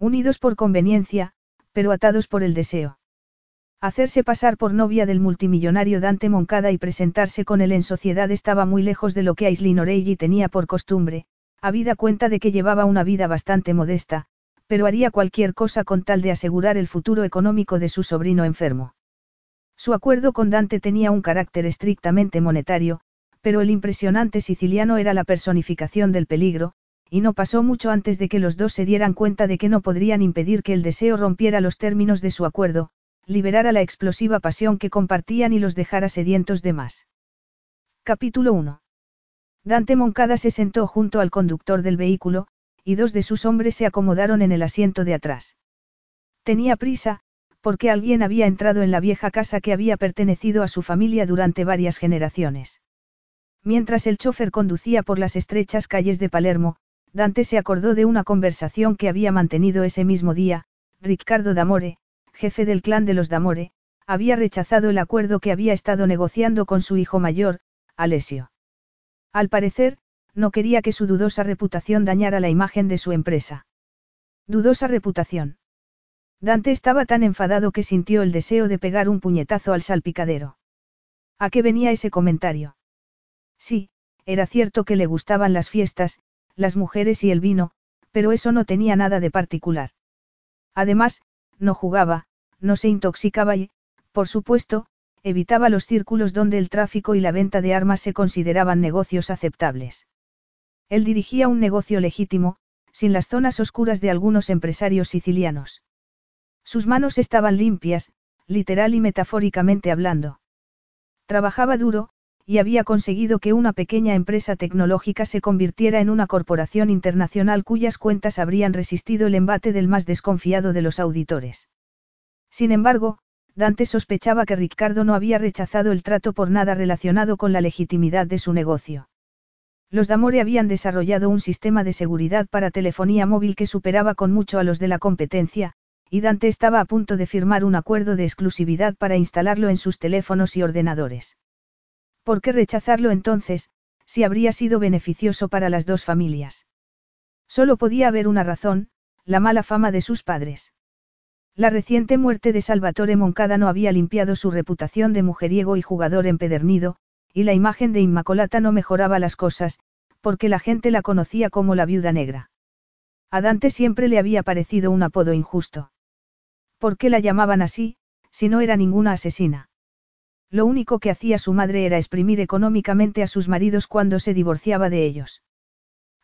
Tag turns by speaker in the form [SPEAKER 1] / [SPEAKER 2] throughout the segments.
[SPEAKER 1] Unidos por conveniencia, pero atados por el deseo. Hacerse pasar por novia del multimillonario Dante Moncada y presentarse con él en sociedad estaba muy lejos de lo que Aislinn O'Reilly tenía por costumbre, habida cuenta de que llevaba una vida bastante modesta, pero haría cualquier cosa con tal de asegurar el futuro económico de su sobrino enfermo. Su acuerdo con Dante tenía un carácter estrictamente monetario, pero el impresionante siciliano era la personificación del peligro, y no pasó mucho antes de que los dos se dieran cuenta de que no podrían impedir que el deseo rompiera los términos de su acuerdo, liberara la explosiva pasión que compartían y los dejara sedientos de más. Capítulo 1. Dante Moncada se sentó junto al conductor del vehículo, y dos de sus hombres se acomodaron en el asiento de atrás. Tenía prisa, porque alguien había entrado en la vieja casa que había pertenecido a su familia durante varias generaciones. Mientras el chofer conducía por las estrechas calles de Palermo, Dante se acordó de una conversación que había mantenido ese mismo día, Riccardo D'Amore, jefe del clan de los D'Amore, había rechazado el acuerdo que había estado negociando con su hijo mayor, Alessio. Al parecer, no quería que su dudosa reputación dañara la imagen de su empresa. Dudosa reputación. Dante estaba tan enfadado que sintió el deseo de pegar un puñetazo al salpicadero. ¿A qué venía ese comentario? Sí, era cierto que le gustaban las fiestas, las mujeres y el vino, pero eso no tenía nada de particular. Además, no jugaba, no se intoxicaba y, por supuesto, evitaba los círculos donde el tráfico y la venta de armas se consideraban negocios aceptables. Él dirigía un negocio legítimo, sin las zonas oscuras de algunos empresarios sicilianos. Sus manos estaban limpias, literal y metafóricamente hablando. Trabajaba duro, y había conseguido que una pequeña empresa tecnológica se convirtiera en una corporación internacional cuyas cuentas habrían resistido el embate del más desconfiado de los auditores. Sin embargo, Dante sospechaba que Ricardo no había rechazado el trato por nada relacionado con la legitimidad de su negocio. Los Damore habían desarrollado un sistema de seguridad para telefonía móvil que superaba con mucho a los de la competencia, y Dante estaba a punto de firmar un acuerdo de exclusividad para instalarlo en sus teléfonos y ordenadores. ¿Por qué rechazarlo entonces, si habría sido beneficioso para las dos familias? Solo podía haber una razón, la mala fama de sus padres. La reciente muerte de Salvatore Moncada no había limpiado su reputación de mujeriego y jugador empedernido, y la imagen de Inmacolata no mejoraba las cosas, porque la gente la conocía como la viuda negra. A Dante siempre le había parecido un apodo injusto. ¿Por qué la llamaban así, si no era ninguna asesina? Lo único que hacía su madre era exprimir económicamente a sus maridos cuando se divorciaba de ellos.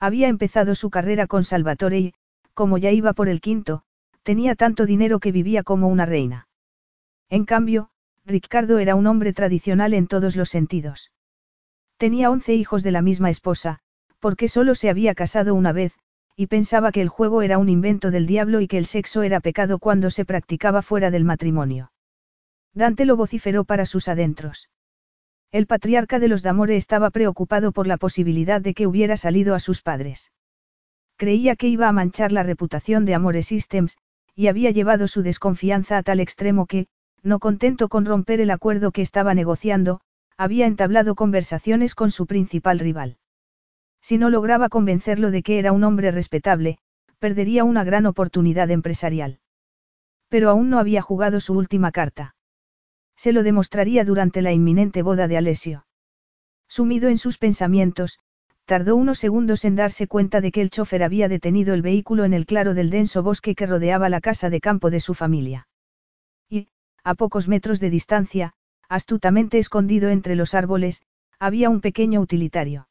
[SPEAKER 1] Había empezado su carrera con Salvatore y, como ya iba por el quinto, tenía tanto dinero que vivía como una reina. En cambio, Ricardo era un hombre tradicional en todos los sentidos. Tenía once hijos de la misma esposa, porque solo se había casado una vez, y pensaba que el juego era un invento del diablo y que el sexo era pecado cuando se practicaba fuera del matrimonio. Dante lo vociferó para sus adentros. El patriarca de los Damore estaba preocupado por la posibilidad de que hubiera salido a sus padres. Creía que iba a manchar la reputación de Amore Systems, y había llevado su desconfianza a tal extremo que, no contento con romper el acuerdo que estaba negociando, había entablado conversaciones con su principal rival. Si no lograba convencerlo de que era un hombre respetable, perdería una gran oportunidad empresarial. Pero aún no había jugado su última carta. Se lo demostraría durante la inminente boda de Alessio. Sumido en sus pensamientos, tardó unos segundos en darse cuenta de que el chofer había detenido el vehículo en el claro del denso bosque que rodeaba la casa de campo de su familia. Y, a pocos metros de distancia, astutamente escondido entre los árboles, había un pequeño utilitario.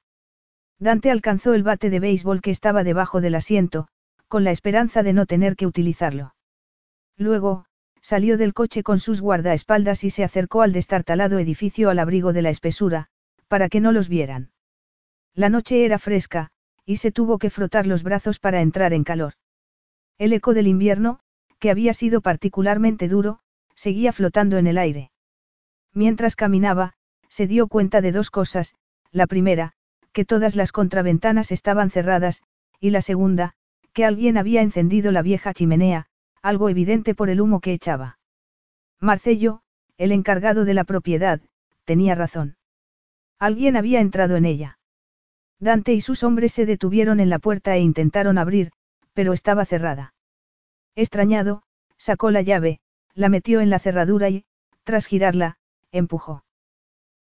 [SPEAKER 1] Dante alcanzó el bate de béisbol que estaba debajo del asiento, con la esperanza de no tener que utilizarlo. Luego, salió del coche con sus guardaespaldas y se acercó al destartalado edificio al abrigo de la espesura, para que no los vieran. La noche era fresca, y se tuvo que frotar los brazos para entrar en calor. El eco del invierno, que había sido particularmente duro, seguía flotando en el aire. Mientras caminaba, se dio cuenta de dos cosas, la primera, que todas las contraventanas estaban cerradas, y la segunda, que alguien había encendido la vieja chimenea, algo evidente por el humo que echaba. Marcello, el encargado de la propiedad, tenía razón. Alguien había entrado en ella. Dante y sus hombres se detuvieron en la puerta e intentaron abrir, pero estaba cerrada. Extrañado, sacó la llave, la metió en la cerradura y, tras girarla, empujó.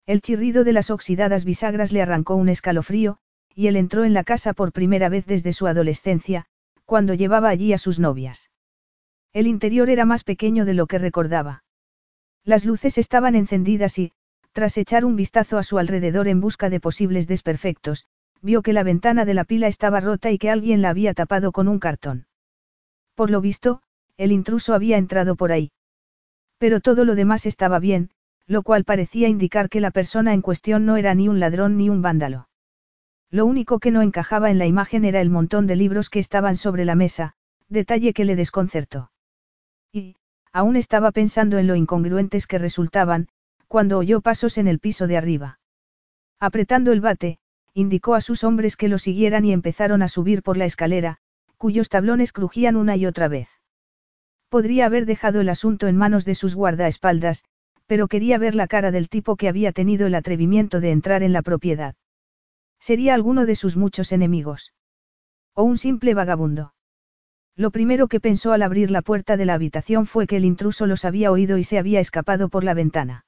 [SPEAKER 1] El chirrido de las oxidadas bisagras le arrancó un escalofrío, y él entró en la casa por primera vez desde su adolescencia, cuando llevaba allí a sus novias. El interior era más pequeño de lo que recordaba. Las luces estaban encendidas y, tras echar un vistazo a su alrededor en busca de posibles desperfectos, vio que la ventana de la pila estaba rota y que alguien la había tapado con un cartón. Por lo visto, el intruso había entrado por ahí. Pero todo lo demás estaba bien, lo cual parecía indicar que la persona en cuestión no era ni un ladrón ni un vándalo. Lo único que no encajaba en la imagen era el montón de libros que estaban sobre la mesa, detalle que le desconcertó. Y, aún estaba pensando en lo incongruentes que resultaban, cuando oyó pasos en el piso de arriba. Apretando el bate, indicó a sus hombres que lo siguieran y empezaron a subir por la escalera, cuyos tablones crujían una y otra vez. Podría haber dejado el asunto en manos de sus guardaespaldas, pero quería ver la cara del tipo que había tenido el atrevimiento de entrar en la propiedad. Sería alguno de sus muchos enemigos. O un simple vagabundo. Lo primero que pensó al abrir la puerta de la habitación fue que el intruso los había oído y se había escapado por la ventana.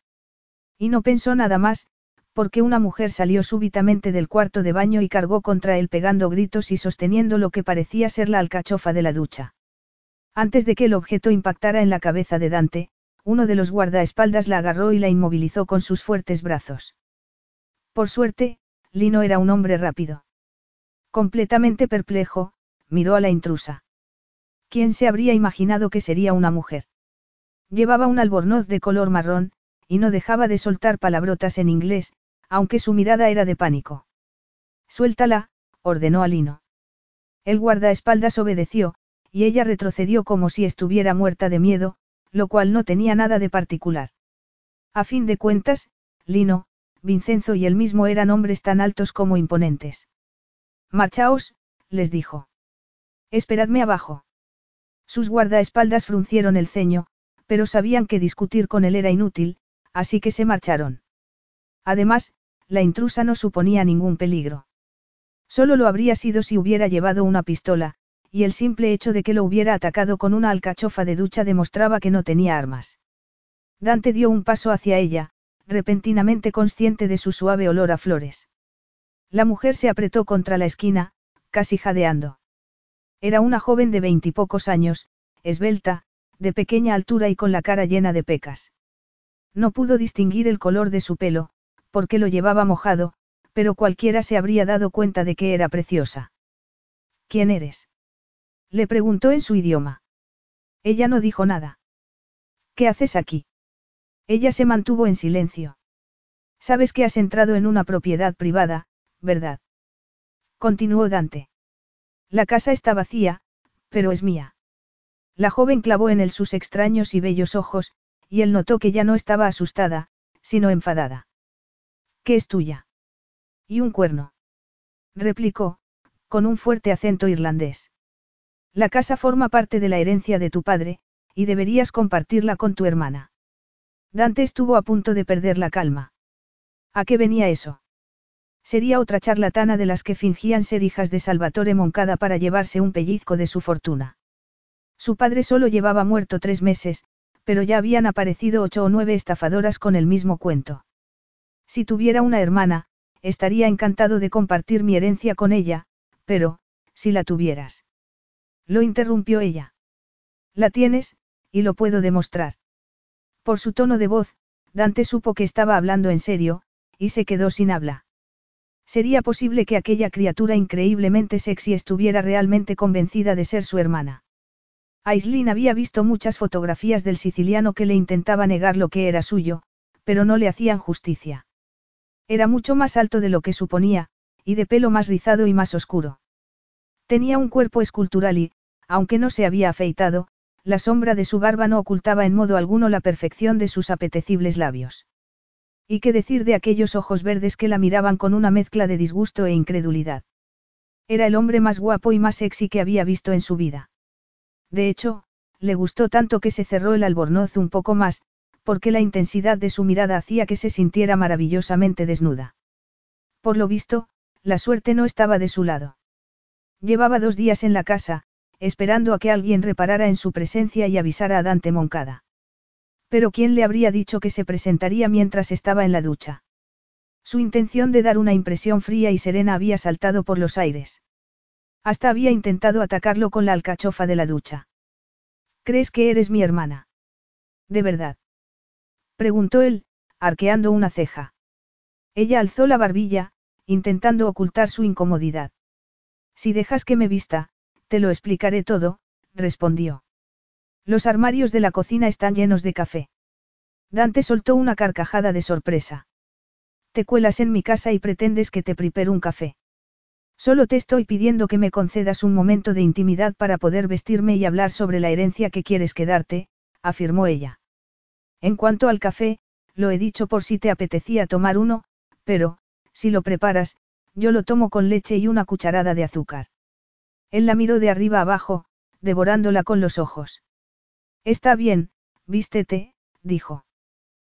[SPEAKER 1] Y no pensó nada más, porque una mujer salió súbitamente del cuarto de baño y cargó contra él pegando gritos y sosteniendo lo que parecía ser la alcachofa de la ducha. Antes de que el objeto impactara en la cabeza de Dante, uno de los guardaespaldas la agarró y la inmovilizó con sus fuertes brazos. Por suerte, Lino era un hombre rápido. Completamente perplejo, miró a la intrusa. ¿Quién se habría imaginado que sería una mujer? Llevaba un albornoz de color marrón, y no dejaba de soltar palabrotas en inglés, aunque su mirada era de pánico. Suéltala, ordenó a Lino. El guardaespaldas obedeció, y ella retrocedió como si estuviera muerta de miedo, lo cual no tenía nada de particular. A fin de cuentas, Lino, Vincenzo y él mismo eran hombres tan altos como imponentes. Marchaos, les dijo. Esperadme abajo. Sus guardaespaldas fruncieron el ceño, pero sabían que discutir con él era inútil, así que se marcharon. Además, la intrusa no suponía ningún peligro. Solo lo habría sido si hubiera llevado una pistola, y el simple hecho de que lo hubiera atacado con una alcachofa de ducha demostraba que no tenía armas. Dante dio un paso hacia ella, repentinamente consciente de su suave olor a flores. La mujer se apretó contra la esquina, casi jadeando. Era una joven de veintipocos años, esbelta, de pequeña altura y con la cara llena de pecas. No pudo distinguir el color de su pelo, porque lo llevaba mojado, pero cualquiera se habría dado cuenta de que era preciosa. ¿Quién eres? Le preguntó en su idioma. Ella no dijo nada. ¿Qué haces aquí? Ella se mantuvo en silencio. Sabes que has entrado en una propiedad privada, ¿verdad? Continuó Dante. La casa está vacía, pero es mía. La joven clavó en él sus extraños y bellos ojos, y él notó que ya no estaba asustada, sino enfadada. ¿Qué es tuya? Y un cuerno. Replicó, con un fuerte acento irlandés. La casa forma parte de la herencia de tu padre, y deberías compartirla con tu hermana. Dante estuvo a punto de perder la calma. ¿A qué venía eso? Sería otra charlatana de las que fingían ser hijas de Salvatore Moncada para llevarse un pellizco de su fortuna. Su padre solo llevaba muerto tres meses, pero ya habían aparecido ocho o nueve estafadoras con el mismo cuento. Si tuviera una hermana, estaría encantado de compartir mi herencia con ella, pero, si la tuvieras. Lo interrumpió ella. La tienes, y lo puedo demostrar. Por su tono de voz, Dante supo que estaba hablando en serio, y se quedó sin habla. Sería posible que aquella criatura increíblemente sexy estuviera realmente convencida de ser su hermana. Aislin había visto muchas fotografías del siciliano que le intentaba negar lo que era suyo, pero no le hacían justicia. Era mucho más alto de lo que suponía, y de pelo más rizado y más oscuro. Tenía un cuerpo escultural y, aunque no se había afeitado, la sombra de su barba no ocultaba en modo alguno la perfección de sus apetecibles labios. ¿Y qué decir de aquellos ojos verdes que la miraban con una mezcla de disgusto e incredulidad? Era el hombre más guapo y más sexy que había visto en su vida. De hecho, le gustó tanto que se cerró el albornoz un poco más, porque la intensidad de su mirada hacía que se sintiera maravillosamente desnuda. Por lo visto, la suerte no estaba de su lado. Llevaba dos días en la casa, esperando a que alguien reparara en su presencia y avisara a Dante Moncada. Pero ¿quién le habría dicho que se presentaría mientras estaba en la ducha? Su intención de dar una impresión fría y serena había saltado por los aires. Hasta había intentado atacarlo con la alcachofa de la ducha. ¿Crees que eres mi hermana? ¿De verdad? Preguntó él, arqueando una ceja. Ella alzó la barbilla, intentando ocultar su incomodidad. Si dejas que me vista, te lo explicaré todo, respondió. Los armarios de la cocina están llenos de café. Dante soltó una carcajada de sorpresa. Te cuelas en mi casa y pretendes que te prepare un café. Solo te estoy pidiendo que me concedas un momento de intimidad para poder vestirme y hablar sobre la herencia que quieres quedarte, afirmó ella. En cuanto al café, lo he dicho por si te apetecía tomar uno, pero, si lo preparas, yo lo tomo con leche y una cucharada de azúcar. Él la miró de arriba abajo, devorándola con los ojos. Está bien, vístete, dijo.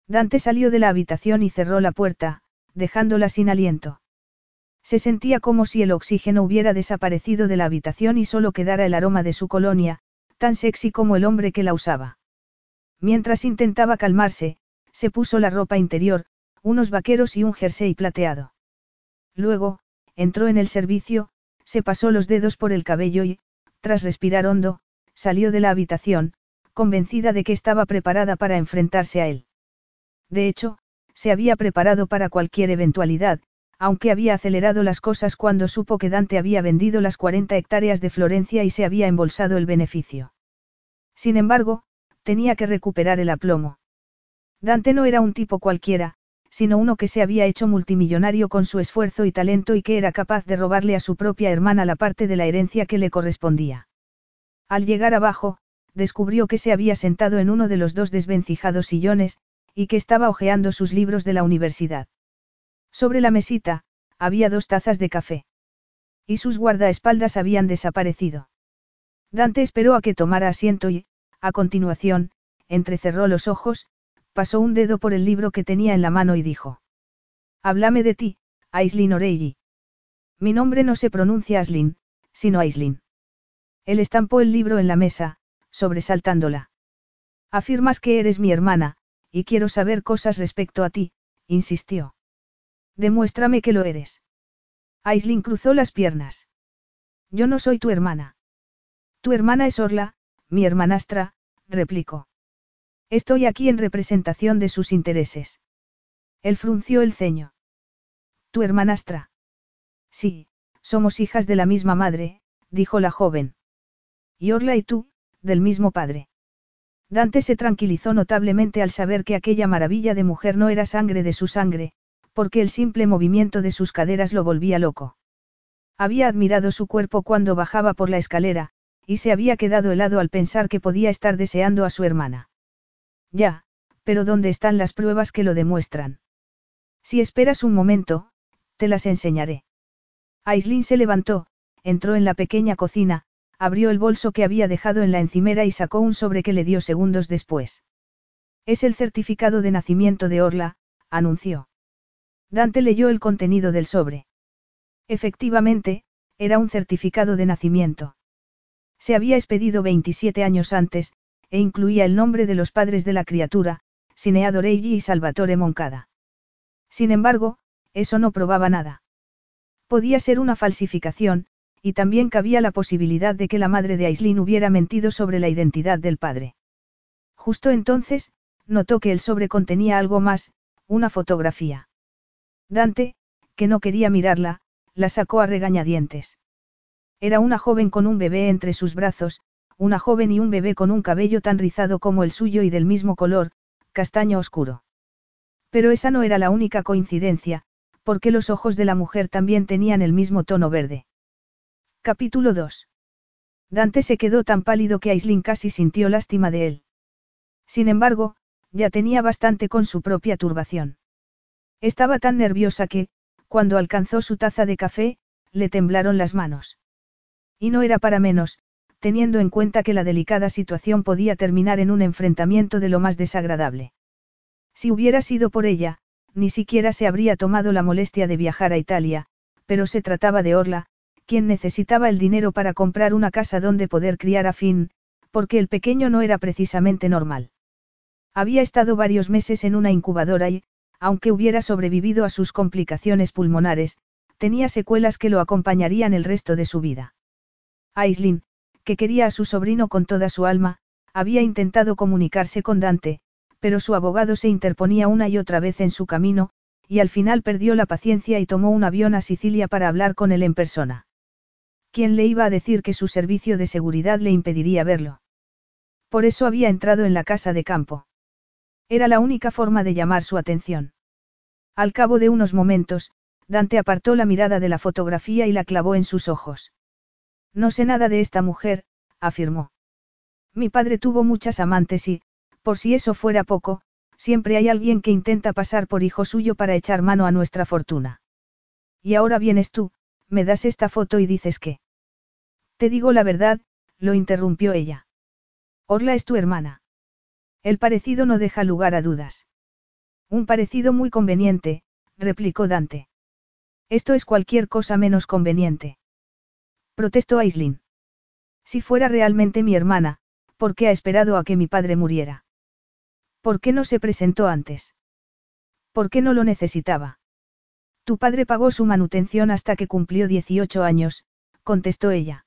[SPEAKER 1] Dante salió de la habitación y cerró la puerta, dejándola sin aliento. Se sentía como si el oxígeno hubiera desaparecido de la habitación y solo quedara el aroma de su colonia, tan sexy como el hombre que la usaba. Mientras intentaba calmarse, se puso la ropa interior, unos vaqueros y un jersey plateado. Luego, entró en el servicio, se pasó los dedos por el cabello y, tras respirar hondo, salió de la habitación, convencida de que estaba preparada para enfrentarse a él. De hecho, se había preparado para cualquier eventualidad, aunque había acelerado las cosas cuando supo que Dante había vendido las 40 hectáreas de Florencia y se había embolsado el beneficio. Sin embargo, tenía que recuperar el aplomo. Dante no era un tipo cualquiera, sino uno que se había hecho multimillonario con su esfuerzo y talento y que era capaz de robarle a su propia hermana la parte de la herencia que le correspondía. Al llegar abajo, descubrió que se había sentado en uno de los dos desvencijados sillones, y que estaba hojeando sus libros de la universidad. Sobre la mesita, había dos tazas de café. Y sus guardaespaldas habían desaparecido. Dante esperó a que tomara asiento y, a continuación, entrecerró los ojos, pasó un dedo por el libro que tenía en la mano y dijo. Háblame de ti, Aislin Oreilly. Mi nombre no se pronuncia Aslin, sino Aislin. Él estampó el libro en la mesa, sobresaltándola. Afirmas que eres mi hermana, y quiero saber cosas respecto a ti, insistió. Demuéstrame que lo eres. Aislin cruzó las piernas. Yo no soy tu hermana. Tu hermana es Orla, mi hermanastra, replicó. Estoy aquí en representación de sus intereses. Él frunció el ceño. ¿Tu hermanastra? Sí, somos hijas de la misma madre, dijo la joven. Y Orla y tú, del mismo padre. Dante se tranquilizó notablemente al saber que aquella maravilla de mujer no era sangre de su sangre, porque el simple movimiento de sus caderas lo volvía loco. Había admirado su cuerpo cuando bajaba por la escalera, y se había quedado helado al pensar que podía estar deseando a su hermana. Ya, pero ¿dónde están las pruebas que lo demuestran? Si esperas un momento, te las enseñaré. Aislin se levantó, entró en la pequeña cocina, abrió el bolso que había dejado en la encimera y sacó un sobre que le dio segundos después. Es el certificado de nacimiento de Orla, anunció. Dante leyó el contenido del sobre. Efectivamente, era un certificado de nacimiento. Se había expedido 27 años antes, e incluía el nombre de los padres de la criatura, Sinead Oreilly y Salvatore Moncada. Sin embargo, eso no probaba nada. Podía ser una falsificación, y también cabía la posibilidad de que la madre de Aislin hubiera mentido sobre la identidad del padre. Justo entonces, notó que el sobre contenía algo más, una fotografía. Dante, que no quería mirarla, la sacó a regañadientes. Era una joven con un bebé entre sus brazos, una joven y un bebé con un cabello tan rizado como el suyo y del mismo color, castaño oscuro. Pero esa no era la única coincidencia, porque los ojos de la mujer también tenían el mismo tono verde. Capítulo 2. Dante se quedó tan pálido que Aislinn casi sintió lástima de él. Sin embargo, ya tenía bastante con su propia turbación. Estaba tan nerviosa que, cuando alcanzó su taza de café, le temblaron las manos. Y no era para menos, teniendo en cuenta que la delicada situación podía terminar en un enfrentamiento de lo más desagradable. Si hubiera sido por ella, ni siquiera se habría tomado la molestia de viajar a Italia, pero se trataba de Orla, quien necesitaba el dinero para comprar una casa donde poder criar a Finn, porque el pequeño no era precisamente normal. Había estado varios meses en una incubadora y, aunque hubiera sobrevivido a sus complicaciones pulmonares, tenía secuelas que lo acompañarían el resto de su vida. Aislin, que quería a su sobrino con toda su alma, había intentado comunicarse con Dante, pero su abogado se interponía una y otra vez en su camino, y al final perdió la paciencia y tomó un avión a Sicilia para hablar con él en persona. ¿Quién le iba a decir que su servicio de seguridad le impediría verlo? Por eso había entrado en la casa de campo. Era la única forma de llamar su atención. Al cabo de unos momentos, Dante apartó la mirada de la fotografía y la clavó en sus ojos. No sé nada de esta mujer, afirmó. Mi padre tuvo muchas amantes y, por si eso fuera poco, siempre hay alguien que intenta pasar por hijo suyo para echar mano a nuestra fortuna. Y ahora vienes tú, me das esta foto y dices que. Te digo la verdad, lo interrumpió ella. Orla es tu hermana. El parecido no deja lugar a dudas. Un parecido muy conveniente, replicó Dante. Esto es cualquier cosa menos conveniente. Protestó Aislin. Si fuera realmente mi hermana, ¿por qué ha esperado a que mi padre muriera? ¿Por qué no se presentó antes? ¿Por qué no lo necesitaba? Tu padre pagó su manutención hasta que cumplió 18 años, contestó ella.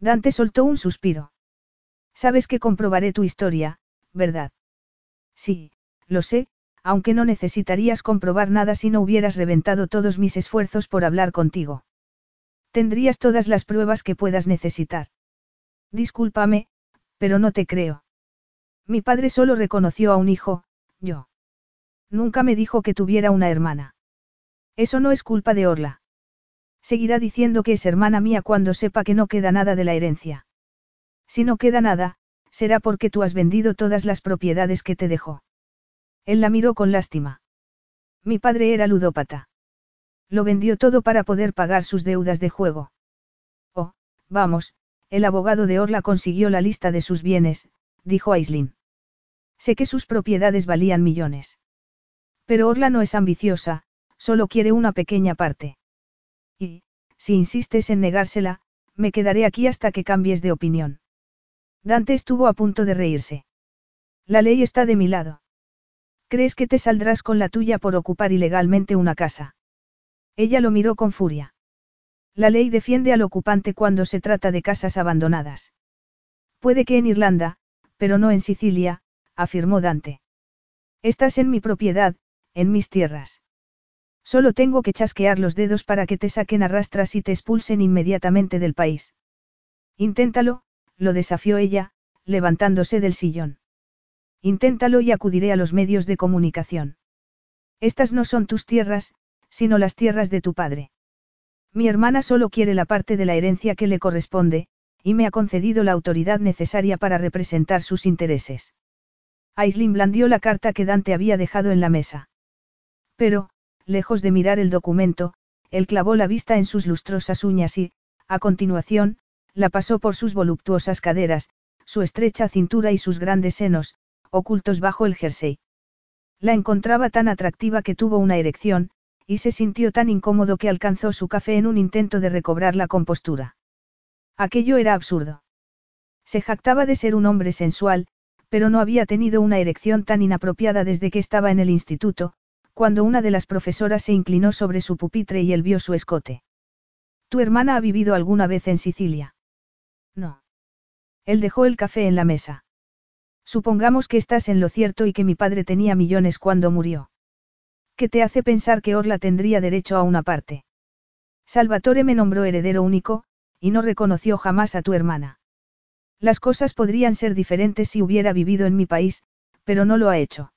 [SPEAKER 1] Dante soltó un suspiro. Sabes que comprobaré tu historia, ¿verdad? Sí, lo sé, aunque no necesitarías comprobar nada si no hubieras reventado todos mis esfuerzos por hablar contigo. Tendrías todas las pruebas que puedas necesitar. Discúlpame, pero no te creo. Mi padre solo reconoció a un hijo, yo. Nunca me dijo que tuviera una hermana. Eso no es culpa de Orla. Seguirá diciendo que es hermana mía cuando sepa que no queda nada de la herencia. Si no queda nada, será porque tú has vendido todas las propiedades que te dejó. Él la miró con lástima. Mi padre era ludópata. Lo vendió todo para poder pagar sus deudas de juego. Oh, vamos, el abogado de Orla consiguió la lista de sus bienes, dijo Aislin. Sé que sus propiedades valían millones. Pero Orla no es ambiciosa, solo quiere una pequeña parte. Y, si insistes en negársela, me quedaré aquí hasta que cambies de opinión. Dante estuvo a punto de reírse. La ley está de mi lado. ¿Crees que te saldrás con la tuya por ocupar ilegalmente una casa? Ella lo miró con furia. La ley defiende al ocupante cuando se trata de casas abandonadas. Puede que en Irlanda, pero no en Sicilia, afirmó Dante. Estás en mi propiedad, en mis tierras. Solo tengo que chasquear los dedos para que te saquen a rastras y te expulsen inmediatamente del país. Inténtalo, lo desafió ella, levantándose del sillón. Inténtalo y acudiré a los medios de comunicación. Estas no son tus tierras, sino las tierras de tu padre. Mi hermana solo quiere la parte de la herencia que le corresponde, y me ha concedido la autoridad necesaria para representar sus intereses. Aislin blandió la carta que Dante había dejado en la mesa. Pero, lejos de mirar el documento, él clavó la vista en sus lustrosas uñas y, a continuación, la pasó por sus voluptuosas caderas, su estrecha cintura y sus grandes senos, ocultos bajo el jersey. La encontraba tan atractiva que tuvo una erección, y se sintió tan incómodo que alcanzó su café en un intento de recobrar la compostura. Aquello era absurdo. Se jactaba de ser un hombre sensual, pero no había tenido una erección tan inapropiada desde que estaba en el instituto, cuando una de las profesoras se inclinó sobre su pupitre y él vio su escote. ¿Tu hermana ha vivido alguna vez en Sicilia? No. Él dejó el café en la mesa. Supongamos que estás en lo cierto y que mi padre tenía millones cuando murió. ¿Qué te hace pensar que Orla tendría derecho a una parte? Salvatore me nombró heredero único, y no reconoció jamás a tu hermana. Las cosas podrían ser diferentes si hubiera vivido en mi país, pero no lo ha hecho.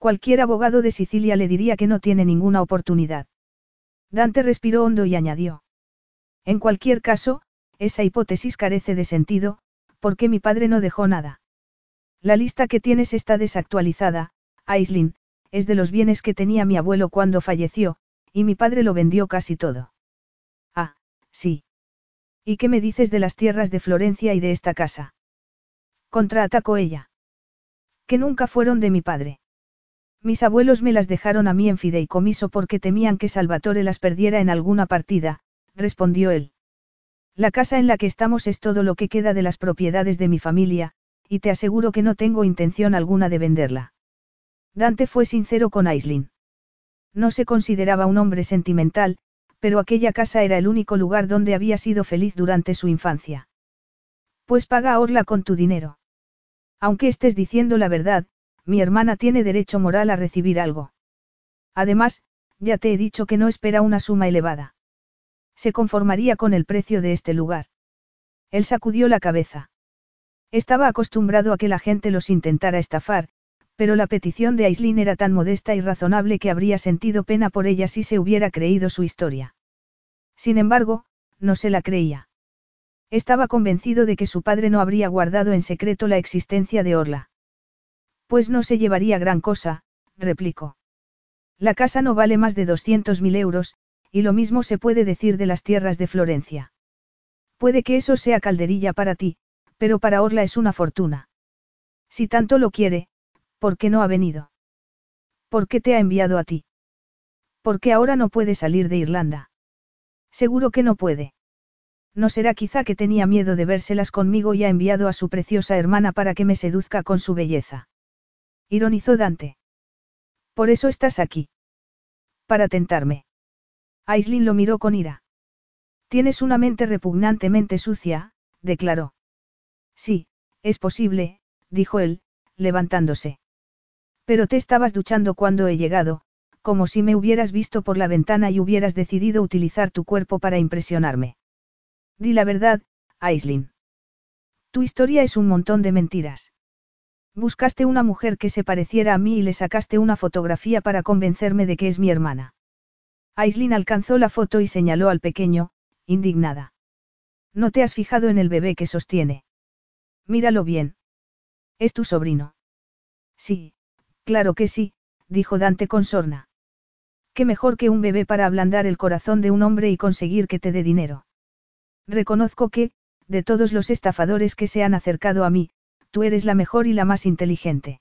[SPEAKER 1] Cualquier abogado de Sicilia le diría que no tiene ninguna oportunidad. Dante respiró hondo y añadió. En cualquier caso, esa hipótesis carece de sentido, porque mi padre no dejó nada. La lista que tienes está desactualizada, Aislin, es de los bienes que tenía mi abuelo cuando falleció, y mi padre lo vendió casi todo. Ah, sí. ¿Y qué me dices de las tierras de Florencia y de esta casa? Contraatacó ella. Que nunca fueron de mi padre. Mis abuelos me las dejaron a mí en fideicomiso porque temían que Salvatore las perdiera en alguna partida, respondió él. La casa en la que estamos es todo lo que queda de las propiedades de mi familia, y te aseguro que no tengo intención alguna de venderla. Dante fue sincero con Aislin. No se consideraba un hombre sentimental, pero aquella casa era el único lugar donde había sido feliz durante su infancia. Pues paga a Orla con tu dinero. Aunque estés diciendo la verdad, mi hermana tiene derecho moral a recibir algo. Además, ya te he dicho que no espera una suma elevada. Se conformaría con el precio de este lugar. Él sacudió la cabeza. Estaba acostumbrado a que la gente los intentara estafar, pero la petición de Aislin era tan modesta y razonable que habría sentido pena por ella si se hubiera creído su historia. Sin embargo, no se la creía. Estaba convencido de que su padre no habría guardado en secreto la existencia de Orla. Pues no se llevaría gran cosa, replicó. La casa no vale más de 200.000 euros, y lo mismo se puede decir de las tierras de Florencia. Puede que eso sea calderilla para ti, pero para Orla es una fortuna. Si tanto lo quiere, ¿Por qué no ha venido? ¿Por qué te ha enviado a ti? ¿Por qué ahora no puede salir de Irlanda? Seguro que no puede. ¿No será quizá que tenía miedo de vérselas conmigo y ha enviado a su preciosa hermana para que me seduzca con su belleza? Ironizó Dante. Por eso estás aquí. Para tentarme. Aislin lo miró con ira. Tienes una mente repugnantemente sucia, declaró. Sí, es posible, dijo él, levantándose. Pero te estabas duchando cuando he llegado, como si me hubieras visto por la ventana y hubieras decidido utilizar tu cuerpo para impresionarme. Di la verdad, Aislin. Tu historia es un montón de mentiras. Buscaste una mujer que se pareciera a mí y le sacaste una fotografía para convencerme de que es mi hermana. Aislin alcanzó la foto y señaló al pequeño, indignada. No te has fijado en el bebé que sostiene. Míralo bien. Es tu sobrino. Sí, Claro que sí, dijo Dante con sorna. Qué mejor que un bebé para ablandar el corazón de un hombre y conseguir que te dé dinero. Reconozco que, de todos los estafadores que se han acercado a mí, tú eres la mejor y la más inteligente.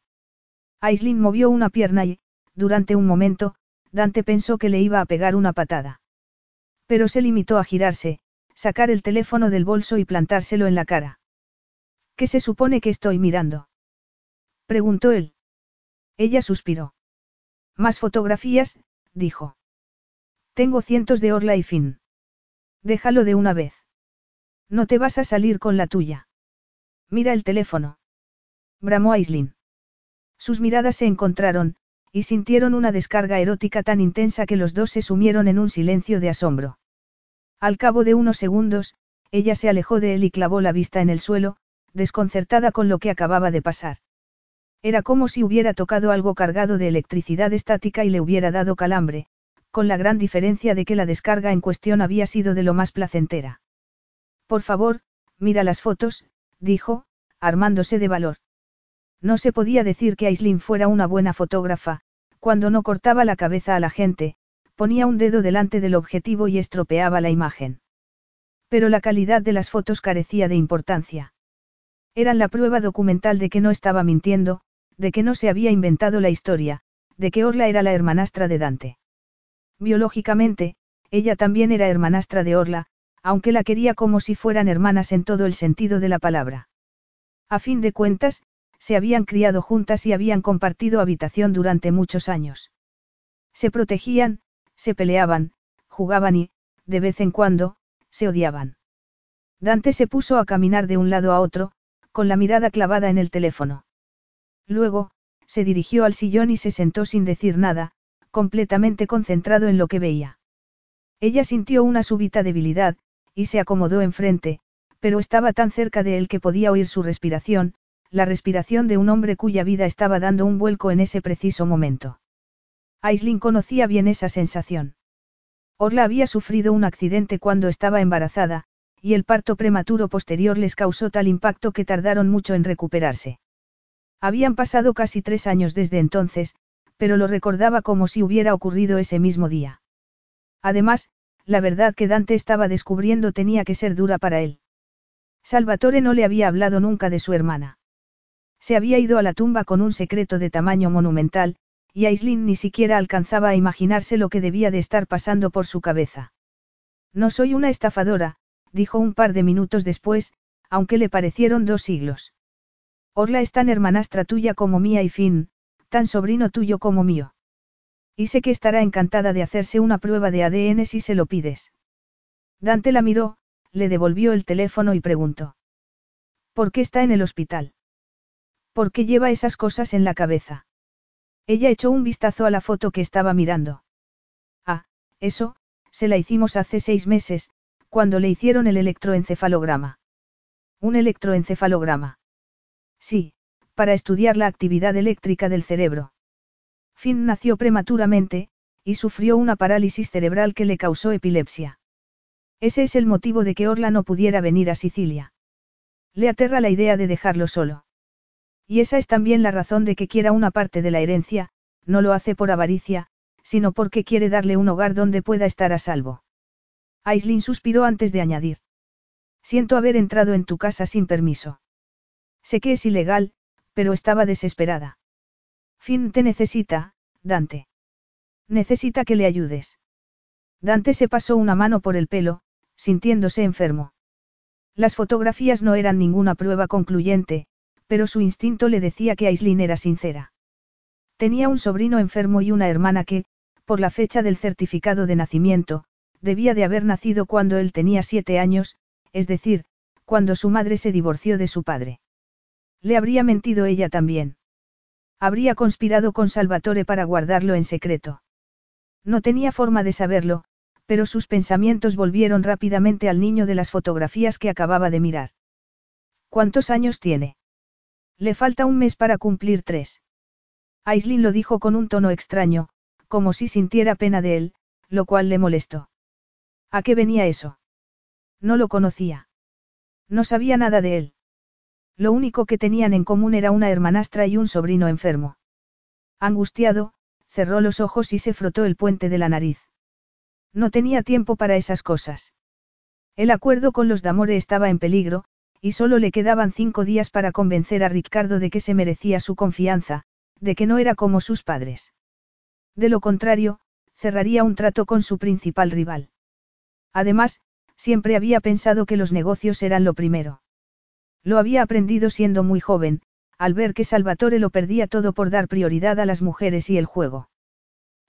[SPEAKER 1] Aislin movió una pierna y, durante un momento, Dante pensó que le iba a pegar una patada. Pero se limitó a girarse, sacar el teléfono del bolso y plantárselo en la cara. ¿Qué se supone que estoy mirando? preguntó él. Ella suspiró. Más fotografías, dijo. Tengo cientos de Orla y fin. Déjalo de una vez. No te vas a salir con la tuya. Mira el teléfono. Bramó Aislin. Sus miradas se encontraron, y sintieron una descarga erótica tan intensa que los dos se sumieron en un silencio de asombro. Al cabo de unos segundos, ella se alejó de él y clavó la vista en el suelo, desconcertada con lo que acababa de pasar. Era como si hubiera tocado algo cargado de electricidad estática y le hubiera dado calambre, con la gran diferencia de que la descarga en cuestión había sido de lo más placentera. Por favor, mira las fotos, dijo, armándose de valor. No se podía decir que Aislin fuera una buena fotógrafa, cuando no cortaba la cabeza a la gente, ponía un dedo delante del objetivo y estropeaba la imagen. Pero la calidad de las fotos carecía de importancia. Eran la prueba documental de que no estaba mintiendo, de que no se había inventado la historia, de que Orla era la hermanastra de Dante. Biológicamente, ella también era hermanastra de Orla, aunque la quería como si fueran hermanas en todo el sentido de la palabra. A fin de cuentas, se habían criado juntas y habían compartido habitación durante muchos años. Se protegían, se peleaban, jugaban y, de vez en cuando, se odiaban. Dante se puso a caminar de un lado a otro, con la mirada clavada en el teléfono. Luego, se dirigió al sillón y se sentó sin decir nada, completamente concentrado en lo que veía. Ella sintió una súbita debilidad, y se acomodó enfrente, pero estaba tan cerca de él que podía oír su respiración, la respiración de un hombre cuya vida estaba dando un vuelco en ese preciso momento. Aislin conocía bien esa sensación. Orla había sufrido un accidente cuando estaba embarazada, y el parto prematuro posterior les causó tal impacto que tardaron mucho en recuperarse. Habían pasado casi tres años desde entonces, pero lo recordaba como si hubiera ocurrido ese mismo día. Además, la verdad que Dante estaba descubriendo tenía que ser dura para él. Salvatore no le había hablado nunca de su hermana. Se había ido a la tumba con un secreto de tamaño monumental, y Aislinn ni siquiera alcanzaba a imaginarse lo que debía de estar pasando por su cabeza. No soy una estafadora, dijo un par de minutos después, aunque le parecieron dos siglos. Orla es tan hermanastra tuya como mía y Finn, tan sobrino tuyo como mío. Y sé que estará encantada de hacerse una prueba de ADN si se lo pides. Dante la miró, le devolvió el teléfono y preguntó. ¿Por qué está en el hospital? ¿Por qué lleva esas cosas en la cabeza? Ella echó un vistazo a la foto que estaba mirando. Ah, eso, se la hicimos hace seis meses, cuando le hicieron el electroencefalograma. ¿Un electroencefalograma? Sí, para estudiar la actividad eléctrica del cerebro. Finn nació prematuramente, y sufrió una parálisis cerebral que le causó epilepsia. Ese es el motivo de que Orla no pudiera venir a Sicilia. Le aterra la idea de dejarlo solo. Y esa es también la razón de que quiera una parte de la herencia, no lo hace por avaricia, sino porque quiere darle un hogar donde pueda estar a salvo. Aislin suspiró antes de añadir. Siento haber entrado en tu casa sin permiso. Sé que es ilegal, pero estaba desesperada. Finn te necesita, Dante. Necesita que le ayudes. Dante se pasó una mano por el pelo, sintiéndose enfermo. Las fotografías no eran ninguna prueba concluyente, pero su instinto le decía que Aislin era sincera. Tenía un sobrino enfermo y una hermana que, por la fecha del certificado de nacimiento, debía de haber nacido cuando él tenía siete años, es decir, cuando su madre se divorció de su padre. Le habría mentido ella también. Habría conspirado con Salvatore para guardarlo en secreto. No tenía forma de saberlo, pero sus pensamientos volvieron rápidamente al niño de las fotografías que acababa de mirar. ¿Cuántos años tiene? Le falta un mes para cumplir tres. Aislin lo dijo con un tono extraño, como si sintiera pena de él, lo cual le molestó. ¿A qué venía eso? No lo conocía. No sabía nada de él. Lo único que tenían en común era una hermanastra y un sobrino enfermo. Angustiado, cerró los ojos y se frotó el puente de la nariz. No tenía tiempo para esas cosas. El acuerdo con los Damore estaba en peligro, y solo le quedaban cinco días para convencer a Ricardo de que se merecía su confianza, de que no era como sus padres. De lo contrario, cerraría un trato con su principal rival. Además, siempre había pensado que los negocios eran lo primero. Lo había aprendido siendo muy joven, al ver que Salvatore lo perdía todo por dar prioridad a las mujeres y el juego.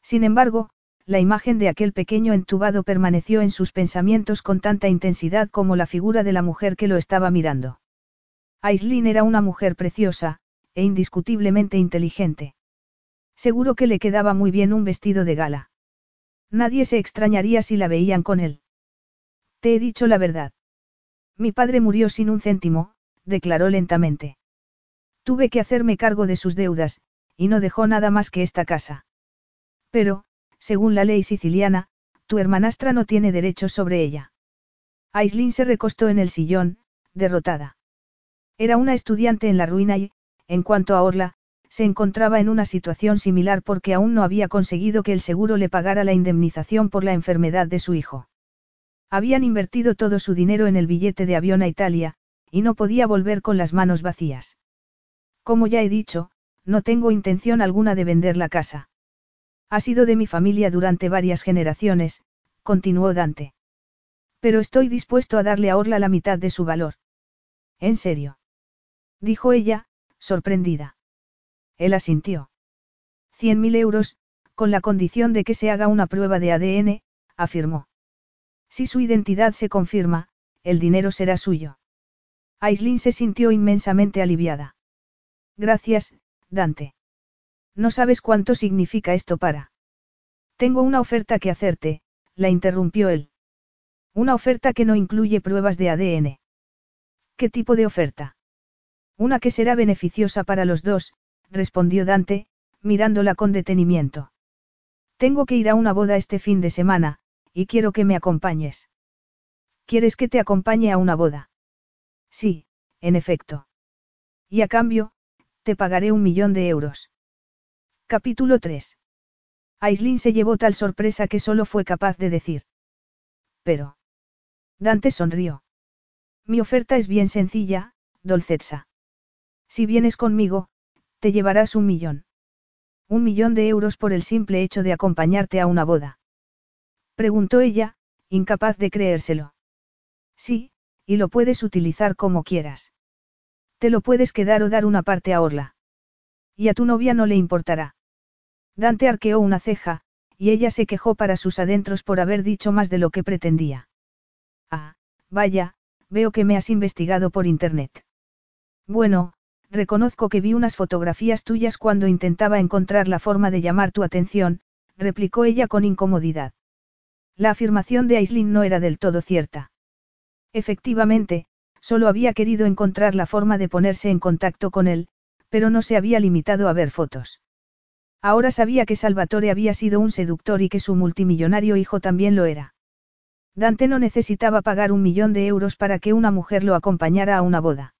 [SPEAKER 1] Sin embargo, la imagen de aquel pequeño entubado permaneció en sus pensamientos con tanta intensidad como la figura de la mujer que lo estaba mirando. Aislin era una mujer preciosa, e indiscutiblemente inteligente. Seguro que le quedaba muy bien un vestido de gala. Nadie se extrañaría si la veían con él. Te he dicho la verdad. Mi padre murió sin un céntimo, declaró lentamente. Tuve que hacerme cargo de sus deudas, y no dejó nada más que esta casa. Pero, según la ley siciliana, tu hermanastra no tiene derechos sobre ella. Aislin se recostó en el sillón, derrotada. Era una estudiante en la ruina y, en cuanto a Orla, se encontraba en una situación similar porque aún no había conseguido que el seguro le pagara la indemnización por la enfermedad de su hijo. Habían invertido todo su dinero en el billete de avión a Italia, y no podía volver con las manos vacías. Como ya he dicho, no tengo intención alguna de vender la casa. Ha sido de mi familia durante varias generaciones, continuó Dante. Pero estoy dispuesto a darle a Orla la mitad de su valor. ¿En serio? Dijo ella, sorprendida. Él asintió. Cien mil euros, con la condición de que se haga una prueba de ADN, afirmó. Si su identidad se confirma, el dinero será suyo. Aislin se sintió inmensamente aliviada. Gracias, Dante. No sabes cuánto significa esto para. Tengo una oferta que hacerte, la interrumpió él. Una oferta que no incluye pruebas de ADN. ¿Qué tipo de oferta? Una que será beneficiosa para los dos, respondió Dante, mirándola con detenimiento. Tengo que ir a una boda este fin de semana, y quiero que me acompañes. ¿Quieres que te acompañe a una boda? Sí, en efecto. Y a cambio, te pagaré un millón de euros. Capítulo 3. Aislin se llevó tal sorpresa que solo fue capaz de decir. Pero. Dante sonrió. Mi oferta es bien sencilla, Dolcetsa. Si vienes conmigo, te llevarás un millón. Un millón de euros por el simple hecho de acompañarte a una boda. Preguntó ella, incapaz de creérselo. Sí, y lo puedes utilizar como quieras. Te lo puedes quedar o dar una parte a Orla. Y a tu novia no le importará. Dante arqueó una ceja, y ella se quejó para sus adentros por haber dicho más de lo que pretendía. Ah, vaya, veo que me has investigado por internet. Bueno, reconozco que vi unas fotografías tuyas cuando intentaba encontrar la forma de llamar tu atención, replicó ella con incomodidad. La afirmación de Aislinn no era del todo cierta. Efectivamente, solo había querido encontrar la forma de ponerse en contacto con él, pero no se había limitado a ver fotos. Ahora sabía que Salvatore había sido un seductor y que su multimillonario hijo también lo era. Dante no necesitaba pagar un millón de euros para que una mujer lo acompañara a una boda.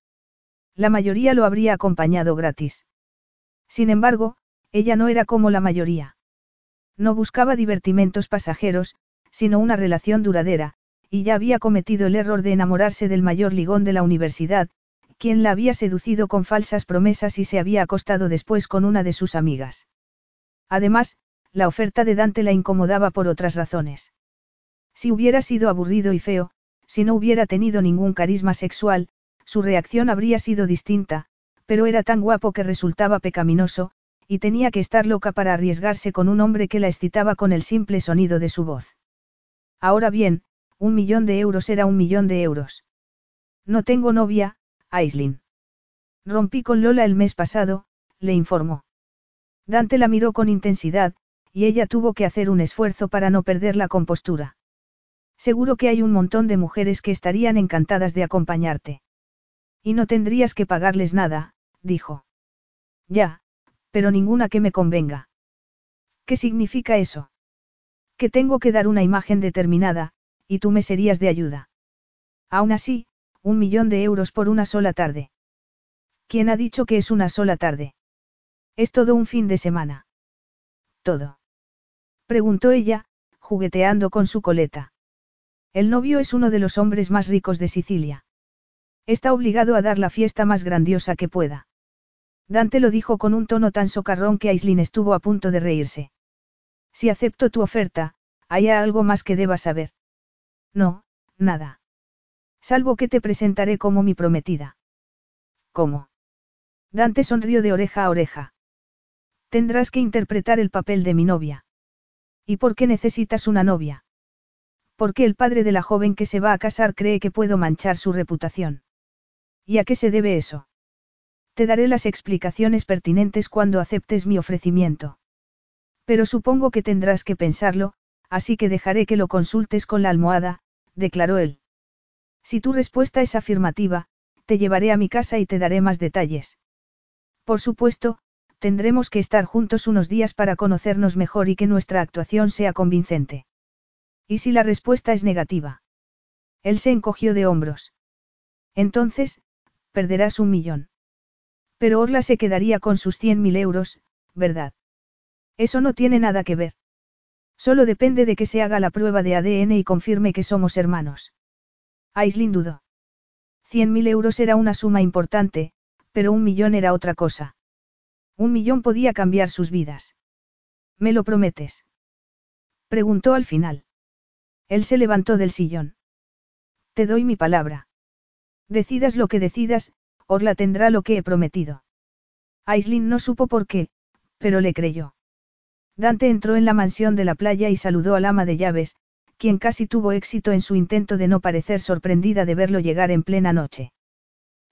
[SPEAKER 1] La mayoría lo habría acompañado gratis. Sin embargo, ella no era como la mayoría. No buscaba divertimentos pasajeros, sino una relación duradera, y ya había cometido el error de enamorarse del mayor ligón de la universidad, quien la había seducido con falsas promesas y se había acostado después con una de sus amigas. Además, la oferta de Dante la incomodaba por otras razones. Si hubiera sido aburrido y feo, si no hubiera tenido ningún carisma sexual, su reacción habría sido distinta, pero era tan guapo que resultaba pecaminoso, y tenía que estar loca para arriesgarse con un hombre que la excitaba con el simple sonido de su voz. Ahora bien, un millón de euros era un millón de euros. No tengo novia, Aislin. Rompí con Lola el mes pasado, le informó. Dante la miró con intensidad, y ella tuvo que hacer un esfuerzo para no perder la compostura. Seguro que hay un montón de mujeres que estarían encantadas de acompañarte. Y no tendrías que pagarles nada, dijo. Ya, pero ninguna que me convenga. ¿Qué significa eso? Que tengo que dar una imagen determinada, y tú me serías de ayuda. Aún así, un millón de euros por una sola tarde. ¿Quién ha dicho que es una sola tarde? Es todo un fin de semana. Todo. Preguntó ella, jugueteando con su coleta. El novio es uno de los hombres más ricos de Sicilia. Está obligado a dar la fiesta más grandiosa que pueda. Dante lo dijo con un tono tan socarrón que Aislin estuvo a punto de reírse. Si acepto tu oferta, ¿hay algo más que debas saber? No, nada. Salvo que te presentaré como mi prometida. ¿Cómo? Dante sonrió de oreja a oreja. Tendrás que interpretar el papel de mi novia. ¿Y por qué necesitas una novia? Porque el padre de la joven que se va a casar cree que puedo manchar su reputación. ¿Y a qué se debe eso? Te daré las explicaciones pertinentes cuando aceptes mi ofrecimiento. Pero supongo que tendrás que pensarlo, así que dejaré que lo consultes con la almohada, declaró él. Si tu respuesta es afirmativa, te llevaré a mi casa y te daré más detalles. Por supuesto, tendremos que estar juntos unos días para conocernos mejor y que nuestra actuación sea convincente. ¿Y si la respuesta es negativa? Él se encogió de hombros. Entonces, perderás un millón. Pero Orla se quedaría con sus cien mil euros, ¿verdad? Eso no tiene nada que ver. Solo depende de que se haga la prueba de ADN y confirme que somos hermanos. Aislin dudó. Cien mil euros era una suma importante, pero un millón era otra cosa. Un millón podía cambiar sus vidas. ¿Me lo prometes? Preguntó al final. Él se levantó del sillón. Te doy mi palabra. Decidas lo que decidas, Orla tendrá lo que he prometido. Aislin no supo por qué, pero le creyó. Dante entró en la mansión de la playa y saludó al ama de llaves, quien casi tuvo éxito en su intento de no parecer sorprendida de verlo llegar en plena noche.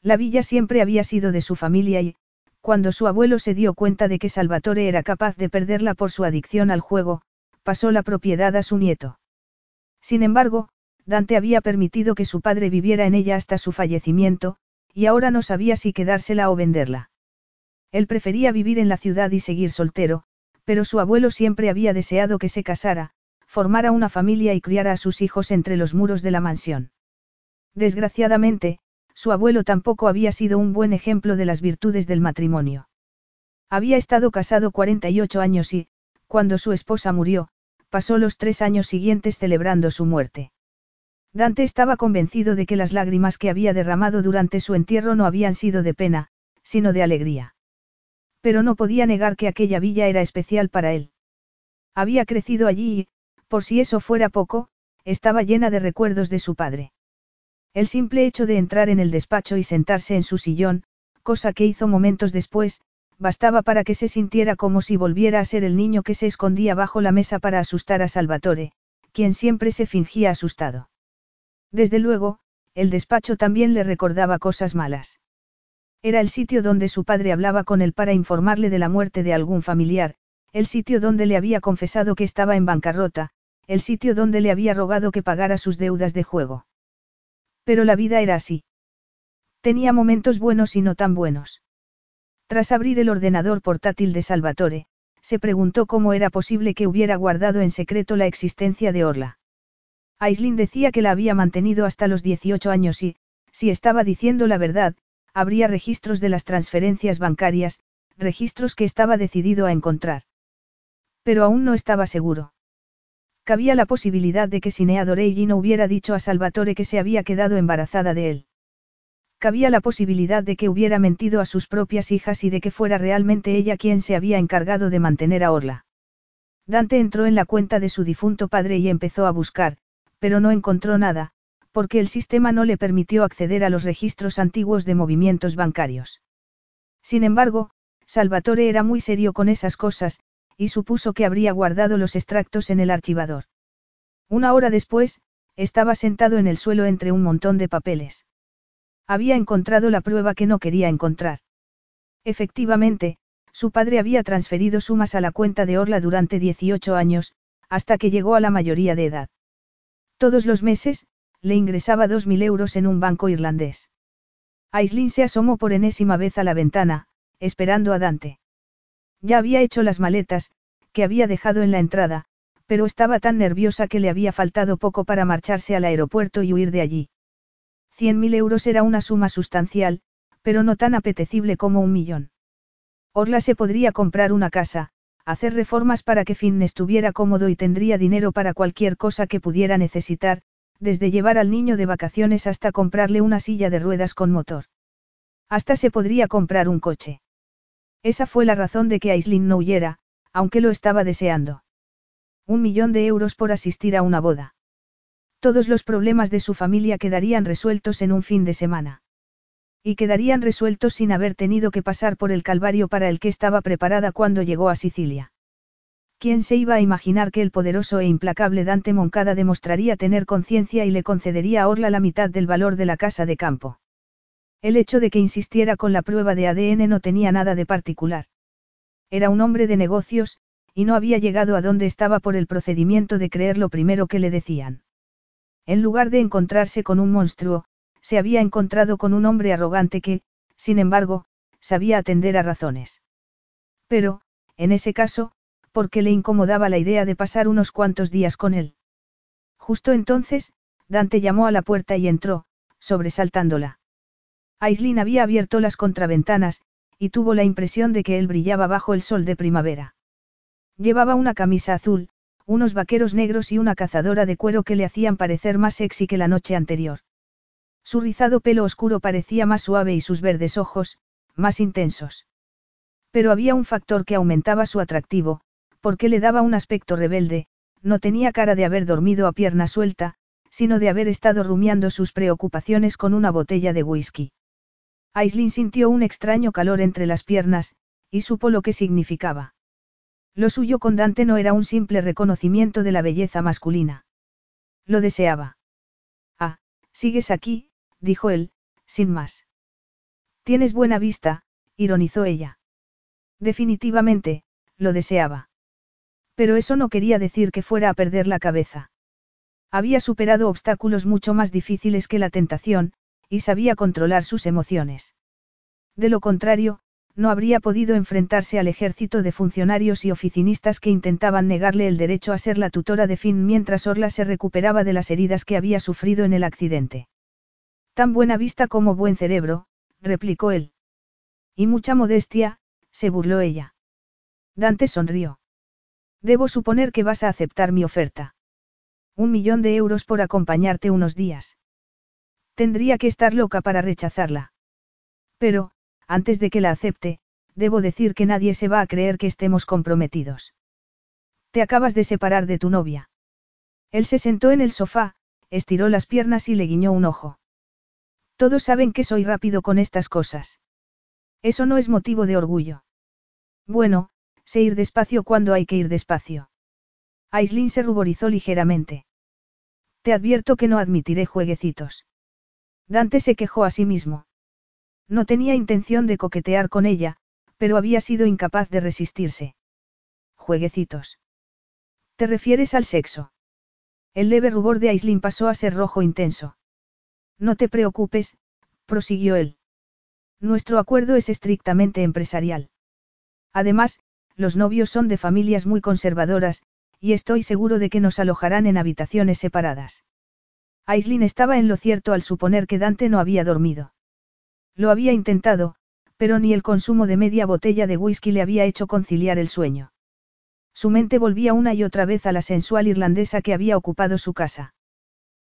[SPEAKER 1] La villa siempre había sido de su familia y, cuando su abuelo se dio cuenta de que Salvatore era capaz de perderla por su adicción al juego, pasó la propiedad a su nieto. Sin embargo, Dante había permitido que su padre viviera en ella hasta su fallecimiento, y ahora no sabía si quedársela o venderla. Él prefería vivir en la ciudad y seguir soltero, pero su abuelo siempre había deseado que se casara, formara una familia y criara a sus hijos entre los muros de la mansión. Desgraciadamente, su abuelo tampoco había sido un buen ejemplo de las virtudes del matrimonio. Había estado casado 48 años y, cuando su esposa murió, pasó los tres años siguientes celebrando su muerte. Dante estaba convencido de que las lágrimas que había derramado durante su entierro no habían sido de pena, sino de alegría. Pero no podía negar que aquella villa era especial para él. Había crecido allí y, por si eso fuera poco, estaba llena de recuerdos de su padre. El simple hecho de entrar en el despacho y sentarse en su sillón, cosa que hizo momentos después, bastaba para que se sintiera como si volviera a ser el niño que se escondía bajo la mesa para asustar a Salvatore, quien siempre se fingía asustado. Desde luego, el despacho también le recordaba cosas malas. Era el sitio donde su padre hablaba con él para informarle de la muerte de algún familiar, el sitio donde le había confesado que estaba en bancarrota, el sitio donde le había rogado que pagara sus deudas de juego. Pero la vida era así. Tenía momentos buenos y no tan buenos. Tras abrir el ordenador portátil de Salvatore, se preguntó cómo era posible que hubiera guardado en secreto la existencia de Orla. Aislin decía que la había mantenido hasta los 18 años y, si estaba diciendo la verdad, habría registros de las transferencias bancarias, registros que estaba decidido a encontrar. Pero aún no estaba seguro. Cabía la posibilidad de que Sinea Dorelli no hubiera dicho a Salvatore que se había quedado embarazada de él. Cabía la posibilidad de que hubiera mentido a sus propias hijas y de que fuera realmente ella quien se había encargado de mantener a Orla. Dante entró en la cuenta de su difunto padre y empezó a buscar, pero no encontró nada, porque el sistema no le permitió acceder a los registros antiguos de movimientos bancarios. Sin embargo, Salvatore era muy serio con esas cosas, y supuso que habría guardado los extractos en el archivador. Una hora después, estaba sentado en el suelo entre un montón de papeles. Había encontrado la prueba que no quería encontrar. Efectivamente, su padre había transferido sumas a la cuenta de Orla durante 18 años, hasta que llegó a la mayoría de edad. Todos los meses, le ingresaba 2.000 euros en un banco irlandés. Aislin se asomó por enésima vez a la ventana, esperando a Dante. Ya había hecho las maletas, que había dejado en la entrada, pero estaba tan nerviosa que le había faltado poco para marcharse al aeropuerto y huir de allí. Cien mil euros era una suma sustancial, pero no tan apetecible como un millón. Orla se podría comprar una casa, hacer reformas para que Finn estuviera cómodo y tendría dinero para cualquier cosa que pudiera necesitar, desde llevar al niño de vacaciones hasta comprarle una silla de ruedas con motor. Hasta se podría comprar un coche. Esa fue la razón de que Aislinn no huyera, aunque lo estaba deseando. Un millón de euros por asistir a una boda. Todos los problemas de su familia quedarían resueltos en un fin de semana. Y quedarían resueltos sin haber tenido que pasar por el calvario para el que estaba preparada cuando llegó a Sicilia. ¿Quién se iba a imaginar que el poderoso e implacable Dante Moncada demostraría tener conciencia y le concedería a Orla la mitad del valor de la casa de campo? El hecho de que insistiera con la prueba de ADN no tenía nada de particular. Era un hombre de negocios, y no había llegado a donde estaba por el procedimiento de creer lo primero que le decían. En lugar de encontrarse con un monstruo, se había encontrado con un hombre arrogante que, sin embargo, sabía atender a razones. Pero, en ese caso, ¿por qué le incomodaba la idea de pasar unos cuantos días con él? Justo entonces, Dante llamó a la puerta y entró, sobresaltándola. Aislin había abierto las contraventanas, y tuvo la impresión de que él brillaba bajo el sol de primavera. Llevaba una camisa azul, unos vaqueros negros y una cazadora de cuero que le hacían parecer más sexy que la noche anterior. Su rizado pelo oscuro parecía más suave y sus verdes ojos, más intensos. Pero había un factor que aumentaba su atractivo, porque le daba un aspecto rebelde, no tenía cara de haber dormido a pierna suelta, sino de haber estado rumiando sus preocupaciones con una botella de whisky. Aislin sintió un extraño calor entre las piernas, y supo lo que significaba. Lo suyo con Dante no era un simple reconocimiento de la belleza masculina. Lo deseaba. Ah, sigues aquí, dijo él, sin más. Tienes buena vista, ironizó ella. Definitivamente, lo deseaba. Pero eso no quería decir que fuera a perder la cabeza. Había superado obstáculos mucho más difíciles que la tentación, y sabía controlar sus emociones. De lo contrario, no habría podido enfrentarse al ejército de funcionarios y oficinistas que intentaban negarle el derecho a ser la tutora de Finn mientras Orla se recuperaba de las heridas que había sufrido en el accidente. Tan buena vista como buen cerebro, replicó él. Y mucha modestia, se burló ella. Dante sonrió. Debo suponer que vas a aceptar mi oferta. Un millón de euros por acompañarte unos días. Tendría que estar loca para rechazarla. Pero, antes de que la acepte, debo decir que nadie se va a creer que estemos comprometidos. Te acabas de separar de tu novia. Él se sentó en el sofá, estiró las piernas y le guiñó un ojo. Todos saben que soy rápido con estas cosas. Eso no es motivo de orgullo. Bueno, sé ir despacio cuando hay que ir despacio. Aislin se ruborizó ligeramente. Te advierto que no admitiré jueguecitos. Dante se quejó a sí mismo. No tenía intención de coquetear con ella, pero había sido incapaz de resistirse. Jueguecitos. ¿Te refieres al sexo? El leve rubor de Aislin pasó a ser rojo intenso. No te preocupes, prosiguió él. Nuestro acuerdo es estrictamente empresarial. Además, los novios son de familias muy conservadoras, y estoy seguro de que nos alojarán en habitaciones separadas. Aislin estaba en lo cierto al suponer que Dante no había dormido. Lo había intentado, pero ni el consumo de media botella de whisky le había hecho conciliar el sueño. Su mente volvía una y otra vez a la sensual irlandesa que había ocupado su casa.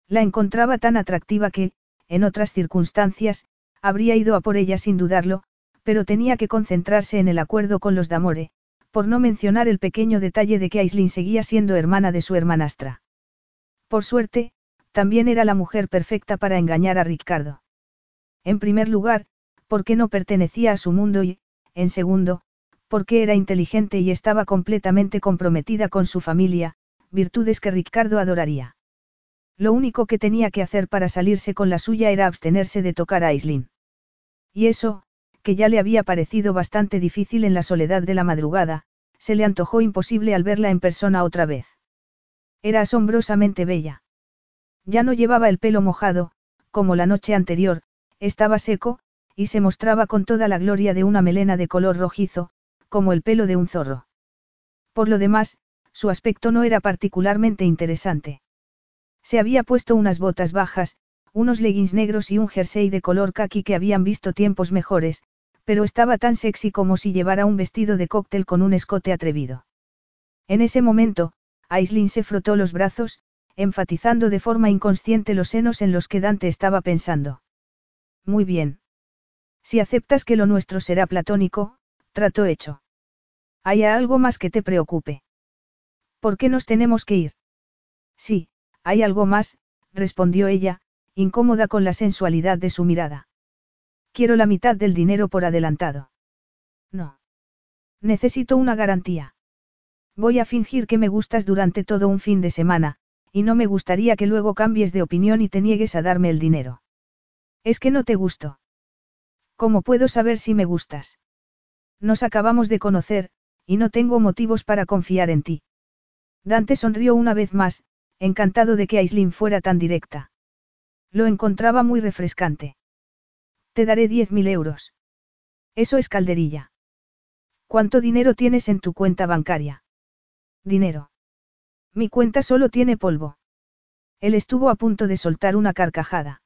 [SPEAKER 1] La encontraba tan atractiva que, en otras circunstancias, habría ido a por ella sin dudarlo, pero tenía que concentrarse en el acuerdo con los Damore, por no mencionar el pequeño detalle de que Aislin seguía siendo hermana de su hermanastra. Por suerte, también era la mujer perfecta para engañar a Ricardo. En primer lugar, porque no pertenecía a su mundo y, en segundo, porque era inteligente y estaba completamente comprometida con su familia, virtudes que Ricardo adoraría. Lo único que tenía que hacer para salirse con la suya era abstenerse de tocar a Aislin. Y eso, que ya le había parecido bastante difícil en la soledad de la madrugada, se le antojó imposible al verla en persona otra vez. Era asombrosamente bella. Ya no llevaba el pelo mojado, como la noche anterior, estaba seco, y se mostraba con toda la gloria de una melena de color rojizo, como el pelo de un zorro. Por lo demás, su aspecto no era particularmente interesante. Se había puesto unas botas bajas, unos leggings negros y un jersey de color khaki que habían visto tiempos mejores, pero estaba tan sexy como si llevara un vestido de cóctel con un escote atrevido. En ese momento, Aislin se frotó los brazos, enfatizando de forma inconsciente los senos en los que Dante estaba pensando. Muy bien. Si aceptas que lo nuestro será platónico, trato hecho. ¿Hay algo más que te preocupe? ¿Por qué nos tenemos que ir? Sí, hay algo más, respondió ella, incómoda con la sensualidad de su mirada. Quiero la mitad del dinero por adelantado. No. Necesito una garantía. Voy a fingir que me gustas durante todo un fin de semana, y no me gustaría que luego cambies de opinión y te niegues a darme el dinero. Es que no te gusto. ¿Cómo puedo saber si me gustas? Nos acabamos de conocer, y no tengo motivos para confiar en ti. Dante sonrió una vez más, encantado de que Aislin fuera tan directa. Lo encontraba muy refrescante. Te daré diez mil euros. Eso es calderilla. ¿Cuánto dinero tienes en tu cuenta bancaria? Dinero. Mi cuenta solo tiene polvo. Él estuvo a punto de soltar una carcajada.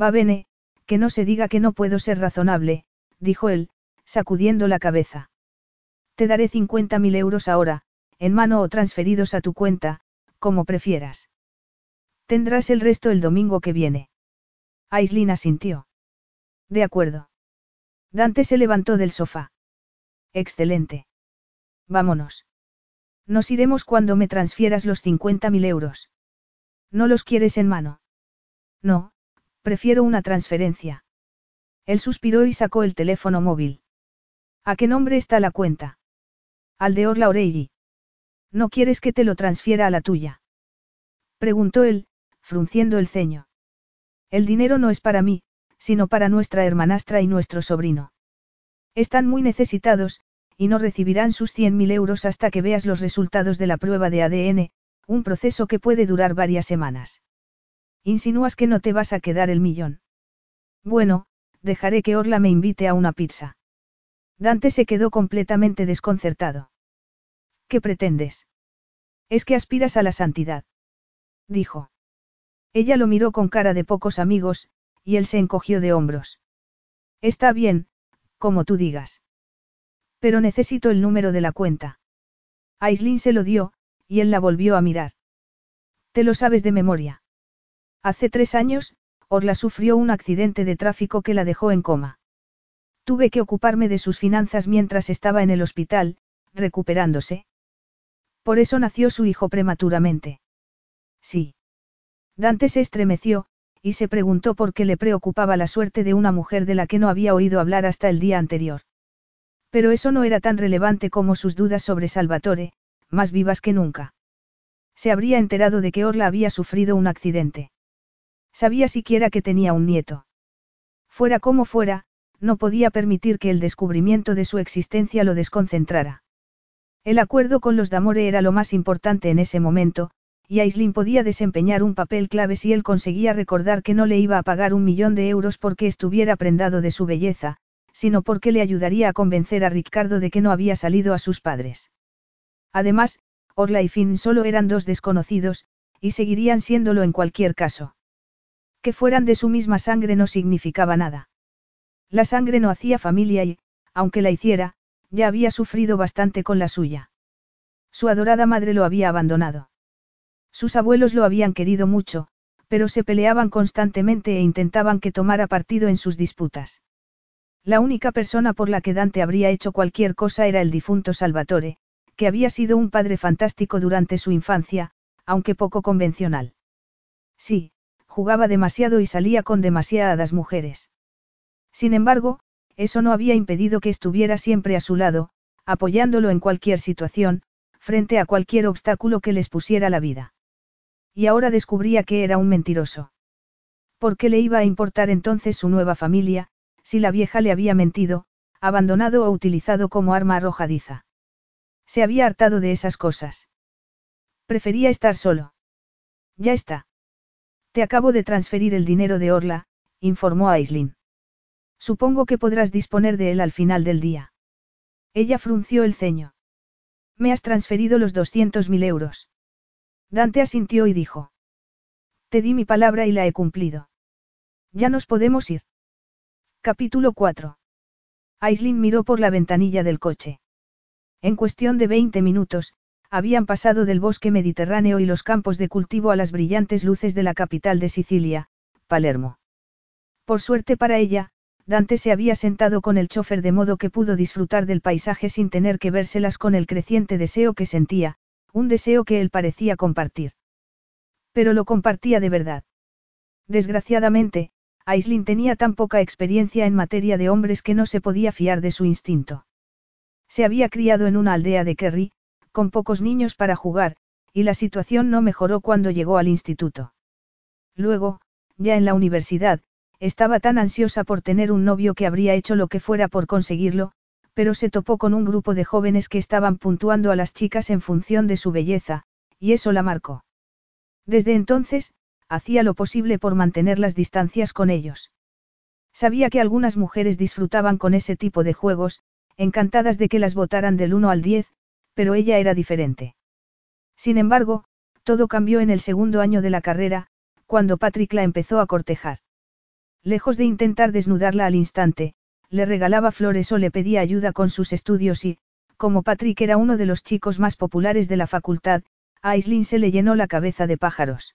[SPEAKER 1] Va bene, que no se diga que no puedo ser razonable, dijo él, sacudiendo la cabeza. Te daré 50.000 euros ahora, en mano o transferidos a tu cuenta, como prefieras. Tendrás el resto el domingo que viene. Aislin asintió. De acuerdo. Dante se levantó del sofá. Excelente. Vámonos. Nos iremos cuando me transfieras los 50.000 euros. ¿No los quieres en mano? No, prefiero una transferencia. Él suspiró y sacó el teléfono móvil. ¿A qué nombre está la cuenta? Al de Orla. ¿No quieres que te lo transfiera a la tuya? Preguntó él, frunciendo el ceño. El dinero no es para mí, sino para nuestra hermanastra y nuestro sobrino. Están muy necesitados, y no recibirán sus 100.000 euros hasta que veas los resultados de la prueba de ADN, un proceso que puede durar varias semanas. Insinúas que no te vas a quedar el millón. Bueno, dejaré que Orla me invite a una pizza. Dante se quedó completamente desconcertado. ¿Qué pretendes? Es que aspiras a la santidad. Dijo. Ella lo miró con cara de pocos amigos, y él se encogió de hombros. Está bien, como tú digas. Pero necesito el número de la cuenta. Aislin se lo dio, y él la volvió a mirar. Te lo sabes de memoria. Hace tres años, Orla sufrió un accidente de tráfico que la dejó en coma. Tuve que ocuparme de sus finanzas mientras estaba en el hospital, recuperándose. Por eso nació su hijo prematuramente. Sí. Dante se estremeció, y se preguntó por qué le preocupaba la suerte de una mujer de la que no había oído hablar hasta el día anterior. Pero eso no era tan relevante como sus dudas sobre Salvatore, más vivas que nunca. Se habría enterado de que Orla había sufrido un accidente. Sabía siquiera que tenía un nieto. Fuera como fuera, no podía permitir que el descubrimiento de su existencia lo desconcentrara. El acuerdo con los Damore era lo más importante en ese momento, y Aislin podía desempeñar un papel clave si él conseguía recordar que no le iba a pagar un millón de euros porque estuviera prendado de su belleza, sino porque le ayudaría a convencer a Ricardo de que no había salido a sus padres. Además, Orla y Finn solo eran dos desconocidos, y seguirían siéndolo en cualquier caso. Que fueran de su misma sangre no significaba nada. La sangre no hacía familia y, aunque la hiciera, ya había sufrido bastante con la suya. Su adorada madre lo había abandonado. Sus abuelos lo habían querido mucho, pero se peleaban constantemente e intentaban que tomara partido en sus disputas. La única persona por la que Dante habría hecho cualquier cosa era el difunto Salvatore, que había sido un padre fantástico durante su infancia, aunque poco convencional. Sí, jugaba demasiado y salía con demasiadas mujeres. Sin embargo, eso no había impedido que estuviera siempre a su lado, apoyándolo en cualquier situación, frente a cualquier obstáculo que les pusiera la vida. Y ahora descubría que era un mentiroso. ¿Por qué le iba a importar entonces su nueva familia, si la vieja le había mentido, abandonado o utilizado como arma arrojadiza? Se había hartado de esas cosas. Prefería estar solo. Ya está. Te acabo de transferir el dinero de Orla, informó Aislin. Supongo que podrás disponer de él al final del día. Ella frunció el ceño. Me has transferido los 200.000 euros. Dante asintió y dijo. Te di mi palabra y la he cumplido. Ya nos podemos ir. Capítulo 4. Aislin miró por la ventanilla del coche. En cuestión de 20 minutos, habían pasado del bosque mediterráneo y los campos de cultivo a las brillantes luces de la capital de Sicilia, Palermo. Por suerte para ella, Dante se había sentado con el chofer de modo que pudo disfrutar del paisaje sin tener que vérselas con el creciente deseo que sentía, un deseo que él parecía compartir. Pero lo compartía de verdad. Desgraciadamente, Aislin tenía tan poca experiencia en materia de hombres que no se podía fiar de su instinto. Se había criado en una aldea de Kerry, con pocos niños para jugar, y la situación no mejoró cuando llegó al instituto. Luego, ya en la universidad, estaba tan ansiosa por tener un novio que habría hecho lo que fuera por conseguirlo, pero se topó con un grupo de jóvenes que estaban puntuando a las chicas en función de su belleza, y eso la marcó. Desde entonces, hacía lo posible por mantener las distancias con ellos. Sabía que algunas mujeres disfrutaban con ese tipo de juegos, encantadas de que las votaran del 1 al 10, pero ella era diferente. Sin embargo, todo cambió en el segundo año de la carrera, cuando Patrick la empezó a cortejar. Lejos de intentar desnudarla al instante, le regalaba flores o le pedía ayuda con sus estudios y, como Patrick era uno de los chicos más populares de la facultad, a Aislinn se le llenó la cabeza de pájaros.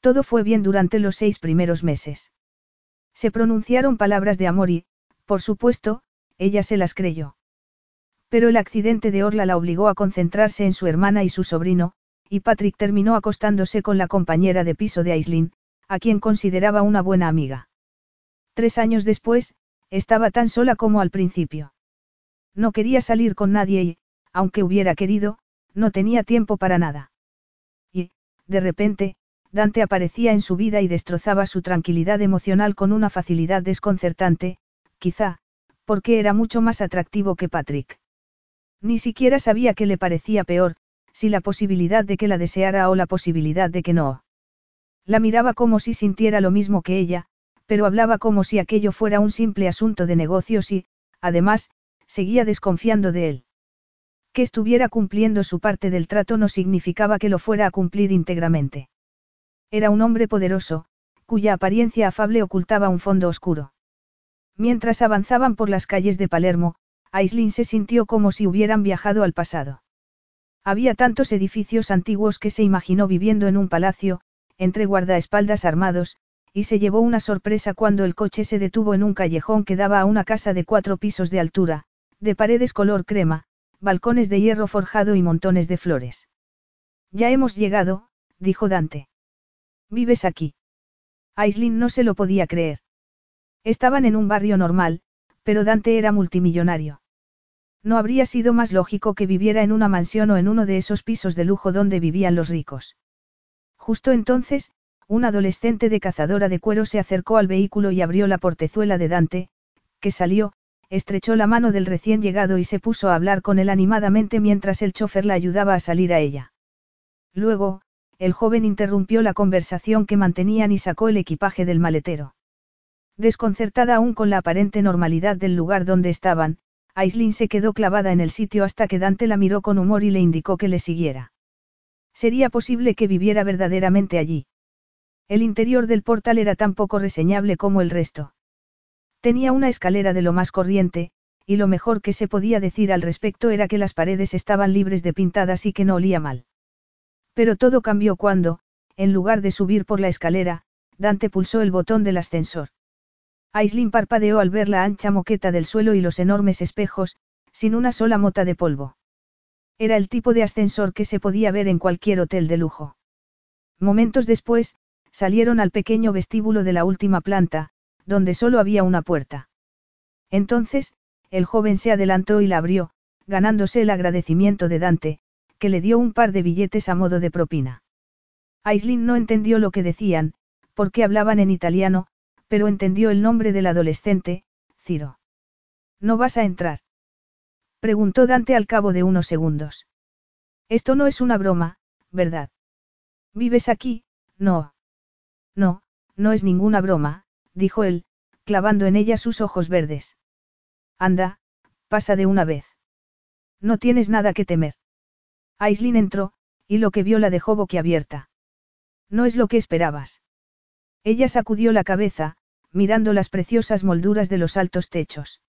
[SPEAKER 1] Todo fue bien durante los seis primeros meses. Se pronunciaron palabras de amor y, por supuesto, ella se las creyó. Pero el accidente de Orla la obligó a concentrarse en su hermana y su sobrino, y Patrick terminó acostándose con la compañera de piso de Aislinn, a quien consideraba una buena amiga. Tres años después, estaba tan sola como al principio. No quería salir con nadie y, aunque hubiera querido, no tenía tiempo para nada. Y, de repente, Dante aparecía en su vida y destrozaba su tranquilidad emocional con una facilidad desconcertante, quizá, porque era mucho más atractivo que Patrick. Ni siquiera sabía qué le parecía peor, si la posibilidad de que la deseara o la posibilidad de que no. La miraba como si sintiera lo mismo que ella, pero hablaba como si aquello fuera un simple asunto de negocios y, además, seguía desconfiando de él. Que estuviera cumpliendo su parte del trato no significaba que lo fuera a cumplir íntegramente. Era un hombre poderoso, cuya apariencia afable ocultaba un fondo oscuro. Mientras avanzaban por las calles de Palermo, Aislinn se sintió como si hubieran viajado al pasado. Había tantos edificios antiguos que se imaginó viviendo en un palacio, entre guardaespaldas armados, y se llevó una sorpresa cuando el coche se detuvo en un callejón que daba a una casa de cuatro pisos de altura, de paredes color crema, balcones de hierro forjado y montones de flores. Ya hemos llegado, dijo Dante. ¿Vives aquí? Aislinn no se lo podía creer. Estaban en un barrio normal, pero Dante era multimillonario. No habría sido más lógico que viviera en una mansión o en uno de esos pisos de lujo donde vivían los ricos. Justo entonces, un adolescente de cazadora de cuero se acercó al vehículo y abrió la portezuela de Dante, que salió, estrechó la mano del recién llegado y se puso a hablar con él animadamente mientras el chofer la ayudaba a salir a ella. Luego, el joven interrumpió la conversación que mantenían y sacó el equipaje del maletero. Desconcertada aún con la aparente normalidad del lugar donde estaban, Aislinn se quedó clavada en el sitio hasta que Dante la miró con humor y le indicó que le siguiera. Sería posible que viviera verdaderamente allí. El interior del portal era tan poco reseñable como el resto. Tenía una escalera de lo más corriente, y lo mejor que se podía decir al respecto era que las paredes estaban libres de pintadas y que no olía mal. Pero todo cambió cuando, en lugar de subir por la escalera, Dante pulsó el botón del ascensor. Aislin parpadeó al ver la ancha moqueta del suelo y los enormes espejos, sin una sola mota de polvo. Era el tipo de ascensor que se podía ver en cualquier hotel de lujo. Momentos después, salieron al pequeño vestíbulo de la última planta, donde solo había una puerta. Entonces, el joven se adelantó y la abrió, ganándose el agradecimiento de Dante, que le dio un par de billetes a modo de propina. Aislin no entendió lo que decían, porque hablaban en italiano, pero entendió el nombre del adolescente, Ciro. ¿No vas a entrar? Preguntó Dante al cabo de unos segundos. Esto no es una broma, ¿verdad? ¿Vives aquí? No. No, no es ninguna broma, dijo él, clavando en ella sus ojos verdes. Anda, pasa de una vez. No tienes nada que temer. Aislin entró, y lo que vio la dejó boquiabierta. No es lo que esperabas. Ella sacudió la cabeza, mirando las preciosas molduras de los altos techos.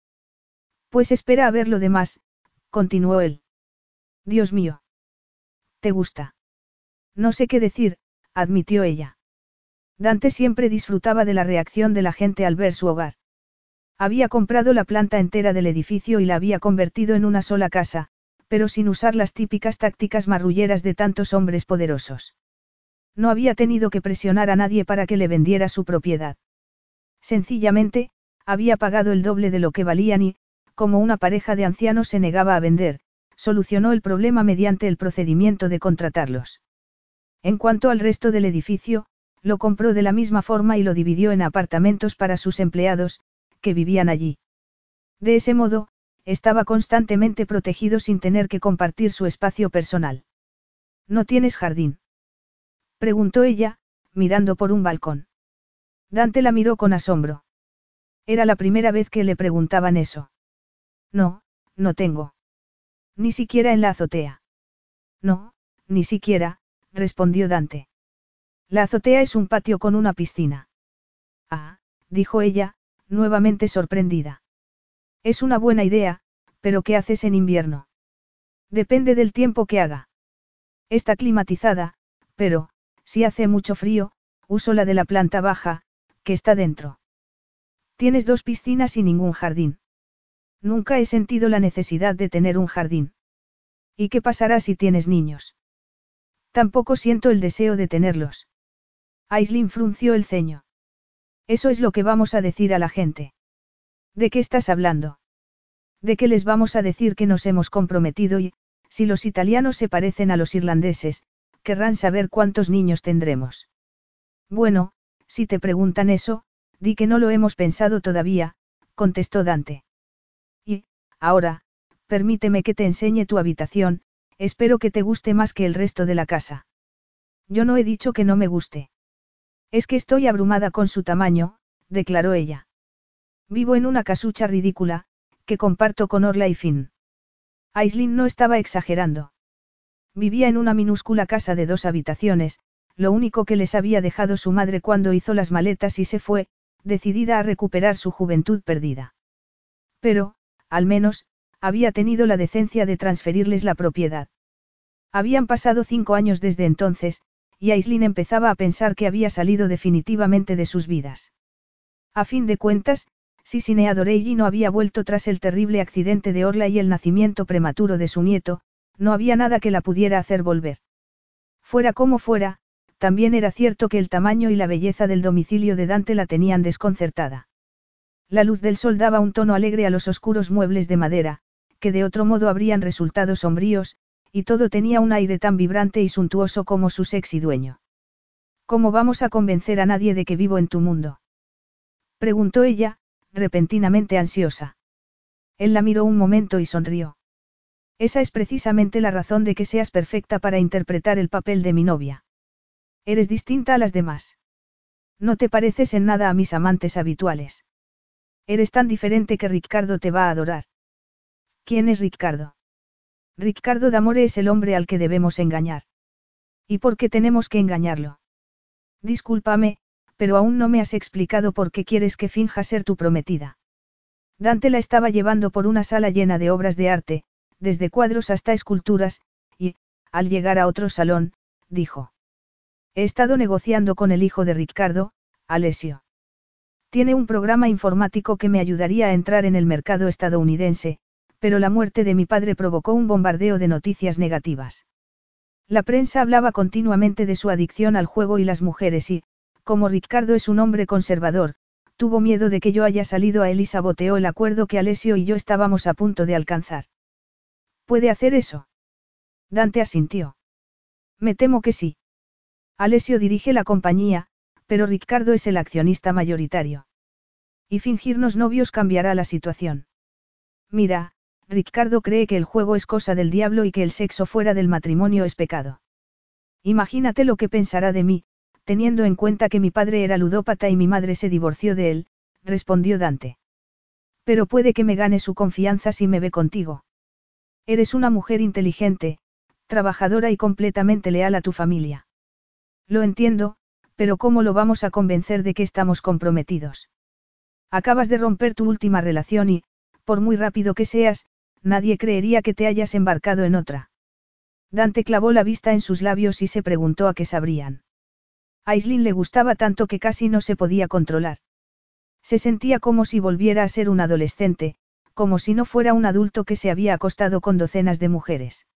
[SPEAKER 1] Pues espera a ver lo demás, continuó él. Dios mío. ¿Te gusta? No sé qué decir, admitió ella. Dante siempre disfrutaba de la reacción de la gente al ver su hogar. Había comprado la planta entera del edificio y la había convertido en una sola casa, pero sin usar las típicas tácticas marrulleras de tantos hombres poderosos. No había tenido que presionar a nadie para que le vendiera su propiedad. Sencillamente, había pagado el doble de lo que valían y, como una pareja de ancianos se negaba a vender, solucionó el problema mediante el procedimiento de contratarlos. En cuanto al resto del edificio, lo compró de la misma forma y lo dividió en apartamentos para sus empleados, que vivían allí. De ese modo, estaba constantemente protegido sin tener que compartir su espacio personal. ¿No tienes jardín? preguntó ella, mirando por un balcón. Dante la miró con asombro. Era la primera vez que le preguntaban eso. No, no tengo. Ni siquiera en la azotea. No, ni siquiera, respondió Dante. La azotea es un patio con una piscina. Ah, dijo ella, nuevamente sorprendida. Es una buena idea, pero ¿qué haces en invierno? Depende del tiempo que haga. Está climatizada, pero, si hace mucho frío, uso la de la planta baja, que está dentro. Tienes dos piscinas y ningún jardín. Nunca he sentido la necesidad de tener un jardín. ¿Y qué pasará si tienes niños? Tampoco siento el deseo de tenerlos. Aislin frunció el ceño. Eso es lo que vamos a decir a la gente. ¿De qué estás hablando? De qué les vamos a decir que nos hemos comprometido y, si los italianos se parecen a los irlandeses, querrán saber cuántos niños tendremos. Bueno, si te preguntan eso, di que no lo hemos pensado todavía, contestó Dante. Y, ahora, permíteme que te enseñe tu habitación, espero que te guste más que el resto de la casa. Yo no he dicho que no me guste. Es que estoy abrumada con su tamaño, declaró ella. Vivo en una casucha ridícula, que comparto con Orla y Finn. Aislin no estaba exagerando. Vivía en una minúscula casa de dos habitaciones, lo único que les había dejado su madre cuando hizo las maletas y se fue, decidida a recuperar su juventud perdida. Pero, al menos, había tenido la decencia de transferirles la propiedad. Habían pasado cinco años desde entonces, y Aislinn empezaba a pensar que había salido definitivamente de sus vidas. A fin de cuentas, si Sineadorelli no había vuelto tras el terrible accidente de Orla y el nacimiento prematuro de su nieto, no había nada que la pudiera hacer volver. Fuera como fuera, también era cierto que el tamaño y la belleza del domicilio de Dante la tenían desconcertada. La luz del sol daba un tono alegre a los oscuros muebles de madera, que de otro modo habrían resultado sombríos, y todo tenía un aire tan vibrante y suntuoso como su sexy dueño. ¿Cómo vamos a convencer a nadie de que vivo en tu mundo? Preguntó ella, repentinamente ansiosa. Él la miró un momento y sonrió. Esa es precisamente la razón de que seas perfecta para interpretar el papel de mi novia. Eres distinta a las demás. No te pareces en nada a mis amantes habituales. Eres tan diferente que Ricardo te va a adorar. ¿Quién es Ricardo? Ricardo D'Amore es el hombre al que debemos engañar. ¿Y por qué tenemos que engañarlo? Discúlpame, pero aún no me has explicado por qué quieres que finja ser tu prometida. Dante la estaba llevando por una sala llena de obras de arte, desde cuadros hasta esculturas, y, al llegar a otro salón, dijo. He estado negociando con el hijo de Ricardo, Alessio. Tiene un programa informático que me ayudaría a entrar en el mercado estadounidense, pero la muerte de mi padre provocó un bombardeo de noticias negativas. La prensa hablaba continuamente de su adicción al juego y las mujeres y, como Ricardo es un hombre conservador, tuvo miedo de que yo haya salido a él y saboteó el acuerdo que Alessio y yo estábamos a punto de alcanzar. ¿Puede hacer eso? Dante asintió. Me temo que sí. Alessio dirige la compañía, pero Ricardo es el accionista mayoritario. Y fingirnos novios cambiará la situación. Mira, Ricardo cree que el juego es cosa del diablo y que el sexo fuera del matrimonio es pecado. Imagínate lo que pensará de mí, teniendo en cuenta que mi padre era ludópata y mi madre se divorció de él, respondió Dante. Pero puede que me gane su confianza si me ve contigo. Eres una mujer inteligente, trabajadora y completamente leal a tu familia. Lo entiendo, pero ¿cómo lo vamos a convencer de que estamos comprometidos? Acabas de romper tu última relación y, por muy rápido que seas, nadie creería que te hayas embarcado en otra. Dante clavó la vista en sus labios y se preguntó a qué sabrían. A Aislinn le gustaba tanto que casi no se podía controlar. Se sentía como si volviera a ser un adolescente, como si no fuera un adulto que se había acostado con docenas de mujeres.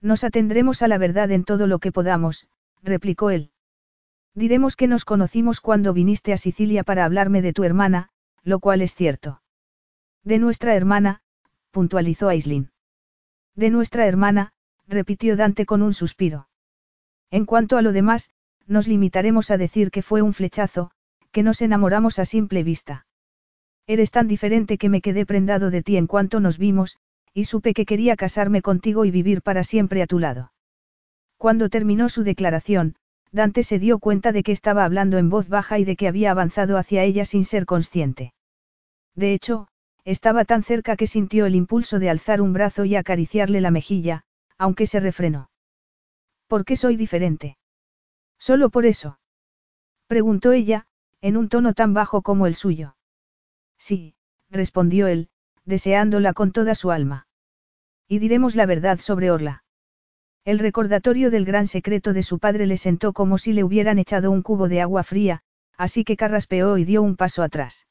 [SPEAKER 1] Nos atendremos a la verdad en todo lo que podamos, replicó él. Diremos que nos conocimos cuando viniste a Sicilia para hablarme de tu hermana, lo cual es cierto. De nuestra hermana, puntualizó Aislinn. De nuestra hermana, repitió Dante con un suspiro. En cuanto a lo demás, nos limitaremos a decir que fue un flechazo, que nos enamoramos a simple vista. Eres tan diferente que me quedé prendado de ti en cuanto nos vimos, y supe que quería casarme contigo y vivir para siempre a tu lado. Cuando terminó su declaración, Dante se dio cuenta de que estaba hablando en voz baja y de que había avanzado hacia ella sin ser consciente. De hecho, estaba tan cerca que sintió el impulso de alzar un brazo y acariciarle la mejilla, aunque se refrenó. ¿Por qué soy diferente? ¿Solo por eso? Preguntó ella, en un tono tan bajo como el suyo. Sí, respondió él, deseándola con toda su alma. Y diremos la verdad sobre Orla. El recordatorio del gran secreto de su padre le sentó como si le hubieran echado un cubo de agua fría, así que carraspeó y dio un paso atrás.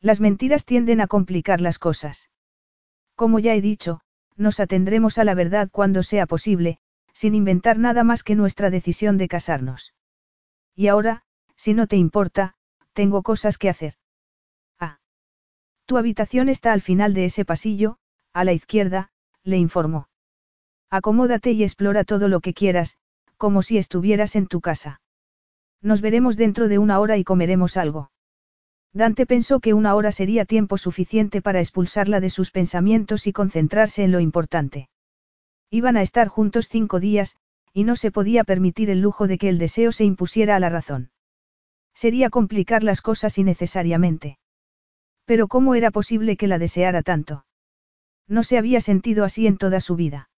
[SPEAKER 1] Las mentiras tienden a complicar las cosas. Como ya he dicho, nos atendremos a la verdad cuando sea posible, sin inventar nada más que nuestra decisión de casarnos. Y ahora, si no te importa, tengo cosas que hacer. Ah. Tu habitación está al final de ese pasillo, a la izquierda, le informó. Acomódate y explora todo lo que quieras, como si estuvieras en tu casa. Nos veremos dentro de una hora y comeremos algo. Dante pensó que una hora sería tiempo suficiente para expulsarla de sus pensamientos y concentrarse en lo importante. Iban a estar juntos cinco días, y no se podía permitir el lujo de que el deseo se impusiera a la razón. Sería complicar las cosas innecesariamente. Pero ¿cómo era posible que la deseara tanto? No se había sentido así en toda su vida.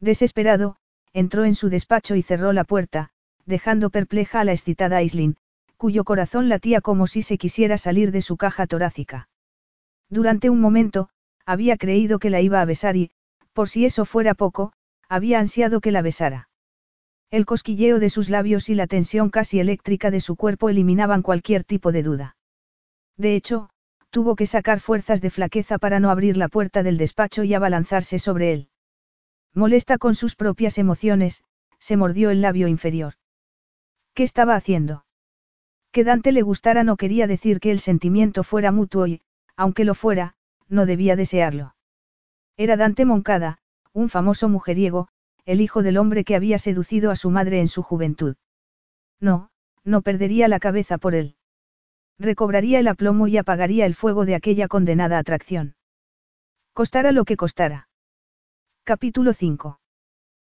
[SPEAKER 1] Desesperado, entró en su despacho y cerró la puerta, dejando perpleja a la excitada Aislinn, cuyo corazón latía como si se quisiera salir de su caja torácica. Durante un momento, había creído que la iba a besar y, por si eso fuera poco, había ansiado que la besara. El cosquilleo de sus labios y la tensión casi eléctrica de su cuerpo eliminaban cualquier tipo de duda. De hecho, tuvo que sacar fuerzas de flaqueza para no abrir la puerta del despacho y abalanzarse sobre él. Molesta con sus propias emociones, se mordió el labio inferior. ¿Qué estaba haciendo? Que Dante le gustara no quería decir que el sentimiento fuera mutuo y, aunque lo fuera, no debía desearlo. Era Dante Moncada, un famoso mujeriego, el hijo del hombre que había seducido a su madre en su juventud. No, no perdería la cabeza por él. Recobraría el aplomo y apagaría el fuego de aquella condenada atracción. Costara lo que costara. Capítulo 5.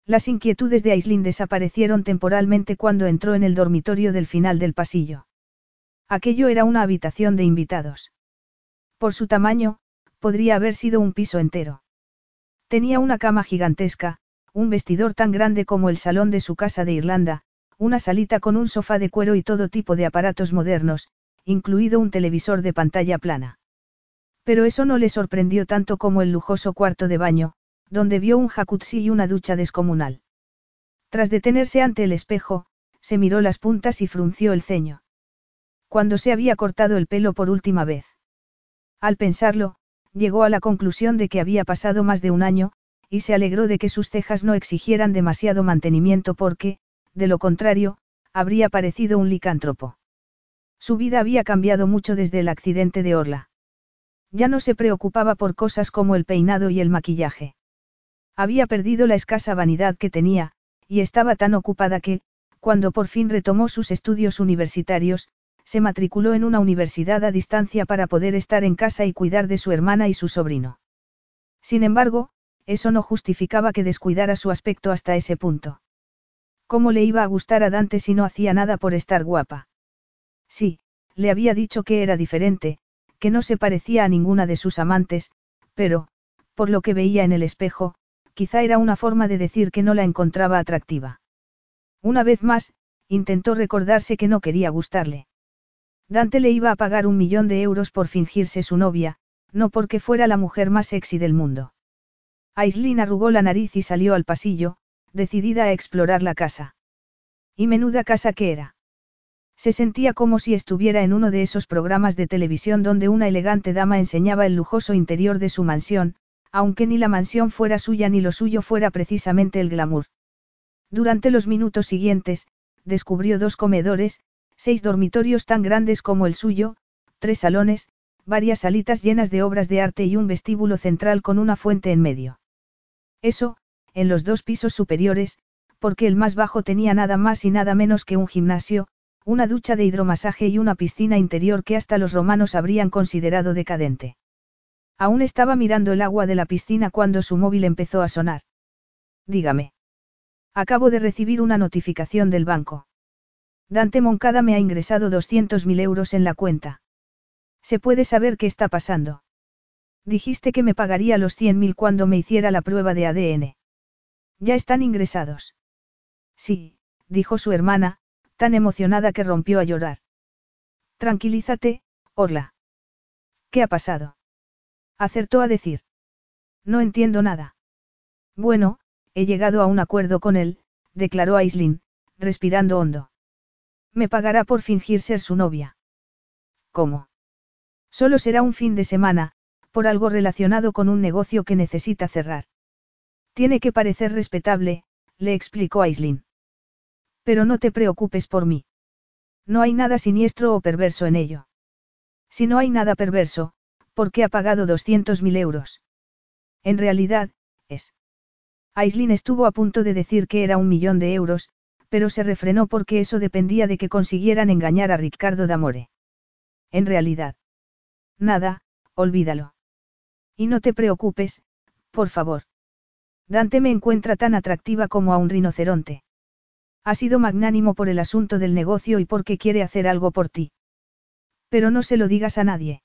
[SPEAKER 1] Las inquietudes de Aislinn desaparecieron temporalmente cuando entró en el dormitorio del final del pasillo. Aquello era una habitación de invitados. Por su tamaño, podría haber sido un piso entero. Tenía una cama gigantesca, un vestidor tan grande como el salón de su casa de Irlanda, una salita con un sofá de cuero y todo tipo de aparatos modernos, incluido un televisor de pantalla plana. Pero eso no le sorprendió tanto como el lujoso cuarto de baño, donde vio un jacuzzi y una ducha descomunal. Tras detenerse ante el espejo, se miró las puntas y frunció el ceño. Cuando se había cortado el pelo por última vez. Al pensarlo, llegó a la conclusión de que había pasado más de un año, y se alegró de que sus cejas no exigieran demasiado mantenimiento porque, de lo contrario, habría parecido un licántropo. Su vida había cambiado mucho desde el accidente de Orla. Ya no se preocupaba por cosas como el peinado y el maquillaje. Había perdido la escasa vanidad que tenía, y estaba tan ocupada que, cuando por fin retomó sus estudios universitarios, se matriculó en una universidad a distancia para poder estar en casa y cuidar de su hermana y su sobrino. Sin embargo, eso no justificaba que descuidara su aspecto hasta ese punto. ¿Cómo le iba a gustar a Dante si no hacía nada por estar guapa? Sí, le había dicho que era diferente, que no se parecía a ninguna de sus amantes, pero, por lo que veía en el espejo, quizá era una forma de decir que no la encontraba atractiva. Una vez más, intentó recordarse que no quería gustarle. Dante le iba a pagar un millón de euros por fingirse su novia, no porque fuera la mujer más sexy del mundo. Aislinn arrugó la nariz y salió al pasillo, decidida a explorar la casa. Y menuda casa que era. Se sentía como si estuviera en uno de esos programas de televisión donde una elegante dama enseñaba el lujoso interior de su mansión, aunque ni la mansión fuera suya ni lo suyo fuera precisamente el glamour. Durante los minutos siguientes, descubrió dos comedores, seis dormitorios tan grandes como el suyo, tres salones, varias salitas llenas de obras de arte y un vestíbulo central con una fuente en medio. Eso, en los dos pisos superiores, porque el más bajo tenía nada más y nada menos que un gimnasio, una ducha de hidromasaje y una piscina interior que hasta los romanos habrían considerado decadente. Aún estaba mirando el agua de la piscina cuando su móvil empezó a sonar. Dígame. Acabo de recibir una notificación del banco. Dante Moncada me ha ingresado 200.000 euros en la cuenta. ¿Se puede saber qué está pasando? Dijiste que me pagaría los 100.000 cuando me hiciera la prueba de ADN. Ya están ingresados. Sí, dijo su hermana, tan emocionada que rompió a llorar. Tranquilízate, Orla. ¿Qué ha pasado? Acertó a decir. No entiendo nada. Bueno, he llegado a un acuerdo con él, declaró Aislinn, respirando hondo. Me pagará por fingir ser su novia. ¿Cómo? Solo será un fin de semana, por algo relacionado con un negocio que necesita cerrar. Tiene que parecer respetable, le explicó Aislinn. Pero no te preocupes por mí. No hay nada siniestro o perverso en ello. Si no hay nada perverso, ¿por qué ha pagado 200.000 euros? En realidad, es. Aislinn estuvo a punto de decir que era un millón de euros, pero se refrenó porque eso dependía de que consiguieran engañar a Ricardo D'Amore. En realidad. Nada, olvídalo. Y no te preocupes, por favor. Dante me encuentra tan atractiva como a un rinoceronte. Ha sido magnánimo por el asunto del negocio y porque quiere hacer algo por ti. Pero no se lo digas a nadie.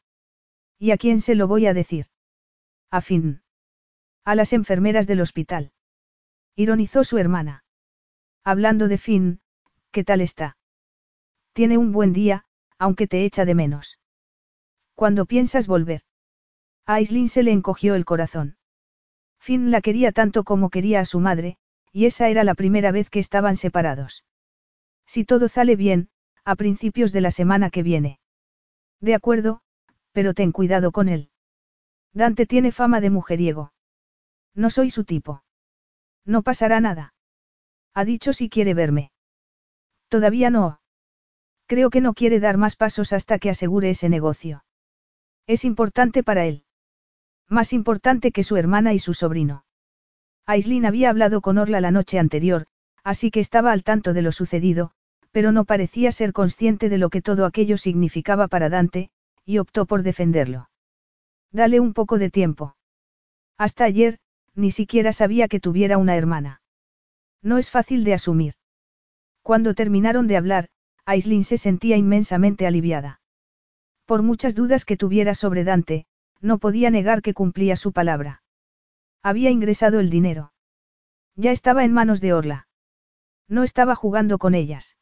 [SPEAKER 1] ¿Y a quién se lo voy a decir? A fin. A las enfermeras del hospital. Ironizó su hermana. Hablando de Finn, ¿Qué tal está? Tiene un buen día, aunque te echa de menos. ¿Cuándo piensas volver? A Aislinn se le encogió el corazón. Finn la quería tanto como quería a su madre, y esa era la primera vez que estaban separados. Si todo sale bien, a principios de la semana que viene. De acuerdo, pero ten cuidado con él. Dante tiene fama de mujeriego. No soy su tipo. No pasará nada. Ha dicho si quiere verme. Todavía no. Creo que no quiere dar más pasos hasta que asegure ese negocio. Es importante para él. Más importante que su hermana y su sobrino. Aislin había hablado con Orla la noche anterior, así que estaba al tanto de lo sucedido, pero no parecía ser consciente de lo que todo aquello significaba para Dante, y optó por defenderlo. Dale un poco de tiempo. Hasta ayer, ni siquiera sabía que tuviera una hermana. No es fácil de asumir. Cuando terminaron de hablar, Aislin se sentía inmensamente aliviada. Por muchas dudas que tuviera sobre Dante, no podía negar que cumplía su palabra. Había ingresado el dinero. Ya estaba en manos de Orla. No estaba jugando con ellas.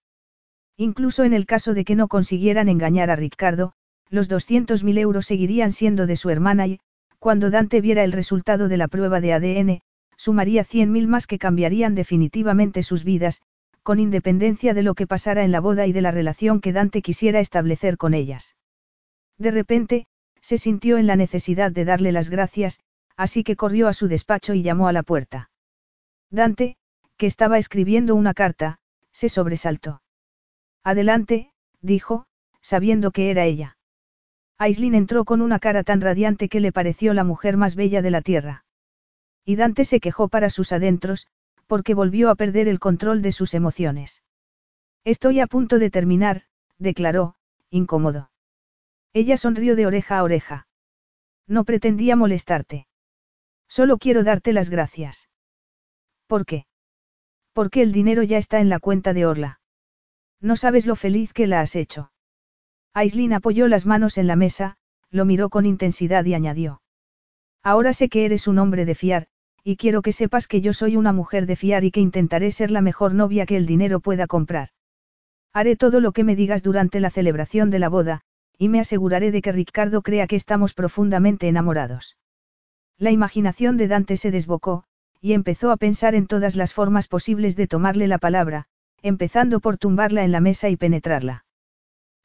[SPEAKER 1] Incluso en el caso de que no consiguieran engañar a Ricardo, los 200.000 euros seguirían siendo de su hermana y, cuando Dante viera el resultado de la prueba de ADN, sumaría 100.000 más que cambiarían definitivamente sus vidas, con independencia de lo que pasara en la boda y de la relación que Dante quisiera establecer con ellas. De repente, se sintió en la necesidad de darle las gracias, así que corrió a su despacho y llamó a la puerta. Dante, que estaba escribiendo una carta, se sobresaltó. Adelante, dijo, sabiendo que era ella. Aislin entró con una cara tan radiante que le pareció la mujer más bella de la tierra. Y Dante se quejó para sus adentros, porque volvió a perder el control de sus emociones. Estoy a punto de terminar, declaró, incómodo. Ella sonrió de oreja a oreja. No pretendía molestarte. Solo quiero darte las gracias. ¿Por qué? Porque el dinero ya está en la cuenta de Orla. No sabes lo feliz que la has hecho. Aislin apoyó las manos en la mesa, lo miró con intensidad y añadió. Ahora sé que eres un hombre de fiar, y quiero que sepas que yo soy una mujer de fiar y que intentaré ser la mejor novia que el dinero pueda comprar. Haré todo lo que me digas durante la celebración de la boda, y me aseguraré de que Ricardo crea que estamos profundamente enamorados. La imaginación de Dante se desbocó, y empezó a pensar en todas las formas posibles de tomarle la palabra, empezando por tumbarla en la mesa y penetrarla.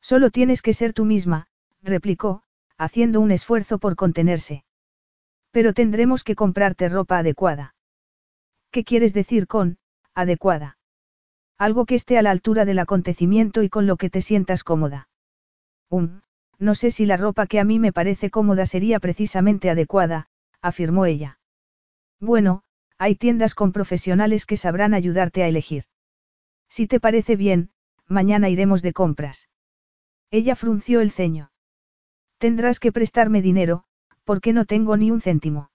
[SPEAKER 1] Solo tienes que ser tú misma, replicó, haciendo un esfuerzo por contenerse. Pero tendremos que comprarte ropa adecuada. ¿Qué quieres decir con, adecuada? Algo que esté a la altura del acontecimiento y con lo que te sientas cómoda. Um, no sé si la ropa que a mí me parece cómoda sería precisamente adecuada, afirmó ella. Bueno, hay tiendas con profesionales que sabrán ayudarte a elegir. Si te parece bien, mañana iremos de compras. Ella frunció el ceño. Tendrás que prestarme dinero, porque no tengo ni un céntimo.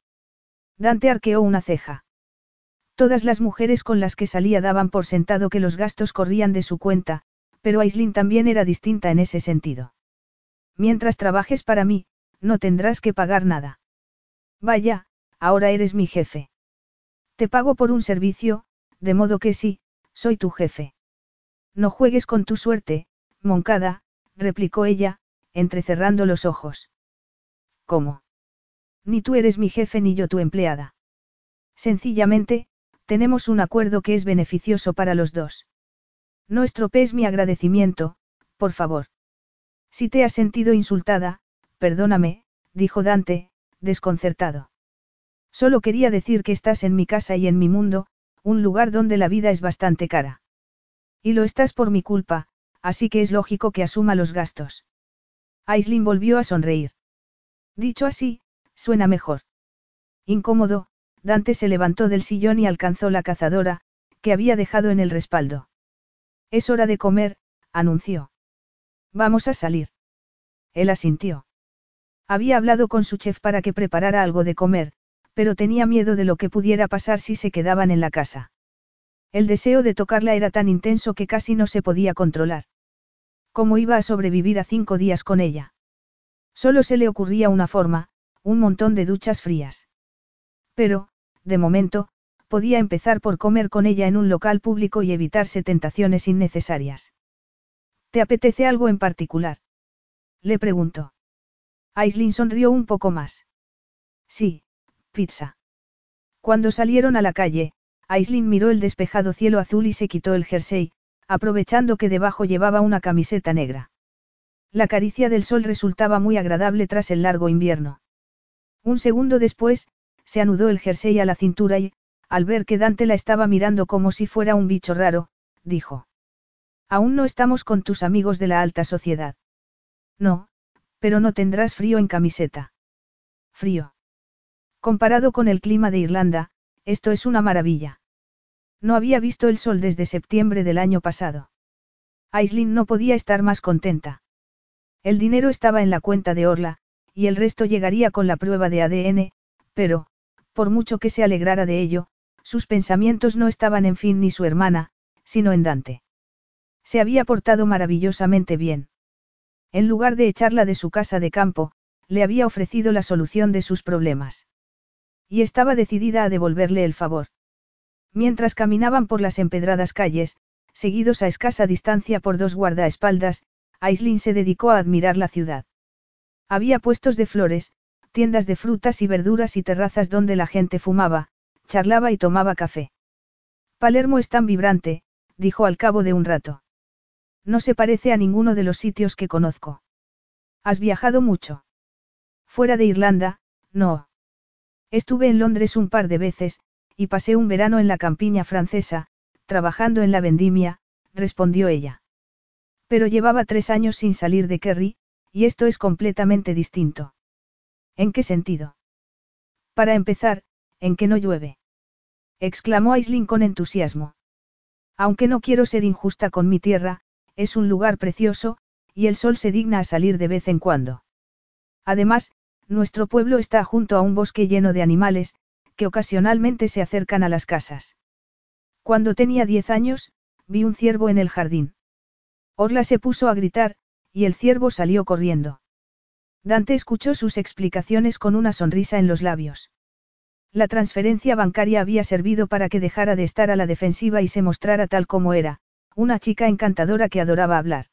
[SPEAKER 1] Dante arqueó una ceja. Todas las mujeres con las que salía daban por sentado que los gastos corrían de su cuenta, pero Aislin también era distinta en ese sentido. Mientras trabajes para mí, no tendrás que pagar nada. Vaya, ahora eres mi jefe. Te pago por un servicio, de modo que sí, soy tu jefe. No juegues con tu suerte, Moncada, replicó ella, entrecerrando los ojos. ¿Cómo? Ni tú eres mi jefe ni yo tu empleada. Sencillamente, tenemos un acuerdo que es beneficioso para los dos. No estropees mi agradecimiento, por favor. Si te has sentido insultada, perdóname, dijo Dante, desconcertado. Solo quería decir que estás en mi casa y en mi mundo, un lugar donde la vida es bastante cara. Y lo estás por mi culpa, así que es lógico que asuma los gastos. Aislin volvió a sonreír. Dicho así, suena mejor. Incómodo, Dante se levantó del sillón y alcanzó la cazadora, que había dejado en el respaldo. Es hora de comer, anunció. Vamos a salir. Él asintió. Había hablado con su chef para que preparara algo de comer, pero tenía miedo de lo que pudiera pasar si se quedaban en la casa. El deseo de tocarla era tan intenso que casi no se podía controlar. ¿Cómo iba a sobrevivir a cinco días con ella? Solo se le ocurría una forma, un montón de duchas frías. Pero, de momento, podía empezar por comer con ella en un local público y evitarse tentaciones innecesarias. ¿Te apetece algo en particular? Le preguntó. Aislin sonrió un poco más. Sí, pizza. Cuando salieron a la calle, Aislin miró el despejado cielo azul y se quitó el jersey, aprovechando que debajo llevaba una camiseta negra. La caricia del sol resultaba muy agradable tras el largo invierno. Un segundo después, se anudó el jersey a la cintura y, al ver que Dante la estaba mirando como si fuera un bicho raro, dijo. Aún no estamos con tus amigos de la alta sociedad. No, pero no tendrás frío en camiseta. Frío. Comparado con el clima de Irlanda, esto es una maravilla. No había visto el sol desde septiembre del año pasado. Aislin no podía estar más contenta. El dinero estaba en la cuenta de Orla, y el resto llegaría con la prueba de ADN, pero, por mucho que se alegrara de ello, sus pensamientos no estaban en Fin ni su hermana, sino en Dante. Se había portado maravillosamente bien. En lugar de echarla de su casa de campo, le había ofrecido la solución de sus problemas. Y estaba decidida a devolverle el favor. Mientras caminaban por las empedradas calles, seguidos a escasa distancia por dos guardaespaldas, Aislin se dedicó a admirar la ciudad. Había puestos de flores, tiendas de frutas y verduras y terrazas donde la gente fumaba, charlaba y tomaba café. Palermo es tan vibrante, dijo al cabo de un rato. No se parece a ninguno de los sitios que conozco. ¿Has viajado mucho? Fuera de Irlanda, no. Estuve en Londres un par de veces, y pasé un verano en la campiña francesa, trabajando en la vendimia, respondió ella. Pero llevaba tres años sin salir de Kerry, y esto es completamente distinto. ¿En qué sentido? Para empezar, en que no llueve. Exclamó Aislin con entusiasmo. Aunque no quiero ser injusta con mi tierra, es un lugar precioso, y el sol se digna a salir de vez en cuando. Además, nuestro pueblo está junto a un bosque lleno de animales, que ocasionalmente se acercan a las casas. Cuando tenía diez años, vi un ciervo en el jardín. Orla se puso a gritar, y el ciervo salió corriendo. Dante escuchó sus explicaciones con una sonrisa en los labios. La transferencia bancaria había servido para que dejara de estar a la defensiva y se mostrara tal como era, una chica encantadora que adoraba hablar.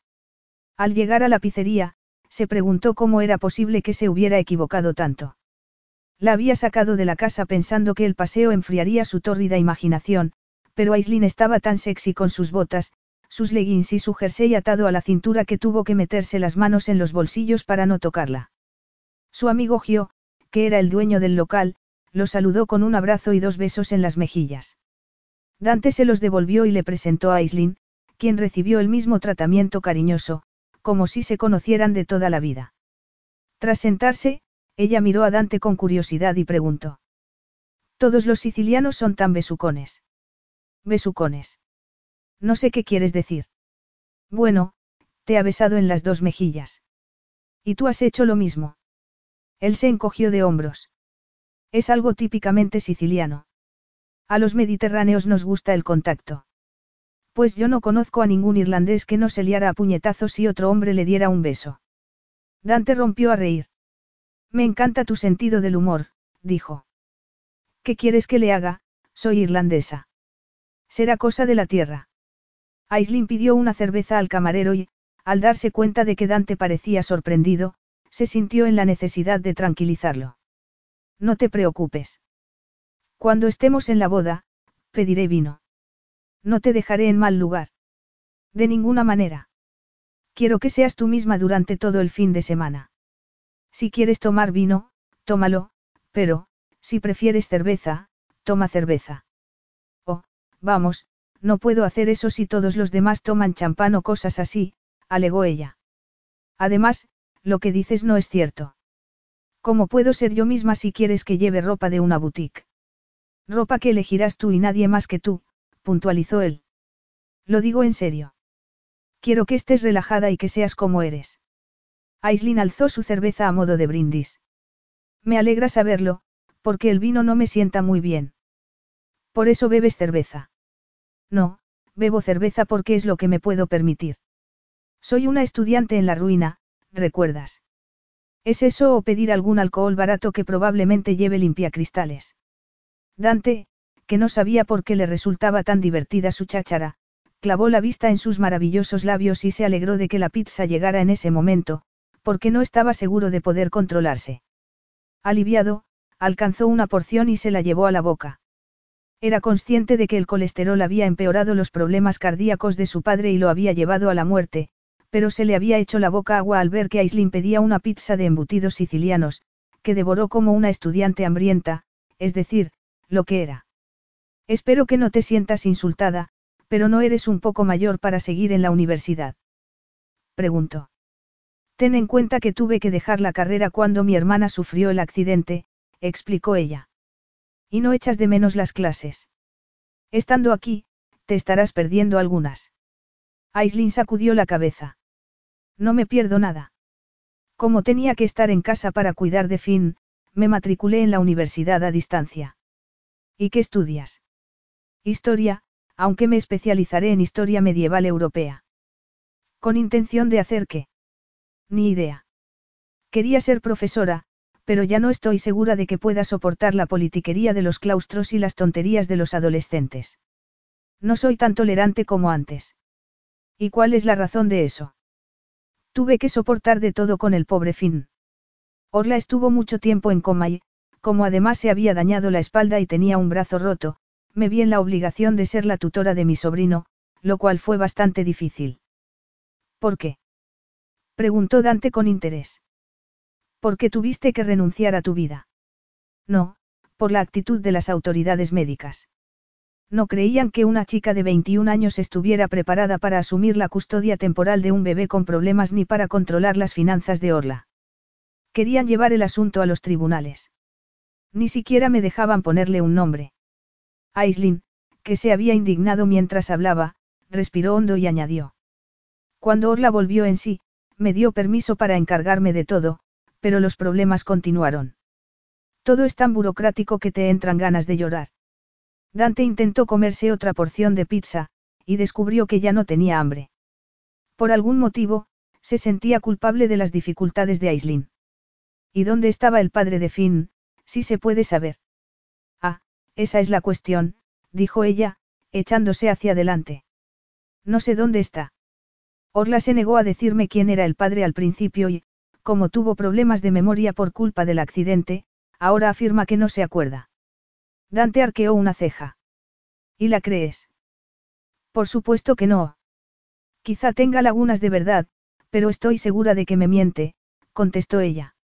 [SPEAKER 1] Al llegar a la pizzería, se preguntó cómo era posible que se hubiera equivocado tanto. La había sacado de la casa pensando que el paseo enfriaría su tórrida imaginación, pero Aislin estaba tan sexy con sus botas, sus leggings y su jersey atado a la cintura que tuvo que meterse las manos en los bolsillos para no tocarla. Su amigo Gio, que era el dueño del local, lo saludó con un abrazo y dos besos en las mejillas. Dante se los devolvió y le presentó a Aislin, quien recibió el mismo tratamiento cariñoso, como si se conocieran de toda la vida. Tras sentarse, ella miró a Dante con curiosidad y preguntó. Todos los sicilianos son tan besucones. Besucones. No sé qué quieres decir. Bueno, te ha besado en las dos mejillas. Y tú has hecho lo mismo. Él se encogió de hombros. Es algo típicamente siciliano. A los mediterráneos nos gusta el contacto. Pues yo no conozco a ningún irlandés que no se liara a puñetazos si otro hombre le diera un beso. Dante rompió a reír. Me encanta tu sentido del humor, dijo. ¿Qué quieres que le haga? Soy irlandesa. Será cosa de la tierra. Aislin pidió una cerveza al camarero y, al darse cuenta de que Dante parecía sorprendido, se sintió en la necesidad de tranquilizarlo. No te preocupes. Cuando estemos en la boda, pediré vino. No te dejaré en mal lugar. De ninguna manera. Quiero que seas tú misma durante todo el fin de semana. Si quieres tomar vino, tómalo, pero, si prefieres cerveza, toma cerveza. Oh, vamos, no puedo hacer eso si todos los demás toman champán o cosas así, alegó ella. Además, lo que dices no es cierto. ¿Cómo puedo ser yo misma si quieres que lleve ropa de una boutique? Ropa que elegirás tú y nadie más que tú, puntualizó él. Lo digo en serio. Quiero que estés relajada y que seas como eres. Aislin alzó su cerveza a modo de brindis. Me alegra saberlo, porque el vino no me sienta muy bien. Por eso bebes cerveza. No, bebo cerveza porque es lo que me puedo permitir. Soy una estudiante en la ruina, ¿recuerdas? ¿Es eso o pedir algún alcohol barato que probablemente lleve limpiacristales? Dante, que no sabía por qué le resultaba tan divertida su cháchara, clavó la vista en sus maravillosos labios y se alegró de que la pizza llegara en ese momento, porque no estaba seguro de poder controlarse. Aliviado, alcanzó una porción y se la llevó a la boca. Era consciente de que el colesterol había empeorado los problemas cardíacos de su padre y lo había llevado a la muerte, pero se le había hecho la boca agua al ver que Aislinn pedía una pizza de embutidos sicilianos, que devoró como una estudiante hambrienta, es decir, lo que era. Espero que no te sientas insultada, pero no eres un poco mayor para seguir en la universidad. Preguntó. Ten en cuenta que tuve que dejar la carrera cuando mi hermana sufrió el accidente, explicó ella. Y no echas de menos las clases. Estando aquí, te estarás perdiendo algunas. Aislin sacudió la cabeza. No me pierdo nada. Como tenía que estar en casa para cuidar de Finn, me matriculé en la universidad a distancia. ¿Y qué estudias? Historia, aunque me especializaré en historia medieval europea. ¿Con intención de hacer qué? Ni idea. Quería ser profesora, pero ya no estoy segura de que pueda soportar la politiquería de los claustros y las tonterías de los adolescentes. No soy tan tolerante como antes. ¿Y cuál es la razón de eso? Tuve que soportar de todo con el pobre Finn. Orla estuvo mucho tiempo en coma y, como además se había dañado la espalda y tenía un brazo roto, me vi en la obligación de ser la tutora de mi sobrino, lo cual fue bastante difícil. ¿Por qué? preguntó Dante con interés. ¿Por qué tuviste que renunciar a tu vida? No, por la actitud de las autoridades médicas. No creían que una chica de 21 años estuviera preparada para asumir la custodia temporal de un bebé con problemas ni para controlar las finanzas de Orla. Querían llevar el asunto a los tribunales. Ni siquiera me dejaban ponerle un nombre. Aislin, que se había indignado mientras hablaba, respiró hondo y añadió. Cuando Orla volvió en sí, me dio permiso para encargarme de todo, pero los problemas continuaron. Todo es tan burocrático que te entran ganas de llorar. Dante intentó comerse otra porción de pizza, y descubrió que ya no tenía hambre. Por algún motivo, se sentía culpable de las dificultades de Aislin. ¿Y dónde estaba el padre de Finn, si se puede saber? Ah, esa es la cuestión, dijo ella, echándose hacia adelante. No sé dónde está. Orla se negó a decirme quién era el padre al principio y, como tuvo problemas de memoria por culpa del accidente, ahora afirma que no se acuerda. Dante arqueó una ceja. ¿Y la crees? Por supuesto que no. Quizá tenga lagunas de verdad, pero estoy segura de que me miente, contestó ella.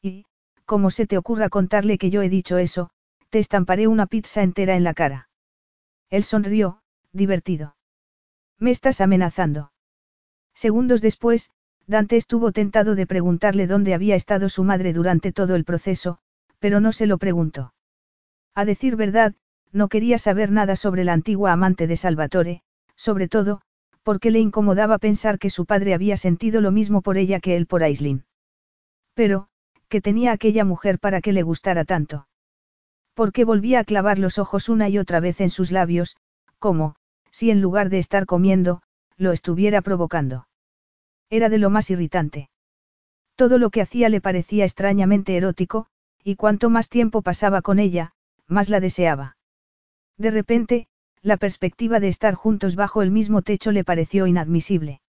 [SPEAKER 1] Y, como se te ocurra contarle que yo he dicho eso, te estamparé una pizza entera en la cara. Él sonrió, divertido. Me estás amenazando. Segundos después, Dante estuvo tentado de preguntarle dónde había estado su madre durante todo el proceso, pero no se lo preguntó. A decir verdad, no quería saber nada sobre la antigua amante de Salvatore, sobre todo, porque le incomodaba pensar que su padre había sentido lo mismo por ella que él por Aislin. Pero, ¿qué tenía aquella mujer para que le gustara tanto? Porque volvía a clavar los ojos una y otra vez en sus labios, como, si en lugar de estar comiendo, lo estuviera provocando. Era de lo más irritante. Todo lo que hacía le parecía extrañamente erótico, y cuanto más tiempo pasaba con ella, más la deseaba. De repente, la perspectiva de estar juntos bajo el mismo techo le pareció inadmisible.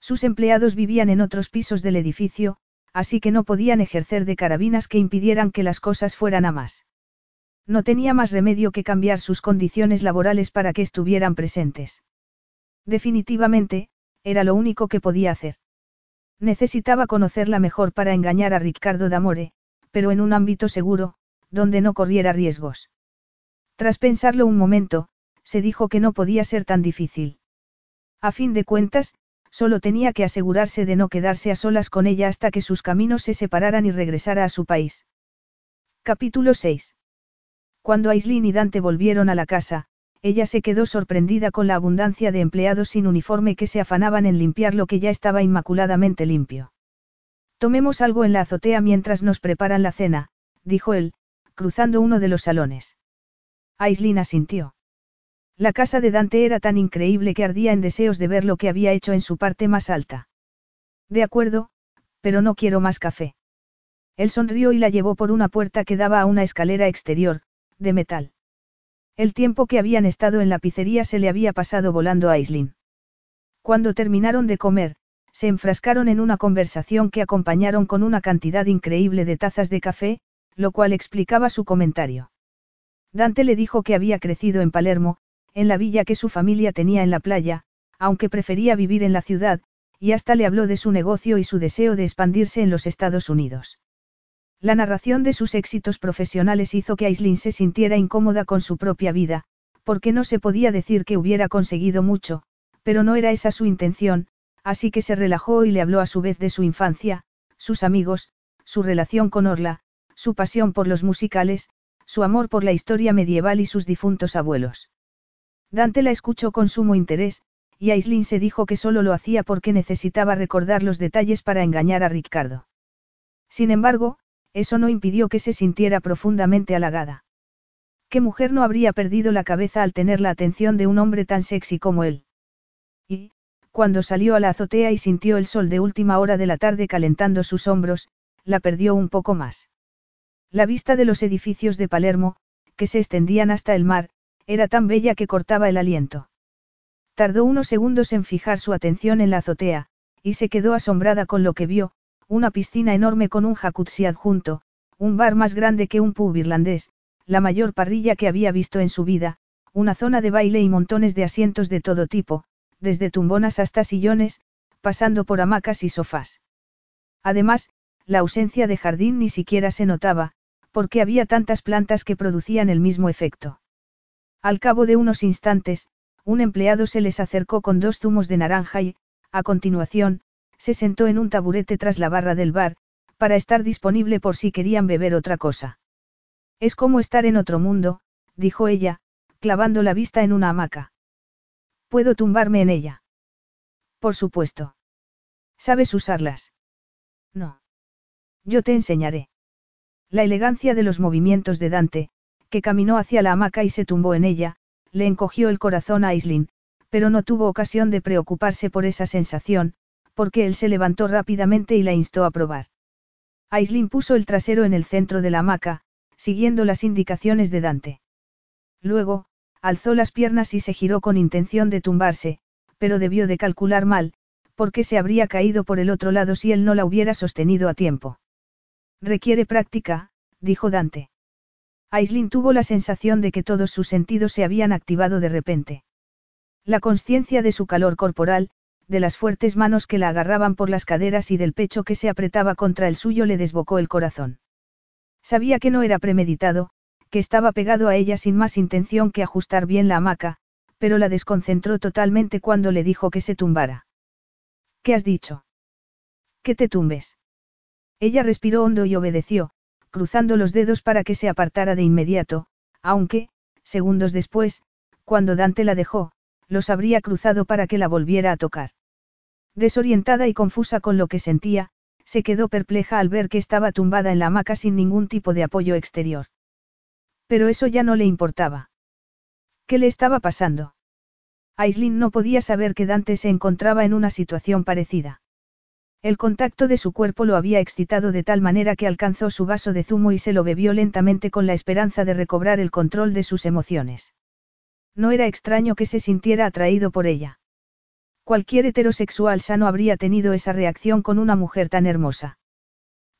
[SPEAKER 1] Sus empleados vivían en otros pisos del edificio, así que no podían ejercer de carabinas que impidieran que las cosas fueran a más. No tenía más remedio que cambiar sus condiciones laborales para que estuvieran presentes. Definitivamente, era lo único que podía hacer. Necesitaba conocerla mejor para engañar a Ricardo D'Amore, pero en un ámbito seguro, donde no corriera riesgos. Tras pensarlo un momento, se dijo que no podía ser tan difícil. A fin de cuentas, solo tenía que asegurarse de no quedarse a solas con ella hasta que sus caminos se separaran y regresara a su país. Capítulo 6. Cuando Aislin y Dante volvieron a la casa, ella se quedó sorprendida con la abundancia de empleados sin uniforme que se afanaban en limpiar lo que ya estaba inmaculadamente limpio. Tomemos algo en la azotea mientras nos preparan la cena, dijo él, cruzando uno de los salones. Aislin asintió. La casa de Dante era tan increíble que ardía en deseos de ver lo que había hecho en su parte más alta. De acuerdo, pero no quiero más café. Él sonrió y la llevó por una puerta que daba a una escalera exterior, de metal. El tiempo que habían estado en la pizzería se le había pasado volando a Aislinn. Cuando terminaron de comer, se enfrascaron en una conversación que acompañaron con una cantidad increíble de tazas de café, lo cual explicaba su comentario. Dante le dijo que había crecido en Palermo, en la villa que su familia tenía en la playa, aunque prefería vivir en la ciudad, y hasta le habló de su negocio y su deseo de expandirse en los Estados Unidos. La narración de sus éxitos profesionales hizo que Aislinn se sintiera incómoda con su propia vida, porque no se podía decir que hubiera conseguido mucho, pero no era esa su intención, así que se relajó y le habló a su vez de su infancia, sus amigos, su relación con Orla, su pasión por los musicales, su amor por la historia medieval y sus difuntos abuelos. Dante la escuchó con sumo interés, y Aislinn se dijo que solo lo hacía porque necesitaba recordar los detalles para engañar a Ricardo. Sin embargo, eso no impidió que se sintiera profundamente halagada. ¿Qué mujer no habría perdido la cabeza al tener la atención de un hombre tan sexy como él? Y, cuando salió a la azotea y sintió el sol de última hora de la tarde calentando sus hombros, la perdió un poco más. La vista de los edificios de Palermo, que se extendían hasta el mar, era tan bella que cortaba el aliento. Tardó unos segundos en fijar su atención en la azotea, y se quedó asombrada con lo que vio, una piscina enorme con un jacuzzi adjunto, un bar más grande que un pub irlandés, la mayor parrilla que había visto en su vida, una zona de baile y montones de asientos de todo tipo, desde tumbonas hasta sillones, pasando por hamacas y sofás. Además, la ausencia de jardín ni siquiera se notaba, porque había tantas plantas que producían el mismo efecto. Al cabo de unos instantes, un empleado se les acercó con dos zumos de naranja y, a continuación, se sentó en un taburete tras la barra del bar, para estar disponible por si querían beber otra cosa. Es como estar en otro mundo, dijo ella, clavando la vista en una hamaca. ¿Puedo tumbarme en ella? Por supuesto. ¿Sabes usarlas? No. Yo te enseñaré. La elegancia de los movimientos de Dante, que caminó hacia la hamaca y se tumbó en ella, le encogió el corazón a Aislinn, pero no tuvo ocasión de preocuparse por esa sensación, porque él se levantó rápidamente y la instó a probar. Aislinn puso el trasero en el centro de la hamaca, siguiendo las indicaciones de Dante. Luego, alzó las piernas y se giró con intención de tumbarse, pero debió de calcular mal, porque se habría caído por el otro lado si él no la hubiera sostenido a tiempo. Requiere práctica, dijo Dante. Aislinn tuvo la sensación de que todos sus sentidos se habían activado de repente. La conciencia de su calor corporal, de las fuertes manos que la agarraban por las caderas y del pecho que se apretaba contra el suyo le desbocó el corazón. Sabía que no era premeditado, que estaba pegado a ella sin más intención que ajustar bien la hamaca, pero la desconcentró totalmente cuando le dijo que se tumbara. ¿Qué has dicho? Que te tumbes. Ella respiró hondo y obedeció, cruzando los dedos para que se apartara de inmediato, aunque, segundos después, cuando Dante la dejó, los habría cruzado para que la volviera a tocar. Desorientada y confusa con lo que sentía, se quedó perpleja al ver que estaba tumbada en la hamaca sin ningún tipo de apoyo exterior. Pero eso ya no le importaba. ¿Qué le estaba pasando? Aislinn no podía saber que Dante se encontraba en una situación parecida. El contacto de su cuerpo lo había excitado de tal manera que alcanzó su vaso de zumo y se lo bebió lentamente con la esperanza de recobrar el control de sus emociones. No era extraño que se sintiera atraído por ella. Cualquier heterosexual sano habría tenido esa reacción con una mujer tan hermosa.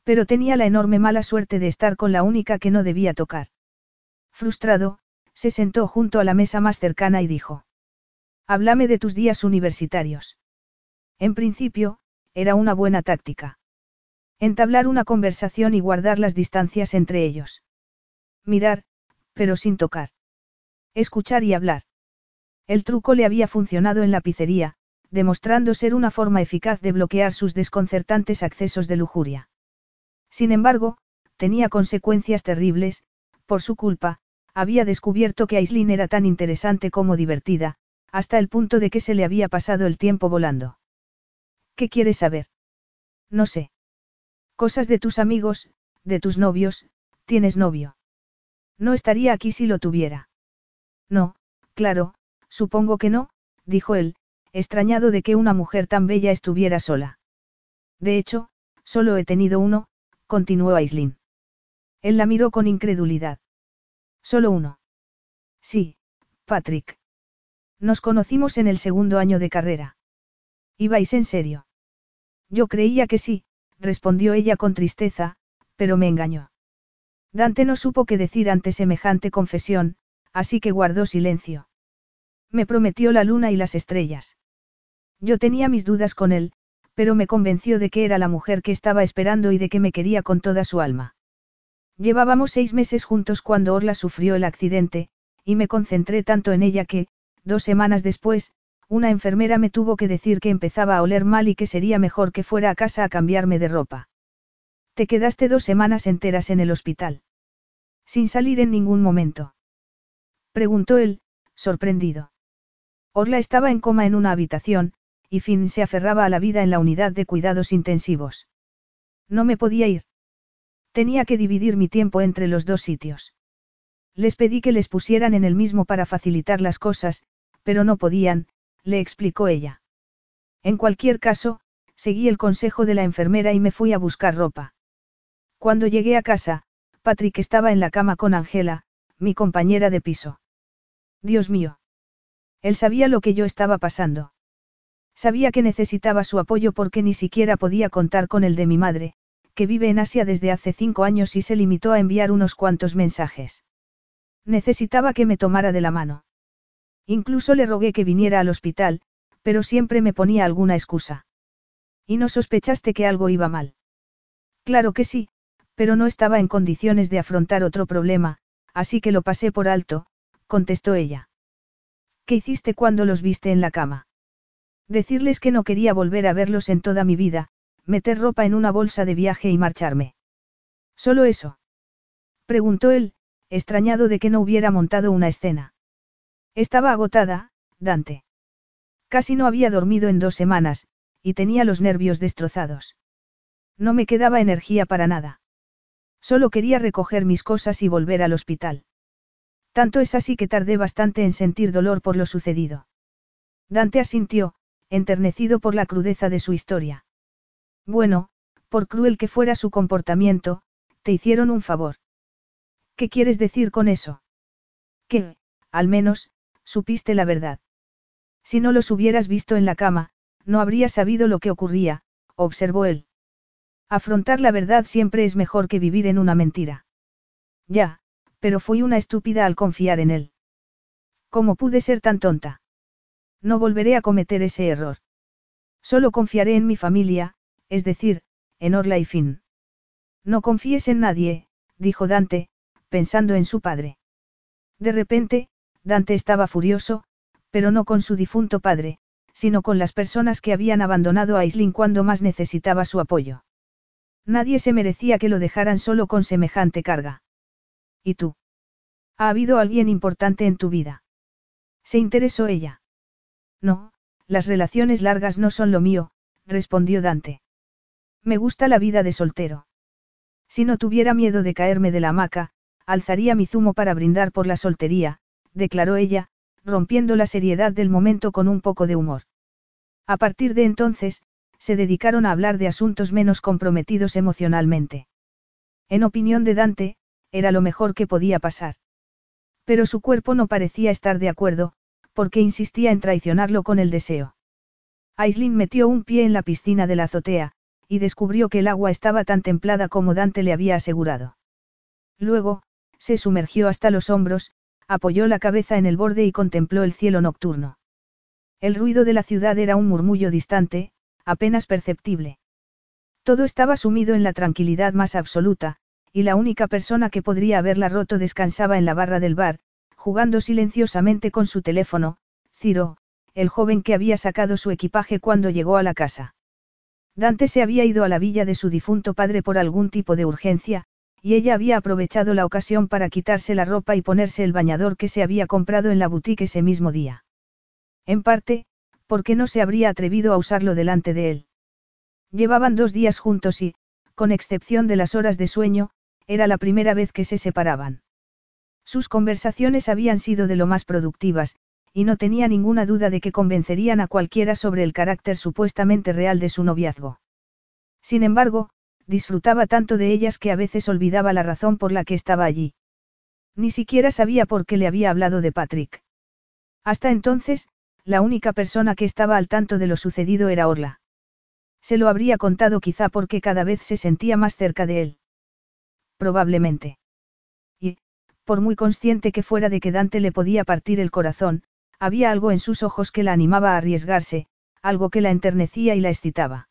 [SPEAKER 1] Pero tenía la enorme mala suerte de estar con la única que no debía tocar. Frustrado, se sentó junto a la mesa más cercana y dijo. Háblame de tus días universitarios. En principio, era una buena táctica. Entablar una conversación y guardar las distancias entre ellos. Mirar, pero sin tocar. Escuchar y hablar. El truco le había funcionado en la pizzería, demostrando ser una forma eficaz de bloquear sus desconcertantes accesos de lujuria. Sin embargo, tenía consecuencias terribles, por su culpa, había descubierto que Aislinn era tan interesante como divertida, hasta el punto de que se le había pasado el tiempo volando. ¿Qué quieres saber? No sé. Cosas de tus amigos, de tus novios, tienes novio. No estaría aquí si lo tuviera. No, claro, supongo que no, dijo él, extrañado de que una mujer tan bella estuviera sola. De hecho, solo he tenido uno, continuó Aislinn. Él la miró con incredulidad. Solo uno. Sí, Patrick. Nos conocimos en el segundo año de carrera. ¿Ibais en serio? Yo creía que sí, respondió ella con tristeza, pero me engañó. Dante no supo qué decir ante semejante confesión, así que guardó silencio. Me prometió la luna y las estrellas. Yo tenía mis dudas con él, pero me convenció de que era la mujer que estaba esperando y de que me quería con toda su alma. Llevábamos seis meses juntos cuando Orla sufrió el accidente, y me concentré tanto en ella que, dos semanas después, una enfermera me tuvo que decir que empezaba a oler mal y que sería mejor que fuera a casa a cambiarme de ropa. Te quedaste dos semanas enteras en el hospital. Sin salir en ningún momento. Preguntó él, sorprendido. Orla estaba en coma en una habitación, y Finn se aferraba a la vida en la unidad de cuidados intensivos. No me podía ir. Tenía que dividir mi tiempo entre los dos sitios. Les pedí que les pusieran en el mismo para facilitar las cosas, pero no podían, le explicó ella. En cualquier caso, seguí el consejo de la enfermera y me fui a buscar ropa. Cuando llegué a casa, Patrick estaba en la cama con Angela, mi compañera de piso. Dios mío. Él sabía lo que yo estaba pasando. Sabía que necesitaba su apoyo porque ni siquiera podía contar con el de mi madre, que vive en Asia desde hace cinco años y se limitó a enviar unos cuantos mensajes. Necesitaba que me tomara de la mano. Incluso le rogué que viniera al hospital, pero siempre me ponía alguna excusa. ¿Y no sospechaste que algo iba mal? Claro que sí, pero no estaba en condiciones de afrontar otro problema, así que lo pasé por alto, contestó ella. ¿Qué hiciste cuando los viste en la cama? Decirles que no quería volver a verlos en toda mi vida, meter ropa en una bolsa de viaje y marcharme. ¿Solo eso? Preguntó él, extrañado de que no hubiera montado una escena. Estaba agotada, Dante. Casi no había dormido en dos semanas, y tenía los nervios destrozados. No me quedaba energía para nada. Solo quería recoger mis cosas y volver al hospital. Tanto es así que tardé bastante en sentir dolor por lo sucedido. Dante asintió, enternecido por la crudeza de su historia. Bueno, por cruel que fuera su comportamiento, te hicieron un favor. ¿Qué quieres decir con eso? Que, al menos, supiste la verdad. Si no los hubieras visto en la cama, no habrías sabido lo que ocurría, observó él. Afrontar la verdad siempre es mejor que vivir en una mentira. Ya, pero fui una estúpida al confiar en él. ¿Cómo pude ser tan tonta? No volveré a cometer ese error. Solo confiaré en mi familia, es decir, en Orla y Finn. No confíes en nadie, dijo Dante, pensando en su padre. De repente, Dante estaba furioso, pero no con su difunto padre, sino con las personas que habían abandonado a Aislinn cuando más necesitaba su apoyo. Nadie se merecía que lo dejaran solo con semejante carga. ¿Y tú? ¿Ha habido alguien importante en tu vida? Se interesó ella. No, las relaciones largas no son lo mío, respondió Dante. Me gusta la vida de soltero. Si no tuviera miedo de caerme de la hamaca, alzaría mi zumo para brindar por la soltería, declaró ella, rompiendo la seriedad del momento con un poco de humor. A partir de entonces, se dedicaron a hablar de asuntos menos comprometidos emocionalmente. En opinión de Dante, era lo mejor que podía pasar. Pero su cuerpo no parecía estar de acuerdo, porque insistía en traicionarlo con el deseo. Aislin metió un pie en la piscina de la azotea, y descubrió que el agua estaba tan templada como Dante le había asegurado. Luego, se sumergió hasta los hombros, apoyó la cabeza en el borde y contempló el cielo nocturno. El ruido de la ciudad era un murmullo distante, apenas perceptible. Todo estaba sumido en la tranquilidad más absoluta, y la única persona que podría haberla roto descansaba en la barra del bar, jugando silenciosamente con su teléfono, Ciro, el joven que había sacado su equipaje cuando llegó a la casa. Dante se había ido a la villa de su difunto padre por algún tipo de urgencia, y ella había aprovechado la ocasión para quitarse la ropa y ponerse el bañador que se había comprado en la boutique ese mismo día. En parte, porque no se habría atrevido a usarlo delante de él. Llevaban dos días juntos y, con excepción de las horas de sueño, era la primera vez que se separaban. Sus conversaciones habían sido de lo más productivas, y no tenía ninguna duda de que convencerían a cualquiera sobre el carácter supuestamente real de su noviazgo. Sin embargo, disfrutaba tanto de ellas que a veces olvidaba la razón por la que estaba allí. Ni siquiera sabía por qué le había hablado de Patrick. Hasta entonces, la única persona que estaba al tanto de lo sucedido era Orla. Se lo habría contado quizá porque cada vez se sentía más cerca de él. Probablemente. Y, por muy consciente que fuera de que Dante le podía partir el corazón, había algo en sus ojos que la animaba a arriesgarse, algo que la enternecía y la excitaba.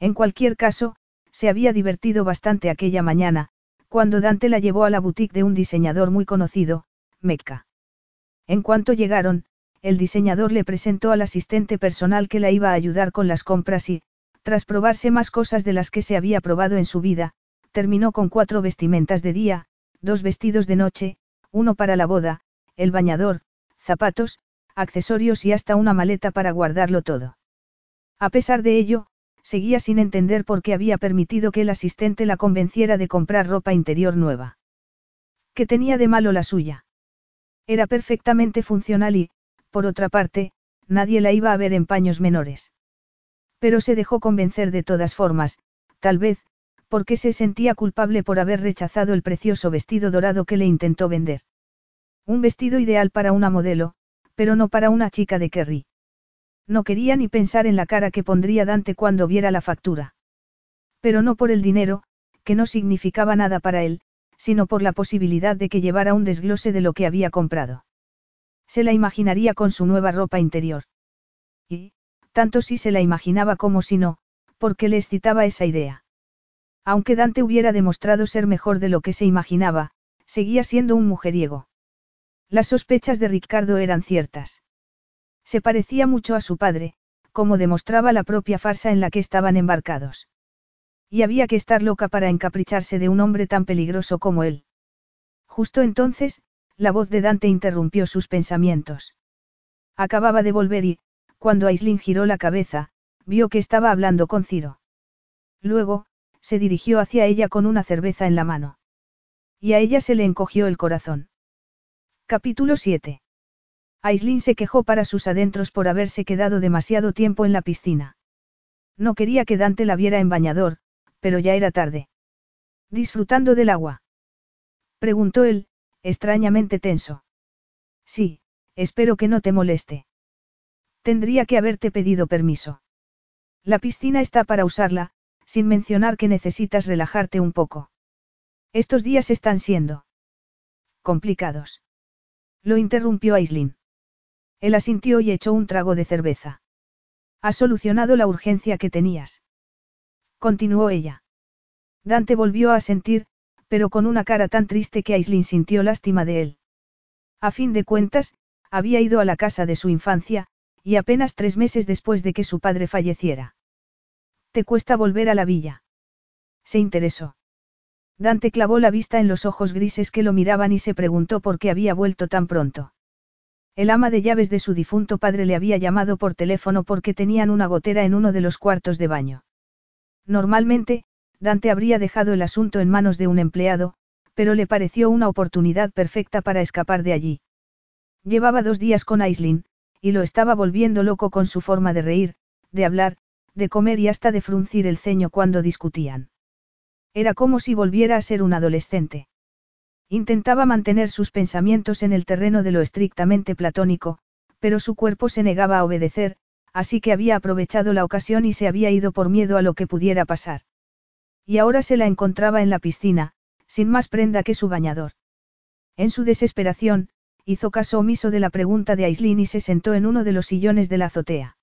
[SPEAKER 1] En cualquier caso, se había divertido bastante aquella mañana, cuando Dante la llevó a la boutique de un diseñador muy conocido, Mecca. En cuanto llegaron, el diseñador le presentó al asistente personal que la iba a ayudar con las compras y, tras probarse más cosas de las que se había probado en su vida, terminó con cuatro vestimentas de día, dos vestidos de noche, uno para la boda, el bañador, zapatos, accesorios y hasta una maleta para guardarlo todo. A pesar de ello, seguía sin entender por qué había permitido que el asistente la convenciera de comprar ropa interior nueva. ¿Qué tenía de malo la suya? Era perfectamente funcional y, por otra parte, nadie la iba a ver en paños menores. Pero se dejó convencer de todas formas, tal vez, porque se sentía culpable por haber rechazado el precioso vestido dorado que le intentó vender. Un vestido ideal para una modelo, pero no para una chica de Kerry. No quería ni pensar en la cara que pondría Dante cuando viera la factura. Pero no por el dinero, que no significaba nada para él, sino por la posibilidad de que llevara un desglose de lo que había comprado. Se la imaginaría con su nueva ropa interior. Y, tanto si se la imaginaba como si no, porque le excitaba esa idea. Aunque Dante hubiera demostrado ser mejor de lo que se imaginaba, seguía siendo un mujeriego. Las sospechas de Ricardo eran ciertas. Se parecía mucho a su padre, como demostraba la propia farsa en la que estaban embarcados. Y había que estar loca para encapricharse de un hombre tan peligroso como él. Justo entonces, la voz de Dante interrumpió sus pensamientos. Acababa de volver y, cuando Aislinn giró la cabeza, vio que estaba hablando con Ciro. Luego, se dirigió hacia ella con una cerveza en la mano. Y a ella se le encogió el corazón. Capítulo 7. Aislinn se quejó para sus adentros por haberse quedado demasiado tiempo en la piscina. No quería que Dante la viera en bañador, pero ya era tarde. ¿Disfrutando del agua? Preguntó él, extrañamente tenso. Sí, espero que no te moleste. Tendría que haberte pedido permiso. La piscina está para usarla, sin mencionar que necesitas relajarte un poco. Estos días están siendo complicados. Lo interrumpió Aislin. Él asintió y echó un trago de cerveza. Has solucionado la urgencia que tenías. Continuó ella. Dante volvió a sentir, pero con una cara tan triste que Aislin sintió lástima de él. A fin de cuentas, había ido a la casa de su infancia, y apenas tres meses después de que su padre falleciera. ¿Te cuesta volver a la villa? Se interesó. Dante clavó la vista en los ojos grises que lo miraban y se preguntó por qué había vuelto tan pronto. El ama de llaves de su difunto padre le había llamado por teléfono porque tenían una gotera en uno de los cuartos de baño. Normalmente, Dante habría dejado el asunto en manos de un empleado, pero le pareció una oportunidad perfecta para escapar de allí. Llevaba dos días con Aislin, y lo estaba volviendo loco con su forma de reír, de hablar, de comer y hasta de fruncir el ceño cuando discutían. Era como si volviera a ser un adolescente. Intentaba mantener sus pensamientos en el terreno de lo estrictamente platónico, pero su cuerpo se negaba a obedecer, así que había aprovechado la ocasión y se había ido por miedo a lo que pudiera pasar. Y ahora se la encontraba en la piscina, sin más prenda que su bañador. En su desesperación, hizo caso omiso de la pregunta de Aislin y se sentó en uno de los sillones de la azotea.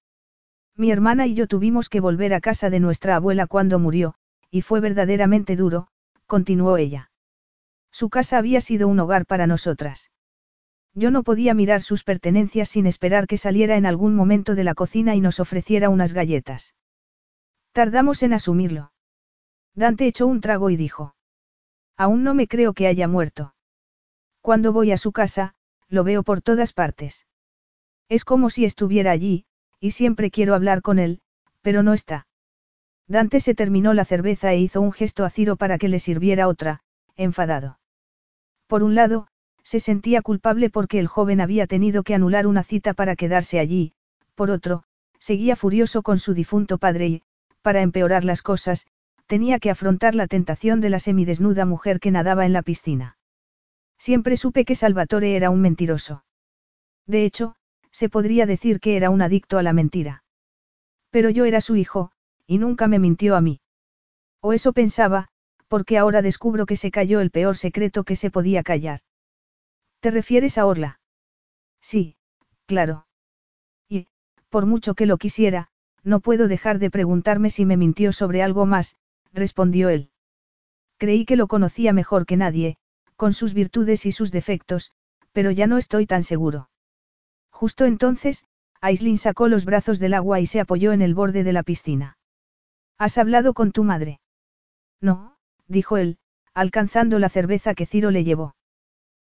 [SPEAKER 1] Mi hermana y yo tuvimos que volver a casa de nuestra abuela cuando murió, y fue verdaderamente duro, continuó ella. Su casa había sido un hogar para nosotras. Yo no podía mirar sus pertenencias sin esperar que saliera en algún momento de la cocina y nos ofreciera unas galletas. Tardamos en asumirlo. Dante echó un trago y dijo. Aún no me creo que haya muerto. Cuando voy a su casa, lo veo por todas partes. Es como si estuviera allí, y siempre quiero hablar con él, pero no está. Dante se terminó la cerveza e hizo un gesto a Ciro para que le sirviera otra, enfadado. Por un lado, se sentía culpable porque el joven había tenido que anular una cita para quedarse allí, por otro, seguía furioso con su difunto padre y, para empeorar las cosas, tenía que afrontar la tentación de la semidesnuda mujer que nadaba en la piscina. Siempre supe que Salvatore era un mentiroso. De hecho, se podría decir que era un adicto a la mentira. Pero yo era su hijo, y nunca me mintió a mí. O eso pensaba, porque ahora descubro que se cayó el peor secreto que se podía callar. ¿Te refieres a Orla? Sí, claro. Y, por mucho que lo quisiera, no puedo dejar de preguntarme si me mintió sobre algo más, respondió él. Creí que lo conocía mejor que nadie, con sus virtudes y sus defectos, pero ya no estoy tan seguro. Justo entonces, Aislin sacó los brazos del agua y se apoyó en el borde de la piscina. ¿Has hablado con tu madre? No, dijo él, alcanzando la cerveza que Ciro le llevó.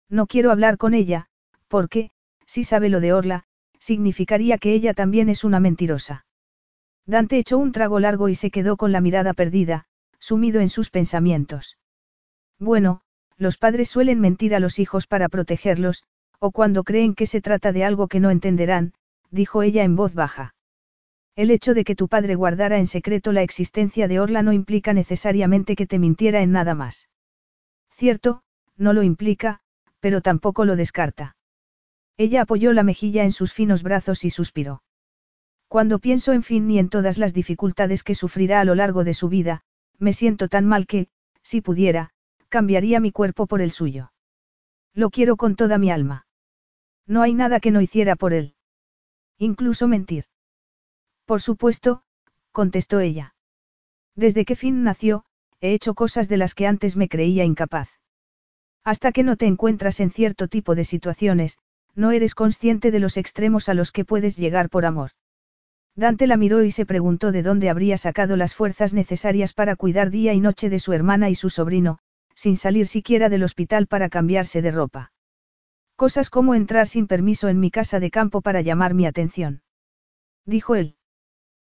[SPEAKER 1] No quiero hablar con ella, porque, si sabe lo de Orla, significaría que ella también es una mentirosa. Dante echó un trago largo y se quedó con la mirada perdida, sumido en sus pensamientos. Bueno, los padres suelen mentir a los hijos para protegerlos, o cuando creen que se trata de algo que no entenderán, dijo ella en voz baja. El hecho de que tu padre guardara en secreto la existencia de Orla no implica necesariamente que te mintiera en nada más. Cierto, no lo implica, pero tampoco lo descarta. Ella apoyó la mejilla en sus finos brazos y suspiró. Cuando pienso en Finn y en todas las dificultades que sufrirá a lo largo de su vida, me siento tan mal que, si pudiera, cambiaría mi cuerpo por el suyo. Lo quiero con toda mi alma. No hay nada que no hiciera por él. Incluso mentir. Por supuesto, contestó ella. Desde que Finn nació, he hecho cosas de las que antes me creía incapaz. Hasta que no te encuentras en cierto tipo de situaciones, no eres consciente de los extremos a los que puedes llegar por amor. Dante la miró y se preguntó de dónde habría sacado las fuerzas necesarias para cuidar día y noche de su hermana y su sobrino, sin salir siquiera del hospital para cambiarse de ropa. Cosas como entrar sin permiso en mi casa de campo para llamar mi atención. Dijo él.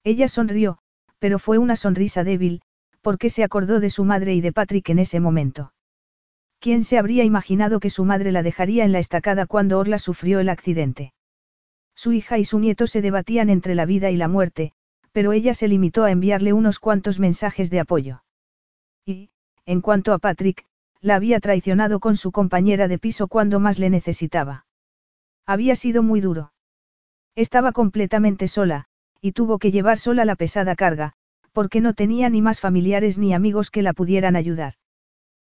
[SPEAKER 1] Ella sonrió, pero fue una sonrisa débil, porque se acordó de su madre y de Patrick en ese momento. ¿Quién se habría imaginado que su madre la dejaría en la estacada cuando Orla sufrió el accidente? Su hija y su nieto se debatían entre la vida y la muerte, pero ella se limitó a enviarle unos cuantos mensajes de apoyo. Y, en cuanto a Patrick, la había traicionado con su compañera de piso cuando más le necesitaba. Había sido muy duro. Estaba completamente sola, y tuvo que llevar sola la pesada carga, porque no tenía ni más familiares ni amigos que la pudieran ayudar.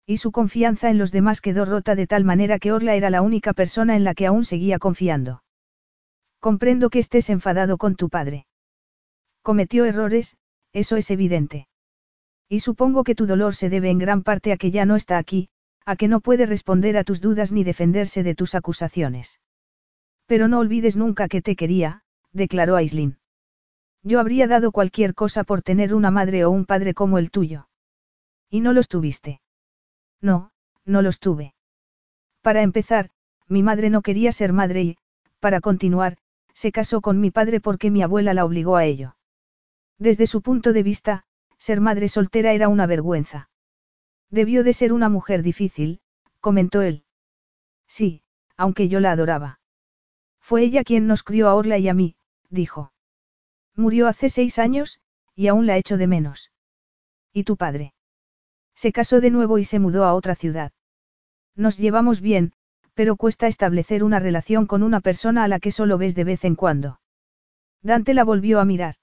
[SPEAKER 1] Y su confianza en los demás quedó rota de tal manera que Orla era la única persona en la que aún seguía confiando. Comprendo que estés enfadado con tu padre. Cometió errores, eso es evidente. Y supongo que tu dolor se debe en gran parte a que ya no está aquí, a que no puede responder a tus dudas ni defenderse de tus acusaciones. Pero no olvides nunca que te quería, declaró Aislin. Yo habría dado cualquier cosa por tener una madre o un padre como el tuyo. ¿Y no los tuviste? No, no los tuve. Para empezar, mi madre no quería ser madre y, para continuar, se casó con mi padre porque mi abuela la obligó a ello. Desde su punto de vista, ser madre soltera era una vergüenza. Debió de ser una mujer difícil, comentó él. Sí, aunque yo la adoraba. Fue ella quien nos crió a Orla y a mí, dijo. Murió hace seis años, y aún la echo de menos. ¿Y tu padre? Se casó de nuevo y se mudó a otra ciudad. Nos llevamos bien, pero cuesta establecer una relación con una persona a la que solo ves de vez en cuando. Dante la volvió a mirar.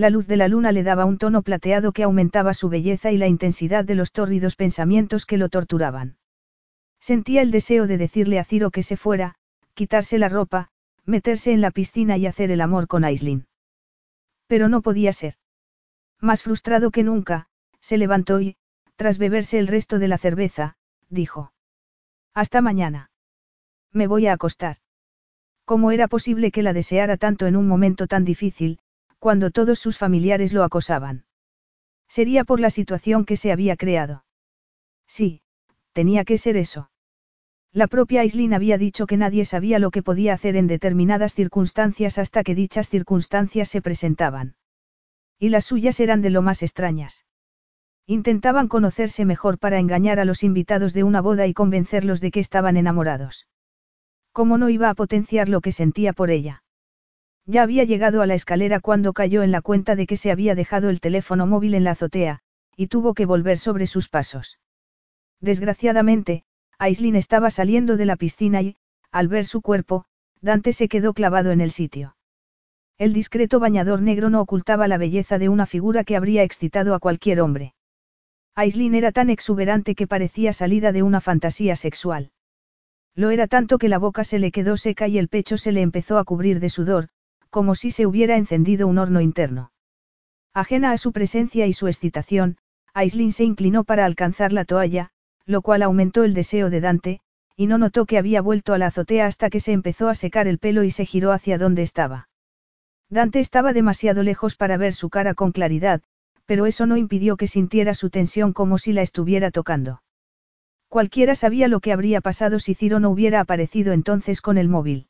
[SPEAKER 1] La luz de la luna le daba un tono plateado que aumentaba su belleza y la intensidad de los tórridos pensamientos que lo torturaban. Sentía el deseo de decirle a Ciro que se fuera, quitarse la ropa, meterse en la piscina y hacer el amor con Aislin. Pero no podía ser. Más frustrado que nunca, se levantó y, tras beberse el resto de la cerveza, dijo. Hasta mañana. Me voy a acostar. ¿Cómo era posible que la deseara tanto en un momento tan difícil, cuando todos sus familiares lo acosaban. Sería por la situación que se había creado. Sí, tenía que ser eso. La propia Aislin había dicho que nadie sabía lo que podía hacer en determinadas circunstancias hasta que dichas circunstancias se presentaban. Y las suyas eran de lo más extrañas. Intentaban conocerse mejor para engañar a los invitados de una boda y convencerlos de que estaban enamorados. ¿Cómo no iba a potenciar lo que sentía por ella? Ya había llegado a la escalera cuando cayó en la cuenta de que se había dejado el teléfono móvil en la azotea, y tuvo que volver sobre sus pasos. Desgraciadamente, Aislinn estaba saliendo de la piscina y, al ver su cuerpo, Dante se quedó clavado en el sitio. El discreto bañador negro no ocultaba la belleza de una figura que habría excitado a cualquier hombre. Aislinn era tan exuberante que parecía salida de una fantasía sexual. Lo era tanto que la boca se le quedó seca y el pecho se le empezó a cubrir de sudor, como si se hubiera encendido un horno interno. Ajena a su presencia y su excitación, Aislinn se inclinó para alcanzar la toalla, lo cual aumentó el deseo de Dante, y no notó que había vuelto a la azotea hasta que se empezó a secar el pelo y se giró hacia donde estaba. Dante estaba demasiado lejos para ver su cara con claridad, pero eso no impidió que sintiera su tensión como si la estuviera tocando. Cualquiera sabía lo que habría pasado si Ciro no hubiera aparecido entonces con el móvil.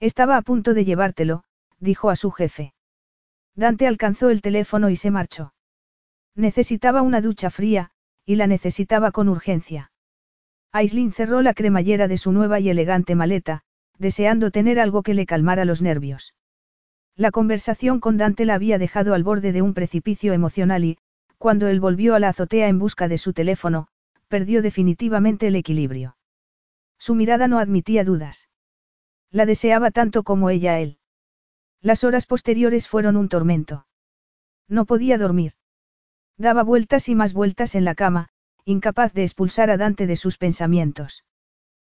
[SPEAKER 1] Estaba a punto de llevártelo, dijo a su jefe. Dante alcanzó el teléfono y se marchó. Necesitaba una ducha fría, y la necesitaba con urgencia. Aislinn cerró la cremallera de su nueva y elegante maleta, deseando tener algo que le calmara los nervios. La conversación con Dante la había dejado al borde de un precipicio emocional y, cuando él volvió a la azotea en busca de su teléfono, perdió definitivamente el equilibrio. Su mirada no admitía dudas. La deseaba tanto como ella él. Las horas posteriores fueron un tormento. No podía dormir. Daba vueltas y más vueltas en la cama, incapaz de expulsar a Dante de sus pensamientos.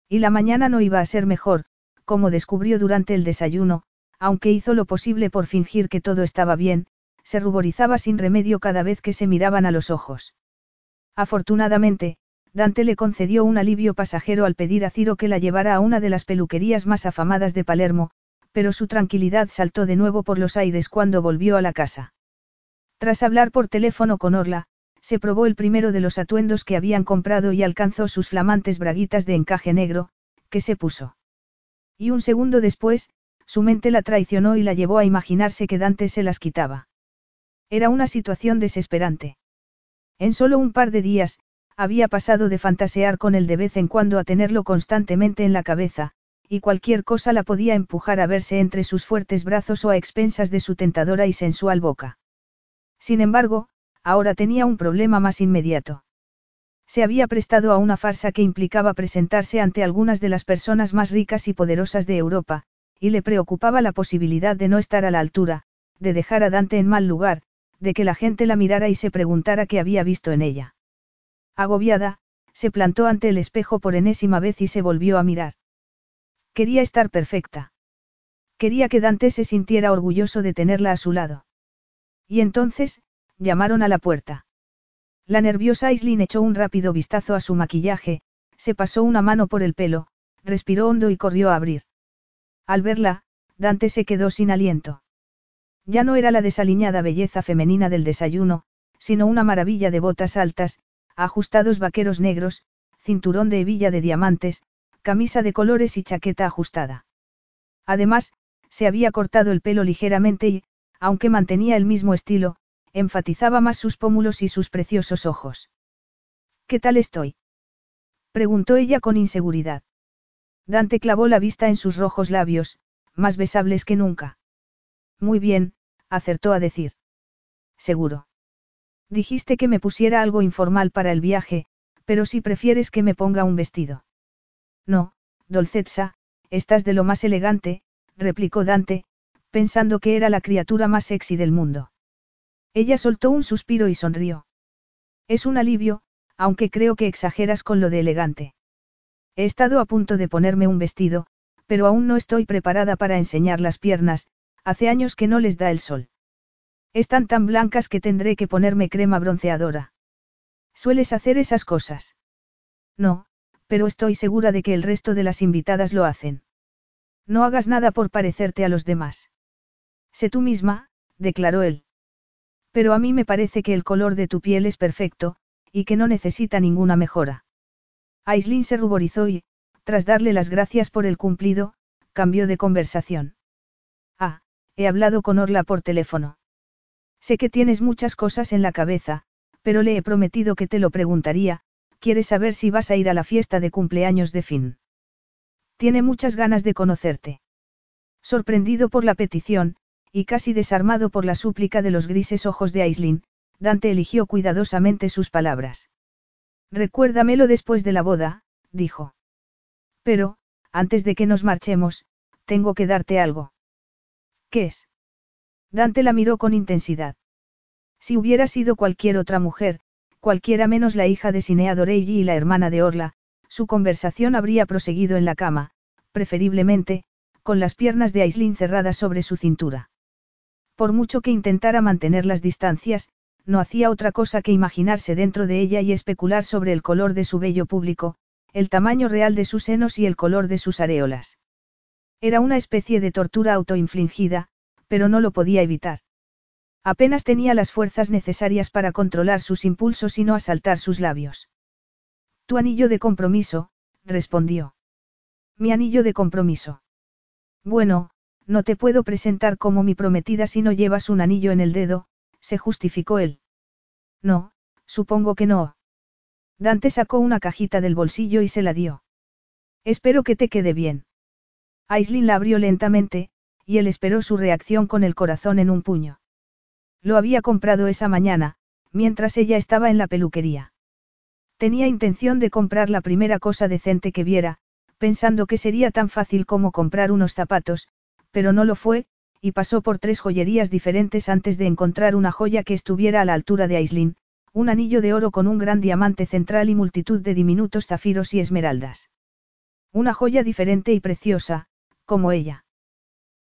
[SPEAKER 1] Y la mañana no iba a ser mejor, como descubrió durante el desayuno, aunque hizo lo posible por fingir que todo estaba bien, se ruborizaba sin remedio cada vez que se miraban a los ojos. Afortunadamente, Dante le concedió un alivio pasajero al pedir a Ciro que la llevara a una de las peluquerías más afamadas de Palermo, pero su tranquilidad saltó de nuevo por los aires cuando volvió a la casa. Tras hablar por teléfono con Orla, se probó el primero de los atuendos que habían comprado y alcanzó sus flamantes braguitas de encaje negro, que se puso. Y un segundo después, su mente la traicionó y la llevó a imaginarse que Dante se las quitaba. Era una situación desesperante. En solo un par de días, había pasado de fantasear con él de vez en cuando a tenerlo constantemente en la cabeza, y cualquier cosa la podía empujar a verse entre sus fuertes brazos o a expensas de su tentadora y sensual boca. Sin embargo, ahora tenía un problema más inmediato. Se había prestado a una farsa que implicaba presentarse ante algunas de las personas más ricas y poderosas de Europa, y le preocupaba la posibilidad de no estar a la altura, de dejar a Dante en mal lugar, de que la gente la mirara y se preguntara qué había visto en ella. Agobiada, se plantó ante el espejo por enésima vez y se volvió a mirar. Quería estar perfecta. Quería que Dante se sintiera orgulloso de tenerla a su lado. Y entonces, llamaron a la puerta. La nerviosa Aislinn echó un rápido vistazo a su maquillaje, se pasó una mano por el pelo, respiró hondo y corrió a abrir. Al verla, Dante se quedó sin aliento. Ya no era la desaliñada belleza femenina del desayuno, sino una maravilla de botas altas, ajustados vaqueros negros, cinturón de hebilla de diamantes, camisa de colores y chaqueta ajustada. Además, se había cortado el pelo ligeramente y, aunque mantenía el mismo estilo, enfatizaba más sus pómulos y sus preciosos ojos. ¿Qué tal estoy? preguntó ella con inseguridad. Dante clavó la vista en sus rojos labios, más besables que nunca. Muy bien, acertó a decir. Seguro. Dijiste que me pusiera algo informal para el viaje, pero si prefieres que me ponga un vestido. No, Dolcetsa, estás de lo más elegante, replicó Dante, pensando que era la criatura más sexy del mundo. Ella soltó un suspiro y sonrió. Es un alivio, aunque creo que exageras con lo de elegante. He estado a punto de ponerme un vestido, pero aún no estoy preparada para enseñar las piernas, hace años que no les da el sol. Están tan blancas que tendré que ponerme crema bronceadora. ¿Sueles hacer esas cosas? No, pero estoy segura de que el resto de las invitadas lo hacen. No hagas nada por parecerte a los demás. Sé tú misma, declaró él. Pero a mí me parece que el color de tu piel es perfecto, y que no necesita ninguna mejora. Aislinn se ruborizó y, tras darle las gracias por el cumplido, cambió de conversación. Ah, he hablado con Orla por teléfono. Sé que tienes muchas cosas en la cabeza, pero le he prometido que te lo preguntaría, ¿quieres saber si vas a ir a la fiesta de cumpleaños de Finn? Tiene muchas ganas de conocerte. Sorprendido por la petición, y casi desarmado por la súplica de los grises ojos de Aislinn, Dante eligió cuidadosamente sus palabras. Recuérdamelo después de la boda, dijo. Pero, antes de que nos marchemos, tengo que darte algo. ¿Qué es? Dante la miró con intensidad. Si hubiera sido cualquier otra mujer, cualquiera menos la hija de Sinea y la hermana de Orla, su conversación habría proseguido en la cama, preferiblemente, con las piernas de Aislinn cerradas sobre su cintura. Por mucho que intentara mantener las distancias, no hacía otra cosa que imaginarse dentro de ella y especular sobre el color de su vello público, el tamaño real de sus senos y el color de sus areolas. Era una especie de tortura autoinfligida, pero no lo podía evitar. Apenas tenía las fuerzas necesarias para controlar sus impulsos y no asaltar sus labios. Tu anillo de compromiso, respondió. Mi anillo de compromiso. Bueno, no te puedo presentar como mi prometida si no llevas un anillo en el dedo, se justificó él. No, supongo que no. Dante sacó una cajita del bolsillo y se la dio. Espero que te quede bien. Aislin la abrió lentamente, y él esperó su reacción con el corazón en un puño. Lo había comprado esa mañana, mientras ella estaba en la peluquería. Tenía intención de comprar la primera cosa decente que viera, pensando que sería tan fácil como comprar unos zapatos, pero no lo fue, y pasó por tres joyerías diferentes antes de encontrar una joya que estuviera a la altura de Aislin, un anillo de oro con un gran diamante central y multitud de diminutos zafiros y esmeraldas. Una joya diferente y preciosa, como ella.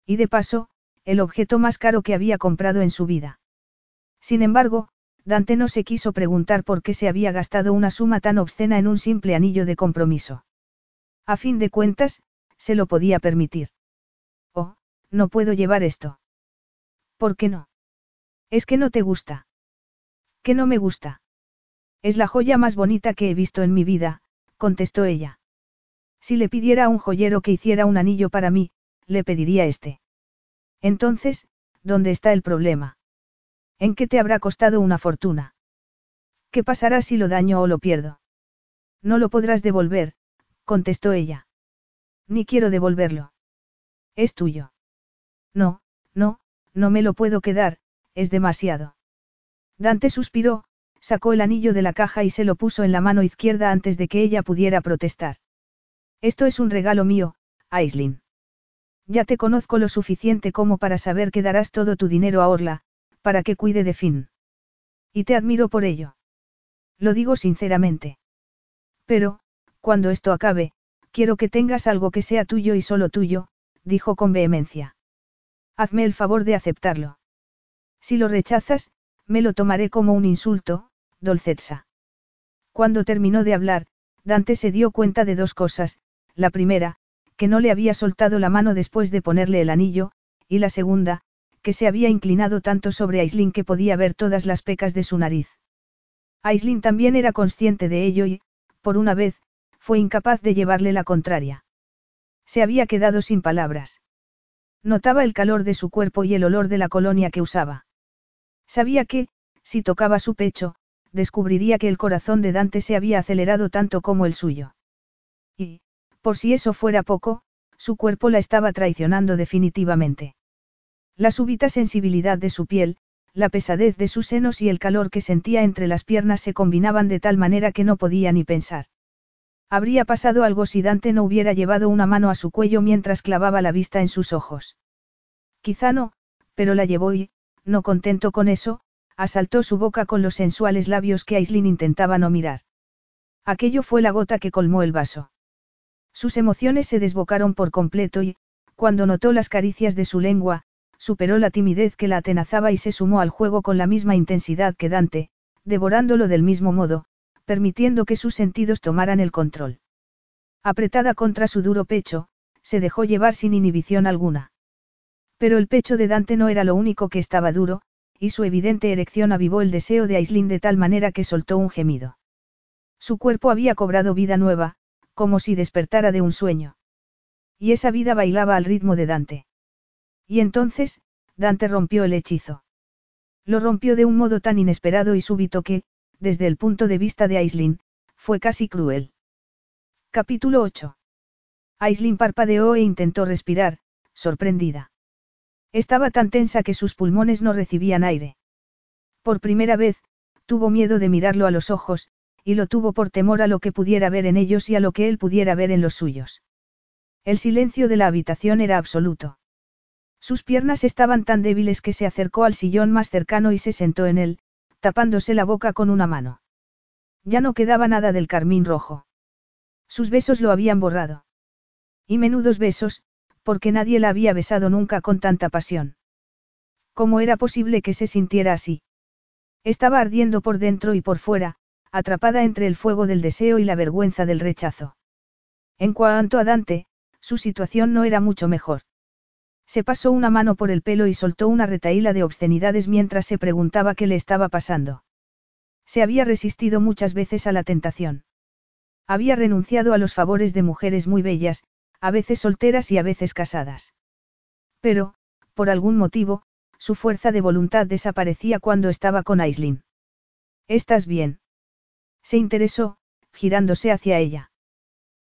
[SPEAKER 1] Y de paso, el objeto más caro que había comprado en su vida. Sin embargo, Dante no se quiso preguntar por qué se había gastado una suma tan obscena en un simple anillo de compromiso. A fin de cuentas, se lo podía permitir. Oh, no puedo llevar esto. ¿Por qué no? Es que no te gusta. Que no me gusta. Es la joya más bonita que he visto en mi vida, contestó ella. Si le pidiera a un joyero que hiciera un anillo para mí, le pediría este. Entonces, ¿dónde está el problema? ¿En qué te habrá costado una fortuna? ¿Qué pasará si lo daño o lo pierdo? No lo podrás devolver, contestó ella. Ni quiero devolverlo. Es tuyo. No, no, no me lo puedo quedar, es demasiado. Dante suspiró, sacó el anillo de la caja y se lo puso en la mano izquierda antes de que ella pudiera protestar. Esto es un regalo mío, Aislin. Ya te conozco lo suficiente como para saber que darás todo tu dinero a Orla, para que cuide de Finn. Y te admiro por ello. Lo digo sinceramente. Pero, cuando esto acabe, quiero que tengas algo que sea tuyo y solo tuyo, dijo con vehemencia. Hazme el favor de aceptarlo. Si lo rechazas, me lo tomaré como un insulto, Dolcetsa. Cuando terminó de hablar, Dante se dio cuenta de dos cosas, la primera, que no le había soltado la mano después de ponerle el anillo, y la segunda, que se había inclinado tanto sobre Aislin que podía ver todas las pecas de su nariz. Aislin también era consciente de ello y, por una vez, fue incapaz de llevarle la contraria. Se había quedado sin palabras. Notaba el calor de su cuerpo y el olor de la colonia que usaba. Sabía que, si tocaba su pecho, descubriría que el corazón de Dante se había acelerado tanto como el suyo. Y, por si eso fuera poco, su cuerpo la estaba traicionando definitivamente. La súbita sensibilidad de su piel, la pesadez de sus senos y el calor que sentía entre las piernas se combinaban de tal manera que no podía ni pensar. Habría pasado algo si Dante no hubiera llevado una mano a su cuello mientras clavaba la vista en sus ojos. Quizá no, pero la llevó y, no contento con eso, asaltó su boca con los sensuales labios que Aislin intentaba no mirar. Aquello fue la gota que colmó el vaso. Sus emociones se desbocaron por completo y, cuando notó las caricias de su lengua, superó la timidez que la atenazaba y se sumó al juego con la misma intensidad que Dante, devorándolo del mismo modo, permitiendo que sus sentidos tomaran el control. Apretada contra su duro pecho, se dejó llevar sin inhibición alguna. Pero el pecho de Dante no era lo único que estaba duro, y su evidente erección avivó el deseo de Aislinn de tal manera que soltó un gemido. Su cuerpo había cobrado vida nueva, como si despertara de un sueño. Y esa vida bailaba al ritmo de Dante. Y entonces, Dante rompió el hechizo. Lo rompió de un modo tan inesperado y súbito que, desde el punto de vista de Aislinn, fue casi cruel. Capítulo 8. Aislinn parpadeó e intentó respirar, sorprendida. Estaba tan tensa que sus pulmones no recibían aire. Por primera vez, tuvo miedo de mirarlo a los ojos, y lo tuvo por temor a lo que pudiera ver en ellos y a lo que él pudiera ver en los suyos. El silencio de la habitación era absoluto. Sus piernas estaban tan débiles que se acercó al sillón más cercano y se sentó en él, tapándose la boca con una mano. Ya no quedaba nada del carmín rojo. Sus besos lo habían borrado. Y menudos besos, porque nadie la había besado nunca con tanta pasión. ¿Cómo era posible que se sintiera así? Estaba ardiendo por dentro y por fuera, atrapada entre el fuego del deseo y la vergüenza del rechazo. En cuanto a Dante, su situación no era mucho mejor. Se pasó una mano por el pelo y soltó una retaíla de obscenidades mientras se preguntaba qué le estaba pasando. Se había resistido muchas veces a la tentación. Había renunciado a los favores de mujeres muy bellas, a veces solteras y a veces casadas. Pero, por algún motivo, su fuerza de voluntad desaparecía cuando estaba con Aislinn. ¿Estás bien? Se interesó, girándose hacia ella.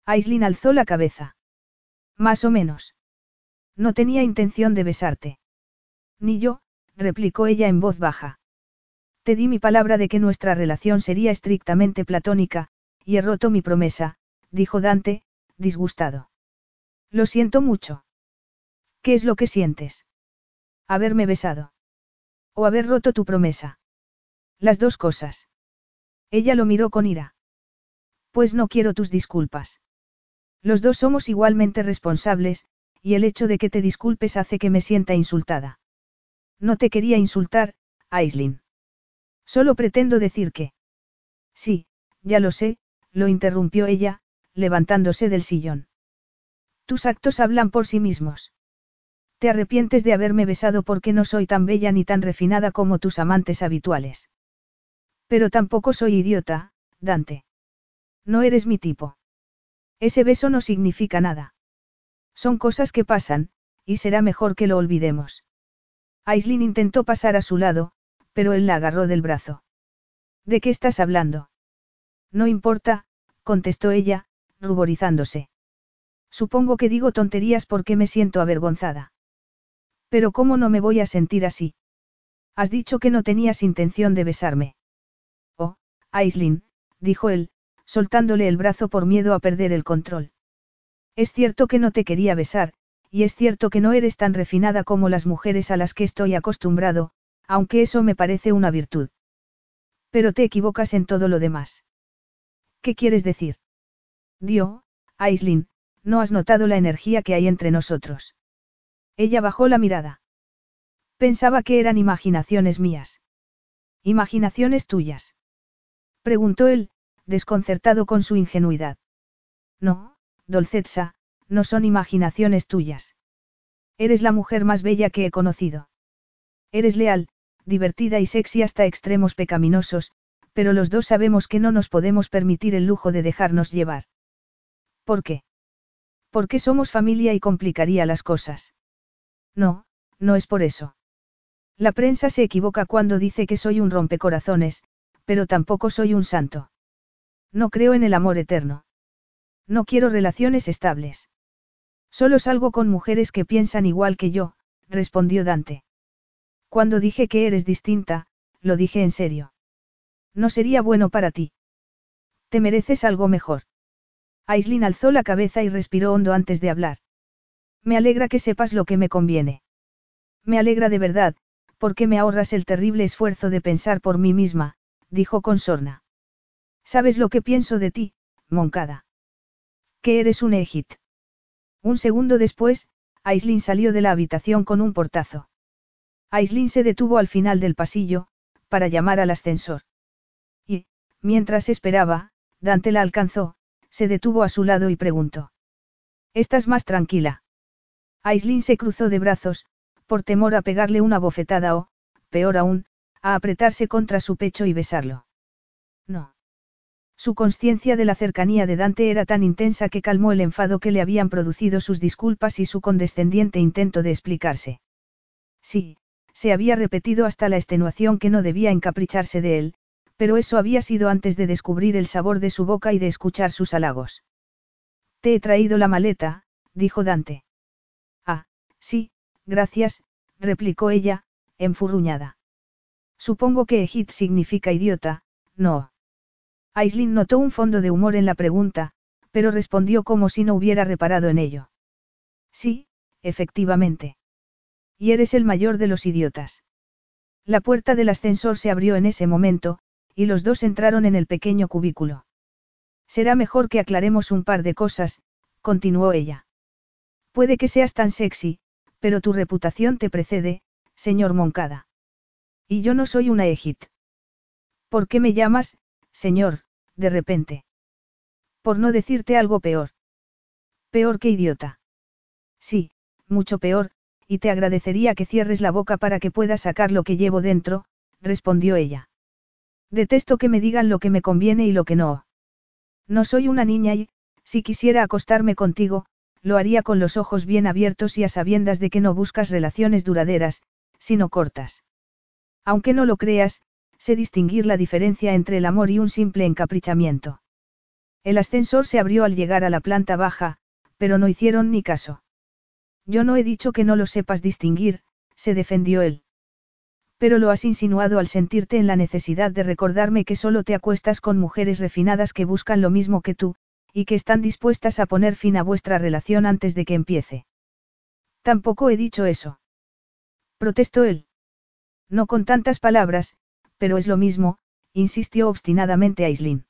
[SPEAKER 1] Aislinn alzó la cabeza. Más o menos. No tenía intención de besarte. Ni yo, replicó ella en voz baja. Te di mi palabra de que nuestra relación sería estrictamente platónica, y he roto mi promesa, dijo Dante, disgustado. Lo siento mucho. ¿Qué es lo que sientes? Haberme besado. O haber roto tu promesa. Las dos cosas. Ella lo miró con ira. Pues no quiero tus disculpas. Los dos somos igualmente responsables, y el hecho de que te disculpes hace que me sienta insultada. No te quería insultar, Aislin. Solo pretendo decir que. Sí, ya lo sé, lo interrumpió ella, levantándose del sillón. Tus actos hablan por sí mismos. Te arrepientes de haberme besado porque no soy tan bella ni tan refinada como tus amantes habituales. Pero tampoco soy idiota, Dante. No eres mi tipo. Ese beso no significa nada. Son cosas que pasan, y será mejor que lo olvidemos. Aislin intentó pasar a su lado, pero él la agarró del brazo. ¿De qué estás hablando? No importa, contestó ella, ruborizándose. Supongo que digo tonterías porque me siento avergonzada. Pero ¿cómo no me voy a sentir así? Has dicho que no tenías intención de besarme. Oh, Aislin, dijo él, soltándole el brazo por miedo a perder el control. Es cierto que no te quería besar, y es cierto que no eres tan refinada como las mujeres a las que estoy acostumbrado, aunque eso me parece una virtud. Pero te equivocas en todo lo demás. ¿Qué quieres decir? Dio, Aislin, no has notado la energía que hay entre nosotros. Ella bajó la mirada. Pensaba que eran imaginaciones mías. Imaginaciones tuyas. Preguntó él, desconcertado con su ingenuidad. No, Dolcetsa, no son imaginaciones tuyas. Eres la mujer más bella que he conocido. Eres leal, divertida y sexy hasta extremos pecaminosos, pero los dos sabemos que no nos podemos permitir el lujo de dejarnos llevar. ¿Por qué? Porque somos familia y complicaría las cosas. No, no es por eso. La prensa se equivoca cuando dice que soy un rompecorazones, pero tampoco soy un santo. No creo en el amor eterno. No quiero relaciones estables. Solo salgo con mujeres que piensan igual que yo, respondió Dante. Cuando dije que eres distinta, lo dije en serio. No sería bueno para ti. Te mereces algo mejor. Aislin alzó la cabeza y respiró hondo antes de hablar. Me alegra que sepas lo que me conviene. Me alegra de verdad, porque me ahorras el terrible esfuerzo de pensar por mí misma, dijo con sorna. ¿Sabes lo que pienso de ti, Moncada? Que eres un ejit. Un segundo después, Aislin salió de la habitación con un portazo. Aislin se detuvo al final del pasillo, para llamar al ascensor. Y, mientras esperaba, Dante la alcanzó, se detuvo a su lado y preguntó. ¿Estás más tranquila? Aislin se cruzó de brazos, por temor a pegarle una bofetada o, peor aún, a apretarse contra su pecho y besarlo. No. Su conciencia de la cercanía de Dante era tan intensa que calmó el enfado que le habían producido sus disculpas y su condescendiente intento de explicarse. Sí, se había repetido hasta la extenuación que no debía encapricharse de él, pero eso había sido antes de descubrir el sabor de su boca y de escuchar sus halagos. Te he traído la maleta, dijo Dante. Ah, sí, gracias, replicó ella, enfurruñada. Supongo que Ejid significa idiota, no. Aislinn notó un fondo de humor en la pregunta, pero respondió como si no hubiera reparado en ello. Sí, efectivamente. Y eres el mayor de los idiotas. La puerta del ascensor se abrió en ese momento, y los dos entraron en el pequeño cubículo. Será mejor que aclaremos un par de cosas, continuó ella. Puede que seas tan sexy, pero tu reputación te precede, señor Moncada. Y yo no soy una ejit. ¿Por qué me llamas, señor, de repente? Por no decirte algo peor. Peor que idiota. Sí, mucho peor, y te agradecería que cierres la boca para que pueda sacar lo que llevo dentro, respondió ella. Detesto que me digan lo que me conviene y lo que no. No soy una niña y, si quisiera acostarme contigo, lo haría con los ojos bien abiertos y a sabiendas de que no buscas relaciones duraderas, sino cortas. Aunque no lo creas, sé distinguir la diferencia entre el amor y un simple encaprichamiento. El ascensor se abrió al llegar a la planta baja, pero no hicieron ni caso. Yo no he dicho que no lo sepas distinguir, se defendió él. Pero lo has insinuado al sentirte en la necesidad de recordarme que solo te acuestas con mujeres refinadas que buscan lo mismo que tú, y que están dispuestas a poner fin a vuestra relación antes de que empiece. Tampoco he dicho eso. Protestó él. No con tantas palabras, pero es lo mismo, insistió obstinadamente Aislin.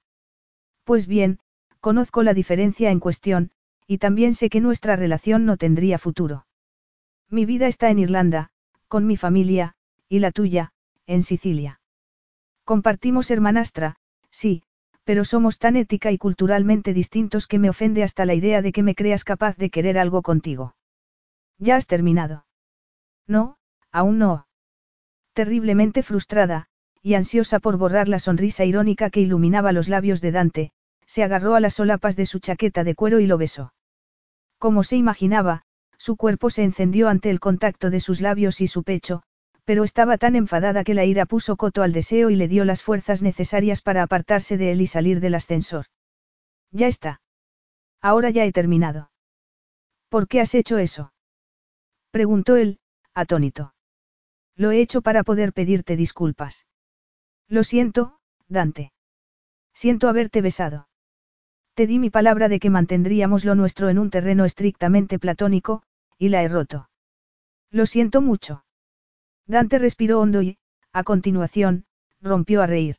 [SPEAKER 1] Pues bien, conozco la diferencia en cuestión, y también sé que nuestra relación no tendría futuro. Mi vida está en Irlanda, con mi familia, y la tuya, en Sicilia. Compartimos hermanastra, sí, pero somos tan ética y culturalmente distintos que me ofende hasta la idea de que me creas capaz de querer algo contigo. ¿Ya has terminado? No, aún no. Terriblemente frustrada, y ansiosa por borrar la sonrisa irónica que iluminaba los labios de Dante, se agarró a las solapas de su chaqueta de cuero y lo besó. Como se imaginaba, su cuerpo se encendió ante el contacto de sus labios y su pecho, pero estaba tan enfadada que la ira puso coto al deseo y le dio las fuerzas necesarias para apartarse de él y salir del ascensor. Ya está. Ahora ya he terminado. ¿Por qué has hecho eso? preguntó él, atónito. Lo he hecho para poder pedirte disculpas. Lo siento, Dante. Siento haberte besado. Te di mi palabra de que mantendríamos lo nuestro en un terreno estrictamente platónico, y la he roto. Lo siento mucho. Dante respiró hondo y, a continuación, rompió a reír.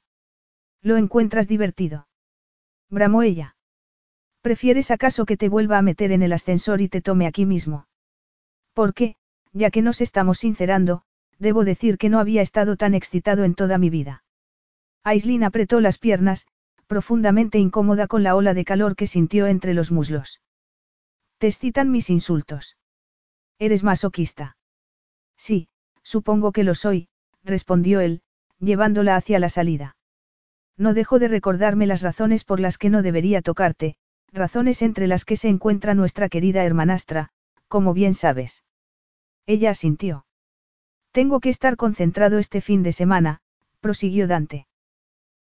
[SPEAKER 1] ¿Lo encuentras divertido? Bramó ella. ¿Prefieres acaso que te vuelva a meter en el ascensor y te tome aquí mismo? Porque, ya que nos estamos sincerando, debo decir que no había estado tan excitado en toda mi vida. Aislin apretó las piernas, profundamente incómoda con la ola de calor que sintió entre los muslos. Te excitan mis insultos. Eres masoquista. Sí, supongo que lo soy, respondió él, llevándola hacia la salida. No dejo de recordarme las razones por las que no debería tocarte, razones entre las que se encuentra nuestra querida hermanastra, como bien sabes. Ella asintió. Tengo que estar concentrado este fin de semana, prosiguió Dante.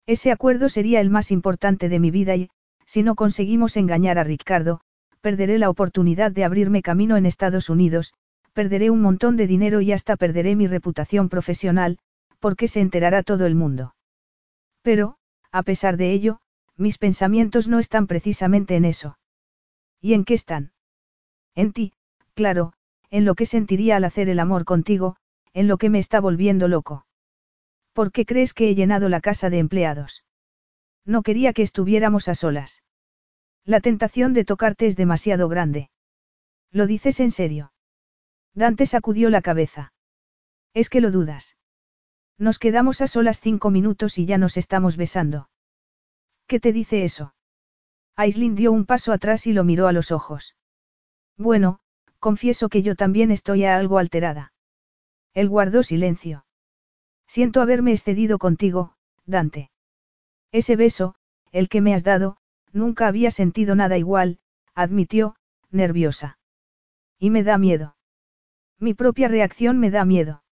[SPEAKER 1] Ese acuerdo sería el más importante de mi vida y, si no conseguimos engañar a Ricardo, perderé la oportunidad de abrirme camino en Estados Unidos, perderé un montón de dinero y hasta perderé mi reputación profesional, porque se enterará todo el mundo. Pero, a pesar de ello, mis pensamientos no están precisamente en eso. ¿Y en qué están? En ti, claro, en lo que sentiría al hacer el amor contigo, en lo que me está volviendo loco. ¿Por qué crees que he llenado la casa de empleados? No quería que estuviéramos a solas. La tentación de tocarte es demasiado grande. ¿Lo dices en serio? Dante sacudió la cabeza. Es que lo dudas. Nos quedamos a solas cinco minutos y ya nos estamos besando. ¿Qué te dice eso? Aislin dio un paso atrás y lo miró a los ojos. Bueno, confieso que yo también estoy algo alterada. Él guardó silencio. Siento haberme excedido contigo, Dante. Ese beso, el que me has dado, nunca había sentido nada igual, admitió, nerviosa. Y me da miedo. Mi propia reacción me da miedo.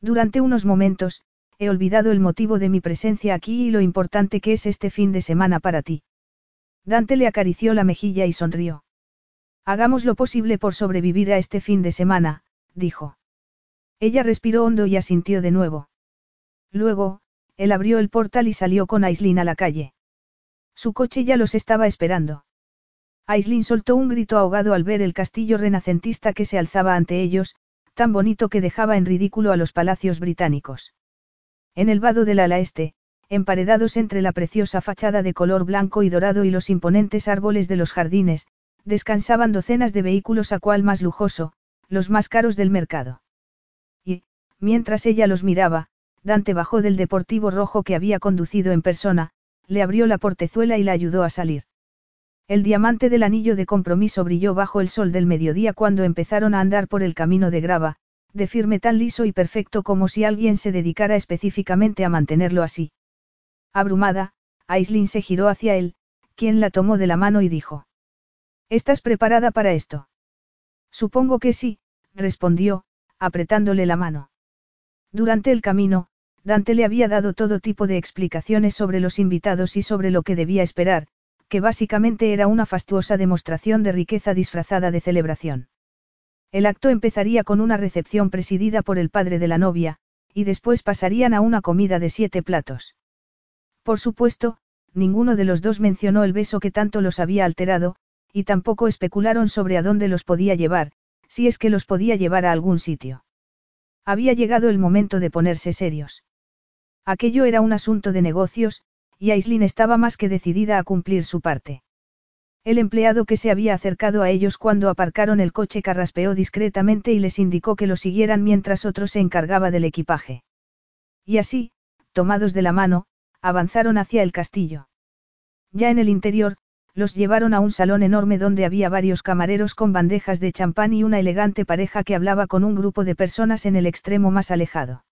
[SPEAKER 1] Durante unos momentos, he olvidado el motivo de mi presencia aquí y lo importante que es este fin de semana para ti. Dante le acarició la mejilla y sonrió. Hagamos lo posible por sobrevivir a este fin de semana, dijo. Ella respiró hondo y asintió de nuevo. Luego, él abrió el portal y salió con Aislin a la calle. Su coche ya los estaba esperando. Aislin soltó un grito ahogado al ver el castillo renacentista que se alzaba ante ellos, tan bonito que dejaba en ridículo a los palacios británicos. En el vado del ala este, emparedados entre la preciosa fachada de color blanco y dorado y los imponentes árboles de los jardines, descansaban docenas de vehículos a cual más lujoso, los más caros del mercado. Y, mientras ella los miraba, Dante bajó del deportivo rojo que había conducido en persona, le abrió la portezuela y la ayudó a salir. El diamante del anillo de compromiso brilló bajo el sol del mediodía cuando empezaron a andar por el camino de grava, de firme tan liso y perfecto como si alguien se dedicara específicamente a mantenerlo así. Abrumada, Aislin se giró hacia él, quien la tomó de la mano y dijo. ¿Estás preparada para esto? Supongo que sí, respondió, apretándole la mano. Durante el camino, Dante le había dado todo tipo de explicaciones sobre los invitados y sobre lo que debía esperar, que básicamente era una fastuosa demostración de riqueza disfrazada de celebración. El acto empezaría con una recepción presidida por el padre de la novia, y después pasarían a una comida de siete platos. Por supuesto, ninguno de los dos mencionó el beso que tanto los había alterado, y tampoco especularon sobre a dónde los podía llevar, si es que los podía llevar a algún sitio. Había llegado el momento de ponerse serios. Aquello era un asunto de negocios, y Aislin estaba más que decidida a cumplir su parte. El empleado que se había acercado a ellos cuando aparcaron el coche carraspeó discretamente y les indicó que lo siguieran mientras otro se encargaba del equipaje. Y así, tomados de la mano, avanzaron hacia el castillo. Ya en el interior, los llevaron a un salón enorme donde había varios camareros con bandejas de champán y una elegante pareja que hablaba con un grupo de personas en el extremo más alejado.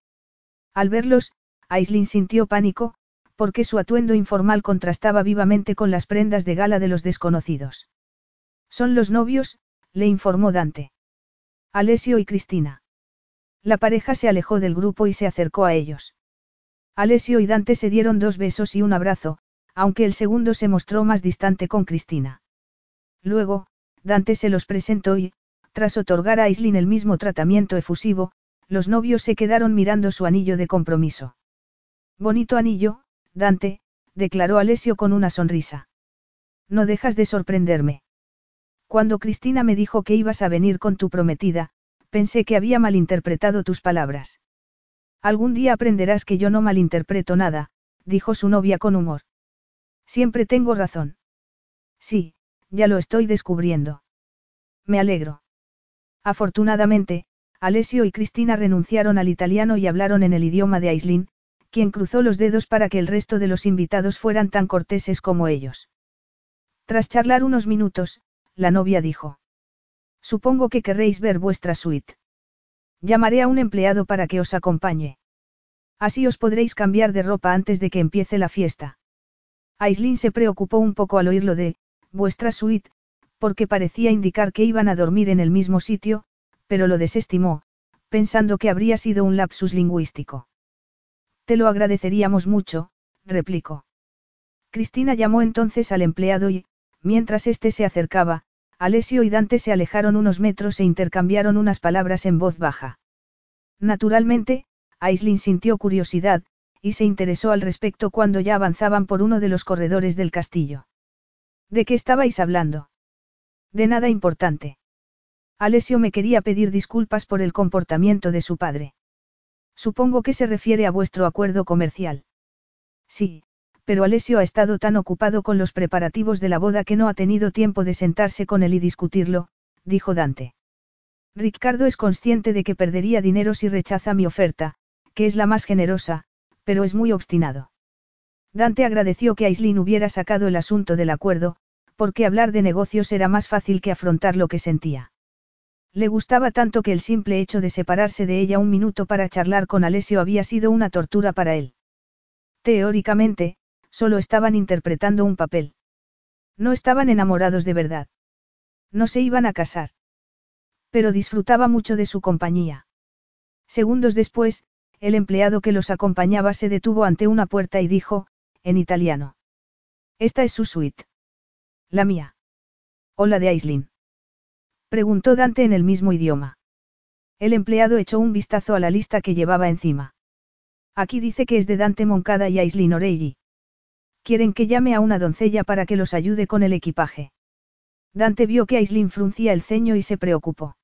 [SPEAKER 1] Al verlos, Aislin sintió pánico, porque su atuendo informal contrastaba vivamente con las prendas de gala de los desconocidos. Son los novios, le informó Dante. Alessio y Cristina. La pareja se alejó del grupo y se acercó a ellos. Alessio y Dante se dieron dos besos y un abrazo, aunque el segundo se mostró más distante con Cristina. Luego, Dante se los presentó y, tras otorgar a Aislin el mismo tratamiento efusivo, los novios se quedaron mirando su anillo de compromiso. Bonito anillo, Dante, declaró Alessio con una sonrisa. No dejas de sorprenderme. Cuando Cristina me dijo que ibas a venir con tu prometida, pensé que había malinterpretado tus palabras. Algún día aprenderás que yo no malinterpreto nada, dijo su novia con humor. Siempre tengo razón. Sí, ya lo estoy descubriendo. Me alegro. Afortunadamente, Alessio y Cristina renunciaron al italiano y hablaron en el idioma de Aislin, quien cruzó los dedos para que el resto de los invitados fueran tan corteses como ellos. Tras charlar unos minutos, la novia dijo. Supongo que querréis ver vuestra suite. Llamaré a un empleado para que os acompañe. Así os podréis cambiar de ropa antes de que empiece la fiesta. Aislin se preocupó un poco al oírlo de, vuestra suite, porque parecía indicar que iban a dormir en el mismo sitio, pero lo desestimó, pensando que habría sido un lapsus lingüístico. Te lo agradeceríamos mucho, replicó. Cristina llamó entonces al empleado y, mientras éste se acercaba, Alessio y Dante se alejaron unos metros e intercambiaron unas palabras en voz baja. Naturalmente, Aislin sintió curiosidad, y se interesó al respecto cuando ya avanzaban por uno de los corredores del castillo. ¿De qué estabais hablando? De nada importante. Alessio me quería pedir disculpas por el comportamiento de su padre. Supongo que se refiere a vuestro acuerdo comercial. Sí, pero Alessio ha estado tan ocupado con los preparativos de la boda que no ha tenido tiempo de sentarse con él y discutirlo, dijo Dante. Ricardo es consciente de que perdería dinero si rechaza mi oferta, que es la más generosa, pero es muy obstinado. Dante agradeció que Aislin hubiera sacado el asunto del acuerdo, porque hablar de negocios era más fácil que afrontar lo que sentía. Le gustaba tanto que el simple hecho de separarse de ella un minuto para charlar con Alessio había sido una tortura para él. Teóricamente, Solo estaban interpretando un papel. No estaban enamorados de verdad. No se iban a casar. Pero disfrutaba mucho de su compañía. Segundos después, el empleado que los acompañaba se detuvo ante una puerta y dijo, en italiano. Esta es su suite. La mía. ¿O la de Aislin? Preguntó Dante en el mismo idioma. El empleado echó un vistazo a la lista que llevaba encima. Aquí dice que es de Dante Moncada y Aislin Oreilly. Quieren que llame a una doncella para que los ayude con el equipaje. Dante vio que Aislin fruncía el ceño y se preocupó.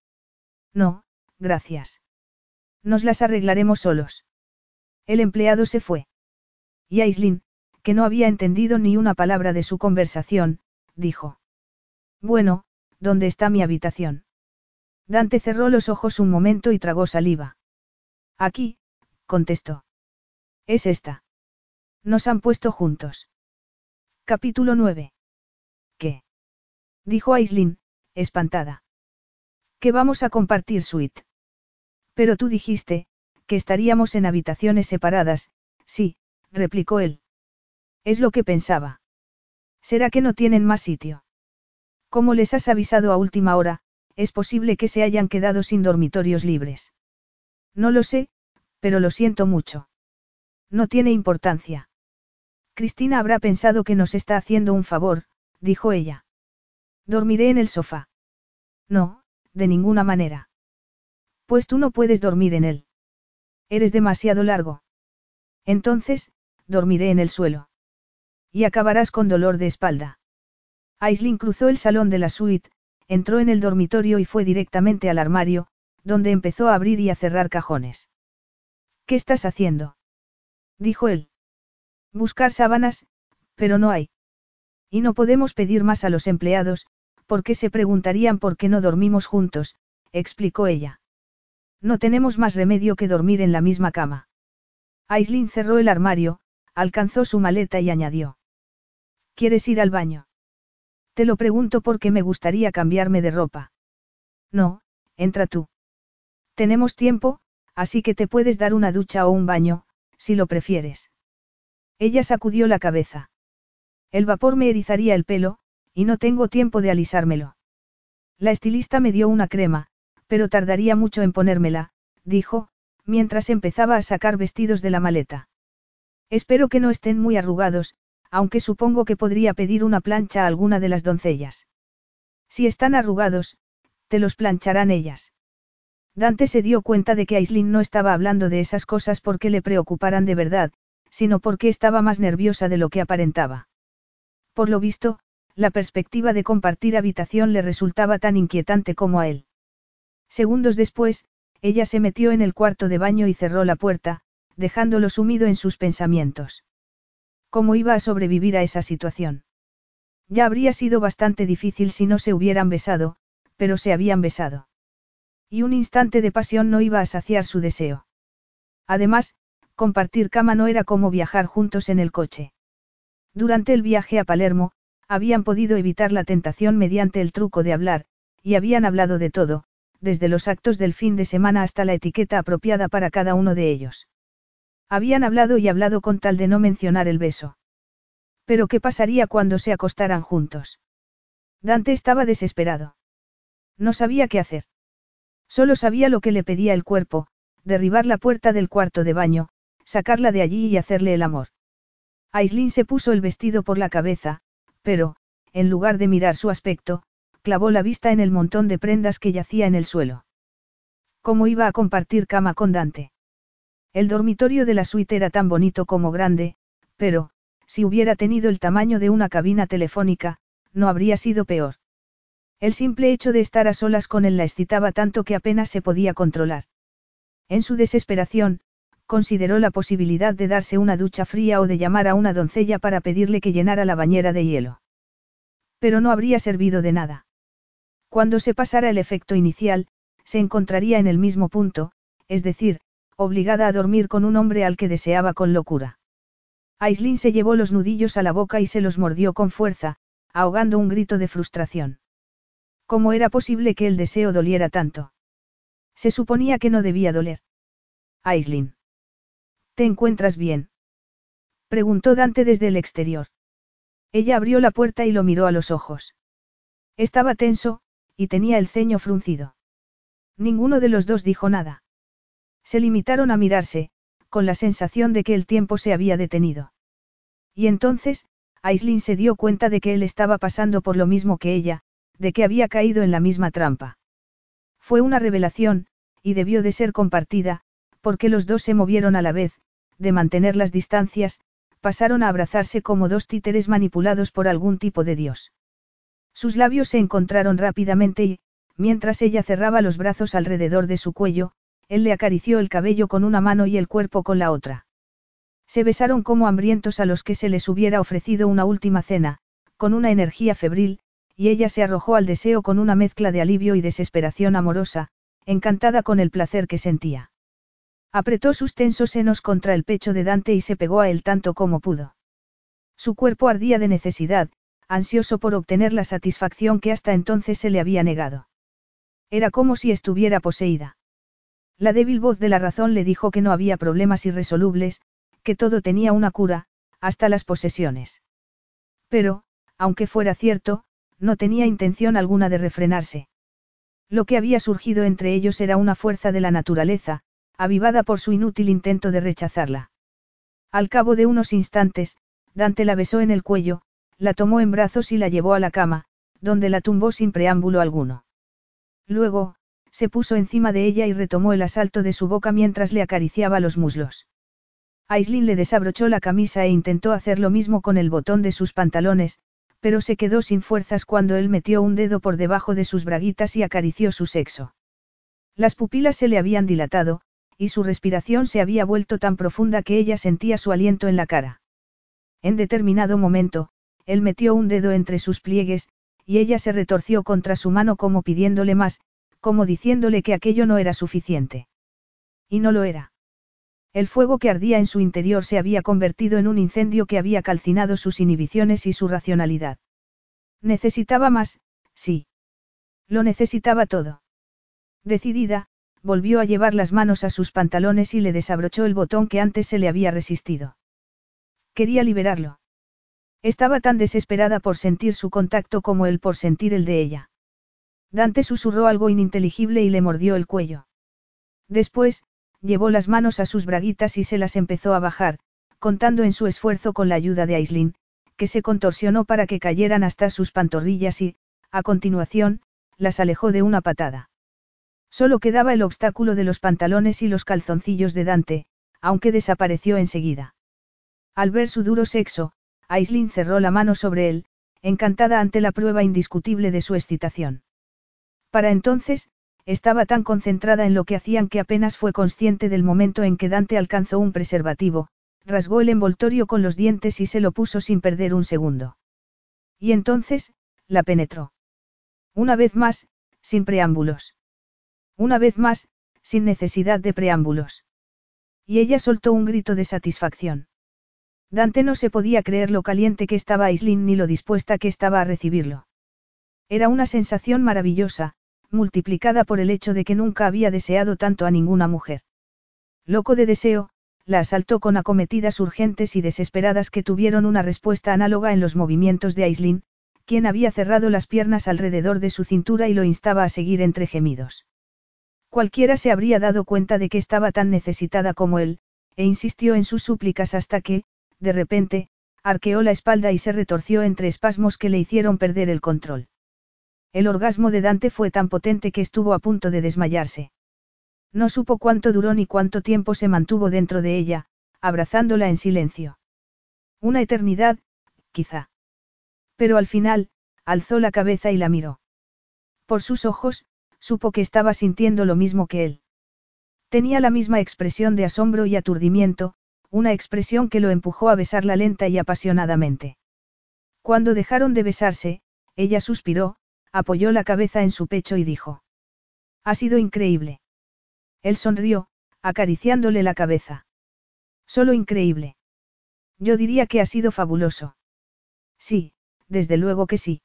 [SPEAKER 1] No, gracias. Nos las arreglaremos solos. El empleado se fue. Y Aislin, que no había entendido ni una palabra de su conversación, dijo. Bueno, ¿dónde está mi habitación? Dante cerró los ojos un momento y tragó saliva. Aquí, contestó. Es esta. Nos han puesto juntos. Capítulo 9. ¿Qué? Dijo Aislin, espantada. Que vamos a compartir suite. Pero tú dijiste, que estaríamos en habitaciones separadas, sí, replicó él. Es lo que pensaba. ¿Será que no tienen más sitio? Como les has avisado a última hora, es posible que se hayan quedado sin dormitorios libres. No lo sé, pero lo siento mucho. No tiene importancia. Cristina habrá pensado que nos está haciendo un favor, dijo ella. Dormiré en el sofá. No, de ninguna manera. Pues tú no puedes dormir en él. Eres demasiado largo. Entonces, dormiré en el suelo. Y acabarás con dolor de espalda. Aislin cruzó el salón de la suite, entró en el dormitorio y fue directamente al armario, donde empezó a abrir y a cerrar cajones. ¿Qué estás haciendo? dijo él. Buscar sábanas, pero no hay. Y no podemos pedir más a los empleados, porque se preguntarían por qué no dormimos juntos, explicó ella. No tenemos más remedio que dormir en la misma cama. Aislin cerró el armario, alcanzó su maleta y añadió. ¿Quieres ir al baño? Te lo pregunto porque me gustaría cambiarme de ropa. No, entra tú. Tenemos tiempo, así que te puedes dar una ducha o un baño, si lo prefieres. Ella sacudió la cabeza. El vapor me erizaría el pelo, y no tengo tiempo de alisármelo. La estilista me dio una crema, pero tardaría mucho en ponérmela, dijo, mientras empezaba a sacar vestidos de la maleta. Espero que no estén muy arrugados, aunque supongo que podría pedir una plancha a alguna de las doncellas. Si están arrugados, te los plancharán ellas. Dante se dio cuenta de que Aislin no estaba hablando de esas cosas porque le preocuparan de verdad, sino porque estaba más nerviosa de lo que aparentaba. Por lo visto, la perspectiva de compartir habitación le resultaba tan inquietante como a él. Segundos después, ella se metió en el cuarto de baño y cerró la puerta, dejándolo sumido en sus pensamientos. ¿Cómo iba a sobrevivir a esa situación? Ya habría sido bastante difícil si no se hubieran besado, pero se habían besado. Y un instante de pasión no iba a saciar su deseo. Además, compartir cama no era como viajar juntos en el coche. Durante el viaje a Palermo, habían podido evitar la tentación mediante el truco de hablar, y habían hablado de todo, desde los actos del fin de semana hasta la etiqueta apropiada para cada uno de ellos. Habían hablado y hablado con tal de no mencionar el beso. Pero ¿qué pasaría cuando se acostaran juntos? Dante estaba desesperado. No sabía qué hacer. Solo sabía lo que le pedía el cuerpo, derribar la puerta del cuarto de baño, sacarla de allí y hacerle el amor. Aislin se puso el vestido por la cabeza, pero, en lugar de mirar su aspecto, clavó la vista en el montón de prendas que yacía en el suelo. ¿Cómo iba a compartir cama con Dante? El dormitorio de la suite era tan bonito como grande, pero, si hubiera tenido el tamaño de una cabina telefónica, no habría sido peor. El simple hecho de estar a solas con él la excitaba tanto que apenas se podía controlar. En su desesperación, consideró la posibilidad de darse una ducha fría o de llamar a una doncella para pedirle que llenara la bañera de hielo. Pero no habría servido de nada. Cuando se pasara el efecto inicial, se encontraría en el mismo punto, es decir, obligada a dormir con un hombre al que deseaba con locura. Aislin se llevó los nudillos a la boca y se los mordió con fuerza, ahogando un grito de frustración. ¿Cómo era posible que el deseo doliera tanto? Se suponía que no debía doler. Aislin. ¿Te encuentras bien? Preguntó Dante desde el exterior. Ella abrió la puerta y lo miró a los ojos. Estaba tenso, y tenía el ceño fruncido. Ninguno de los dos dijo nada. Se limitaron a mirarse, con la sensación de que el tiempo se había detenido. Y entonces, Aislin se dio cuenta de que él estaba pasando por lo mismo que ella, de que había caído en la misma trampa. Fue una revelación, y debió de ser compartida, porque los dos se movieron a la vez, de mantener las distancias, pasaron a abrazarse como dos títeres manipulados por algún tipo de dios. Sus labios se encontraron rápidamente y, mientras ella cerraba los brazos alrededor de su cuello, él le acarició el cabello con una mano y el cuerpo con la otra. Se besaron como hambrientos a los que se les hubiera ofrecido una última cena, con una energía febril, y ella se arrojó al deseo con una mezcla de alivio y desesperación amorosa, encantada con el placer que sentía. Apretó sus tensos senos contra el pecho de Dante y se pegó a él tanto como pudo. Su cuerpo ardía de necesidad, ansioso por obtener la satisfacción que hasta entonces se le había negado. Era como si estuviera poseída. La débil voz de la razón le dijo que no había problemas irresolubles, que todo tenía una cura, hasta las posesiones. Pero, aunque fuera cierto, no tenía intención alguna de refrenarse. Lo que había surgido entre ellos era una fuerza de la naturaleza, avivada por su inútil intento de rechazarla. Al cabo de unos instantes, Dante la besó en el cuello, la tomó en brazos y la llevó a la cama, donde la tumbó sin preámbulo alguno. Luego, se puso encima de ella y retomó el asalto de su boca mientras le acariciaba los muslos. Aislin le desabrochó la camisa e intentó hacer lo mismo con el botón de sus pantalones, pero se quedó sin fuerzas cuando él metió un dedo por debajo de sus braguitas y acarició su sexo. Las pupilas se le habían dilatado, y su respiración se había vuelto tan profunda que ella sentía su aliento en la cara. En determinado momento, él metió un dedo entre sus pliegues, y ella se retorció contra su mano como pidiéndole más, como diciéndole que aquello no era suficiente. Y no lo era. El fuego que ardía en su interior se había convertido en un incendio que había calcinado sus inhibiciones y su racionalidad. Necesitaba más, sí. Lo necesitaba todo. Decidida, volvió a llevar las manos a sus pantalones y le desabrochó el botón que antes se le había resistido. Quería liberarlo. Estaba tan desesperada por sentir su contacto como él por sentir el de ella. Dante susurró algo ininteligible y le mordió el cuello. Después, llevó las manos a sus braguitas y se las empezó a bajar, contando en su esfuerzo con la ayuda de Aislin, que se contorsionó para que cayeran hasta sus pantorrillas y, a continuación, las alejó de una patada. Solo quedaba el obstáculo de los pantalones y los calzoncillos de Dante, aunque desapareció enseguida. Al ver su duro sexo, Aislin cerró la mano sobre él, encantada ante la prueba indiscutible de su excitación. Para entonces, estaba tan concentrada en lo que hacían que apenas fue consciente del momento en que Dante alcanzó un preservativo, rasgó el envoltorio con los dientes y se lo puso sin perder un segundo. Y entonces, la penetró. Una vez más, sin preámbulos. Una vez más, sin necesidad de preámbulos. Y ella soltó un grito de satisfacción. Dante no se podía creer lo caliente que estaba Aislinn ni lo dispuesta que estaba a recibirlo. Era una sensación maravillosa, multiplicada por el hecho de que nunca había deseado tanto a ninguna mujer. Loco de deseo, la asaltó con acometidas urgentes y desesperadas que tuvieron una respuesta análoga en los movimientos de Aislinn, quien había cerrado las piernas alrededor de su cintura y lo instaba a seguir entre gemidos. Cualquiera se habría dado cuenta de que estaba tan necesitada como él, e insistió en sus súplicas hasta que, de repente, arqueó la espalda y se retorció entre espasmos que le hicieron perder el control. El orgasmo de Dante fue tan potente que estuvo a punto de desmayarse. No supo cuánto duró ni cuánto tiempo se mantuvo dentro de ella, abrazándola en silencio. Una eternidad, quizá. Pero al final, alzó la cabeza y la miró. Por sus ojos, supo que estaba sintiendo lo mismo que él. Tenía la misma expresión de asombro y aturdimiento, una expresión que lo empujó a besarla lenta y apasionadamente. Cuando dejaron de besarse, ella suspiró, apoyó la cabeza en su pecho y dijo. Ha sido increíble. Él sonrió, acariciándole la cabeza. Solo increíble. Yo diría que ha sido fabuloso. Sí, desde luego que sí.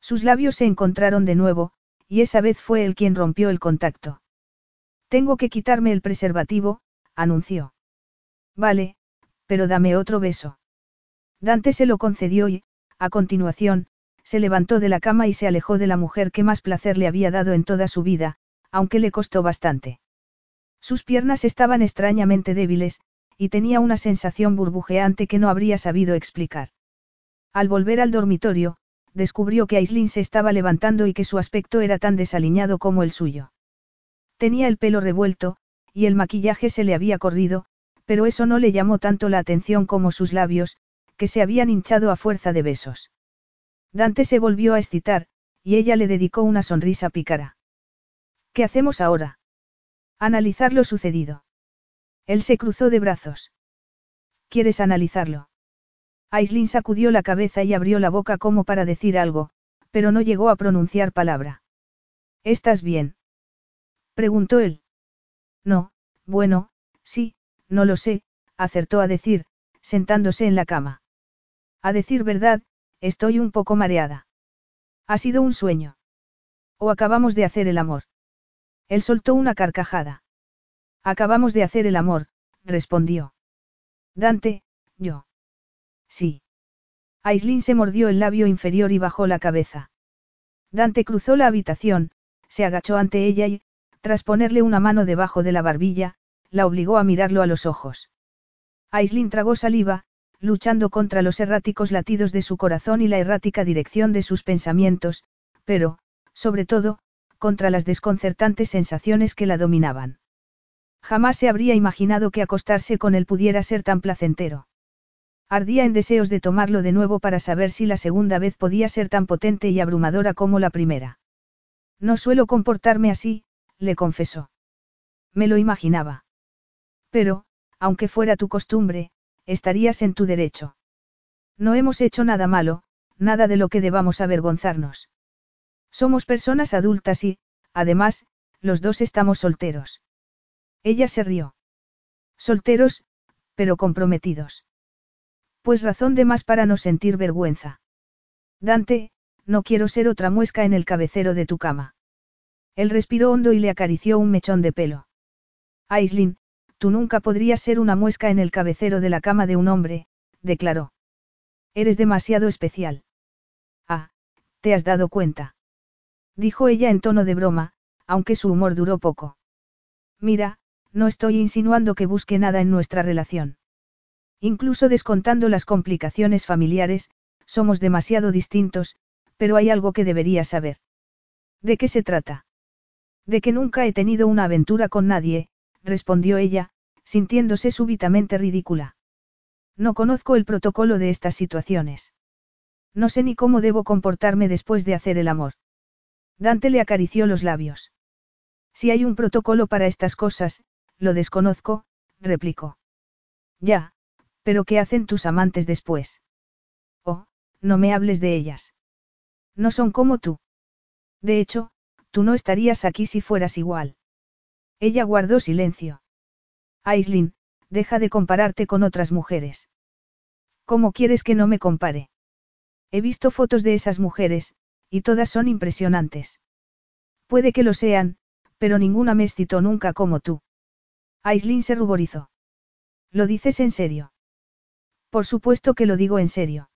[SPEAKER 1] Sus labios se encontraron de nuevo, y esa vez fue él quien rompió el contacto. Tengo que quitarme el preservativo, anunció. Vale, pero dame otro beso. Dante se lo concedió y, a continuación, se levantó de la cama y se alejó de la mujer que más placer le había dado en toda su vida, aunque le costó bastante. Sus piernas estaban extrañamente débiles, y tenía una sensación burbujeante que no habría sabido explicar. Al volver al dormitorio, descubrió que Aislin se estaba levantando y que su aspecto era tan desaliñado como el suyo. Tenía el pelo revuelto, y el maquillaje se le había corrido, pero eso no le llamó tanto la atención como sus labios, que se habían hinchado a fuerza de besos. Dante se volvió a excitar, y ella le dedicó una sonrisa pícara. ¿Qué hacemos ahora? Analizar lo sucedido. Él se cruzó de brazos. ¿Quieres analizarlo? Aislin sacudió la cabeza y abrió la boca como para decir algo, pero no llegó a pronunciar palabra. ¿Estás bien? preguntó él. No, bueno, sí, no lo sé, acertó a decir, sentándose en la cama. A decir verdad, estoy un poco mareada. Ha sido un sueño. O acabamos de hacer el amor. Él soltó una carcajada. Acabamos de hacer el amor, respondió. Dante, yo. Sí. Aislin se mordió el labio inferior y bajó la cabeza. Dante cruzó la habitación, se agachó ante ella y, tras ponerle una mano debajo de la barbilla, la obligó a mirarlo a los ojos. Aislin tragó saliva, luchando contra los erráticos latidos de su corazón y la errática dirección de sus pensamientos, pero, sobre todo, contra las desconcertantes sensaciones que la dominaban. Jamás se habría imaginado que acostarse con él pudiera ser tan placentero. Ardía en deseos de tomarlo de nuevo para saber si la segunda vez podía ser tan potente y abrumadora como la primera. No suelo comportarme así, le confesó. Me lo imaginaba. Pero, aunque fuera tu costumbre, estarías en tu derecho. No hemos hecho nada malo, nada de lo que debamos avergonzarnos. Somos personas adultas y, además, los dos estamos solteros. Ella se rió. Solteros, pero comprometidos. Pues razón de más para no sentir vergüenza. Dante, no quiero ser otra muesca en el cabecero de tu cama. Él respiró hondo y le acarició un mechón de pelo. Aislin, tú nunca podrías ser una muesca en el cabecero de la cama de un hombre, declaró. Eres demasiado especial. Ah, ¿te has dado cuenta? Dijo ella en tono de broma, aunque su humor duró poco. Mira, no estoy insinuando que busque nada en nuestra relación. Incluso descontando las complicaciones familiares, somos demasiado distintos, pero hay algo que deberías saber. ¿De qué se trata? De que nunca he tenido una aventura con nadie, respondió ella, sintiéndose súbitamente ridícula. No conozco el protocolo de estas situaciones. No sé ni cómo debo comportarme después de hacer el amor. Dante le acarició los labios. Si hay un protocolo para estas cosas, lo desconozco, replicó. Ya, pero ¿qué hacen tus amantes después? Oh, no me hables de ellas. No son como tú. De hecho, tú no estarías aquí si fueras igual. Ella guardó silencio. Aislin, deja de compararte con otras mujeres. ¿Cómo quieres que no me compare? He visto fotos de esas mujeres, y todas son impresionantes. Puede que lo sean, pero ninguna me excitó nunca como tú. Aislin se ruborizó. ¿Lo dices en serio? Por supuesto que lo digo en serio.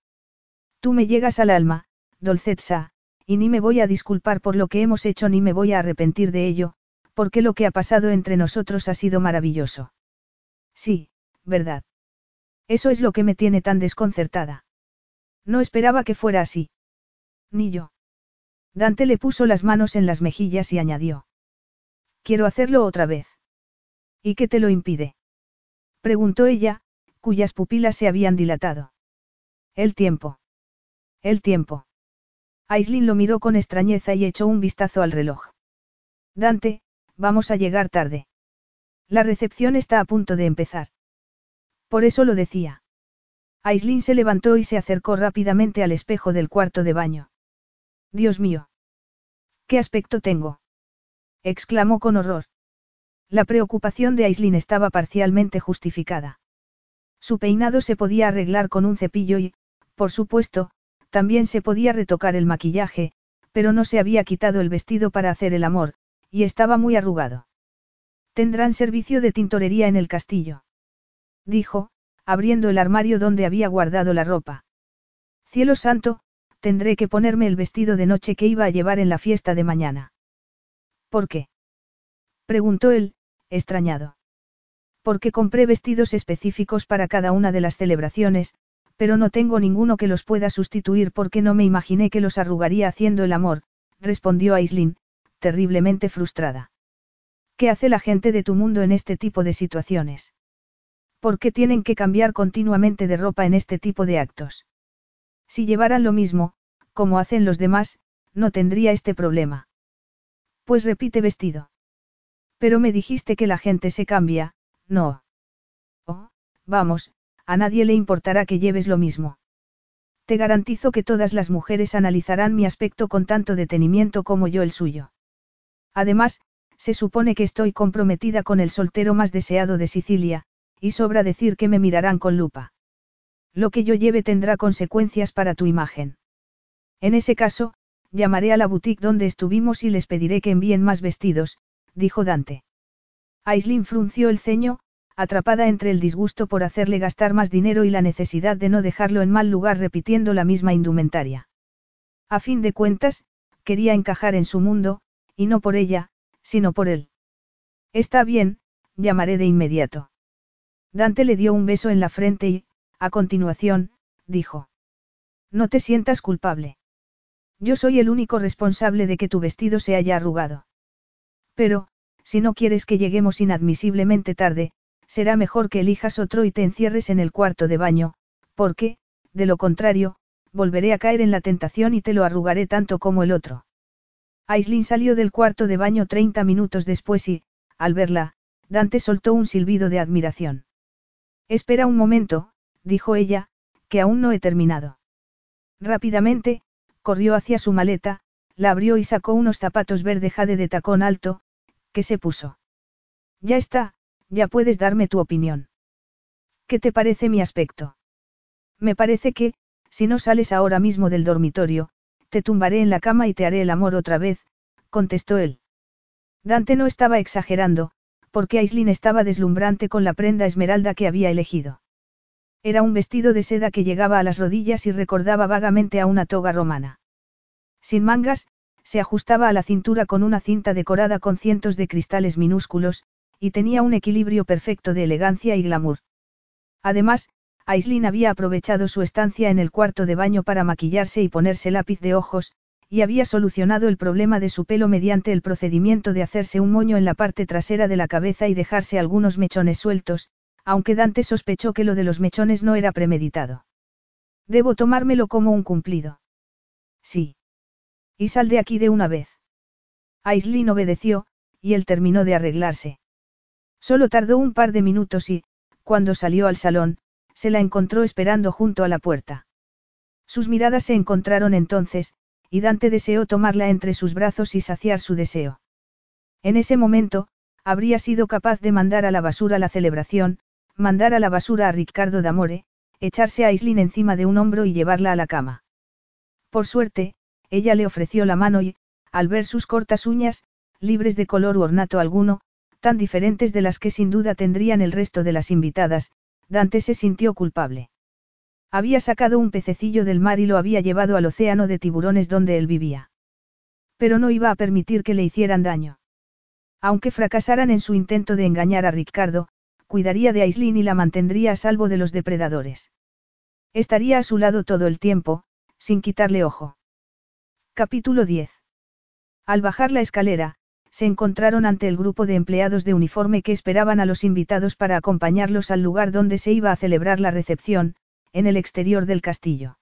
[SPEAKER 1] Tú me llegas al alma, Dolcetsa, y ni me voy a disculpar por lo que hemos hecho ni me voy a arrepentir de ello, porque lo que ha pasado entre nosotros ha sido maravilloso. Sí, verdad. Eso es lo que me tiene tan desconcertada. No esperaba que fuera así. Ni yo. Dante le puso las manos en las mejillas y añadió. Quiero hacerlo otra vez. ¿Y qué te lo impide? Preguntó ella, cuyas pupilas se habían dilatado. El tiempo. El tiempo. Aislin lo miró con extrañeza y echó un vistazo al reloj. Dante, vamos a llegar tarde. La recepción está a punto de empezar. Por eso lo decía. Aislin se levantó y se acercó rápidamente al espejo del cuarto de baño. Dios mío. ¿Qué aspecto tengo? exclamó con horror. La preocupación de Aislin estaba parcialmente justificada. Su peinado se podía arreglar con un cepillo y, por supuesto, también se podía retocar el maquillaje, pero no se había quitado el vestido para hacer el amor, y estaba muy arrugado. Tendrán servicio de tintorería en el castillo. Dijo, abriendo el armario donde había guardado la ropa. Cielo santo, tendré que ponerme el vestido de noche que iba a llevar en la fiesta de mañana. ¿Por qué? preguntó él, extrañado. Porque compré vestidos específicos para cada una de las celebraciones, pero no tengo ninguno que los pueda sustituir porque no me imaginé que los arrugaría haciendo el amor, respondió Aislin, terriblemente frustrada. ¿Qué hace la gente de tu mundo en este tipo de situaciones? ¿Por qué tienen que cambiar continuamente de ropa en este tipo de actos? Si llevaran lo mismo, como hacen los demás, no tendría este problema. Pues repite vestido. Pero me dijiste que la gente se cambia, no. Oh, vamos, a nadie le importará que lleves lo mismo. Te garantizo que todas las mujeres analizarán mi aspecto con tanto detenimiento como yo el suyo. Además, se supone que estoy comprometida con el soltero más deseado de Sicilia, y sobra decir que me mirarán con lupa. Lo que yo lleve tendrá consecuencias para tu imagen. En ese caso, llamaré a la boutique donde estuvimos y les pediré que envíen más vestidos, dijo Dante. Aislin frunció el ceño, atrapada entre el disgusto por hacerle gastar más dinero y la necesidad de no dejarlo en mal lugar repitiendo la misma indumentaria. A fin de cuentas, quería encajar en su mundo, y no por ella, sino por él. Está bien, llamaré de inmediato. Dante le dio un beso en la frente y, a continuación, dijo. No te sientas culpable. Yo soy el único responsable de que tu vestido se haya arrugado. Pero, si no quieres que lleguemos inadmisiblemente tarde, será mejor que elijas otro y te encierres en el cuarto de baño, porque, de lo contrario, volveré a caer en la tentación y te lo arrugaré tanto como el otro. Aislin salió del cuarto de baño 30 minutos después y, al verla, Dante soltó un silbido de admiración. Espera un momento, dijo ella, que aún no he terminado. Rápidamente, corrió hacia su maleta, la abrió y sacó unos zapatos verde jade de tacón alto, que se puso. Ya está, ya puedes darme tu opinión. ¿Qué te parece mi aspecto? Me parece que, si no sales ahora mismo del dormitorio, te tumbaré en la cama y te haré el amor otra vez, contestó él. Dante no estaba exagerando, porque Aislin estaba deslumbrante con la prenda esmeralda que había elegido. Era un vestido de seda que llegaba a las rodillas y recordaba vagamente a una toga romana. Sin mangas, se ajustaba a la cintura con una cinta decorada con cientos de cristales minúsculos, y tenía un equilibrio perfecto de elegancia y glamour. Además, Aislin había aprovechado su estancia en el cuarto de baño para maquillarse y ponerse lápiz de ojos, y había solucionado el problema de su pelo mediante el procedimiento de hacerse un moño en la parte trasera de la cabeza y dejarse algunos mechones sueltos, aunque Dante sospechó que lo de los mechones no era premeditado. Debo tomármelo como un cumplido. Sí. Y sal de aquí de una vez. Aislin obedeció, y él terminó de arreglarse. Solo tardó un par de minutos y, cuando salió al salón, se la encontró esperando junto a la puerta. Sus miradas se encontraron entonces, y Dante deseó tomarla entre sus brazos y saciar su deseo. En ese momento, habría sido capaz de mandar a la basura la celebración, mandar a la basura a Ricardo D'Amore, echarse a Aislin encima de un hombro y llevarla a la cama. Por suerte, ella le ofreció la mano y, al ver sus cortas uñas, libres de color u ornato alguno, tan diferentes de las que sin duda tendrían el resto de las invitadas, Dante se sintió culpable. Había sacado un pececillo del mar y lo había llevado al océano de tiburones donde él vivía. Pero no iba a permitir que le hicieran daño. Aunque fracasaran en su intento de engañar a Ricardo, cuidaría de Aislin y la mantendría a salvo de los depredadores. Estaría a su lado todo el tiempo, sin quitarle ojo. Capítulo 10. Al bajar la escalera, se encontraron ante el grupo de empleados de uniforme que esperaban a los invitados para acompañarlos al lugar donde se iba a celebrar la recepción, en el exterior del castillo.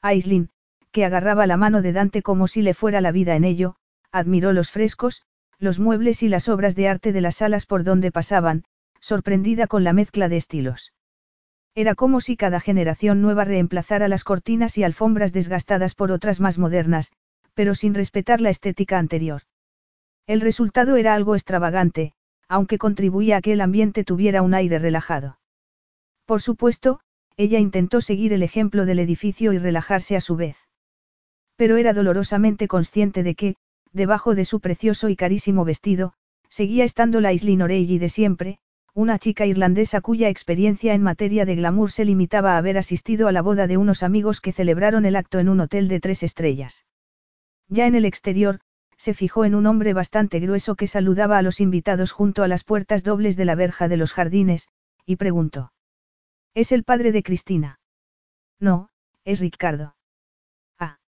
[SPEAKER 1] Aislin, que agarraba la mano de Dante como si le fuera la vida en ello, admiró los frescos, los muebles y las obras de arte de las salas por donde pasaban, sorprendida con la mezcla de estilos. Era como si cada generación nueva reemplazara las cortinas y alfombras desgastadas por otras más modernas, pero sin respetar la estética anterior. El resultado era algo extravagante, aunque contribuía a que el ambiente tuviera un aire relajado. Por supuesto, ella intentó seguir el ejemplo del edificio y relajarse a su vez. Pero era dolorosamente consciente de que, debajo de su precioso y carísimo vestido, seguía estando la Islin O'Reilly de siempre, una chica irlandesa cuya experiencia en materia de glamour se limitaba a haber asistido a la boda de unos amigos que celebraron el acto en un hotel de tres estrellas. Ya en el exterior, se fijó en un hombre bastante grueso que saludaba a los invitados junto a las puertas dobles de la verja de los jardines, y preguntó. ¿Es el padre de Cristina? No, es Ricardo. Ah.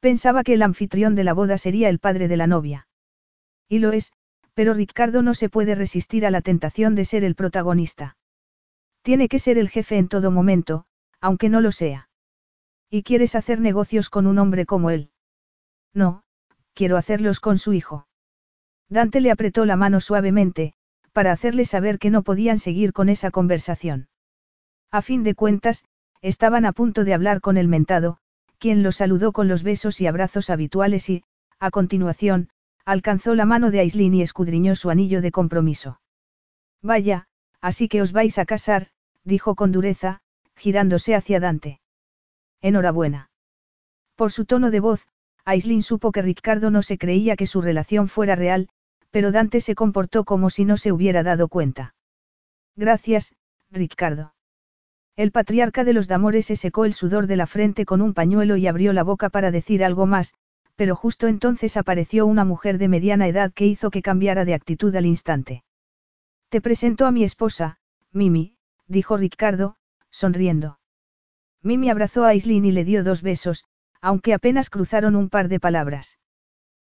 [SPEAKER 1] Pensaba que el anfitrión de la boda sería el padre de la novia. Y lo es, pero Ricardo no se puede resistir a la tentación de ser el protagonista. Tiene que ser el jefe en todo momento, aunque no lo sea. ¿Y quieres hacer negocios con un hombre como él? No, quiero hacerlos con su hijo. Dante le apretó la mano suavemente, para hacerle saber que no podían seguir con esa conversación. A fin de cuentas, estaban a punto de hablar con el mentado, quien lo saludó con los besos y abrazos habituales y, a continuación, alcanzó la mano de Aislinn y escudriñó su anillo de compromiso. Vaya, así que os vais a casar, dijo con dureza, girándose hacia Dante. Enhorabuena. Por su tono de voz, Aislinn supo que Ricardo no se creía que su relación fuera real, pero Dante se comportó como si no se hubiera dado cuenta. Gracias, Ricardo. El patriarca de los Damores se secó el sudor de la frente con un pañuelo y abrió la boca para decir algo más, pero justo entonces apareció una mujer de mediana edad que hizo que cambiara de actitud al instante. Te presento a mi esposa, Mimi, dijo Ricardo, sonriendo. Mimi abrazó a Aislinn y le dio dos besos, aunque apenas cruzaron un par de palabras.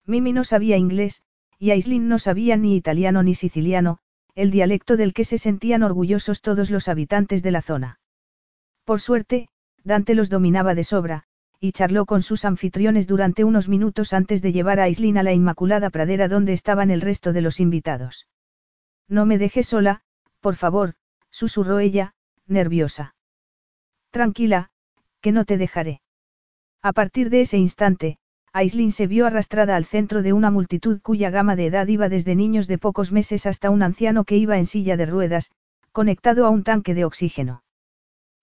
[SPEAKER 1] Mimi no sabía inglés, y Aislinn no sabía ni italiano ni siciliano, el dialecto del que se sentían orgullosos todos los habitantes de la zona. Por suerte, Dante los dominaba de sobra, y charló con sus anfitriones durante unos minutos antes de llevar a Aislinn a la Inmaculada Pradera donde estaban el resto de los invitados. No me dejes sola, por favor, susurró ella, nerviosa. Tranquila, que no te dejaré. A partir de ese instante, Aislinn se vio arrastrada al centro de una multitud cuya gama de edad iba desde niños de pocos meses hasta un anciano que iba en silla de ruedas, conectado a un tanque de oxígeno.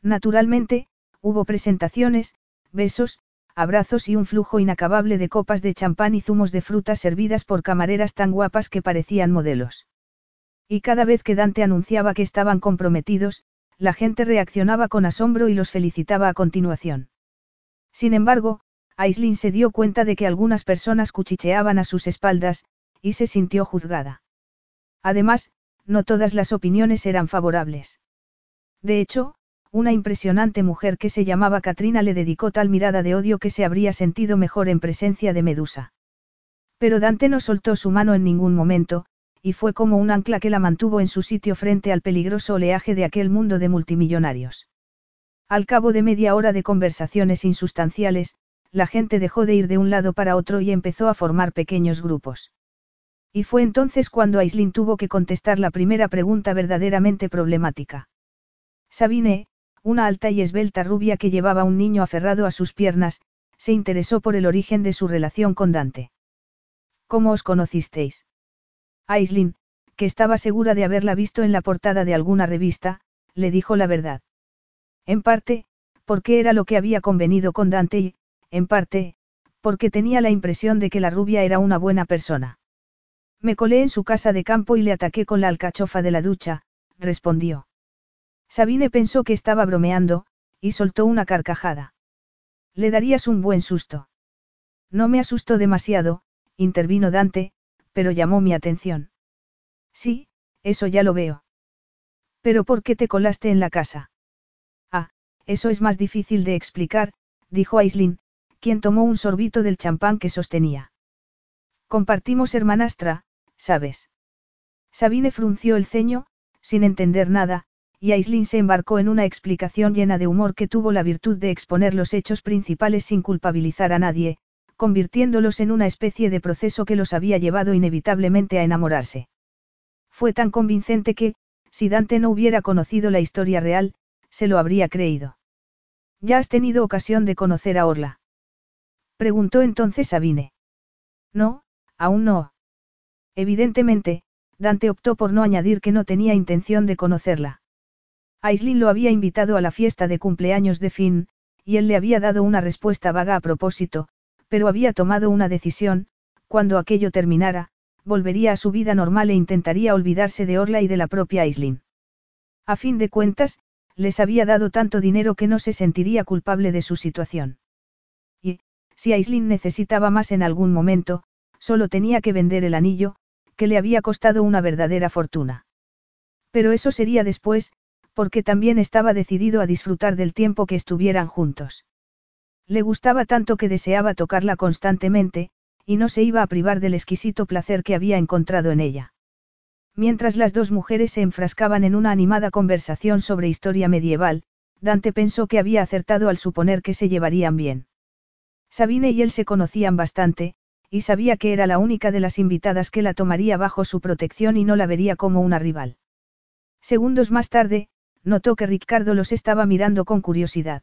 [SPEAKER 1] Naturalmente, hubo presentaciones, besos, abrazos y un flujo inacabable de copas de champán y zumos de fruta servidas por camareras tan guapas que parecían modelos. Y cada vez que Dante anunciaba que estaban comprometidos, la gente reaccionaba con asombro y los felicitaba a continuación. Sin embargo, Aislinn se dio cuenta de que algunas personas cuchicheaban a sus espaldas, y se sintió juzgada. Además, no todas las opiniones eran favorables. De hecho, una impresionante mujer que se llamaba Katrina le dedicó tal mirada de odio que se habría sentido mejor en presencia de Medusa. Pero Dante no soltó su mano en ningún momento, y fue como un ancla que la mantuvo en su sitio frente al peligroso oleaje de aquel mundo de multimillonarios. Al cabo de media hora de conversaciones insustanciales, la gente dejó de ir de un lado para otro y empezó a formar pequeños grupos. Y fue entonces cuando Aislinn tuvo que contestar la primera pregunta verdaderamente problemática. Sabine, una alta y esbelta rubia que llevaba un niño aferrado a sus piernas, se interesó por el origen de su relación con Dante. ¿Cómo os conocisteis? Aislinn, que estaba segura de haberla visto en la portada de alguna revista, le dijo la verdad. En parte, porque era lo que había convenido con Dante y, en parte, porque tenía la impresión de que la rubia era una buena persona. Me colé en su casa de campo y le ataqué con la alcachofa de la ducha, respondió. Sabine pensó que estaba bromeando, y soltó una carcajada. Le darías un buen susto. No me asustó demasiado, intervino Dante, pero llamó mi atención. Sí, eso ya lo veo. Pero ¿por qué te colaste en la casa? Eso es más difícil de explicar, dijo Aislinn, quien tomó un sorbito del champán que sostenía. Compartimos hermanastra, ¿sabes? Sabine frunció el ceño, sin entender nada, y Aislinn se embarcó en una explicación llena de humor que tuvo la virtud de exponer los hechos principales sin culpabilizar a nadie, convirtiéndolos en una especie de proceso que los había llevado inevitablemente a enamorarse. Fue tan convincente que, si Dante no hubiera conocido la historia real, se lo habría creído. Ya has tenido ocasión de conocer a Orla. Preguntó entonces Sabine. No, aún no. Evidentemente, Dante optó por no añadir que no tenía intención de conocerla. Aislinn lo había invitado a la fiesta de cumpleaños de Finn, y él le había dado una respuesta vaga a propósito, pero había tomado una decisión, cuando aquello terminara, volvería a su vida normal e intentaría olvidarse de Orla y de la propia Aislinn. A fin de cuentas, les había dado tanto dinero que no se sentiría culpable de su situación. Si Aislinn necesitaba más en algún momento, solo tenía que vender el anillo, que le había costado una verdadera fortuna. Pero eso sería después, porque también estaba decidido a disfrutar del tiempo que estuvieran juntos. Le gustaba tanto que deseaba tocarla constantemente, y no se iba a privar del exquisito placer que había encontrado en ella. Mientras las dos mujeres se enfrascaban en una animada conversación sobre historia medieval, Dante pensó que había acertado al suponer que se llevarían bien. Sabine y él se conocían bastante, y sabía que era la única de las invitadas que la tomaría bajo su protección y no la vería como una rival. Segundos más tarde, notó que Ricardo los estaba mirando con curiosidad.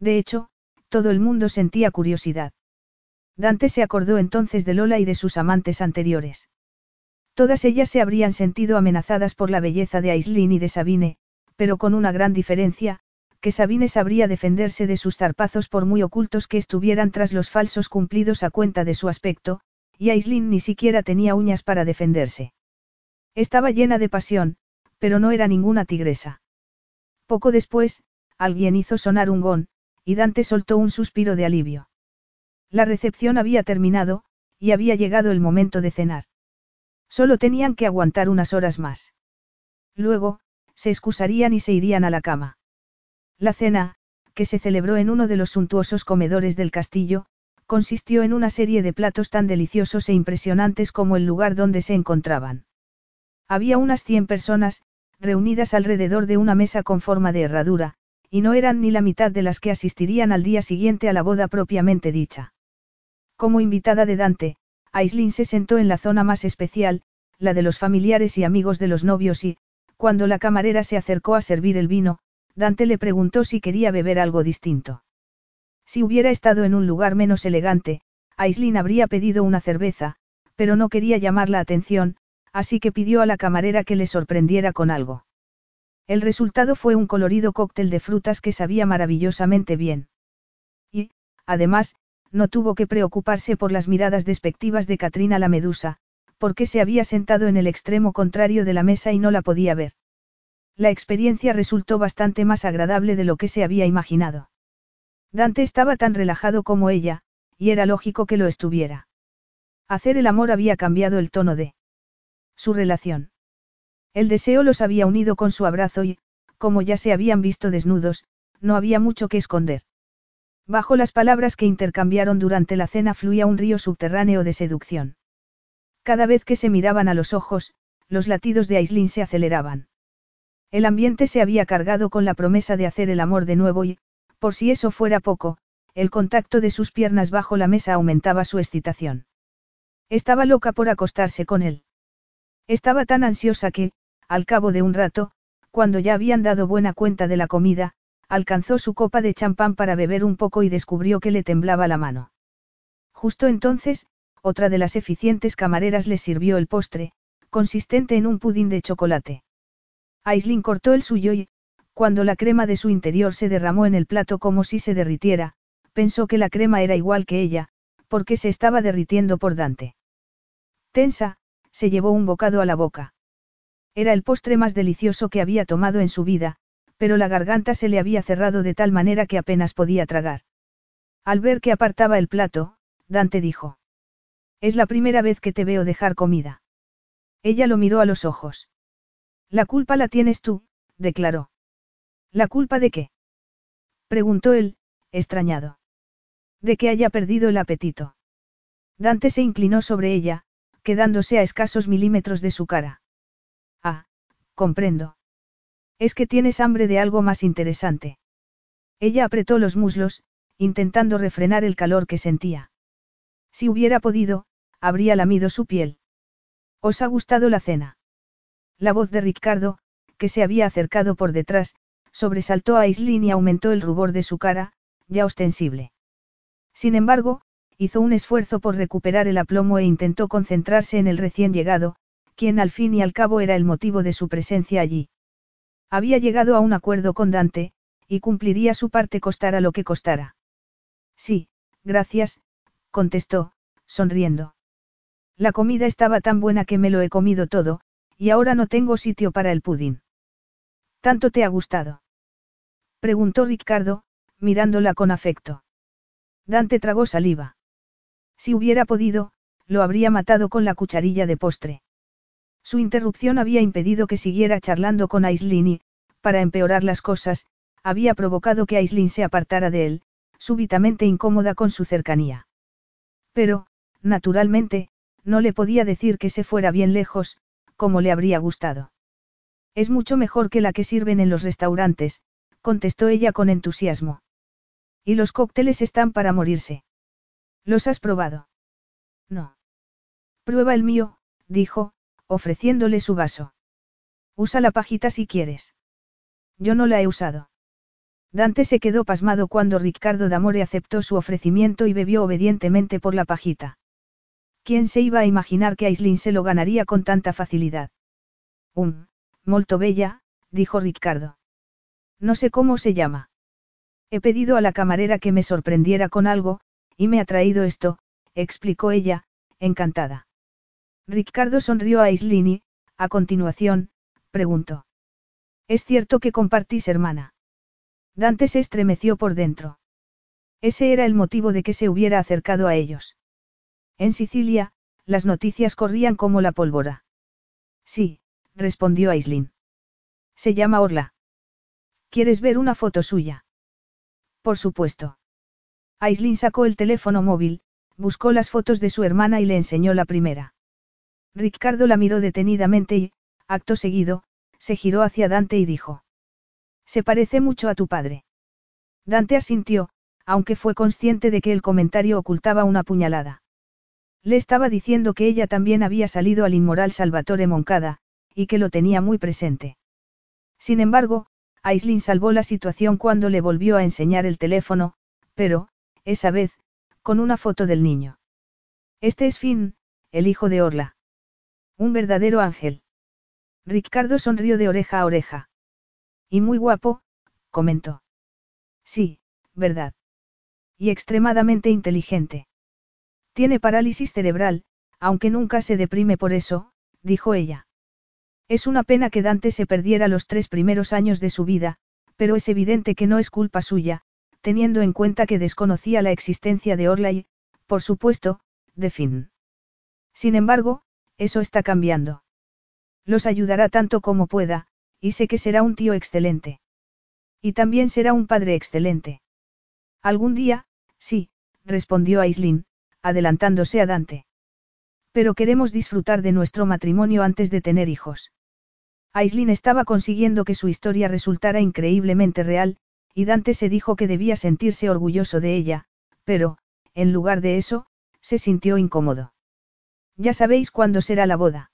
[SPEAKER 1] De hecho, todo el mundo sentía curiosidad. Dante se acordó entonces de Lola y de sus amantes anteriores. Todas ellas se habrían sentido amenazadas por la belleza de Aislinn y de Sabine, pero con una gran diferencia, que Sabine sabría defenderse de sus zarpazos por muy ocultos que estuvieran tras los falsos cumplidos a cuenta de su aspecto, y Aislinn ni siquiera tenía uñas para defenderse. Estaba llena de pasión, pero no era ninguna tigresa. Poco después, alguien hizo sonar un gong, y Dante soltó un suspiro de alivio. La recepción había terminado, y había llegado el momento de cenar. Solo tenían que aguantar unas horas más. Luego, se excusarían y se irían a la cama. La cena, que se celebró en uno de los suntuosos comedores del castillo, consistió en una serie de platos tan deliciosos e impresionantes como el lugar donde se encontraban. Había unas cien personas, reunidas alrededor de una mesa con forma de herradura, y no eran ni la mitad de las que asistirían al día siguiente a la boda propiamente dicha. Como invitada de Dante, Aislin se sentó en la zona más especial, la de los familiares y amigos de los novios y, cuando la camarera se acercó a servir el vino, Dante le preguntó si quería beber algo distinto. Si hubiera estado en un lugar menos elegante, Aislin habría pedido una cerveza, pero no quería llamar la atención, así que pidió a la camarera que le sorprendiera con algo. El resultado fue un colorido cóctel de frutas que sabía maravillosamente bien. Y, además, no tuvo que preocuparse por las miradas despectivas de Katrina la medusa, porque se había sentado en el extremo contrario de la mesa y no la podía ver. La experiencia resultó bastante más agradable de lo que se había imaginado. Dante estaba tan relajado como ella, y era lógico que lo estuviera. Hacer el amor había cambiado el tono de su relación. El deseo los había unido con su abrazo y, como ya se habían visto desnudos, no había mucho que esconder. Bajo las palabras que intercambiaron durante la cena fluía un río subterráneo de seducción. Cada vez que se miraban a los ojos, los latidos de Aislin se aceleraban. El ambiente se había cargado con la promesa de hacer el amor de nuevo y, por si eso fuera poco, el contacto de sus piernas bajo la mesa aumentaba su excitación. Estaba loca por acostarse con él. Estaba tan ansiosa que, al cabo de un rato, cuando ya habían dado buena cuenta de la comida, alcanzó su copa de champán para beber un poco y descubrió que le temblaba la mano. Justo entonces, otra de las eficientes camareras le sirvió el postre, consistente en un pudín de chocolate. Aislin cortó el suyo y, cuando la crema de su interior se derramó en el plato como si se derritiera, pensó que la crema era igual que ella, porque se estaba derritiendo por Dante. Tensa, se llevó un bocado a la boca. Era el postre más delicioso que había tomado en su vida, pero la garganta se le había cerrado de tal manera que apenas podía tragar. Al ver que apartaba el plato, Dante dijo. Es la primera vez que te veo dejar comida. Ella lo miró a los ojos. La culpa la tienes tú, declaró. ¿La culpa de qué? preguntó él, extrañado. De que haya perdido el apetito. Dante se inclinó sobre ella, quedándose a escasos milímetros de su cara. Ah, comprendo. Es que tienes hambre de algo más interesante. Ella apretó los muslos, intentando refrenar el calor que sentía. Si hubiera podido, habría lamido su piel. ¿Os ha gustado la cena? La voz de Ricardo, que se había acercado por detrás, sobresaltó a Aislin y aumentó el rubor de su cara, ya ostensible. Sin embargo, hizo un esfuerzo por recuperar el aplomo e intentó concentrarse en el recién llegado, quien al fin y al cabo era el motivo de su presencia allí. Había llegado a un acuerdo con Dante, y cumpliría su parte costara lo que costara. Sí, gracias, contestó, sonriendo. La comida estaba tan buena que me lo he comido todo, y ahora no tengo sitio para el pudín. ¿Tanto te ha gustado? Preguntó Ricardo, mirándola con afecto. Dante tragó saliva. Si hubiera podido, lo habría matado con la cucharilla de postre. Su interrupción había impedido que siguiera charlando con Aislin y, para empeorar las cosas, había provocado que Aislin se apartara de él, súbitamente incómoda con su cercanía. Pero, naturalmente, no le podía decir que se fuera bien lejos, como le habría gustado. Es mucho mejor que la que sirven en los restaurantes, contestó ella con entusiasmo. Y los cócteles están para morirse. ¿Los has probado? No. Prueba el mío, dijo, ofreciéndole su vaso. Usa la pajita si quieres. Yo no la he usado. Dante se quedó pasmado cuando Ricardo D'Amore aceptó su ofrecimiento y bebió obedientemente por la pajita. ¿Quién se iba a imaginar que Aislinn se lo ganaría con tanta facilidad? Um, molto bella, dijo Ricardo. No sé cómo se llama. He pedido a la camarera que me sorprendiera con algo, y me ha traído esto, explicó ella, encantada. Ricardo sonrió a Aislinn y, a continuación, preguntó. ¿Es cierto que compartís hermana? Dante se estremeció por dentro. Ese era el motivo de que se hubiera acercado a ellos. En Sicilia, las noticias corrían como la pólvora. Sí, respondió Aislinn. Se llama Orla. ¿Quieres ver una foto suya? Por supuesto. Aislinn sacó el teléfono móvil, buscó las fotos de su hermana y le enseñó la primera. Ricardo la miró detenidamente y, acto seguido, se giró hacia Dante y dijo. Se parece mucho a tu padre. Dante asintió, aunque fue consciente de que el comentario ocultaba una puñalada. Le estaba diciendo que ella también había salido al inmoral Salvatore Moncada, y que lo tenía muy presente. Sin embargo, Aislinn salvó la situación cuando le volvió a enseñar el teléfono, pero, esa vez, con una foto del niño. Este es Finn, el hijo de Orla. Un verdadero ángel. Ricardo sonrió de oreja a oreja. Y muy guapo, comentó. Sí, verdad. Y extremadamente inteligente. Tiene parálisis cerebral, aunque nunca se deprime por eso, dijo ella. Es una pena que Dante se perdiera los tres primeros años de su vida, pero es evidente que no es culpa suya, teniendo en cuenta que desconocía la existencia de Orla y, por supuesto, de Finn. Sin embargo, eso está cambiando. Los ayudará tanto como pueda, y sé que será un tío excelente. Y también será un padre excelente. Algún día, sí, respondió Aislinn, adelantándose a Dante. Pero queremos disfrutar de nuestro matrimonio antes de tener hijos. Aislinn estaba consiguiendo que su historia resultara increíblemente real, y Dante se dijo que debía sentirse orgulloso de ella, pero, en lugar de eso, se sintió incómodo. ¿Ya sabéis cuándo será la boda?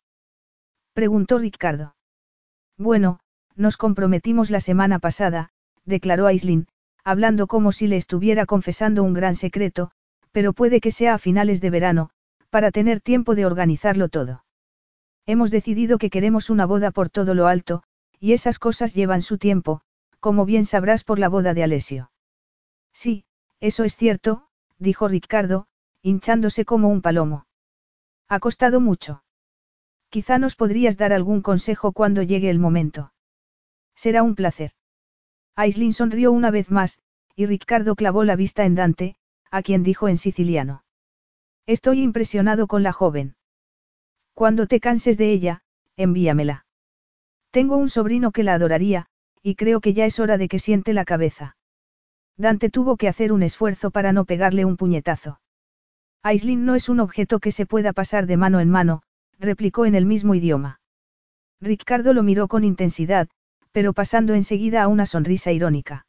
[SPEAKER 1] Preguntó Ricardo. Bueno, nos comprometimos la semana pasada, declaró Aislinn, hablando como si le estuviera confesando un gran secreto, pero puede que sea a finales de verano, para tener tiempo de organizarlo todo. Hemos decidido que queremos una boda por todo lo alto, y esas cosas llevan su tiempo, como bien sabrás por la boda de Alessio. Sí, eso es cierto, dijo Ricardo, hinchándose como un palomo. Ha costado mucho. Quizá nos podrías dar algún consejo cuando llegue el momento. Será un placer. Aislinn sonrió una vez más, y Ricardo clavó la vista en Dante, a quien dijo en siciliano. Estoy impresionado con la joven. Cuando te canses de ella, envíamela. Tengo un sobrino que la adoraría, y creo que ya es hora de que siente la cabeza. Dante tuvo que hacer un esfuerzo para no pegarle un puñetazo. Aislinn no es un objeto que se pueda pasar de mano en mano, replicó en el mismo idioma. Ricardo lo miró con intensidad, pero pasando enseguida a una sonrisa irónica.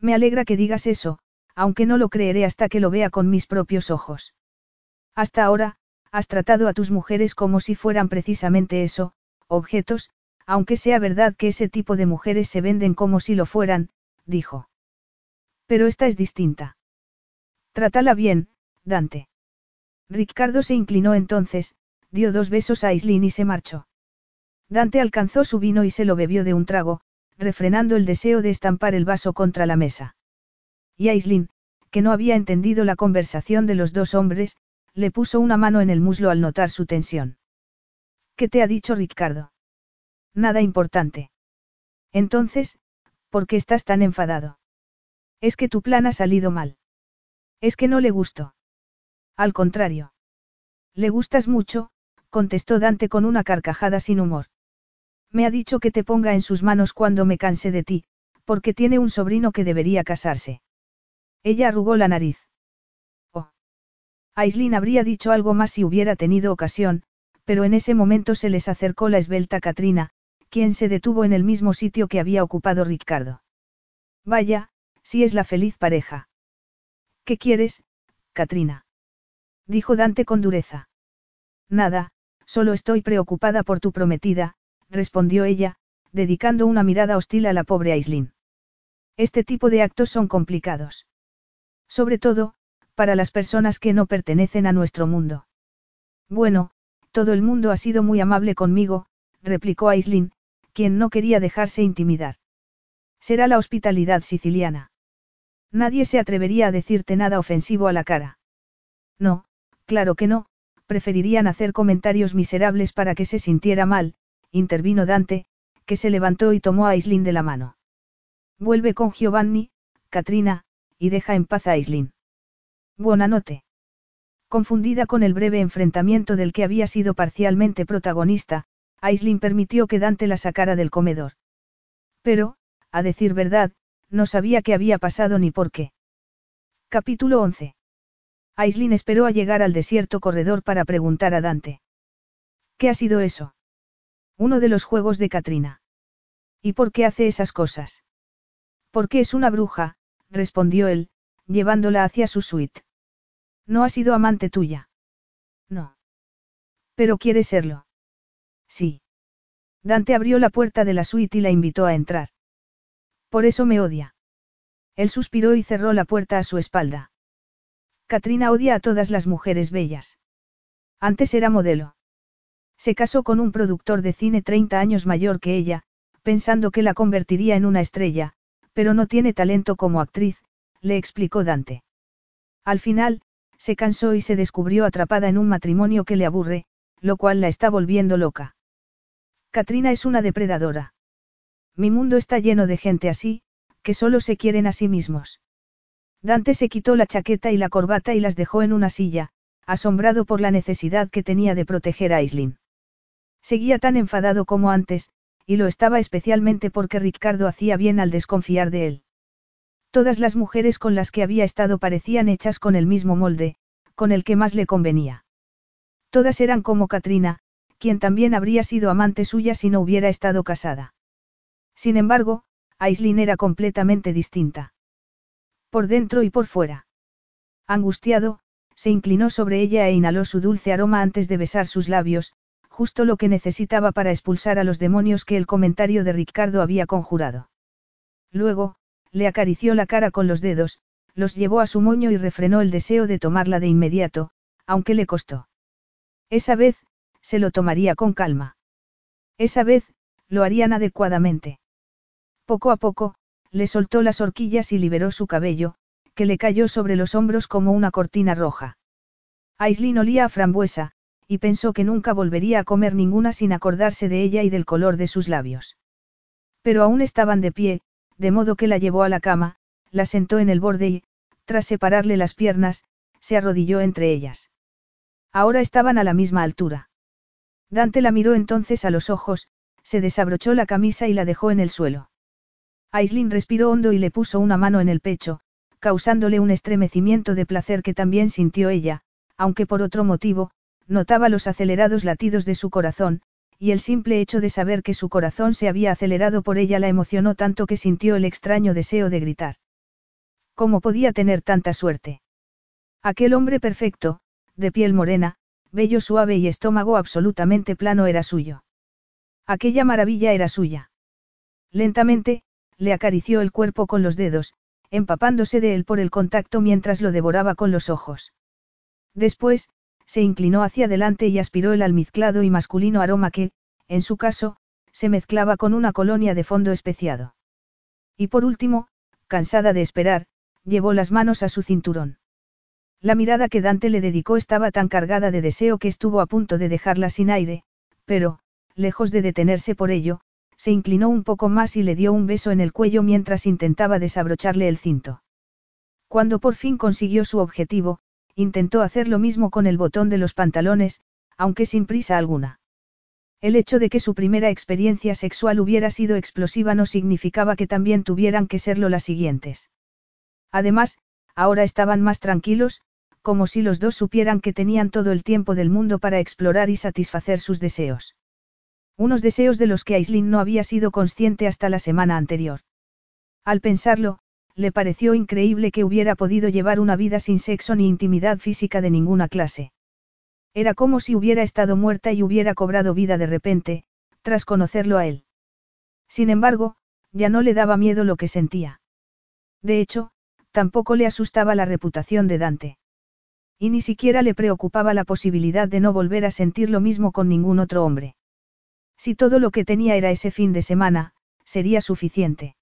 [SPEAKER 1] Me alegra que digas eso, aunque no lo creeré hasta que lo vea con mis propios ojos. Hasta ahora, has tratado a tus mujeres como si fueran precisamente eso, objetos, aunque sea verdad que ese tipo de mujeres se venden como si lo fueran, dijo. Pero esta es distinta. Trátala bien, Dante. Ricardo se inclinó entonces, dio dos besos a Aislinn y se marchó. Dante alcanzó su vino y se lo bebió de un trago, refrenando el deseo de estampar el vaso contra la mesa. Y Aislinn, que no había entendido la conversación de los dos hombres, le puso una mano en el muslo al notar su tensión. ¿Qué te ha dicho Ricardo? Nada importante. Entonces, ¿por qué estás tan enfadado? Es que tu plan ha salido mal. Es que no le gustó. Al contrario. Le gustas mucho, contestó Dante con una carcajada sin humor. Me ha dicho que te ponga en sus manos cuando me canse de ti, porque tiene un sobrino que debería casarse. Ella arrugó la nariz. Oh. Aislinn habría dicho algo más si hubiera tenido ocasión, pero en ese momento se les acercó la esbelta Katrina, quien se detuvo en el mismo sitio que había ocupado Ricardo. Vaya, si es la feliz pareja. ¿Qué quieres, Katrina? Dijo Dante con dureza. Nada, solo estoy preocupada por tu prometida, respondió ella, dedicando una mirada hostil a la pobre Aislin. Este tipo de actos son complicados. Sobre todo, para las personas que no pertenecen a nuestro mundo. Bueno, todo el mundo ha sido muy amable conmigo, replicó Aislin, quien no quería dejarse intimidar. Será la hospitalidad siciliana. Nadie se atrevería a decirte nada ofensivo a la cara. No, claro que no, preferirían hacer comentarios miserables para que se sintiera mal, intervino Dante, que se levantó y tomó a Aislin de la mano. Vuelve con Giovanni, Katrina, y deja en paz a Aislin. Buena noche. Confundida con el breve enfrentamiento del que había sido parcialmente protagonista, Aislin permitió que Dante la sacara del comedor. Pero, a decir verdad, no sabía qué había pasado ni por qué. Capítulo 11. Aislin esperó a llegar al desierto corredor para preguntar a Dante. ¿Qué ha sido eso? Uno de los juegos de Katrina. ¿Y por qué hace esas cosas? Porque es una bruja, respondió él, llevándola hacia su suite. No ha sido amante tuya. No. Pero quiere serlo. Sí. Dante abrió la puerta de la suite y la invitó a entrar. Por eso me odia. Él suspiró y cerró la puerta a su espalda. Katrina odia a todas las mujeres bellas. Antes era modelo. Se casó con un productor de cine 30 años mayor que ella, pensando que la convertiría en una estrella, pero no tiene talento como actriz, le explicó Dante. Al final, se cansó y se descubrió atrapada en un matrimonio que le aburre, lo cual la está volviendo loca. Katrina es una depredadora. Mi mundo está lleno de gente así, que solo se quieren a sí mismos. Dante se quitó la chaqueta y la corbata y las dejó en una silla, asombrado por la necesidad que tenía de proteger a Aislin. Seguía tan enfadado como antes, y lo estaba especialmente porque Ricardo hacía bien al desconfiar de él. Todas las mujeres con las que había estado parecían hechas con el mismo molde, con el que más le convenía. Todas eran como Katrina, quien también habría sido amante suya si no hubiera estado casada. Sin embargo, Aislin era completamente distinta. Por dentro y por fuera. Angustiado, se inclinó sobre ella e inhaló su dulce aroma antes de besar sus labios, justo lo que necesitaba para expulsar a los demonios que el comentario de Ricardo había conjurado. Luego, le acarició la cara con los dedos, los llevó a su moño y refrenó el deseo de tomarla de inmediato, aunque le costó. Esa vez, se lo tomaría con calma. Esa vez, lo harían adecuadamente. Poco a poco, le soltó las horquillas y liberó su cabello, que le cayó sobre los hombros como una cortina roja. Aislin olía a frambuesa, y pensó que nunca volvería a comer ninguna sin acordarse de ella y del color de sus labios. Pero aún estaban de pie, de modo que la llevó a la cama, la sentó en el borde y, tras separarle las piernas, se arrodilló entre ellas. Ahora estaban a la misma altura. Dante la miró entonces a los ojos, se desabrochó la camisa y la dejó en el suelo. Aislin respiró hondo y le puso una mano en el pecho, causándole un estremecimiento de placer que también sintió ella, aunque por otro motivo, notaba los acelerados latidos de su corazón, y el simple hecho de saber que su corazón se había acelerado por ella la emocionó tanto que sintió el extraño deseo de gritar. ¿Cómo podía tener tanta suerte? Aquel hombre perfecto, de piel morena, vello suave y estómago absolutamente plano era suyo. Aquella maravilla era suya. Lentamente, le acarició el cuerpo con los dedos, empapándose de él por el contacto mientras lo devoraba con los ojos. Después, se inclinó hacia adelante y aspiró el almizclado y masculino aroma que, en su caso, se mezclaba con una colonia de fondo especiado. Y por último, cansada de esperar, llevó las manos a su cinturón. La mirada que Dante le dedicó estaba tan cargada de deseo que estuvo a punto de dejarla sin aire, pero, lejos de detenerse por ello, se inclinó un poco más y le dio un beso en el cuello mientras intentaba desabrocharle el cinto. Cuando por fin consiguió su objetivo, intentó hacer lo mismo con el botón de los pantalones, aunque sin prisa alguna. El hecho de que su primera experiencia sexual hubiera sido explosiva no significaba que también tuvieran que serlo las siguientes. Además, ahora estaban más tranquilos, como si los dos supieran que tenían todo el tiempo del mundo para explorar y satisfacer sus deseos. Unos deseos de los que Aislinn no había sido consciente hasta la semana anterior. Al pensarlo, le pareció increíble que hubiera podido llevar una vida sin sexo ni intimidad física de ninguna clase. Era como si hubiera estado muerta y hubiera cobrado vida de repente, tras conocerlo a él. Sin embargo, ya no le daba miedo lo que sentía. De hecho, tampoco le asustaba la reputación de Dante. Y ni siquiera le preocupaba la posibilidad de no volver a sentir lo mismo con ningún otro hombre. Si todo lo que tenía era ese fin de semana, sería suficiente.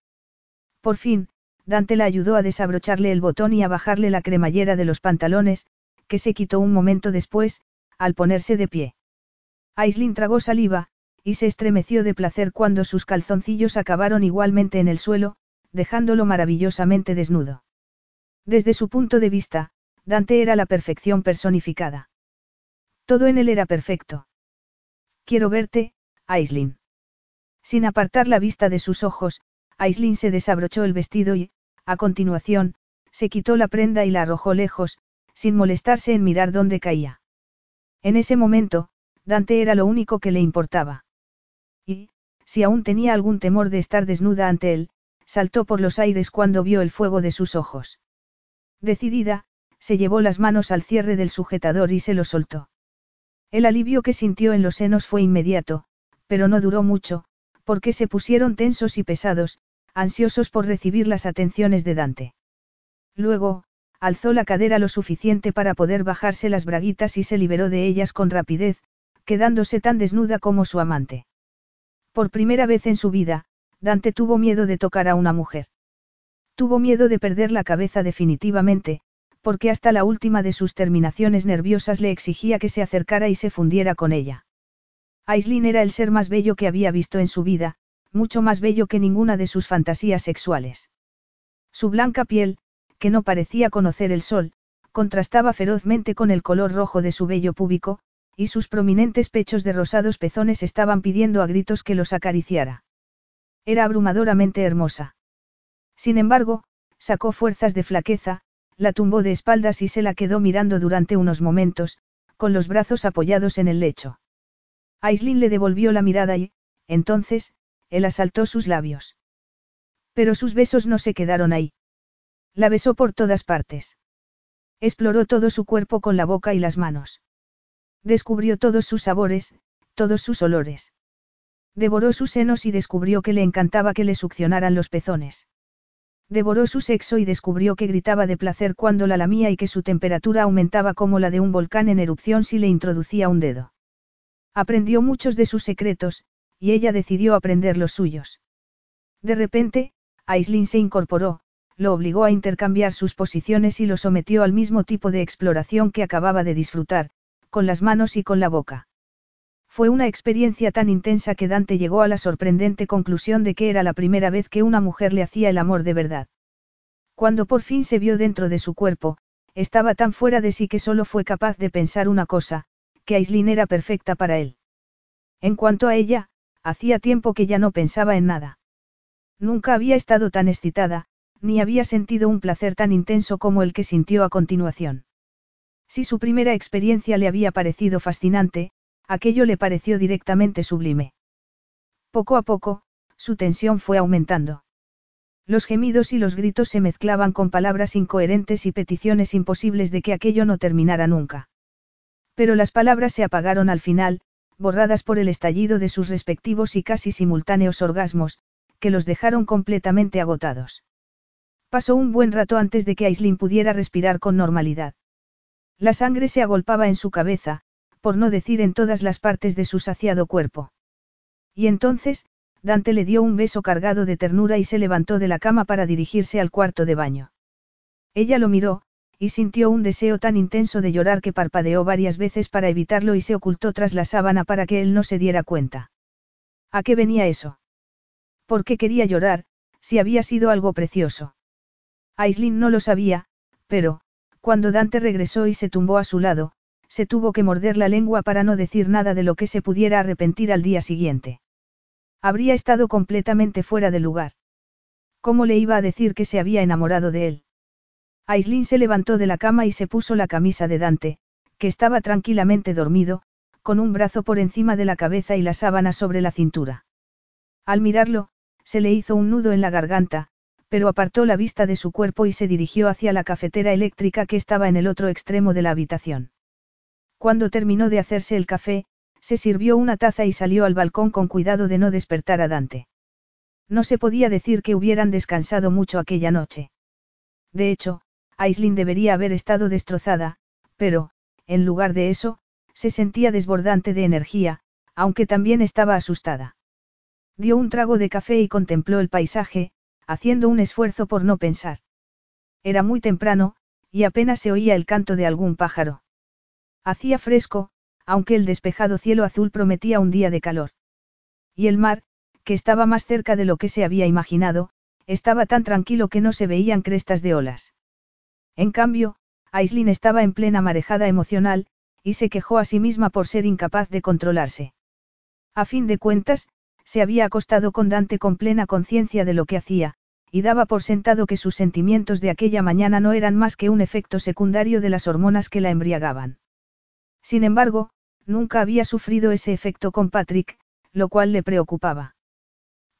[SPEAKER 1] Por fin, Dante la ayudó a desabrocharle el botón y a bajarle la cremallera de los pantalones, que se quitó un momento después, al ponerse de pie. Aislin tragó saliva, y se estremeció de placer cuando sus calzoncillos acabaron igualmente en el suelo, dejándolo maravillosamente desnudo. Desde su punto de vista, Dante era la perfección personificada. Todo en él era perfecto. Quiero verte, Aislin. Sin apartar la vista de sus ojos, Aislin se desabrochó el vestido y, a continuación, se quitó la prenda y la arrojó lejos, sin molestarse en mirar dónde caía. En ese momento, Dante era lo único que le importaba. Y, si aún tenía algún temor de estar desnuda ante él, saltó por los aires cuando vio el fuego de sus ojos. Decidida, se llevó las manos al cierre del sujetador y se lo soltó. El alivio que sintió en los senos fue inmediato, pero no duró mucho, porque se pusieron tensos y pesados, ansiosos por recibir las atenciones de Dante. Luego, alzó la cadera lo suficiente para poder bajarse las braguitas y se liberó de ellas con rapidez, quedándose tan desnuda como su amante. Por primera vez en su vida, Dante tuvo miedo de tocar a una mujer. Tuvo miedo de perder la cabeza definitivamente, porque hasta la última de sus terminaciones nerviosas le exigía que se acercara y se fundiera con ella. Aislin era el ser más bello que había visto en su vida, mucho más bello que ninguna de sus fantasías sexuales. Su blanca piel, que no parecía conocer el sol, contrastaba ferozmente con el color rojo de su vello púbico, y sus prominentes pechos de rosados pezones estaban pidiendo a gritos que los acariciara. Era abrumadoramente hermosa. Sin embargo, sacó fuerzas de flaqueza, la tumbó de espaldas y se la quedó mirando durante unos momentos, con los brazos apoyados en el lecho. Aislin le devolvió la mirada y, entonces, él asaltó sus labios. Pero sus besos no se quedaron ahí. La besó por todas partes. Exploró todo su cuerpo con la boca y las manos. Descubrió todos sus sabores, todos sus olores. Devoró sus senos y descubrió que le encantaba que le succionaran los pezones. Devoró su sexo y descubrió que gritaba de placer cuando la lamía y que su temperatura aumentaba como la de un volcán en erupción si le introducía un dedo. Aprendió muchos de sus secretos, y ella decidió aprender los suyos. De repente, Aislin se incorporó, lo obligó a intercambiar sus posiciones y lo sometió al mismo tipo de exploración que acababa de disfrutar, con las manos y con la boca. Fue una experiencia tan intensa que Dante llegó a la sorprendente conclusión de que era la primera vez que una mujer le hacía el amor de verdad. Cuando por fin se vio dentro de su cuerpo, estaba tan fuera de sí que solo fue capaz de pensar una cosa, que Aislin era perfecta para él. En cuanto a ella, hacía tiempo que ya no pensaba en nada. Nunca había estado tan excitada, ni había sentido un placer tan intenso como el que sintió a continuación. Si su primera experiencia le había parecido fascinante, aquello le pareció directamente sublime. Poco a poco, su tensión fue aumentando. Los gemidos y los gritos se mezclaban con palabras incoherentes y peticiones imposibles de que aquello no terminara nunca. Pero las palabras se apagaron al final, borradas por el estallido de sus respectivos y casi simultáneos orgasmos, que los dejaron completamente agotados. Pasó un buen rato antes de que Aislin pudiera respirar con normalidad. La sangre se agolpaba en su cabeza, por no decir en todas las partes de su saciado cuerpo. Y entonces, Dante le dio un beso cargado de ternura y se levantó de la cama para dirigirse al cuarto de baño. Ella lo miró, y sintió un deseo tan intenso de llorar que parpadeó varias veces para evitarlo y se ocultó tras la sábana para que él no se diera cuenta. ¿A qué venía eso? ¿Por qué quería llorar, si había sido algo precioso? Aislin no lo sabía, pero, cuando Dante regresó y se tumbó a su lado, se tuvo que morder la lengua para no decir nada de lo que se pudiera arrepentir al día siguiente. Habría estado completamente fuera de lugar. ¿Cómo le iba a decir que se había enamorado de él? Aislin se levantó de la cama y se puso la camisa de Dante, que estaba tranquilamente dormido, con un brazo por encima de la cabeza y la sábana sobre la cintura. Al mirarlo, se le hizo un nudo en la garganta, pero apartó la vista de su cuerpo y se dirigió hacia la cafetera eléctrica que estaba en el otro extremo de la habitación. Cuando terminó de hacerse el café, se sirvió una taza y salió al balcón con cuidado de no despertar a Dante. No se podía decir que hubieran descansado mucho aquella noche. De hecho, Aislinn debería haber estado destrozada, pero, en lugar de eso, se sentía desbordante de energía, aunque también estaba asustada. Dio un trago de café y contempló el paisaje, haciendo un esfuerzo por no pensar. Era muy temprano, y apenas se oía el canto de algún pájaro. Hacía fresco, aunque el despejado cielo azul prometía un día de calor. Y el mar, que estaba más cerca de lo que se había imaginado, estaba tan tranquilo que no se veían crestas de olas. En cambio, Aislin estaba en plena marejada emocional, y se quejó a sí misma por ser incapaz de controlarse. A fin de cuentas, se había acostado con Dante con plena conciencia de lo que hacía, y daba por sentado que sus sentimientos de aquella mañana no eran más que un efecto secundario de las hormonas que la embriagaban. Sin embargo, nunca había sufrido ese efecto con Patrick, lo cual le preocupaba.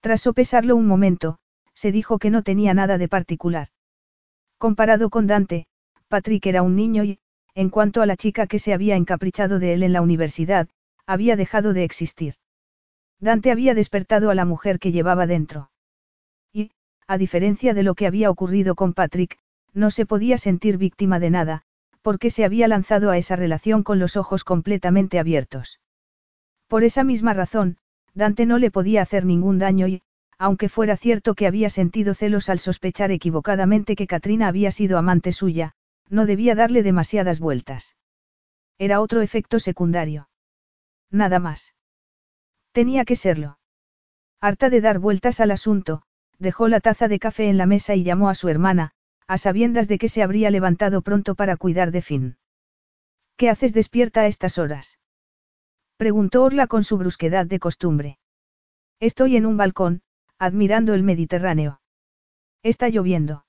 [SPEAKER 1] Tras sopesarlo un momento, se dijo que no tenía nada de particular. Comparado con Dante, Patrick era un niño y, en cuanto a la chica que se había encaprichado de él en la universidad, había dejado de existir. Dante había despertado a la mujer que llevaba dentro. Y, a diferencia de lo que había ocurrido con Patrick, no se podía sentir víctima de nada, porque se había lanzado a esa relación con los ojos completamente abiertos. Por esa misma razón, Dante no le podía hacer ningún daño y, aunque fuera cierto que había sentido celos al sospechar equivocadamente que Katrina había sido amante suya, no debía darle demasiadas vueltas. Era otro efecto secundario. Nada más. Tenía que serlo. Harta de dar vueltas al asunto, dejó la taza de café en la mesa y llamó a su hermana, a sabiendas de que se habría levantado pronto para cuidar de Finn. ¿Qué haces despierta a estas horas? Preguntó Orla con su brusquedad de costumbre. Estoy en un balcón, admirando el Mediterráneo. Está lloviendo.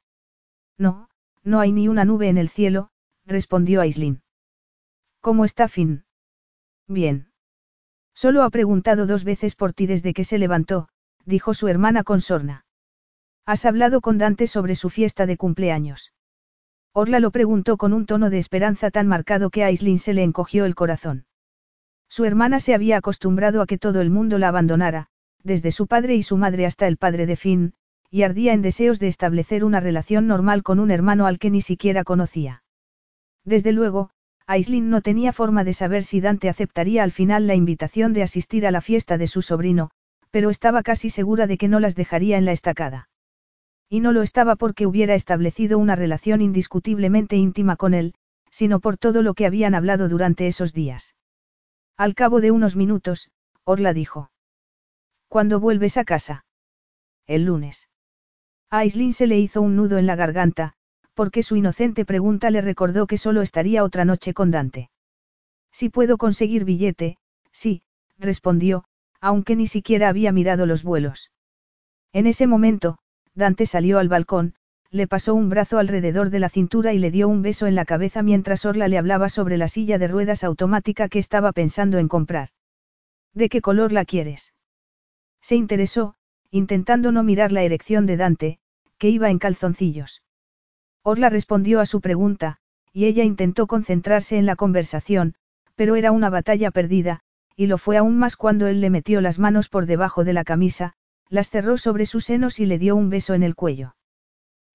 [SPEAKER 1] No, no hay ni una nube en el cielo, respondió Aislin. ¿Cómo está Finn? Bien. Solo ha preguntado dos veces por ti desde que se levantó, dijo su hermana con sorna. ¿Has hablado con Dante sobre su fiesta de cumpleaños? Orla lo preguntó con un tono de esperanza tan marcado que a Aislin se le encogió el corazón. Su hermana se había acostumbrado a que todo el mundo la abandonara, desde su padre y su madre hasta el padre de Finn, y ardía en deseos de establecer una relación normal con un hermano al que ni siquiera conocía. Desde luego, Aislin no tenía forma de saber si Dante aceptaría al final la invitación de asistir a la fiesta de su sobrino, pero estaba casi segura de que no las dejaría en la estacada. Y no lo estaba porque hubiera establecido una relación indiscutiblemente íntima con él, sino por todo lo que habían hablado durante esos días. Al cabo de unos minutos, Orla dijo. ¿Cuándo vuelves a casa? El lunes. A Aislin se le hizo un nudo en la garganta, porque su inocente pregunta le recordó que solo estaría otra noche con Dante. Si puedo conseguir billete, sí, respondió, aunque ni siquiera había mirado los vuelos. En ese momento, Dante salió al balcón, le pasó un brazo alrededor de la cintura y le dio un beso en la cabeza mientras Orla le hablaba sobre la silla de ruedas automática que estaba pensando en comprar. ¿De qué color la quieres? Se interesó, intentando no mirar la erección de Dante, que iba en calzoncillos. Orla respondió a su pregunta, y ella intentó concentrarse en la conversación, pero era una batalla perdida, y lo fue aún más cuando él le metió las manos por debajo de la camisa, las cerró sobre sus senos y le dio un beso en el cuello.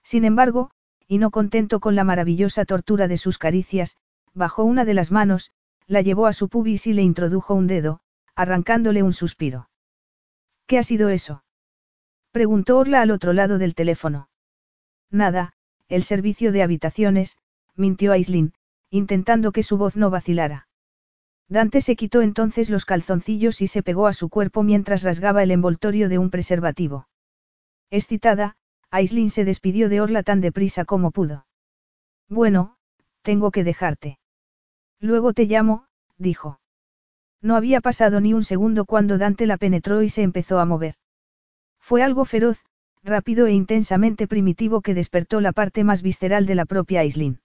[SPEAKER 1] Sin embargo, y no contento con la maravillosa tortura de sus caricias, bajó una de las manos, la llevó a su pubis y le introdujo un dedo, arrancándole un suspiro. ¿Qué ha sido eso? Preguntó Orla al otro lado del teléfono. Nada, el servicio de habitaciones, mintió Aislin, intentando que su voz no vacilara. Dante se quitó entonces los calzoncillos y se pegó a su cuerpo mientras rasgaba el envoltorio de un preservativo. Excitada, Aislin se despidió de Orla tan deprisa como pudo. Bueno, tengo que dejarte. Luego te llamo, dijo. No había pasado ni un segundo cuando Dante la penetró y se empezó a mover. Fue algo feroz, rápido e intensamente primitivo que despertó la parte más visceral de la propia Aislinn.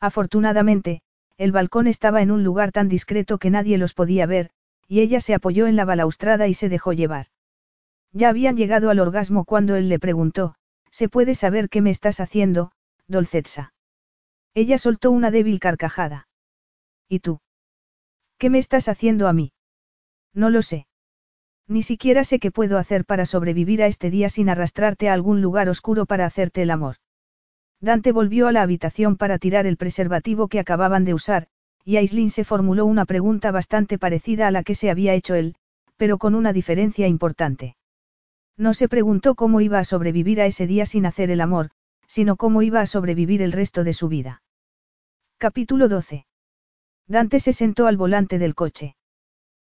[SPEAKER 1] Afortunadamente, el balcón estaba en un lugar tan discreto que nadie los podía ver, y ella se apoyó en la balaustrada y se dejó llevar. Ya habían llegado al orgasmo cuando él le preguntó, ¿se puede saber qué me estás haciendo, Dolcetsa? Ella soltó una débil carcajada. ¿Y tú? ¿Qué me estás haciendo a mí? No lo sé. Ni siquiera sé qué puedo hacer para sobrevivir a este día sin arrastrarte a algún lugar oscuro para hacerte el amor. Dante volvió a la habitación para tirar el preservativo que acababan de usar, y Aislinn se formuló una pregunta bastante parecida a la que se había hecho él, pero con una diferencia importante. No se preguntó cómo iba a sobrevivir a ese día sin hacer el amor, sino cómo iba a sobrevivir el resto de su vida. Capítulo 12. Dante se sentó al volante del coche.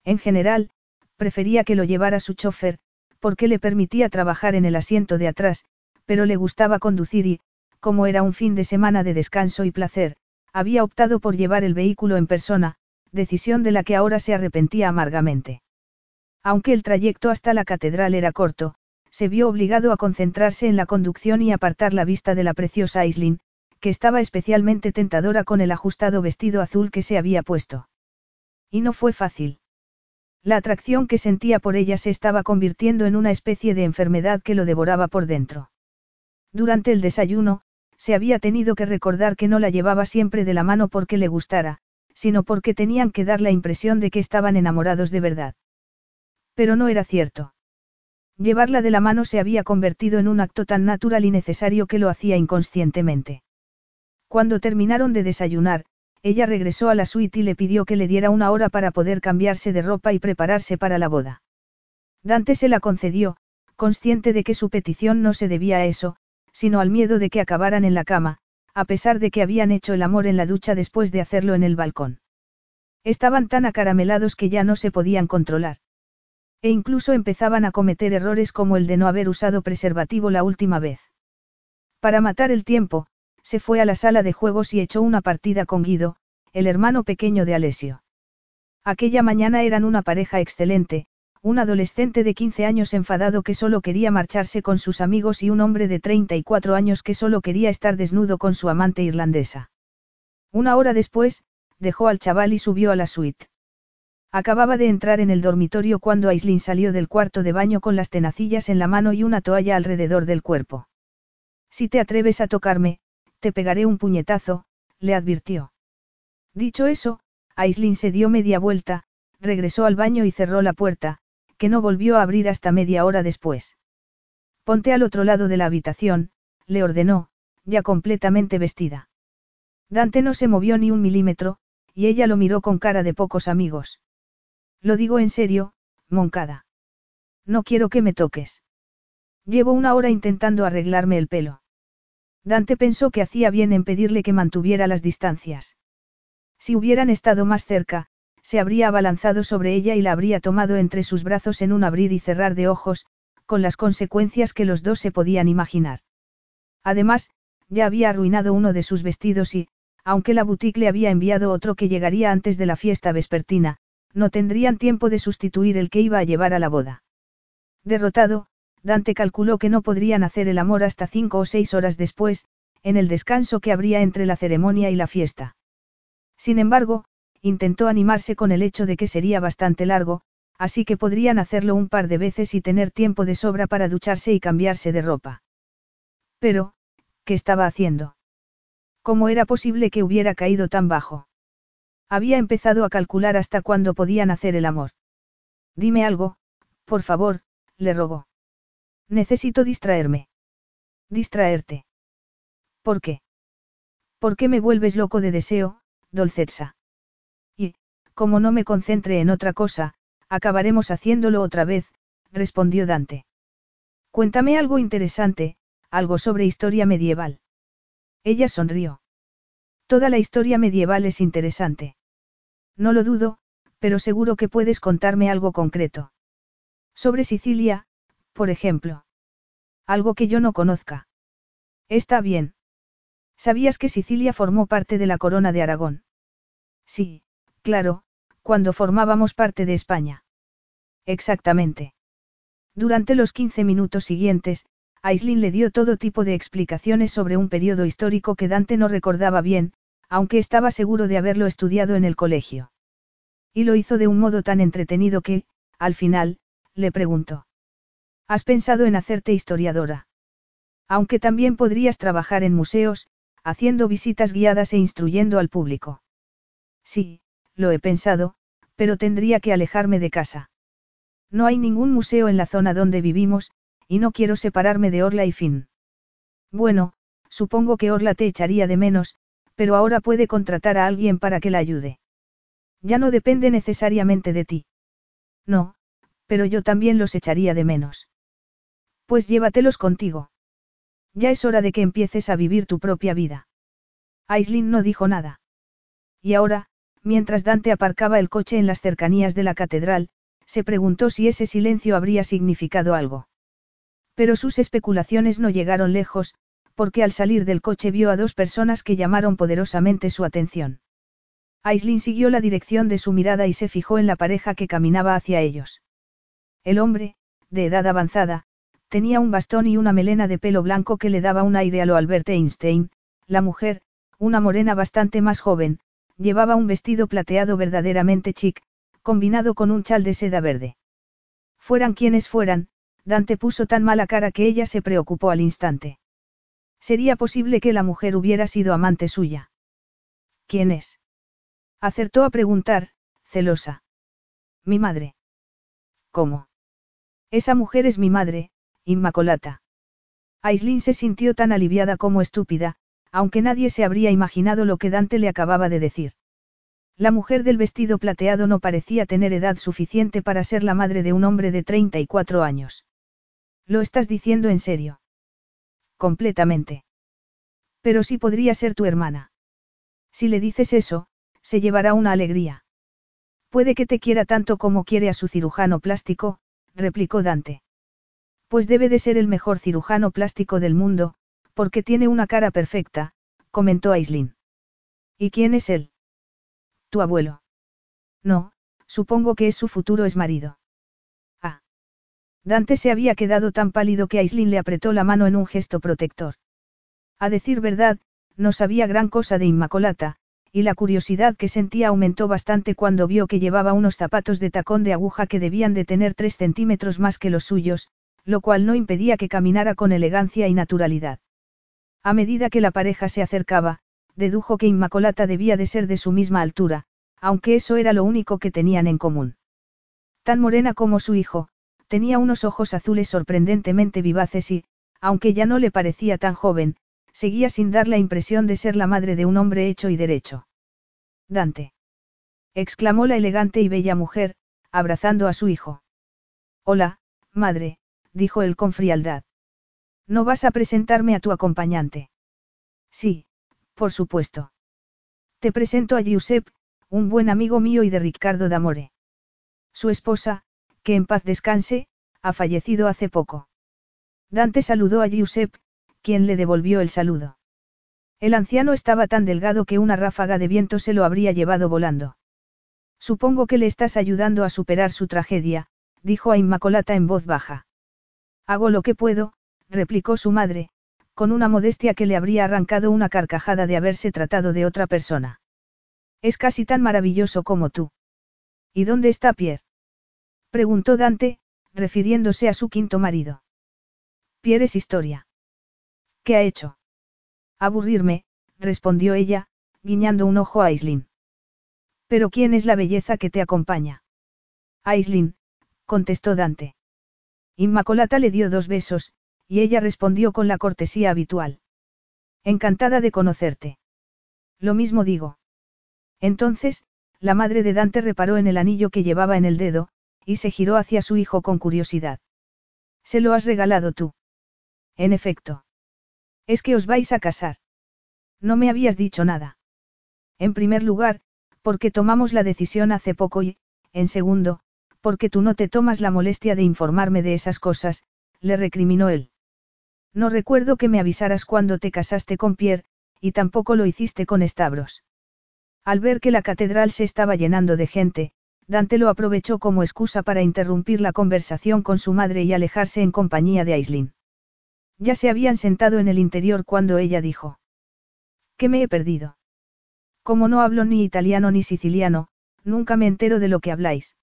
[SPEAKER 1] En general, prefería que lo llevara su chofer, porque le permitía trabajar en el asiento de atrás, pero le gustaba conducir y, como era un fin de semana de descanso y placer, había optado por llevar el vehículo en persona, decisión de la que ahora se arrepentía amargamente. Aunque el trayecto hasta la catedral era corto, se vio obligado a concentrarse en la conducción y apartar la vista de la preciosa Aislinn, que estaba especialmente tentadora con el ajustado vestido azul que se había puesto. Y no fue fácil. La atracción que sentía por ella se estaba convirtiendo en una especie de enfermedad que lo devoraba por dentro. Durante el desayuno, se había tenido que recordar que no la llevaba siempre de la mano porque le gustara, sino porque tenían que dar la impresión de que estaban enamorados de verdad. Pero no era cierto. Llevarla de la mano se había convertido en un acto tan natural y necesario que lo hacía inconscientemente. Cuando terminaron de desayunar, ella regresó a la suite y le pidió que le diera una hora para poder cambiarse de ropa y prepararse para la boda. Dante se la concedió, consciente de que su petición no se debía a eso, sino al miedo de que acabaran en la cama, a pesar de que habían hecho el amor en la ducha después de hacerlo en el balcón. Estaban tan acaramelados que ya no se podían controlar. E incluso empezaban a cometer errores como el de no haber usado preservativo la última vez. Para matar el tiempo, se fue a la sala de juegos y echó una partida con Guido, el hermano pequeño de Alesio. Aquella mañana eran una pareja excelente, un adolescente de 15 años enfadado que solo quería marcharse con sus amigos y un hombre de 34 años que solo quería estar desnudo con su amante irlandesa. Una hora después, dejó al chaval y subió a la suite. Acababa de entrar en el dormitorio cuando Aislinn salió del cuarto de baño con las tenacillas en la mano y una toalla alrededor del cuerpo. Si te atreves a tocarme, te pegaré un puñetazo, le advirtió. Dicho eso, Aislinn se dio media vuelta, regresó al baño y cerró la puerta, que no volvió a abrir hasta media hora después. Ponte al otro lado de la habitación, le ordenó, ya completamente vestida. Dante no se movió ni un milímetro, y ella lo miró con cara de pocos amigos. Lo digo en serio, Moncada. No quiero que me toques. Llevo una hora intentando arreglarme el pelo. Dante pensó que hacía bien en pedirle que mantuviera las distancias. Si hubieran estado más cerca, se habría abalanzado sobre ella y la habría tomado entre sus brazos en un abrir y cerrar de ojos, con las consecuencias que los dos se podían imaginar. Además, ya había arruinado uno de sus vestidos y, aunque la boutique le había enviado otro que llegaría antes de la fiesta vespertina, no tendrían tiempo de sustituir el que iba a llevar a la boda. Derrotado, Dante calculó que no podrían hacer el amor hasta cinco o seis horas después, en el descanso que habría entre la ceremonia y la fiesta. Sin embargo, intentó animarse con el hecho de que sería bastante largo, así que podrían hacerlo un par de veces y tener tiempo de sobra para ducharse y cambiarse de ropa. Pero, ¿qué estaba haciendo? ¿Cómo era posible que hubiera caído tan bajo? Había empezado a calcular hasta cuándo podían hacer el amor. Dime algo, por favor, le rogó. Necesito distraerme. Distraerte. ¿Por qué? ¿Por qué me vuelves loco de deseo, Dolcetsa? Y, como no me concentre en otra cosa, acabaremos haciéndolo otra vez, respondió Dante. Cuéntame algo interesante, algo sobre historia medieval. Ella sonrió. Toda la historia medieval es interesante. No lo dudo, pero seguro que puedes contarme algo concreto. Sobre Sicilia, por ejemplo. Algo que yo no conozca. Está bien. ¿Sabías que Sicilia formó parte de la corona de Aragón? Sí, claro, cuando formábamos parte de España. Exactamente. Durante los 15 minutos siguientes, Aislin le dio todo tipo de explicaciones sobre un periodo histórico que Dante no recordaba bien, aunque estaba seguro de haberlo estudiado en el colegio. Y lo hizo de un modo tan entretenido que, al final, le preguntó. ¿Has pensado en hacerte historiadora? Aunque también podrías trabajar en museos, haciendo visitas guiadas e instruyendo al público. Sí, lo he pensado, pero tendría que alejarme de casa. No hay ningún museo en la zona donde vivimos, y no quiero separarme de Orla y Finn. Bueno, supongo que Orla te echaría de menos, pero ahora puede contratar a alguien para que la ayude. Ya no depende necesariamente de ti. No, pero yo también los echaría de menos. Pues llévatelos contigo. Ya es hora de que empieces a vivir tu propia vida. Aislin no dijo nada. Y ahora, mientras Dante aparcaba el coche en las cercanías de la catedral, se preguntó si ese silencio habría significado algo. Pero sus especulaciones no llegaron lejos, porque al salir del coche vio a dos personas que llamaron poderosamente su atención. Aislin siguió la dirección de su mirada y se fijó en la pareja que caminaba hacia ellos. El hombre, de edad avanzada, tenía un bastón y una melena de pelo blanco que le daba un aire a lo Albert Einstein, la mujer, una morena bastante más joven, llevaba un vestido plateado verdaderamente chic, combinado con un chal de seda verde. Fueran quienes fueran, Dante puso tan mala cara que ella se preocupó al instante. Sería posible que la mujer hubiera sido amante suya. ¿Quién es? Acertó a preguntar, celosa. Mi madre. ¿Cómo? Esa mujer es mi madre, Inmacolata. Aislin se sintió tan aliviada como estúpida, aunque nadie se habría imaginado lo que Dante le acababa de decir. La mujer del vestido plateado no parecía tener edad suficiente para ser la madre de un hombre de 34 años. ¿Lo estás diciendo en serio? Completamente. Pero sí podría ser tu hermana. Si le dices eso, se llevará una alegría. Puede que te quiera tanto como quiere a su cirujano plástico, replicó Dante. Pues debe de ser el mejor cirujano plástico del mundo, porque tiene una cara perfecta, comentó Aislin. ¿Y quién es él? Tu abuelo. No, supongo que es su futuro exmarido. Dante se había quedado tan pálido que Aislin le apretó la mano en un gesto protector. A decir verdad, no sabía gran cosa de Inmacolata, y la curiosidad que sentía aumentó bastante cuando vio que llevaba unos zapatos de tacón de aguja que debían de tener tres centímetros más que los suyos, lo cual no impedía que caminara con elegancia y naturalidad. A medida que la pareja se acercaba, dedujo que Inmacolata debía de ser de su misma altura, aunque eso era lo único que tenían en común. Tan morena como su hijo, Tenía unos ojos azules sorprendentemente vivaces y, aunque ya no le parecía tan joven, seguía sin dar la impresión de ser la madre de un hombre hecho y derecho. Dante. exclamó la elegante y bella mujer, abrazando a su hijo. Hola, madre, dijo él con frialdad. ¿No vas a presentarme a tu acompañante? Sí, por supuesto. Te presento a Giuseppe, un buen amigo mío y de Ricardo D'Amore. Su esposa, que en paz descanse, ha fallecido hace poco. Dante saludó a Giuseppe, quien le devolvió el saludo. El anciano estaba tan delgado que una ráfaga de viento se lo habría llevado volando. Supongo que le estás ayudando a superar su tragedia, dijo a Inmacolata en voz baja. Hago lo que puedo, replicó su madre, con una modestia que le habría arrancado una carcajada de haberse tratado de otra persona. Es casi tan maravilloso como tú. ¿Y dónde está Pierre? Preguntó Dante, refiriéndose a su quinto marido. Pierre es historia. ¿Qué ha hecho? Aburrirme, respondió ella, guiñando un ojo a Aislin. Pero ¿quién es la belleza que te acompaña? Aislin, contestó Dante. Inmacolata le dio dos besos, y ella respondió con la cortesía habitual. Encantada de conocerte. Lo mismo digo. Entonces, la madre de Dante reparó en el anillo que llevaba en el dedo, y se giró hacia su hijo con curiosidad. ¿Se lo has regalado tú? En efecto. Es que os vais a casar. No me habías dicho nada. En primer lugar, porque tomamos la decisión hace poco y, en segundo, porque tú no te tomas la molestia de informarme de esas cosas, le recriminó él. No recuerdo que me avisaras cuando te casaste con Pierre, y tampoco lo hiciste con Stavros. Al ver que la catedral se estaba llenando de gente, Dante lo aprovechó como excusa para interrumpir la conversación con su madre y alejarse en compañía de Aislin. Ya se habían sentado en el interior cuando ella dijo. ¿Qué me he perdido? Como no hablo ni italiano ni siciliano, nunca me entero de lo que habláis.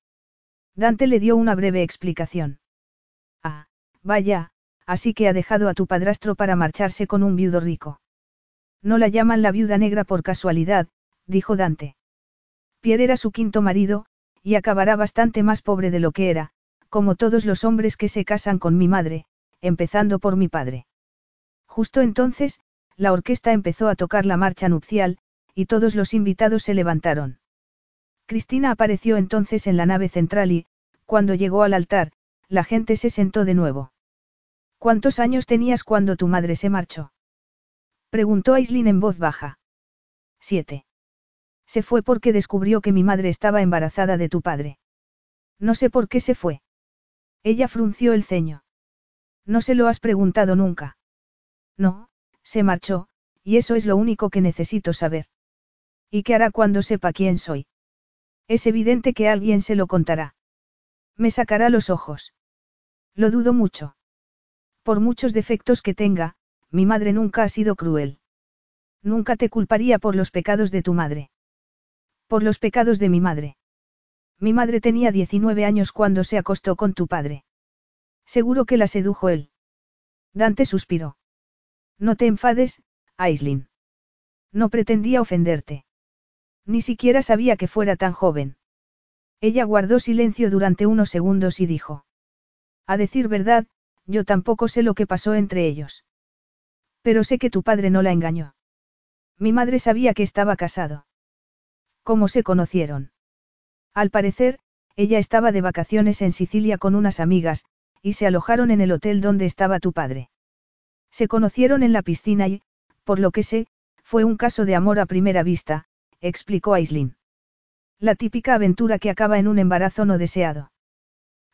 [SPEAKER 1] Dante le dio una breve explicación. Ah, vaya, así que ha dejado a tu padrastro para marcharse con un viudo rico. No la llaman la viuda negra por casualidad, dijo Dante. Pierre era su quinto marido, y acabará bastante más pobre de lo que era, como todos los hombres que se casan con mi madre, empezando por mi padre. Justo entonces, la orquesta empezó a tocar la marcha nupcial, y todos los invitados se levantaron. Cristina apareció entonces en la nave central y, cuando llegó al altar, la gente se sentó de nuevo. ¿Cuántos años tenías cuando tu madre se marchó? Preguntó Aislin en voz baja. Siete. Se fue porque descubrió que mi madre estaba embarazada de tu padre. No sé por qué se fue. Ella frunció el ceño. No se lo has preguntado nunca. No, se marchó, y eso es lo único que necesito saber. ¿Y qué hará cuando sepa quién soy? Es evidente que alguien se lo contará. Me sacará los ojos. Lo dudo mucho. Por muchos defectos que tenga, mi madre nunca ha sido cruel. Nunca te culparía por los pecados de tu madre. Por los pecados de mi madre. Mi madre tenía 19 años cuando se acostó con tu padre. Seguro que la sedujo él. Dante suspiró. No te enfades, Aislin. No pretendía ofenderte. Ni siquiera sabía que fuera tan joven. Ella guardó silencio durante unos segundos y dijo. A decir verdad, yo tampoco sé lo que pasó entre ellos. Pero sé que tu padre no la engañó. Mi madre sabía que estaba casado. ¿Cómo se conocieron? Al parecer, ella estaba de vacaciones en Sicilia con unas amigas, y se alojaron en el hotel donde estaba tu padre. Se conocieron en la piscina y, por lo que sé, fue un caso de amor a primera vista, explicó Aislin. La típica aventura que acaba en un embarazo no deseado.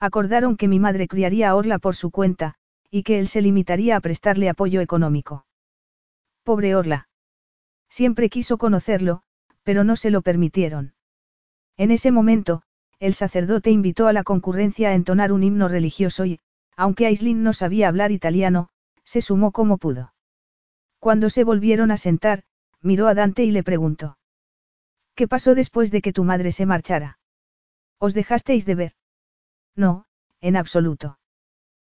[SPEAKER 1] Acordaron que mi madre criaría a Orla por su cuenta, y que él se limitaría a prestarle apoyo económico. Pobre Orla. Siempre quiso conocerlo, pero no se lo permitieron. En ese momento, el sacerdote invitó a la concurrencia a entonar un himno religioso y, aunque Aislin no sabía hablar italiano, se sumó como pudo. Cuando se volvieron a sentar, miró a Dante y le preguntó. ¿Qué pasó después de que tu madre se marchara? ¿Os dejasteis de ver? No, en absoluto.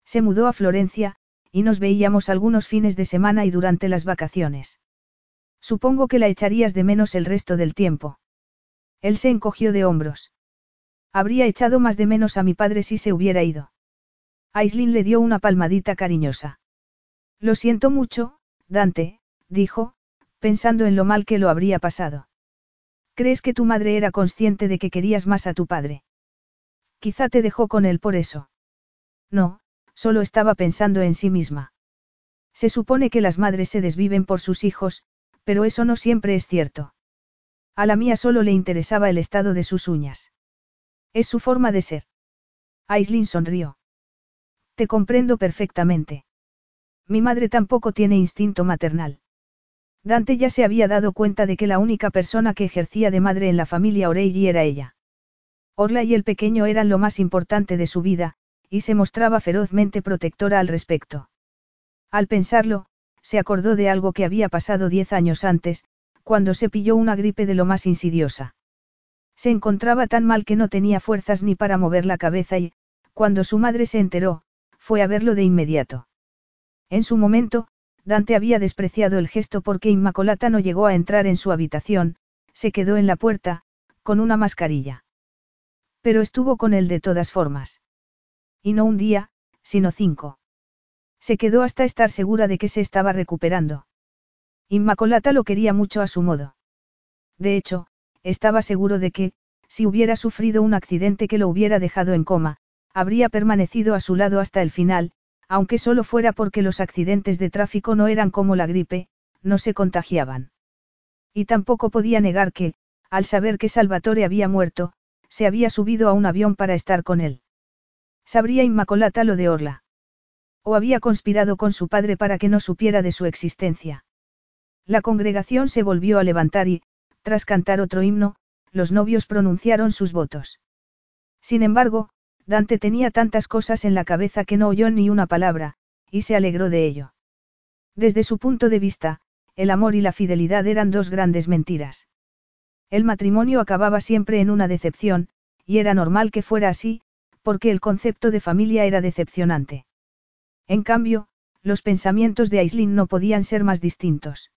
[SPEAKER 1] Se mudó a Florencia, y nos veíamos algunos fines de semana y durante las vacaciones. Supongo que la echarías de menos el resto del tiempo. Él se encogió de hombros. Habría echado más de menos a mi padre si se hubiera ido. Aislin le dio una palmadita cariñosa. Lo siento mucho, Dante, dijo, pensando en lo mal que lo habría pasado. ¿Crees que tu madre era consciente de que querías más a tu padre? Quizá te dejó con él por eso. No, solo estaba pensando en sí misma. Se supone que las madres se desviven por sus hijos, pero eso no siempre es cierto. A la mía solo le interesaba el estado de sus uñas. Es su forma de ser. Aislin sonrió. Te comprendo perfectamente. Mi madre tampoco tiene instinto maternal. Dante ya se había dado cuenta de que la única persona que ejercía de madre en la familia Oreilly era ella. Orla y el pequeño eran lo más importante de su vida, y se mostraba ferozmente protectora al respecto. Al pensarlo, se acordó de algo que había pasado diez años antes, cuando se pilló una gripe de lo más insidiosa. Se encontraba tan mal que no tenía fuerzas ni para mover la cabeza y, cuando su madre se enteró, fue a verlo de inmediato. En su momento, Dante había despreciado el gesto porque Inmacolata no llegó a entrar en su habitación, se quedó en la puerta, con una mascarilla. Pero estuvo con él de todas formas. Y no un día, sino cinco. Se quedó hasta estar segura de que se estaba recuperando. Inmacolata lo quería mucho a su modo. De hecho, estaba seguro de que, si hubiera sufrido un accidente que lo hubiera dejado en coma, habría permanecido a su lado hasta el final, aunque solo fuera porque los accidentes de tráfico no eran como la gripe, no se contagiaban. Y tampoco podía negar que, al saber que Salvatore había muerto, se había subido a un avión para estar con él. ¿Sabría Inmacolata lo de Orla? ¿O había conspirado con su padre para que no supiera de su existencia? La congregación se volvió a levantar y, tras cantar otro himno, los novios pronunciaron sus votos. Sin embargo, Dante tenía tantas cosas en la cabeza que no oyó ni una palabra, y se alegró de ello. Desde su punto de vista, el amor y la fidelidad eran dos grandes mentiras. El matrimonio acababa siempre en una decepción, y era normal que fuera así, porque el concepto de familia era decepcionante. En cambio, los pensamientos de Aislinn no podían ser más distintos.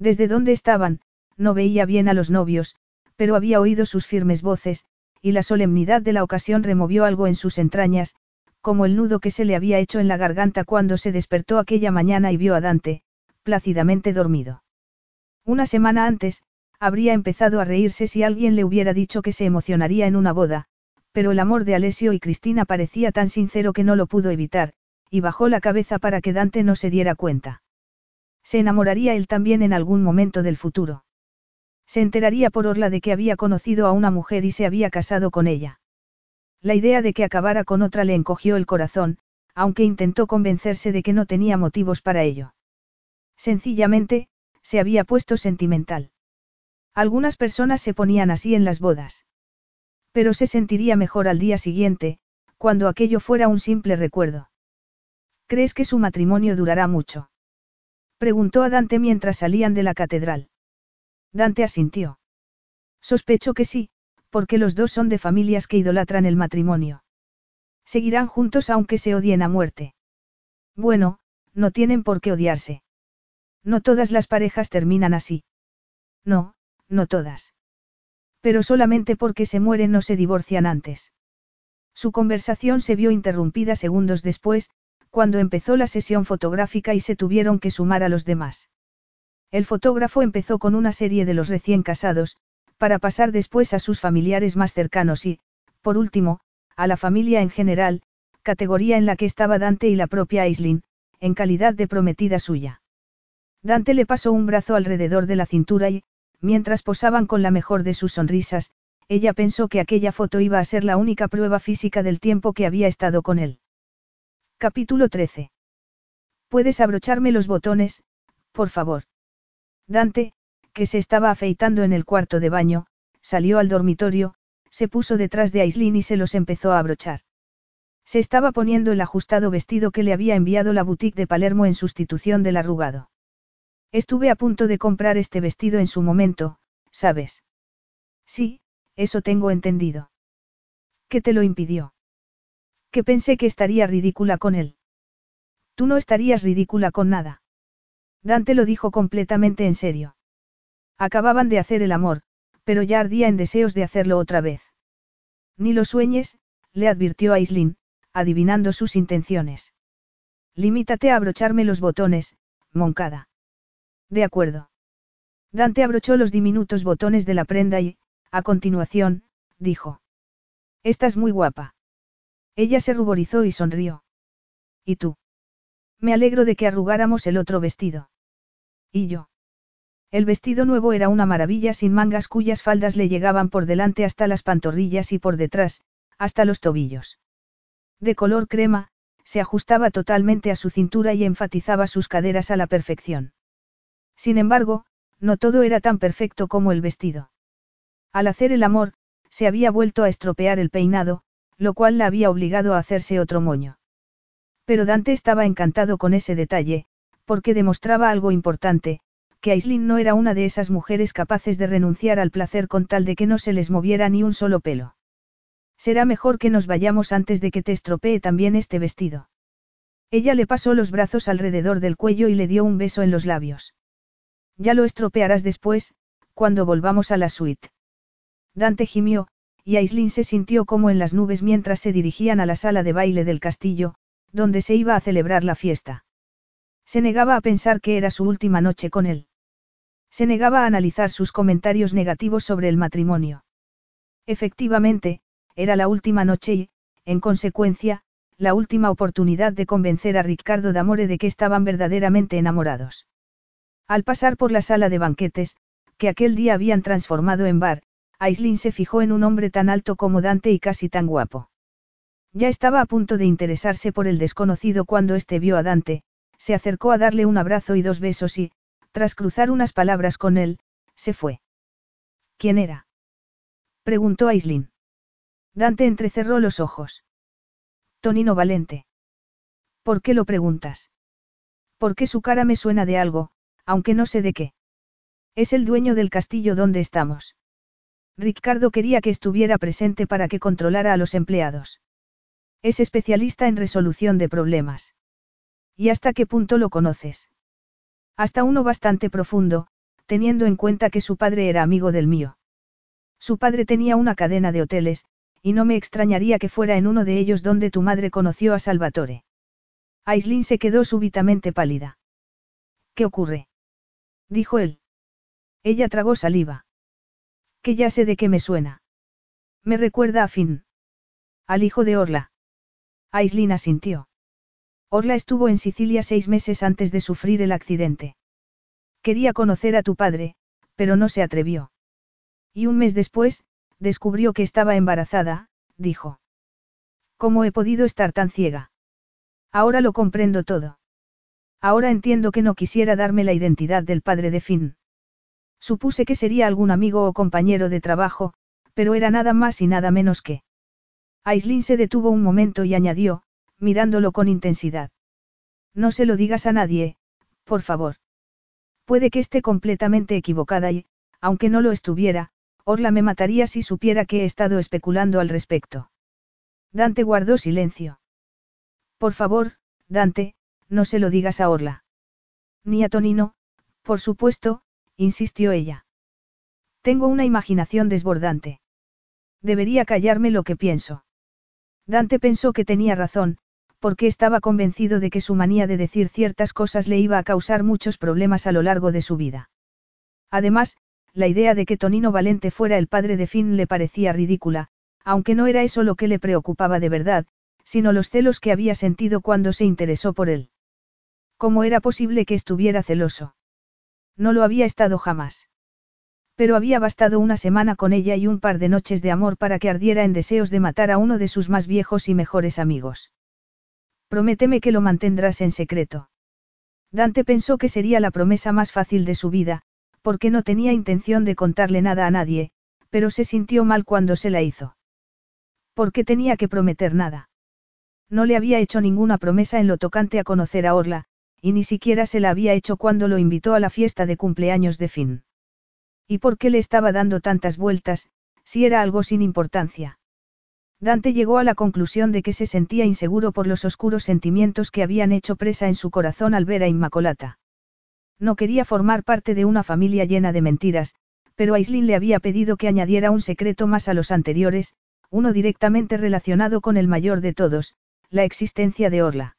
[SPEAKER 1] Desde donde estaban, no veía bien a los novios, pero había oído sus firmes voces, y la solemnidad de la ocasión removió algo en sus entrañas, como el nudo que se le había hecho en la garganta cuando se despertó aquella mañana y vio a Dante, plácidamente dormido. Una semana antes, habría empezado a reírse si alguien le hubiera dicho que se emocionaría en una boda, pero el amor de Alessio y Cristina parecía tan sincero que no lo pudo evitar, y bajó la cabeza para que Dante no se diera cuenta. Se enamoraría él también en algún momento del futuro. Se enteraría por Orla de que había conocido a una mujer y se había casado con ella. La idea de que acabara con otra le encogió el corazón, aunque intentó convencerse de que no tenía motivos para ello. Sencillamente, se había puesto sentimental. Algunas personas se ponían así en las bodas. Pero se sentiría mejor al día siguiente, cuando aquello fuera un simple recuerdo. ¿Crees que su matrimonio durará mucho? Preguntó a Dante mientras salían de la catedral. Dante asintió. Sospecho que sí, porque los dos son de familias que idolatran el matrimonio. Seguirán juntos aunque se odien a muerte. Bueno, no tienen por qué odiarse. No todas las parejas terminan así. No, no todas. Pero solamente porque se mueren no se divorcian antes. Su conversación se vio interrumpida segundos después, cuando empezó la sesión fotográfica y se tuvieron que sumar a los demás. El fotógrafo empezó con una serie de los recién casados, para pasar después a sus familiares más cercanos y, por último, a la familia en general, categoría en la que estaba Dante y la propia Aislinn, en calidad de prometida suya. Dante le pasó un brazo alrededor de la cintura y, mientras posaban con la mejor de sus sonrisas, ella pensó que aquella foto iba a ser la única prueba física del tiempo que había estado con él. Capítulo 13. Puedes abrocharme los botones, por favor. Dante, que se estaba afeitando en el cuarto de baño, salió al dormitorio, se puso detrás de Aislinn y se los empezó a abrochar. Se estaba poniendo el ajustado vestido que le había enviado la boutique de Palermo en sustitución del arrugado. Estuve a punto de comprar este vestido en su momento, ¿sabes? Sí, eso tengo entendido. ¿Qué te lo impidió? Que pensé que estaría ridícula con él. Tú no estarías ridícula con nada. Dante lo dijo completamente en serio. Acababan de hacer el amor, pero ya ardía en deseos de hacerlo otra vez. Ni lo sueñes, le advirtió a Aislinn, adivinando sus intenciones. Limítate a abrocharme los botones, Moncada. De acuerdo. Dante abrochó los diminutos botones de la prenda y, a continuación, dijo. Estás muy guapa. Ella se ruborizó y sonrió. ¿Y tú? Me alegro de que arrugáramos el otro vestido. ¿Y yo? El vestido nuevo era una maravilla sin mangas cuyas faldas le llegaban por delante hasta las pantorrillas y por detrás, hasta los tobillos. De color crema, se ajustaba totalmente a su cintura y enfatizaba sus caderas a la perfección. Sin embargo, no todo era tan perfecto como el vestido. Al hacer el amor, se había vuelto a estropear el peinado, lo cual la había obligado a hacerse otro moño. Pero Dante estaba encantado con ese detalle, porque demostraba algo importante, que Aislinn no era una de esas mujeres capaces de renunciar al placer con tal de que no se les moviera ni un solo pelo. Será mejor que nos vayamos antes de que te estropee también este vestido. Ella le pasó los brazos alrededor del cuello y le dio un beso en los labios. Ya lo estropearás después, cuando volvamos a la suite. Dante gimió, y Aislinn se sintió como en las nubes mientras se dirigían a la sala de baile del castillo, donde se iba a celebrar la fiesta. Se negaba a pensar que era su última noche con él. Se negaba a analizar sus comentarios negativos sobre el matrimonio. Efectivamente, era la última noche y, en consecuencia, la última oportunidad de convencer a Ricardo D'Amore de que estaban verdaderamente enamorados. Al pasar por la sala de banquetes, que aquel día habían transformado en bar, Aislinn se fijó en un hombre tan alto como Dante y casi tan guapo. Ya estaba a punto de interesarse por el desconocido cuando éste vio a Dante, se acercó a darle un abrazo y dos besos y, tras cruzar unas palabras con él, se fue. ¿Quién era? preguntó Aislinn. Dante entrecerró los ojos. Tonino Valente. ¿Por qué lo preguntas? Porque su cara me suena de algo, aunque no sé de qué. Es el dueño del castillo donde estamos. Ricardo quería que estuviera presente para que controlara a los empleados. Es especialista en resolución de problemas. ¿Y hasta qué punto lo conoces? Hasta uno bastante profundo, teniendo en cuenta que su padre era amigo del mío. Su padre tenía una cadena de hoteles, y no me extrañaría que fuera en uno de ellos donde tu madre conoció a Salvatore. Aislin se quedó súbitamente pálida. ¿Qué ocurre? dijo él. Ella tragó saliva. Que ya sé de qué me suena. Me recuerda a Finn. Al hijo de Orla. Aislin asintió. Orla estuvo en Sicilia seis meses antes de sufrir el accidente. Quería conocer a tu padre, pero no se atrevió. Y un mes después, descubrió que estaba embarazada, dijo. ¿Cómo he podido estar tan ciega? Ahora lo comprendo todo. Ahora entiendo que no quisiera darme la identidad del padre de Finn. Supuse que sería algún amigo o compañero de trabajo, pero era nada más y nada menos que. Aislin se detuvo un momento y añadió, mirándolo con intensidad. No se lo digas a nadie, por favor. Puede que esté completamente equivocada y, aunque no lo estuviera, Orla me mataría si supiera que he estado especulando al respecto. Dante guardó silencio. Por favor, Dante, no se lo digas a Orla. Ni a Tonino, por supuesto, insistió ella. Tengo una imaginación desbordante. Debería callarme lo que pienso. Dante pensó que tenía razón, porque estaba convencido de que su manía de decir ciertas cosas le iba a causar muchos problemas a lo largo de su vida. Además, la idea de que Tonino Valente fuera el padre de Finn le parecía ridícula, aunque no era eso lo que le preocupaba de verdad, sino los celos que había sentido cuando se interesó por él. ¿Cómo era posible que estuviera celoso? No lo había estado jamás. Pero había bastado una semana con ella y un par de noches de amor para que ardiera en deseos de matar a uno de sus más viejos y mejores amigos. Prométeme que lo mantendrás en secreto. Dante pensó que sería la promesa más fácil de su vida, porque no tenía intención de contarle nada a nadie, pero se sintió mal cuando se la hizo. ¿Por qué tenía que prometer nada? No le había hecho ninguna promesa en lo tocante a conocer a Orla, y ni siquiera se la había hecho cuando lo invitó a la fiesta de cumpleaños de Finn. ¿Y por qué le estaba dando tantas vueltas, si era algo sin importancia? Dante llegó a la conclusión de que se sentía inseguro por los oscuros sentimientos que habían hecho presa en su corazón al ver a Inmacolata. No quería formar parte de una familia llena de mentiras, pero Aislin le había pedido que añadiera un secreto más a los anteriores, uno directamente relacionado con el mayor de todos, la existencia de Orla.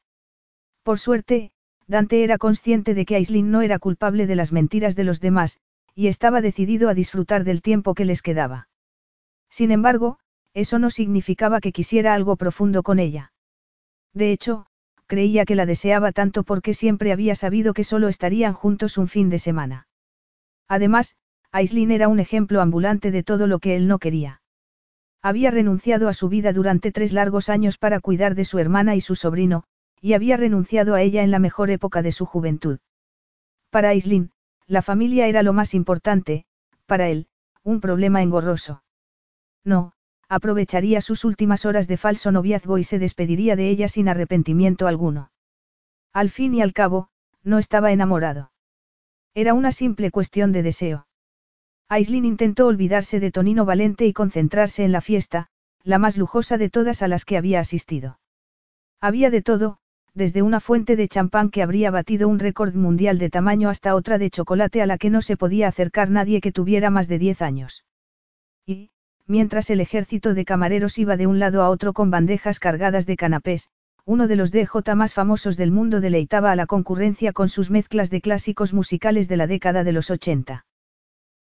[SPEAKER 1] Por suerte, Dante era consciente de que Aislin no era culpable de las mentiras de los demás, y estaba decidido a disfrutar del tiempo que les quedaba. Sin embargo, eso no significaba que quisiera algo profundo con ella. De hecho, creía que la deseaba tanto porque siempre había sabido que solo estarían juntos un fin de semana. Además, Aislin era un ejemplo ambulante de todo lo que él no quería. Había renunciado a su vida durante tres largos años para cuidar de su hermana y su sobrino, y había renunciado a ella en la mejor época de su juventud. Para Aislin, la familia era lo más importante, para él, un problema engorroso. No, aprovecharía sus últimas horas de falso noviazgo y se despediría de ella sin arrepentimiento alguno. Al fin y al cabo, no estaba enamorado. Era una simple cuestión de deseo. Aislin intentó olvidarse de Tonino Valente y concentrarse en la fiesta, la más lujosa de todas a las que había asistido. Había de todo, desde una fuente de champán que habría batido un récord mundial de tamaño hasta otra de chocolate a la que no se podía acercar nadie que tuviera más de 10 años. Y, mientras el ejército de camareros iba de un lado a otro con bandejas cargadas de canapés, uno de los DJ más famosos del mundo deleitaba a la concurrencia con sus mezclas de clásicos musicales de la década de los 80.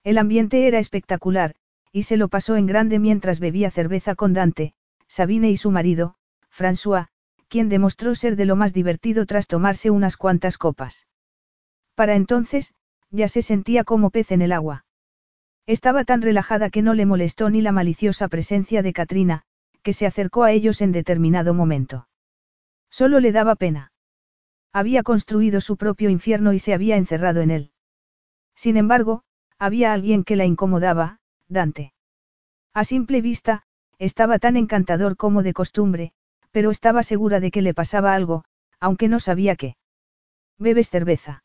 [SPEAKER 1] El ambiente era espectacular, y se lo pasó en grande mientras bebía cerveza con Dante, Sabine y su marido, François, quien demostró ser de lo más divertido tras tomarse unas cuantas copas. Para entonces, ya se sentía como pez en el agua. Estaba tan relajada que no le molestó ni la maliciosa presencia de Katrina, que se acercó a ellos en determinado momento. Solo le daba pena. Había construido su propio infierno y se había encerrado en él. Sin embargo, había alguien que la incomodaba, Dante. A simple vista, estaba tan encantador como de costumbre, pero estaba segura de que le pasaba algo, aunque no sabía qué. ¿Bebes cerveza?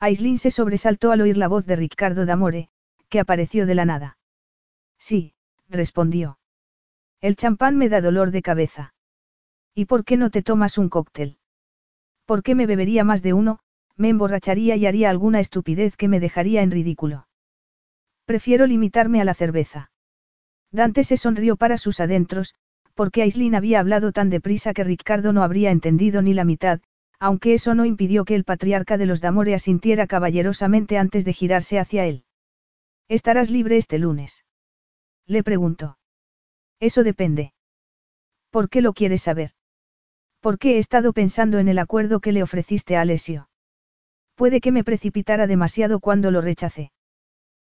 [SPEAKER 1] Aislin se sobresaltó al oír la voz de Ricardo D'Amore, que apareció de la nada. Sí, respondió. El champán me da dolor de cabeza. ¿Y por qué no te tomas un cóctel? ¿Por qué me bebería más de uno? Me emborracharía y haría alguna estupidez que me dejaría en ridículo. Prefiero limitarme a la cerveza. Dante se sonrió para sus adentros, porque Aislin había hablado tan deprisa que Ricardo no habría entendido ni la mitad, aunque eso no impidió que el patriarca de los Damore asintiera caballerosamente antes de girarse hacia él. ¿Estarás libre este lunes? Le preguntó. Eso depende. ¿Por qué lo quieres saber? Porque he estado pensando en el acuerdo que le ofreciste a Alessio. Puede que me precipitara demasiado cuando lo rechacé.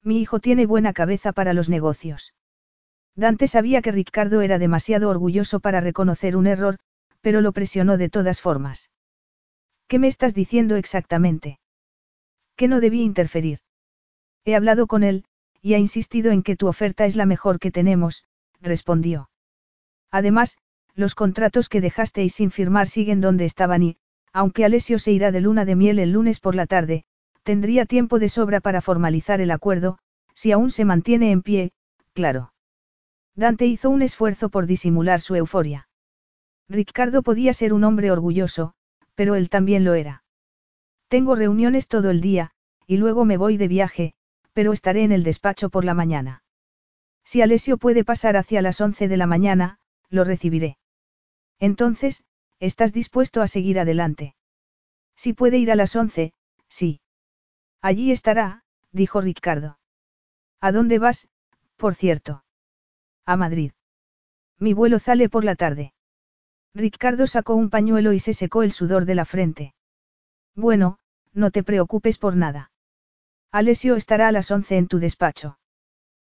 [SPEAKER 1] Mi hijo tiene buena cabeza para los negocios. Dante sabía que Ricardo era demasiado orgulloso para reconocer un error, pero lo presionó de todas formas. ¿Qué me estás diciendo exactamente? Que no debí interferir. He hablado con él, y ha insistido en que tu oferta es la mejor que tenemos, respondió. Además, los contratos que dejasteis sin firmar siguen donde estaban y, aunque Alessio se irá de luna de miel el lunes por la tarde, tendría tiempo de sobra para formalizar el acuerdo, si aún se mantiene en pie, claro. Dante hizo un esfuerzo por disimular su euforia. Ricardo podía ser un hombre orgulloso, pero él también lo era. Tengo reuniones todo el día, y luego me voy de viaje, pero estaré en el despacho por la mañana. Si Alessio puede pasar hacia las once de la mañana, lo recibiré. Entonces, ¿estás dispuesto a seguir adelante? Si puede ir a las once, sí. Allí estará, dijo Ricardo. ¿A dónde vas, por cierto? A Madrid. Mi vuelo sale por la tarde. Ricardo sacó un pañuelo y se secó el sudor de la frente. Bueno, no te preocupes por nada. Alessio estará a las once en tu despacho.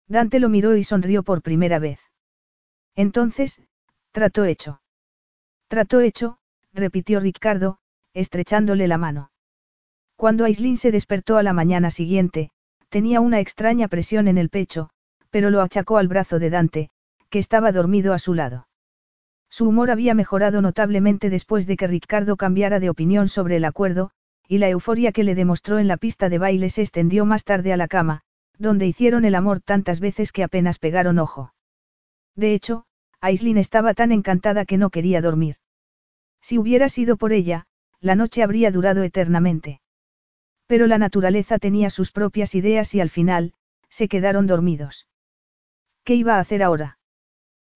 [SPEAKER 1] Dante lo miró y sonrió por primera vez. Entonces, trato hecho. Trato hecho, repitió Ricardo, estrechándole la mano. Cuando Aislin se despertó a la mañana siguiente, tenía una extraña presión en el pecho, pero lo achacó al brazo de Dante, que estaba dormido a su lado. Su humor había mejorado notablemente después de que Ricardo cambiara de opinión sobre el acuerdo, y la euforia que le demostró en la pista de baile se extendió más tarde a la cama, donde hicieron el amor tantas veces que apenas pegaron ojo. De hecho, Aislin estaba tan encantada que no quería dormir. Si hubiera sido por ella, la noche habría durado eternamente. Pero la naturaleza tenía sus propias ideas y al final, se quedaron dormidos. ¿Qué iba a hacer ahora?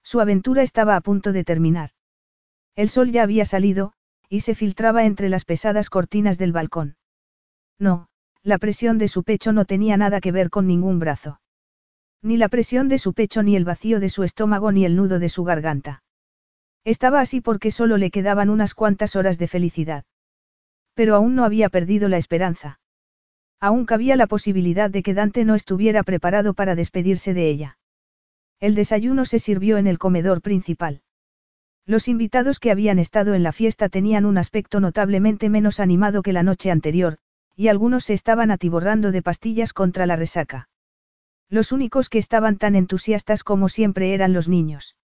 [SPEAKER 1] Su aventura estaba a punto de terminar. El sol ya había salido, y se filtraba entre las pesadas cortinas del balcón. No, la presión de su pecho no tenía nada que ver con ningún brazo. Ni la presión de su pecho ni el vacío de su estómago ni el nudo de su garganta. Estaba así porque solo le quedaban unas cuantas horas de felicidad. Pero aún no había perdido la esperanza. Aún cabía la posibilidad de que Dante no estuviera preparado para despedirse de ella. El desayuno se sirvió en el comedor principal. Los invitados que habían estado en la fiesta tenían un aspecto notablemente menos animado que la noche anterior, y algunos se estaban atiborrando de pastillas contra la resaca. Los únicos que estaban tan entusiastas como siempre eran los niños.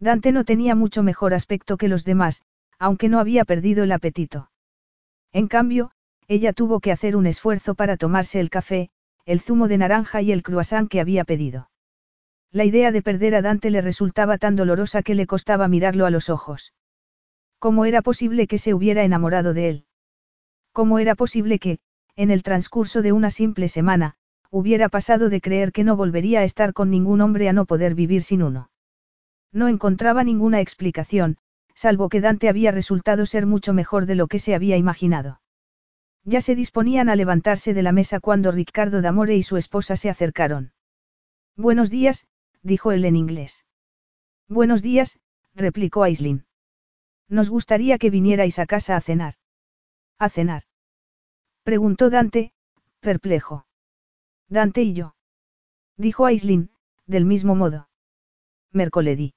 [SPEAKER 1] Dante no tenía mucho mejor aspecto que los demás, aunque no había perdido el apetito. En cambio, ella tuvo que hacer un esfuerzo para tomarse el café, el zumo de naranja y el croissant que había pedido. La idea de perder a Dante le resultaba tan dolorosa que le costaba mirarlo a los ojos. ¿Cómo era posible que se hubiera enamorado de él? ¿Cómo era posible que, en el transcurso de una simple semana, hubiera pasado de creer que no volvería a estar con ningún hombre a no poder vivir sin uno? No encontraba ninguna explicación, salvo que Dante había resultado ser mucho mejor de lo que se había imaginado. Ya se disponían a levantarse de la mesa cuando Ricardo D'Amore y su esposa se acercaron. Buenos días, dijo él en inglés. Buenos días, replicó Aislin. Nos gustaría que vinierais a casa a cenar. ¿A cenar? Preguntó Dante, perplejo. Dante y yo. Dijo Aislin, del mismo modo. Mercoledi.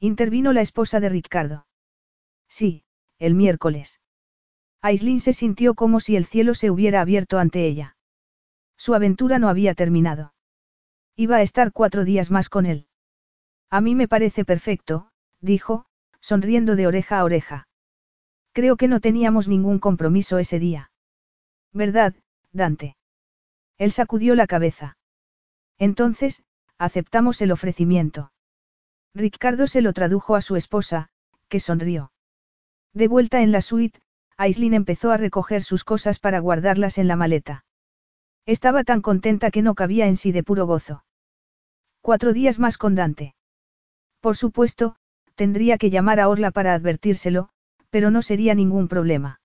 [SPEAKER 1] Intervino la esposa de Ricardo. Sí, el miércoles. Aislin se sintió como si el cielo se hubiera abierto ante ella. Su aventura no había terminado. Iba a estar cuatro días más con él. A mí me parece perfecto, dijo, sonriendo de oreja a oreja. Creo que no teníamos ningún compromiso ese día. ¿Verdad, Dante? Él sacudió la cabeza. Entonces, aceptamos el ofrecimiento. Ricardo se lo tradujo a su esposa, que sonrió. De vuelta en la suite, Aislin empezó a recoger sus cosas para guardarlas en la maleta. Estaba tan contenta que no cabía en sí de puro gozo. Cuatro días más con Dante. Por supuesto, tendría que llamar a Orla para advertírselo, pero no sería ningún problema.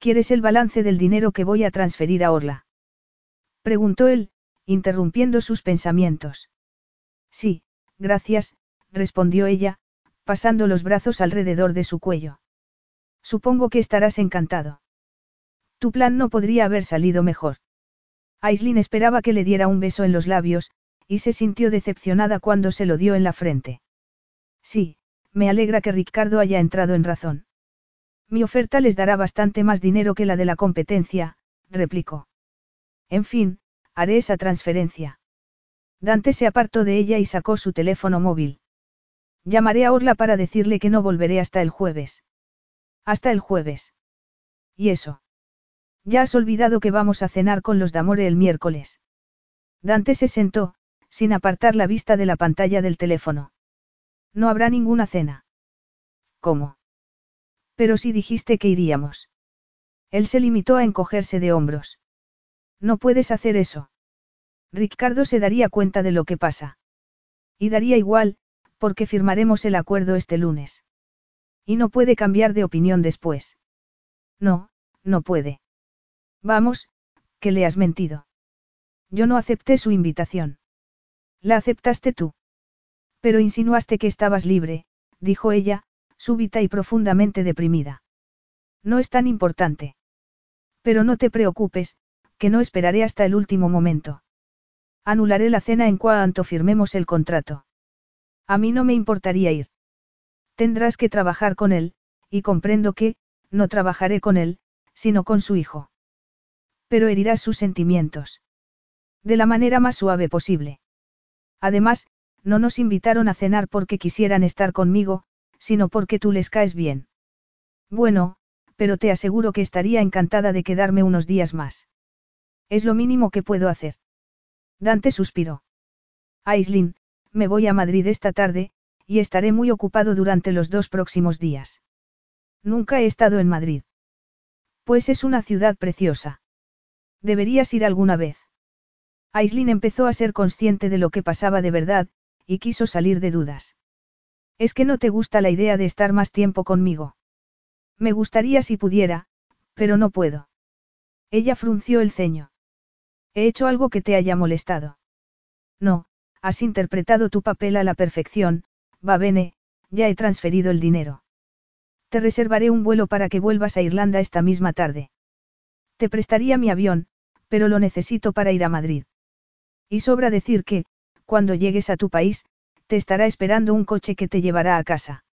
[SPEAKER 1] ¿Quieres el balance del dinero que voy a transferir a Orla? Preguntó él, interrumpiendo sus pensamientos. Sí, gracias, respondió ella, pasando los brazos alrededor de su cuello. Supongo que estarás encantado. Tu plan no podría haber salido mejor. Aislin esperaba que le diera un beso en los labios, y se sintió decepcionada cuando se lo dio en la frente. Sí, me alegra que Ricardo haya entrado en razón. Mi oferta les dará bastante más dinero que la de la competencia, replicó. En fin, haré esa transferencia. Dante se apartó de ella y sacó su teléfono móvil. Llamaré a Orla para decirle que no volveré hasta el jueves. Hasta el jueves. ¿Y eso? Ya has olvidado que vamos a cenar con los Damore el miércoles. Dante se sentó, sin apartar la vista de la pantalla del teléfono. No habrá ninguna cena. ¿Cómo? Pero si dijiste que iríamos. Él se limitó a encogerse de hombros. No puedes hacer eso. Ricardo se daría cuenta de lo que pasa. Y daría igual, porque firmaremos el acuerdo este lunes. Y no puede cambiar de opinión después. No, no puede. Vamos, que le has mentido. Yo no acepté su invitación. La aceptaste tú. Pero insinuaste que estabas libre, dijo ella, súbita y profundamente deprimida. No es tan importante. Pero no te preocupes, que no esperaré hasta el último momento. Anularé la cena en cuanto firmemos el contrato. A mí no me importaría ir. Tendrás que trabajar con él, y comprendo que, no trabajaré con él, sino con su hijo. Pero herirás sus sentimientos. De la manera más suave posible. Además, no nos invitaron a cenar porque quisieran estar conmigo, sino porque tú les caes bien. Bueno, pero te aseguro que estaría encantada de quedarme unos días más. Es lo mínimo que puedo hacer. Dante suspiró. Aislin, me voy a Madrid esta tarde, y estaré muy ocupado durante los dos próximos días. Nunca he estado en Madrid. Pues es una ciudad preciosa. Deberías ir alguna vez. Aislin empezó a ser consciente de lo que pasaba de verdad, y quiso salir de dudas. Es que no te gusta la idea de estar más tiempo conmigo. Me gustaría si pudiera, pero no puedo. Ella frunció el ceño. ¿He hecho algo que te haya molestado? No, has interpretado tu papel a la perfección, va bene, ya he transferido el dinero. Te reservaré un vuelo para que vuelvas a Irlanda esta misma tarde. Te prestaría mi avión, pero lo necesito para ir a Madrid. Y sobra decir que, cuando llegues a tu país, te estará esperando un coche que te llevará a casa.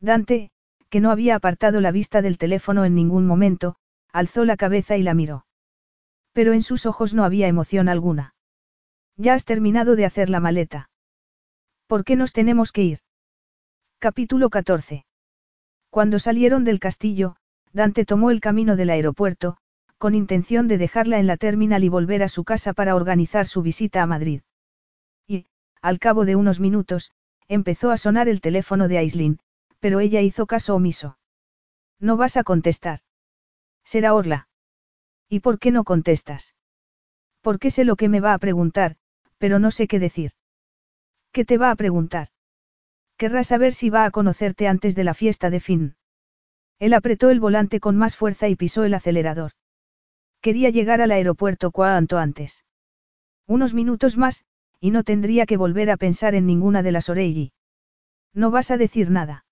[SPEAKER 1] Dante, que no había apartado la vista del teléfono en ningún momento, alzó la cabeza y la miró. Pero en sus ojos no había emoción alguna. Ya has terminado de hacer la maleta. ¿Por qué nos tenemos que ir? Capítulo 14. Cuando salieron del castillo, Dante tomó el camino del aeropuerto, con intención de dejarla en la terminal y volver a su casa para organizar su visita a Madrid. Y, al cabo de unos minutos, empezó a sonar el teléfono de Aislin, pero ella hizo caso omiso. No vas a contestar. Será Orla. ¿Y por qué no contestas? Porque sé lo que me va a preguntar, pero no sé qué decir. ¿Qué te va a preguntar? Querrá saber si va a conocerte antes de la fiesta de fin. Él apretó el volante con más fuerza y pisó el acelerador. Quería llegar al aeropuerto cuanto antes. Unos minutos más, y no tendría que volver a pensar en ninguna de las Oreilly. ¿No vas a decir nada?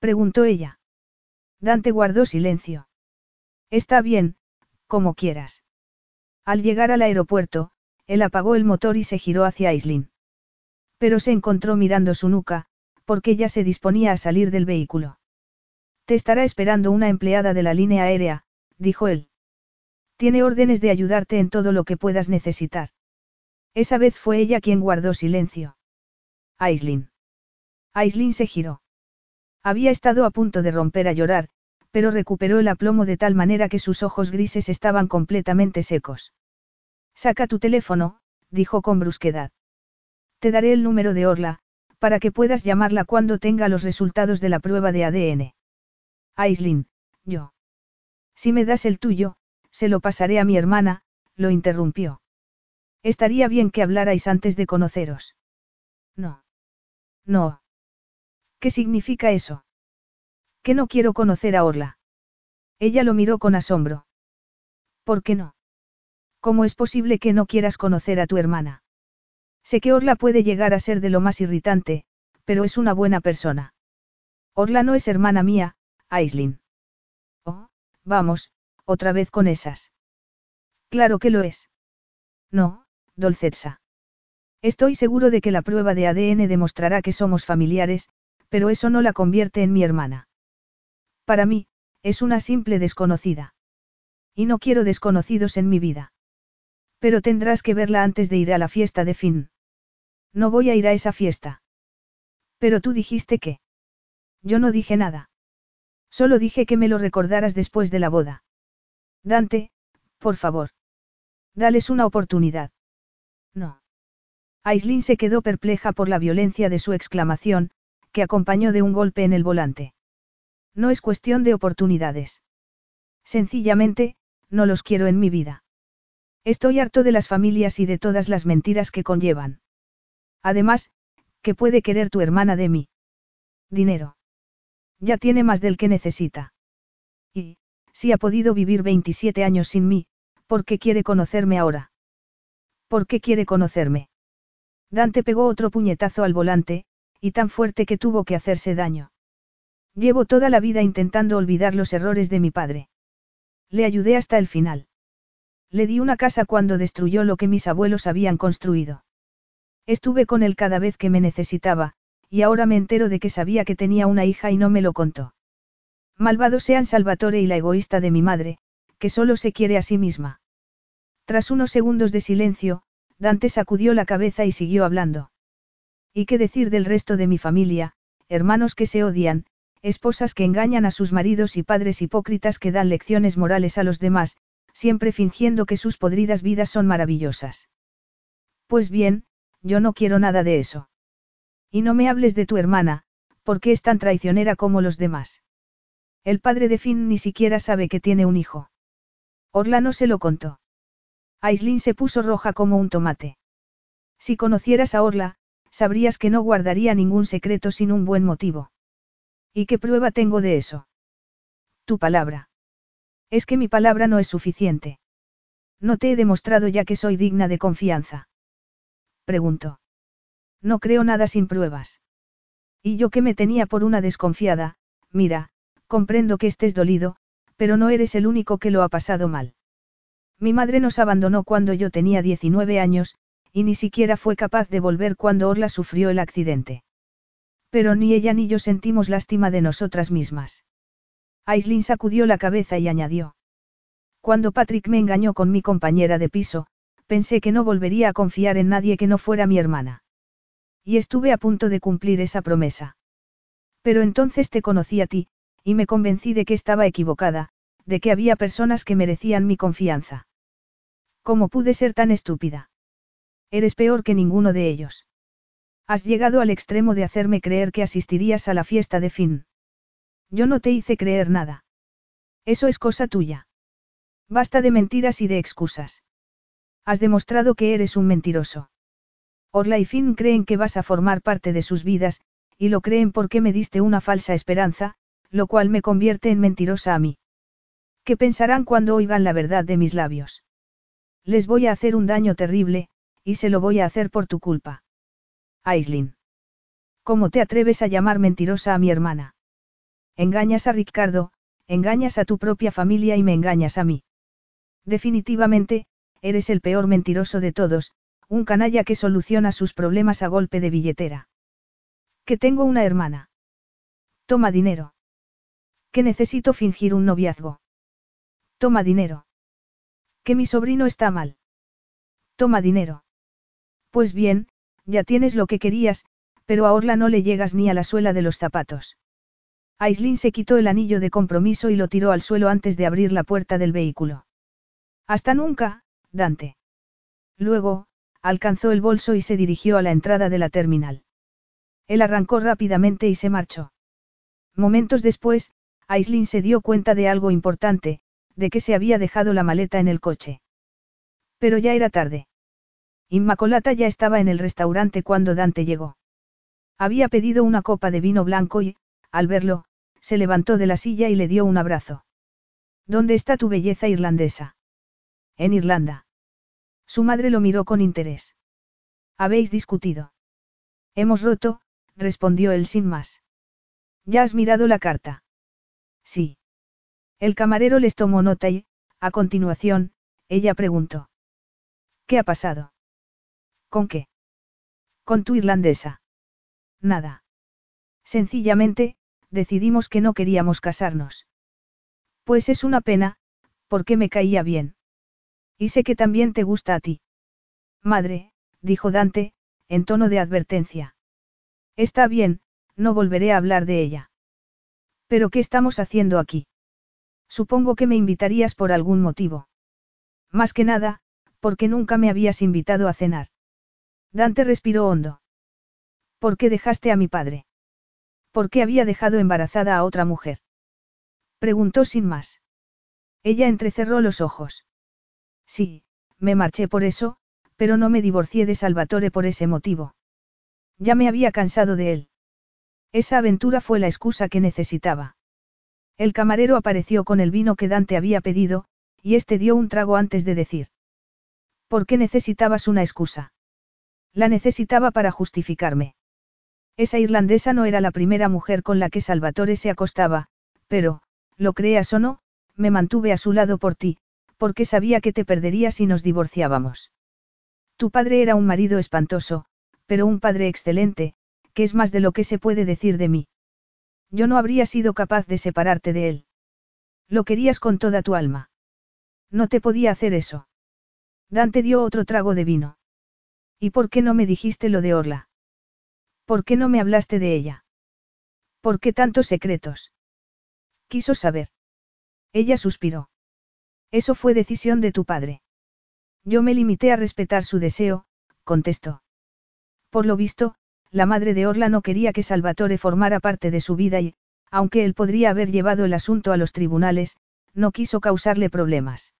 [SPEAKER 1] Preguntó ella. Dante guardó silencio. Está bien, como quieras. Al llegar al aeropuerto, él apagó el motor y se giró hacia Aislin. Pero se encontró mirando su nuca, porque ella se disponía a salir del vehículo. Te estará esperando una empleada de la línea aérea, dijo él. Tiene órdenes de ayudarte en todo lo que puedas necesitar. Esa vez fue ella quien guardó silencio. Aislin. Aislin se giró. Había estado a punto de romper a llorar, pero recuperó el aplomo de tal manera que sus ojos grises estaban completamente secos. Saca tu teléfono, dijo con brusquedad. Te daré el número de Orla, para que puedas llamarla cuando tenga los resultados de la prueba de ADN. Aislin, yo. Si me das el tuyo, se lo pasaré a mi hermana, lo interrumpió. Estaría bien que hablarais antes de conoceros. No. No. ¿Qué significa eso? Que no quiero conocer a Orla. Ella lo miró con asombro. ¿Por qué no? ¿Cómo es posible que no quieras conocer a tu hermana? Sé que Orla puede llegar a ser de lo más irritante, pero es una buena persona. Orla no es hermana mía, Aislin. Oh, vamos, otra vez con esas. Claro que lo es. No, Dolcetsa. Estoy seguro de que la prueba de ADN demostrará que somos familiares, pero eso no la convierte en mi hermana. Para mí, es una simple desconocida. Y no quiero desconocidos en mi vida. Pero tendrás que verla antes de ir a la fiesta de Finn. No voy a ir a esa fiesta. Pero tú dijiste que. Yo no dije nada. Solo dije que me lo recordaras después de la boda. Dante, por favor. Dales una oportunidad. No. Aislin se quedó perpleja por la violencia de su exclamación, que acompañó de un golpe en el volante. No es cuestión de oportunidades. Sencillamente, no los quiero en mi vida. Estoy harto de las familias y de todas las mentiras que conllevan. Además, ¿qué puede querer tu hermana de mí? Dinero. Ya tiene más del que necesita. Y, si ha podido vivir 27 años sin mí, ¿por qué quiere conocerme ahora? ¿Por qué quiere conocerme? Dante pegó otro puñetazo al volante, y tan fuerte que tuvo que hacerse daño. Llevo toda la vida intentando olvidar los errores de mi padre. Le ayudé hasta el final. Le di una casa cuando destruyó lo que mis abuelos habían construido. Estuve con él cada vez que me necesitaba, y ahora me entero de que sabía que tenía una hija y no me lo contó. Malvado sean Salvatore y la egoísta de mi madre, que solo se quiere a sí misma. Tras unos segundos de silencio, Dante sacudió la cabeza y siguió hablando. ¿Y qué decir del resto de mi familia, hermanos que se odian, esposas que engañan a sus maridos y padres hipócritas que dan lecciones morales a los demás, siempre fingiendo que sus podridas vidas son maravillosas? Pues bien, yo no quiero nada de eso. Y no me hables de tu hermana, porque es tan traicionera como los demás. El padre de Finn ni siquiera sabe que tiene un hijo. Orla no se lo contó. Aislin se puso roja como un tomate. Si conocieras a Orla, sabrías que no guardaría ningún secreto sin un buen motivo. ¿Y qué prueba tengo de eso? Tu palabra. Es que mi palabra no es suficiente. No te he demostrado ya que soy digna de confianza preguntó. No creo nada sin pruebas. Y yo que me tenía por una desconfiada, mira, comprendo que estés dolido, pero no eres el único que lo ha pasado mal. Mi madre nos abandonó cuando yo tenía 19 años, y ni siquiera fue capaz de volver cuando Orla sufrió el accidente. Pero ni ella ni yo sentimos lástima de nosotras mismas. Aislin sacudió la cabeza y añadió. Cuando Patrick me engañó con mi compañera de piso, pensé que no volvería a confiar en nadie que no fuera mi hermana. Y estuve a punto de cumplir esa promesa. Pero entonces te conocí a ti, y me convencí de que estaba equivocada, de que había personas que merecían mi confianza. ¿Cómo pude ser tan estúpida? Eres peor que ninguno de ellos. Has llegado al extremo de hacerme creer que asistirías a la fiesta de fin. Yo no te hice creer nada. Eso es cosa tuya. Basta de mentiras y de excusas. Has demostrado que eres un mentiroso. Orla y Finn creen que vas a formar parte de sus vidas, y lo creen porque me diste una falsa esperanza, lo cual me convierte en mentirosa a mí. ¿Qué pensarán cuando oigan la verdad de mis labios? Les voy a hacer un daño terrible, y se lo voy a hacer por tu culpa. Aislin. ¿Cómo te atreves a llamar mentirosa a mi hermana? Engañas a Ricardo, engañas a tu propia familia y me engañas a mí. Definitivamente, eres el peor mentiroso de todos, un canalla que soluciona sus problemas a golpe de billetera. Que tengo una hermana. Toma dinero. Que necesito fingir un noviazgo. Toma dinero. Que mi sobrino está mal. Toma dinero. Pues bien, ya tienes lo que querías, pero a Orla no le llegas ni a la suela de los zapatos. Aislin se quitó el anillo de compromiso y lo tiró al suelo antes de abrir la puerta del vehículo. Hasta nunca, Dante. Luego, alcanzó el bolso y se dirigió a la entrada de la terminal. Él arrancó rápidamente y se marchó. Momentos después, Aislin se dio cuenta de algo importante, de que se había dejado la maleta en el coche. Pero ya era tarde. Inmacolata ya estaba en el restaurante cuando Dante llegó. Había pedido una copa de vino blanco y, al verlo, se levantó de la silla y le dio un abrazo. ¿Dónde está tu belleza irlandesa? En Irlanda. Su madre lo miró con interés. ¿Habéis discutido? Hemos roto, respondió él sin más. ¿Ya has mirado la carta? Sí. El camarero les tomó nota y, a continuación, ella preguntó. ¿Qué ha pasado? ¿Con qué? Con tu irlandesa. Nada. Sencillamente, decidimos que no queríamos casarnos. Pues es una pena, porque me caía bien. Y sé que también te gusta a ti. Madre, dijo Dante, en tono de advertencia. Está bien, no volveré a hablar de ella. ¿Pero qué estamos haciendo aquí? Supongo que me invitarías por algún motivo. Más que nada, porque nunca me habías invitado a cenar. Dante respiró hondo. ¿Por qué dejaste a mi padre? ¿Por qué había dejado embarazada a otra mujer? Preguntó sin más. Ella entrecerró los ojos. Sí, me marché por eso, pero no me divorcié de Salvatore por ese motivo. Ya me había cansado de él. Esa aventura fue la excusa que necesitaba. El camarero apareció con el vino que Dante había pedido, y este dio un trago antes de decir. ¿Por qué necesitabas una excusa? La necesitaba para justificarme. Esa irlandesa no era la primera mujer con la que Salvatore se acostaba, pero, lo creas o no, me mantuve a su lado por ti, porque sabía que te perdería si nos divorciábamos. Tu padre era un marido espantoso, pero un padre excelente, que es más de lo que se puede decir de mí. Yo no habría sido capaz de separarte de él. Lo querías con toda tu alma. No te podía hacer eso. Dante dio otro trago de vino. ¿Y por qué no me dijiste lo de Orla? ¿Por qué no me hablaste de ella? ¿Por qué tantos secretos? Quiso saber. Ella suspiró. Eso fue decisión de tu padre. Yo me limité a respetar su deseo, contestó. Por lo visto, la madre de Orla no quería que Salvatore formara parte de su vida y, aunque él podría haber llevado el asunto a los tribunales, no quiso causarle problemas.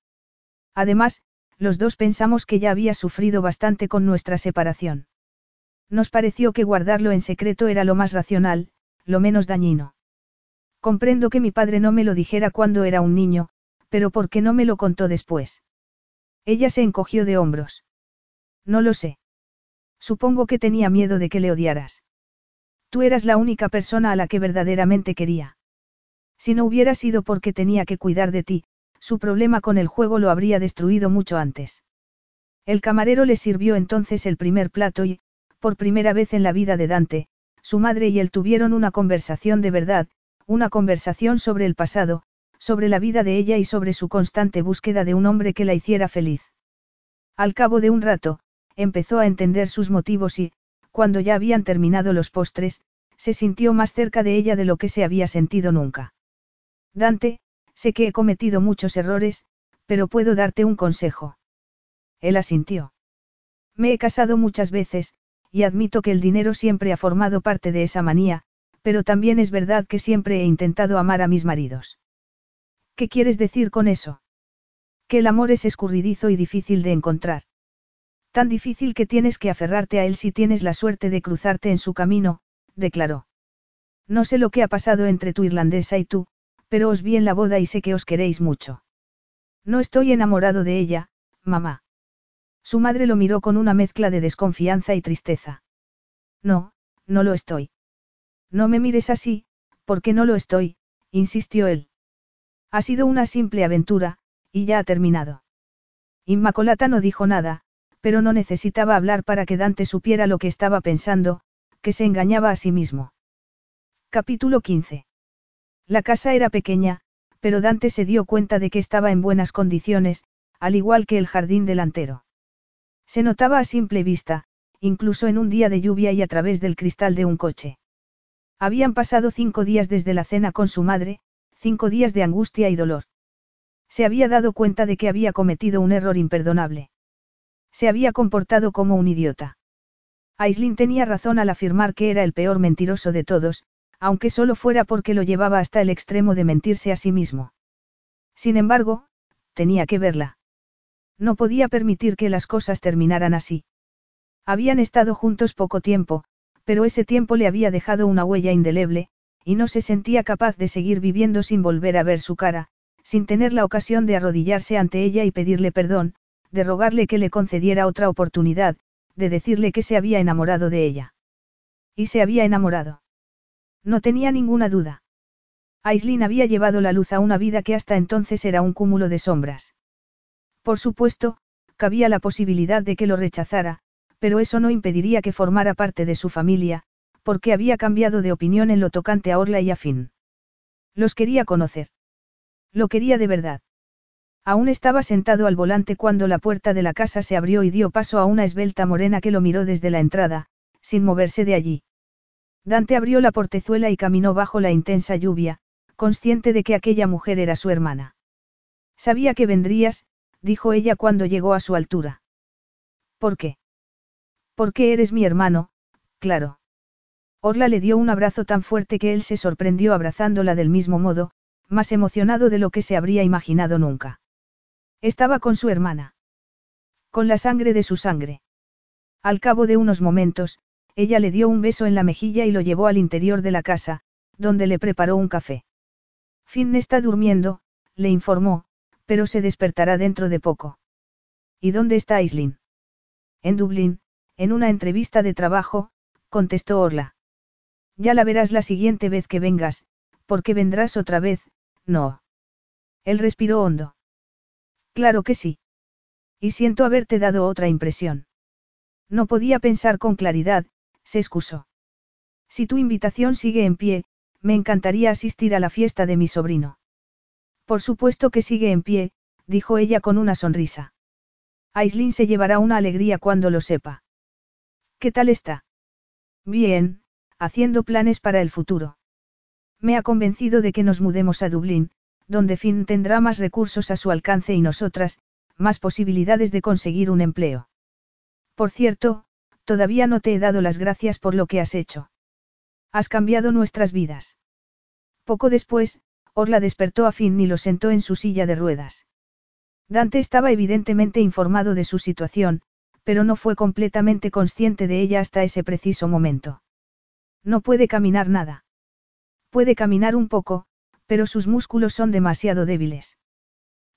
[SPEAKER 1] Además, los dos pensamos que ya había sufrido bastante con nuestra separación. Nos pareció que guardarlo en secreto era lo más racional, lo menos dañino. Comprendo que mi padre no me lo dijera cuando era un niño, pero ¿por qué no me lo contó después? Ella se encogió de hombros. No lo sé. Supongo que tenía miedo de que le odiaras. Tú eras la única persona a la que verdaderamente quería. Si no hubiera sido porque tenía que cuidar de ti, su problema con el juego lo habría destruido mucho antes. El camarero le sirvió entonces el primer plato y, por primera vez en la vida de Dante, su madre y él tuvieron una conversación de verdad, una conversación sobre el pasado, sobre la vida de ella y sobre su constante búsqueda de un hombre que la hiciera feliz. Al cabo de un rato, empezó a entender sus motivos y, cuando ya habían terminado los postres, se sintió más cerca de ella de lo que se había sentido nunca. Dante, sé que he cometido muchos errores, pero puedo darte un consejo. Él asintió. Me he casado muchas veces, y admito que el dinero siempre ha formado parte de esa manía, pero también es verdad que siempre he intentado amar a mis maridos. ¿Qué quieres decir con eso? Que el amor es escurridizo y difícil de encontrar. Tan difícil que tienes que aferrarte a él si tienes la suerte de cruzarte en su camino, declaró. No sé lo que ha pasado entre tu irlandesa y tú, pero os vi en la boda y sé que os queréis mucho. No estoy enamorado de ella, mamá. Su madre lo miró con una mezcla de desconfianza y tristeza. No, no lo estoy. No me mires así, porque no lo estoy, insistió él. Ha sido una simple aventura, y ya ha terminado. Inmacolata no dijo nada, pero no necesitaba hablar para que Dante supiera lo que estaba pensando, que se engañaba a sí mismo. Capítulo 15. La casa era pequeña, pero Dante se dio cuenta de que estaba en buenas condiciones, al igual que el jardín delantero. Se notaba a simple vista, incluso en un día de lluvia y a través del cristal de un coche. Habían pasado cinco días desde la cena con su madre, cinco días de angustia y dolor. Se había dado cuenta de que había cometido un error imperdonable. Se había comportado como un idiota. Aislin tenía razón al afirmar que era el peor mentiroso de todos, aunque solo fuera porque lo llevaba hasta el extremo de mentirse a sí mismo. Sin embargo, tenía que verla. No podía permitir que las cosas terminaran así. Habían estado juntos poco tiempo, pero ese tiempo le había dejado una huella indeleble, y no se sentía capaz de seguir viviendo sin volver a ver su cara, sin tener la ocasión de arrodillarse ante ella y pedirle perdón, de rogarle que le concediera otra oportunidad, de decirle que se había enamorado de ella. Y se había enamorado. No tenía ninguna duda. Aislin había llevado la luz a una vida que hasta entonces era un cúmulo de sombras. Por supuesto, cabía la posibilidad de que lo rechazara, pero eso no impediría que formara parte de su familia, porque había cambiado de opinión en lo tocante a Orla y a Finn. Los quería conocer. Lo quería de verdad. Aún estaba sentado al volante cuando la puerta de la casa se abrió y dio paso a una esbelta morena que lo miró desde la entrada, sin moverse de allí. Dante abrió la portezuela y caminó bajo la intensa lluvia, consciente de que aquella mujer era su hermana. Sabía que vendrías, dijo ella cuando llegó a su altura. ¿Por qué? Porque eres mi hermano, claro. Orla le dio un abrazo tan fuerte que él se sorprendió abrazándola del mismo modo, más emocionado de lo que se habría imaginado nunca. Estaba con su hermana. Con la sangre de su sangre. Al cabo de unos momentos, ella le dio un beso en la mejilla y lo llevó al interior de la casa, donde le preparó un café. Finn está durmiendo, le informó, pero se despertará dentro de poco. ¿Y dónde está Aislinn? En Dublín, en una entrevista de trabajo, contestó Orla. Ya la verás la siguiente vez que vengas, porque vendrás otra vez, no. Él respiró hondo. Claro que sí. Y siento haberte dado otra impresión. No podía pensar con claridad, se excusó. Si tu invitación sigue en pie, me encantaría asistir a la fiesta de mi sobrino. Por supuesto que sigue en pie, dijo ella con una sonrisa. Aislin se llevará una alegría cuando lo sepa. ¿Qué tal está? Bien, haciendo planes para el futuro. Me ha convencido de que nos mudemos a Dublín, donde Finn tendrá más recursos a su alcance y nosotras, más posibilidades de conseguir un empleo. Por cierto, todavía no te he dado las gracias por lo que has hecho. Has cambiado nuestras vidas. Poco después, Orla despertó a Finn y lo sentó en su silla de ruedas. Dante estaba evidentemente informado de su situación, pero no fue completamente consciente de ella hasta ese preciso momento. No puede caminar nada. Puede caminar un poco, pero sus músculos son demasiado débiles.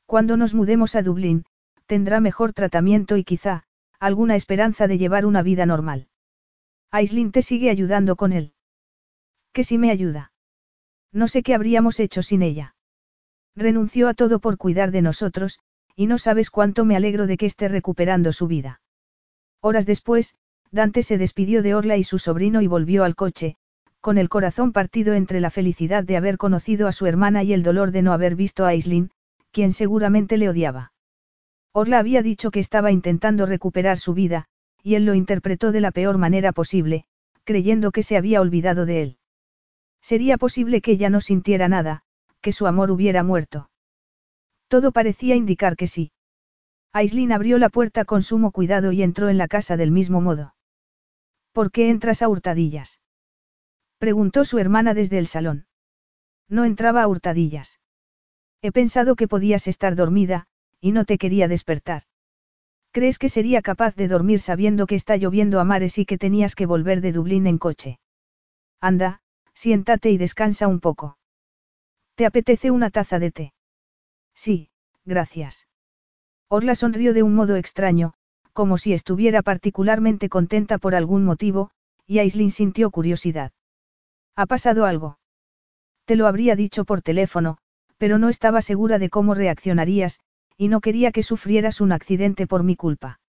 [SPEAKER 1] Cuando nos mudemos a Dublín, tendrá mejor tratamiento y quizá, alguna esperanza de llevar una vida normal. Aislin te sigue ayudando con él. Que si me ayuda. No sé qué habríamos hecho sin ella. Renunció a todo por cuidar de nosotros, y no sabes cuánto me alegro de que esté recuperando su vida. Horas después, Dante se despidió de Orla y su sobrino y volvió al coche, con el corazón partido entre la felicidad de haber conocido a su hermana y el dolor de no haber visto a Aislin, quien seguramente le odiaba. Orla había dicho que estaba intentando recuperar su vida, y él lo interpretó de la peor manera posible, creyendo que se había olvidado de él. Sería posible que ella no sintiera nada, que su amor hubiera muerto. Todo parecía indicar que sí. Aislin abrió la puerta con sumo cuidado y entró en la casa del mismo modo. ¿Por qué entras a hurtadillas? Preguntó su hermana desde el salón. No entraba a hurtadillas. He pensado que podías estar dormida, y no te quería despertar. ¿Crees que sería capaz de dormir sabiendo que está lloviendo a mares y que tenías que volver de Dublín en coche? Anda, siéntate y descansa un poco. ¿Te apetece una taza de té? Sí, gracias. Orla sonrió de un modo extraño, como si estuviera particularmente contenta por algún motivo, y Aislin sintió curiosidad. ¿Ha pasado algo? Te lo habría dicho por teléfono, pero no estaba segura de cómo reaccionarías, y no quería que sufrieras un accidente por mi culpa.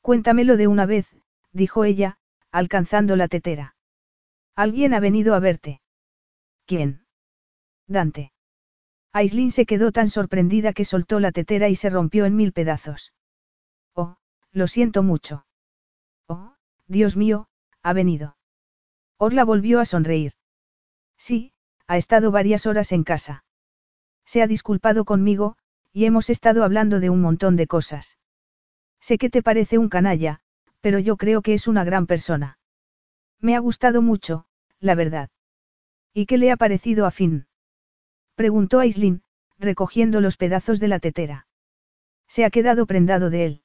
[SPEAKER 1] Cuéntamelo de una vez, dijo ella, alcanzando la tetera. Alguien ha venido a verte. ¿Quién? Dante. Aislin se quedó tan sorprendida que soltó la tetera y se rompió en mil pedazos. Oh, lo siento mucho. Oh, Dios mío, ha venido. Orla volvió a sonreír. Sí, ha estado varias horas en casa. Se ha disculpado conmigo, y hemos estado hablando de un montón de cosas. Sé que te parece un canalla, pero yo creo que es una gran persona. Me ha gustado mucho, la verdad. ¿Y qué le ha parecido a Finn? Preguntó Aislinn, recogiendo los pedazos de la tetera. Se ha quedado prendado de él.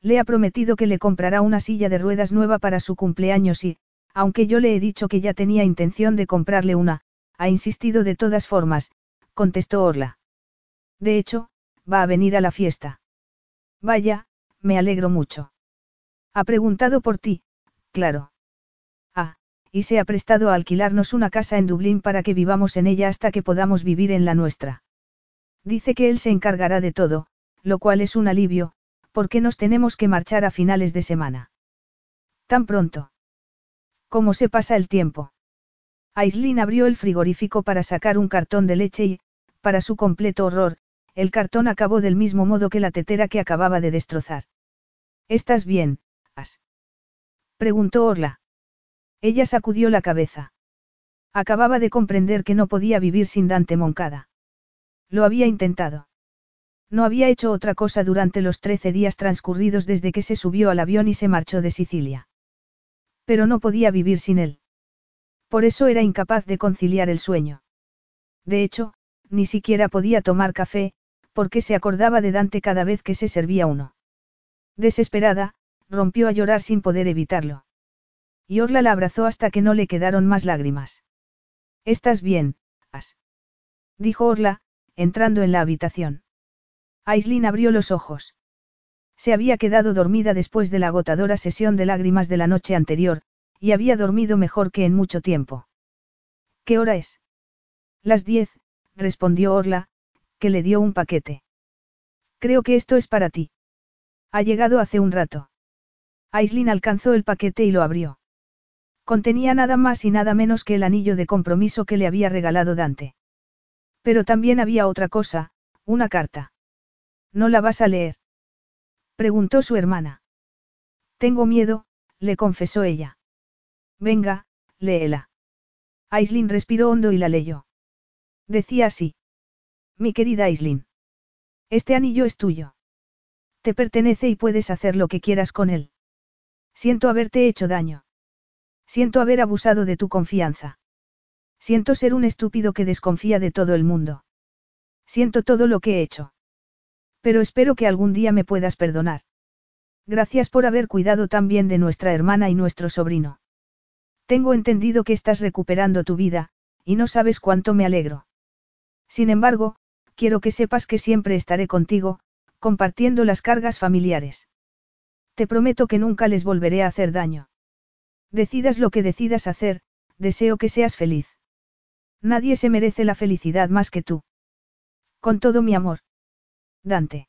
[SPEAKER 1] Le ha prometido que le comprará una silla de ruedas nueva para su cumpleaños y, aunque yo le he dicho que ya tenía intención de comprarle una, ha insistido de todas formas, contestó Orla. De hecho, va a venir a la fiesta. Vaya, me alegro mucho. Ha preguntado por ti, claro. Ah, y se ha prestado a alquilarnos una casa en Dublín para que vivamos en ella hasta que podamos vivir en la nuestra. Dice que él se encargará de todo, lo cual es un alivio, porque nos tenemos que marchar a finales de semana. Tan pronto. ¿Cómo se pasa el tiempo? Aislin abrió el frigorífico para sacar un cartón de leche y, para su completo horror, el cartón acabó del mismo modo que la tetera que acababa de destrozar. ¿Estás bien, As? preguntó Orla. Ella sacudió la cabeza. Acababa de comprender que no podía vivir sin Dante Moncada. Lo había intentado. No había hecho otra cosa durante los trece días transcurridos desde que se subió al avión y se marchó de Sicilia. Pero no podía vivir sin él. Por eso era incapaz de conciliar el sueño. De hecho, ni siquiera podía tomar café, porque se acordaba de Dante cada vez que se servía uno. Desesperada, rompió a llorar sin poder evitarlo. Y Orla la abrazó hasta que no le quedaron más lágrimas. ¿Estás bien, As? Dijo Orla, entrando en la habitación. Aislin abrió los ojos. Se había quedado dormida después de la agotadora sesión de lágrimas de la noche anterior, y había dormido mejor que en mucho tiempo. ¿Qué hora es? Las diez, respondió Orla, que le dio un paquete. Creo que esto es para ti. Ha llegado hace un rato. Aislin alcanzó el paquete y lo abrió. Contenía nada más y nada menos que el anillo de compromiso que le había regalado Dante. Pero también había otra cosa, una carta. ¿No la vas a leer? Preguntó su hermana. Tengo miedo, le confesó ella. Venga, léela. Aislin respiró hondo y la leyó. Decía así. Mi querida Aislin. Este anillo es tuyo. Te pertenece y puedes hacer lo que quieras con él. Siento haberte hecho daño. Siento haber abusado de tu confianza. Siento ser un estúpido que desconfía de todo el mundo. Siento todo lo que he hecho. Pero espero que algún día me puedas perdonar. Gracias por haber cuidado tan bien de nuestra hermana y nuestro sobrino. Tengo entendido que estás recuperando tu vida, y no sabes cuánto me alegro. Sin embargo, quiero que sepas que siempre estaré contigo, compartiendo las cargas familiares. Te prometo que nunca les volveré a hacer daño. Decidas lo que decidas hacer, deseo que seas feliz. Nadie se merece la felicidad más que tú. Con todo mi amor. Dante.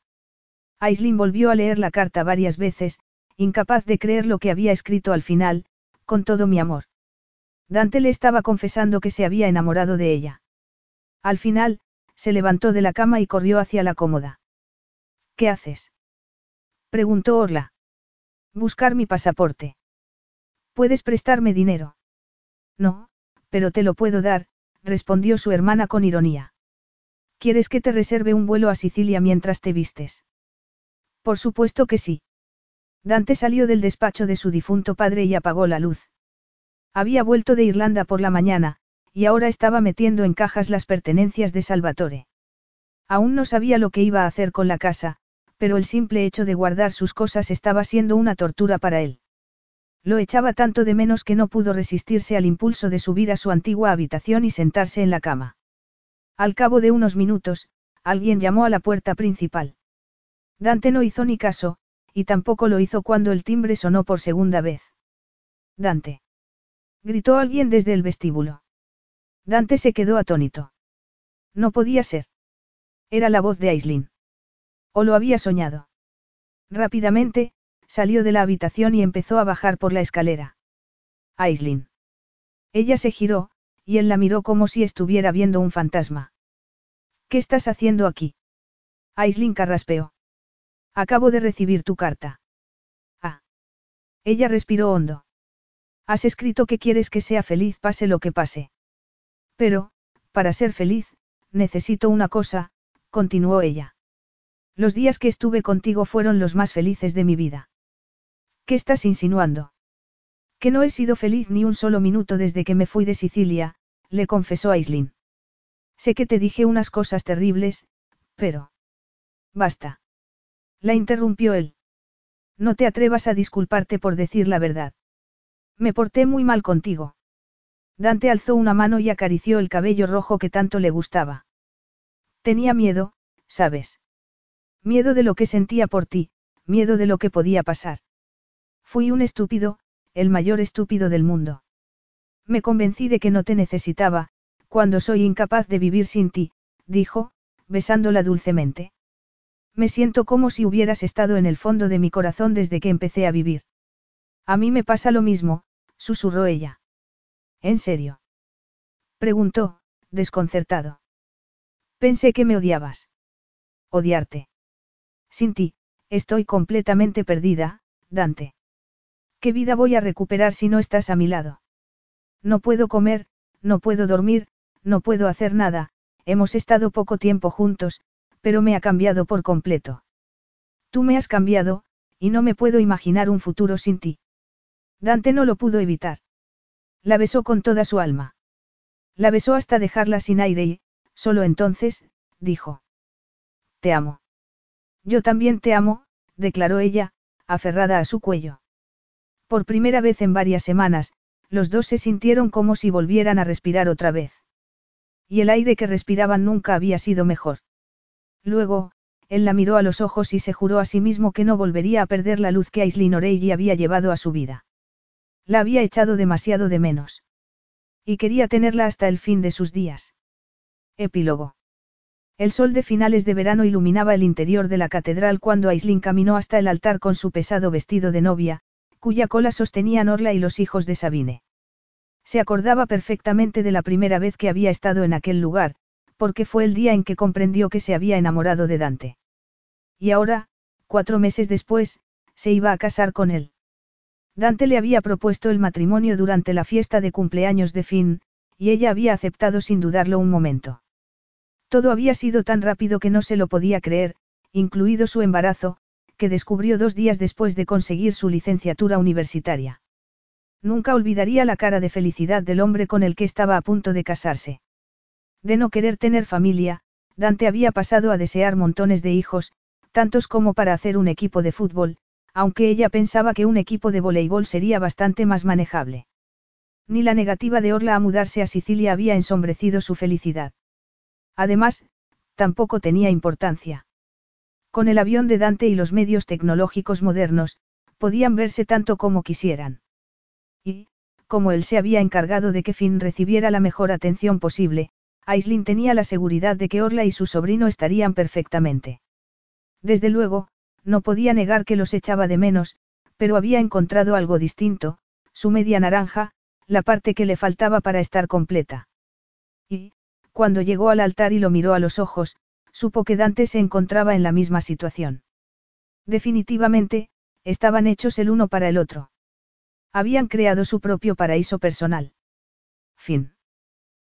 [SPEAKER 1] Aislin volvió a leer la carta varias veces, incapaz de creer lo que había escrito al final, con todo mi amor. Dante le estaba confesando que se había enamorado de ella. Al final, se levantó de la cama y corrió hacia la cómoda. ¿Qué haces? preguntó Orla. Buscar mi pasaporte. ¿Puedes prestarme dinero? No, pero te lo puedo dar, respondió su hermana con ironía. ¿Quieres que te reserve un vuelo a Sicilia mientras te vistes? Por supuesto que sí. Dante salió del despacho de su difunto padre y apagó la luz. Había vuelto de Irlanda por la mañana, y ahora estaba metiendo en cajas las pertenencias de Salvatore. Aún no sabía lo que iba a hacer con la casa, pero el simple hecho de guardar sus cosas estaba siendo una tortura para él. Lo echaba tanto de menos que no pudo resistirse al impulso de subir a su antigua habitación y sentarse en la cama. Al cabo de unos minutos, alguien llamó a la puerta principal. Dante no hizo ni caso, y tampoco lo hizo cuando el timbre sonó por segunda vez. Dante. Gritó alguien desde el vestíbulo. Dante se quedó atónito. No podía ser. Era la voz de Aislin. O lo había soñado. Rápidamente, salió de la habitación y empezó a bajar por la escalera. Aislin. Ella se giró, y él la miró como si estuviera viendo un fantasma. ¿Qué estás haciendo aquí? Aislin carraspeó. Acabo de recibir tu carta. Ah. Ella respiró hondo. Has escrito que quieres que sea feliz pase lo que pase. Pero, para ser feliz, necesito una cosa, continuó ella. Los días que estuve contigo fueron los más felices de mi vida. ¿Qué estás insinuando? Que no he sido feliz ni un solo minuto desde que me fui de Sicilia, le confesó Aislin. Sé que te dije unas cosas terribles, pero... Basta. La interrumpió él. No te atrevas a disculparte por decir la verdad. Me porté muy mal contigo. Dante alzó una mano y acarició el cabello rojo que tanto le gustaba. Tenía miedo, ¿sabes? Miedo de lo que sentía por ti, miedo de lo que podía pasar. Fui un estúpido, el mayor estúpido del mundo. Me convencí de que no te necesitaba, cuando soy incapaz de vivir sin ti, dijo, besándola dulcemente. Me siento como si hubieras estado en el fondo de mi corazón desde que empecé a vivir. A mí me pasa lo mismo, susurró ella. ¿En serio? Preguntó, desconcertado. Pensé que me odiabas. Odiarte. Sin ti, estoy completamente perdida, Dante. ¿Qué vida voy a recuperar si no estás a mi lado? No puedo comer, no puedo dormir, no puedo hacer nada, hemos estado poco tiempo juntos, pero me ha cambiado por completo. Tú me has cambiado, y no me puedo imaginar un futuro sin ti. Dante no lo pudo evitar. La besó con toda su alma. La besó hasta dejarla sin aire y, solo entonces, dijo. Te amo. Yo también te amo, declaró ella, aferrada a su cuello. Por primera vez en varias semanas, los dos se sintieron como si volvieran a respirar otra vez. Y el aire que respiraban nunca había sido mejor. Luego, él la miró a los ojos y se juró a sí mismo que no volvería a perder la luz que Aislinn O'Reilly había llevado a su vida. La había echado demasiado de menos. Y quería tenerla hasta el fin de sus días. Epílogo. El sol de finales de verano iluminaba el interior de la catedral cuando Aislinn caminó hasta el altar con su pesado vestido de novia, cuya cola sostenían Orla y los hijos de Sabine. Se acordaba perfectamente de la primera vez que había estado en aquel lugar, porque fue el día en que comprendió que se había enamorado de Dante. Y ahora, cuatro meses después, se iba a casar con él. Dante le había propuesto el matrimonio durante la fiesta de cumpleaños de Finn, y ella había aceptado sin dudarlo un momento. Todo había sido tan rápido que no se lo podía creer, incluido su embarazo, que descubrió dos días después de conseguir su licenciatura universitaria. Nunca olvidaría la cara de felicidad del hombre con el que estaba a punto de casarse. De no querer tener familia, Dante había pasado a desear montones de hijos, tantos como para hacer un equipo de fútbol, aunque ella pensaba que un equipo de voleibol sería bastante más manejable. Ni la negativa de Orla a mudarse a Sicilia había ensombrecido su felicidad. Además, tampoco tenía importancia. Con el avión de Dante y los medios tecnológicos modernos, podían verse tanto como quisieran. Y, como él se había encargado de que Finn recibiera la mejor atención posible, Aislinn tenía la seguridad de que Orla y su sobrino estarían perfectamente. Desde luego, no podía negar que los echaba de menos, pero había encontrado algo distinto, su media naranja, la parte que le faltaba para estar completa. Y, cuando llegó al altar y lo miró a los ojos, supo que Dante se encontraba en la misma situación. Definitivamente, estaban hechos el uno para el otro. Habían creado su propio paraíso personal. Fin.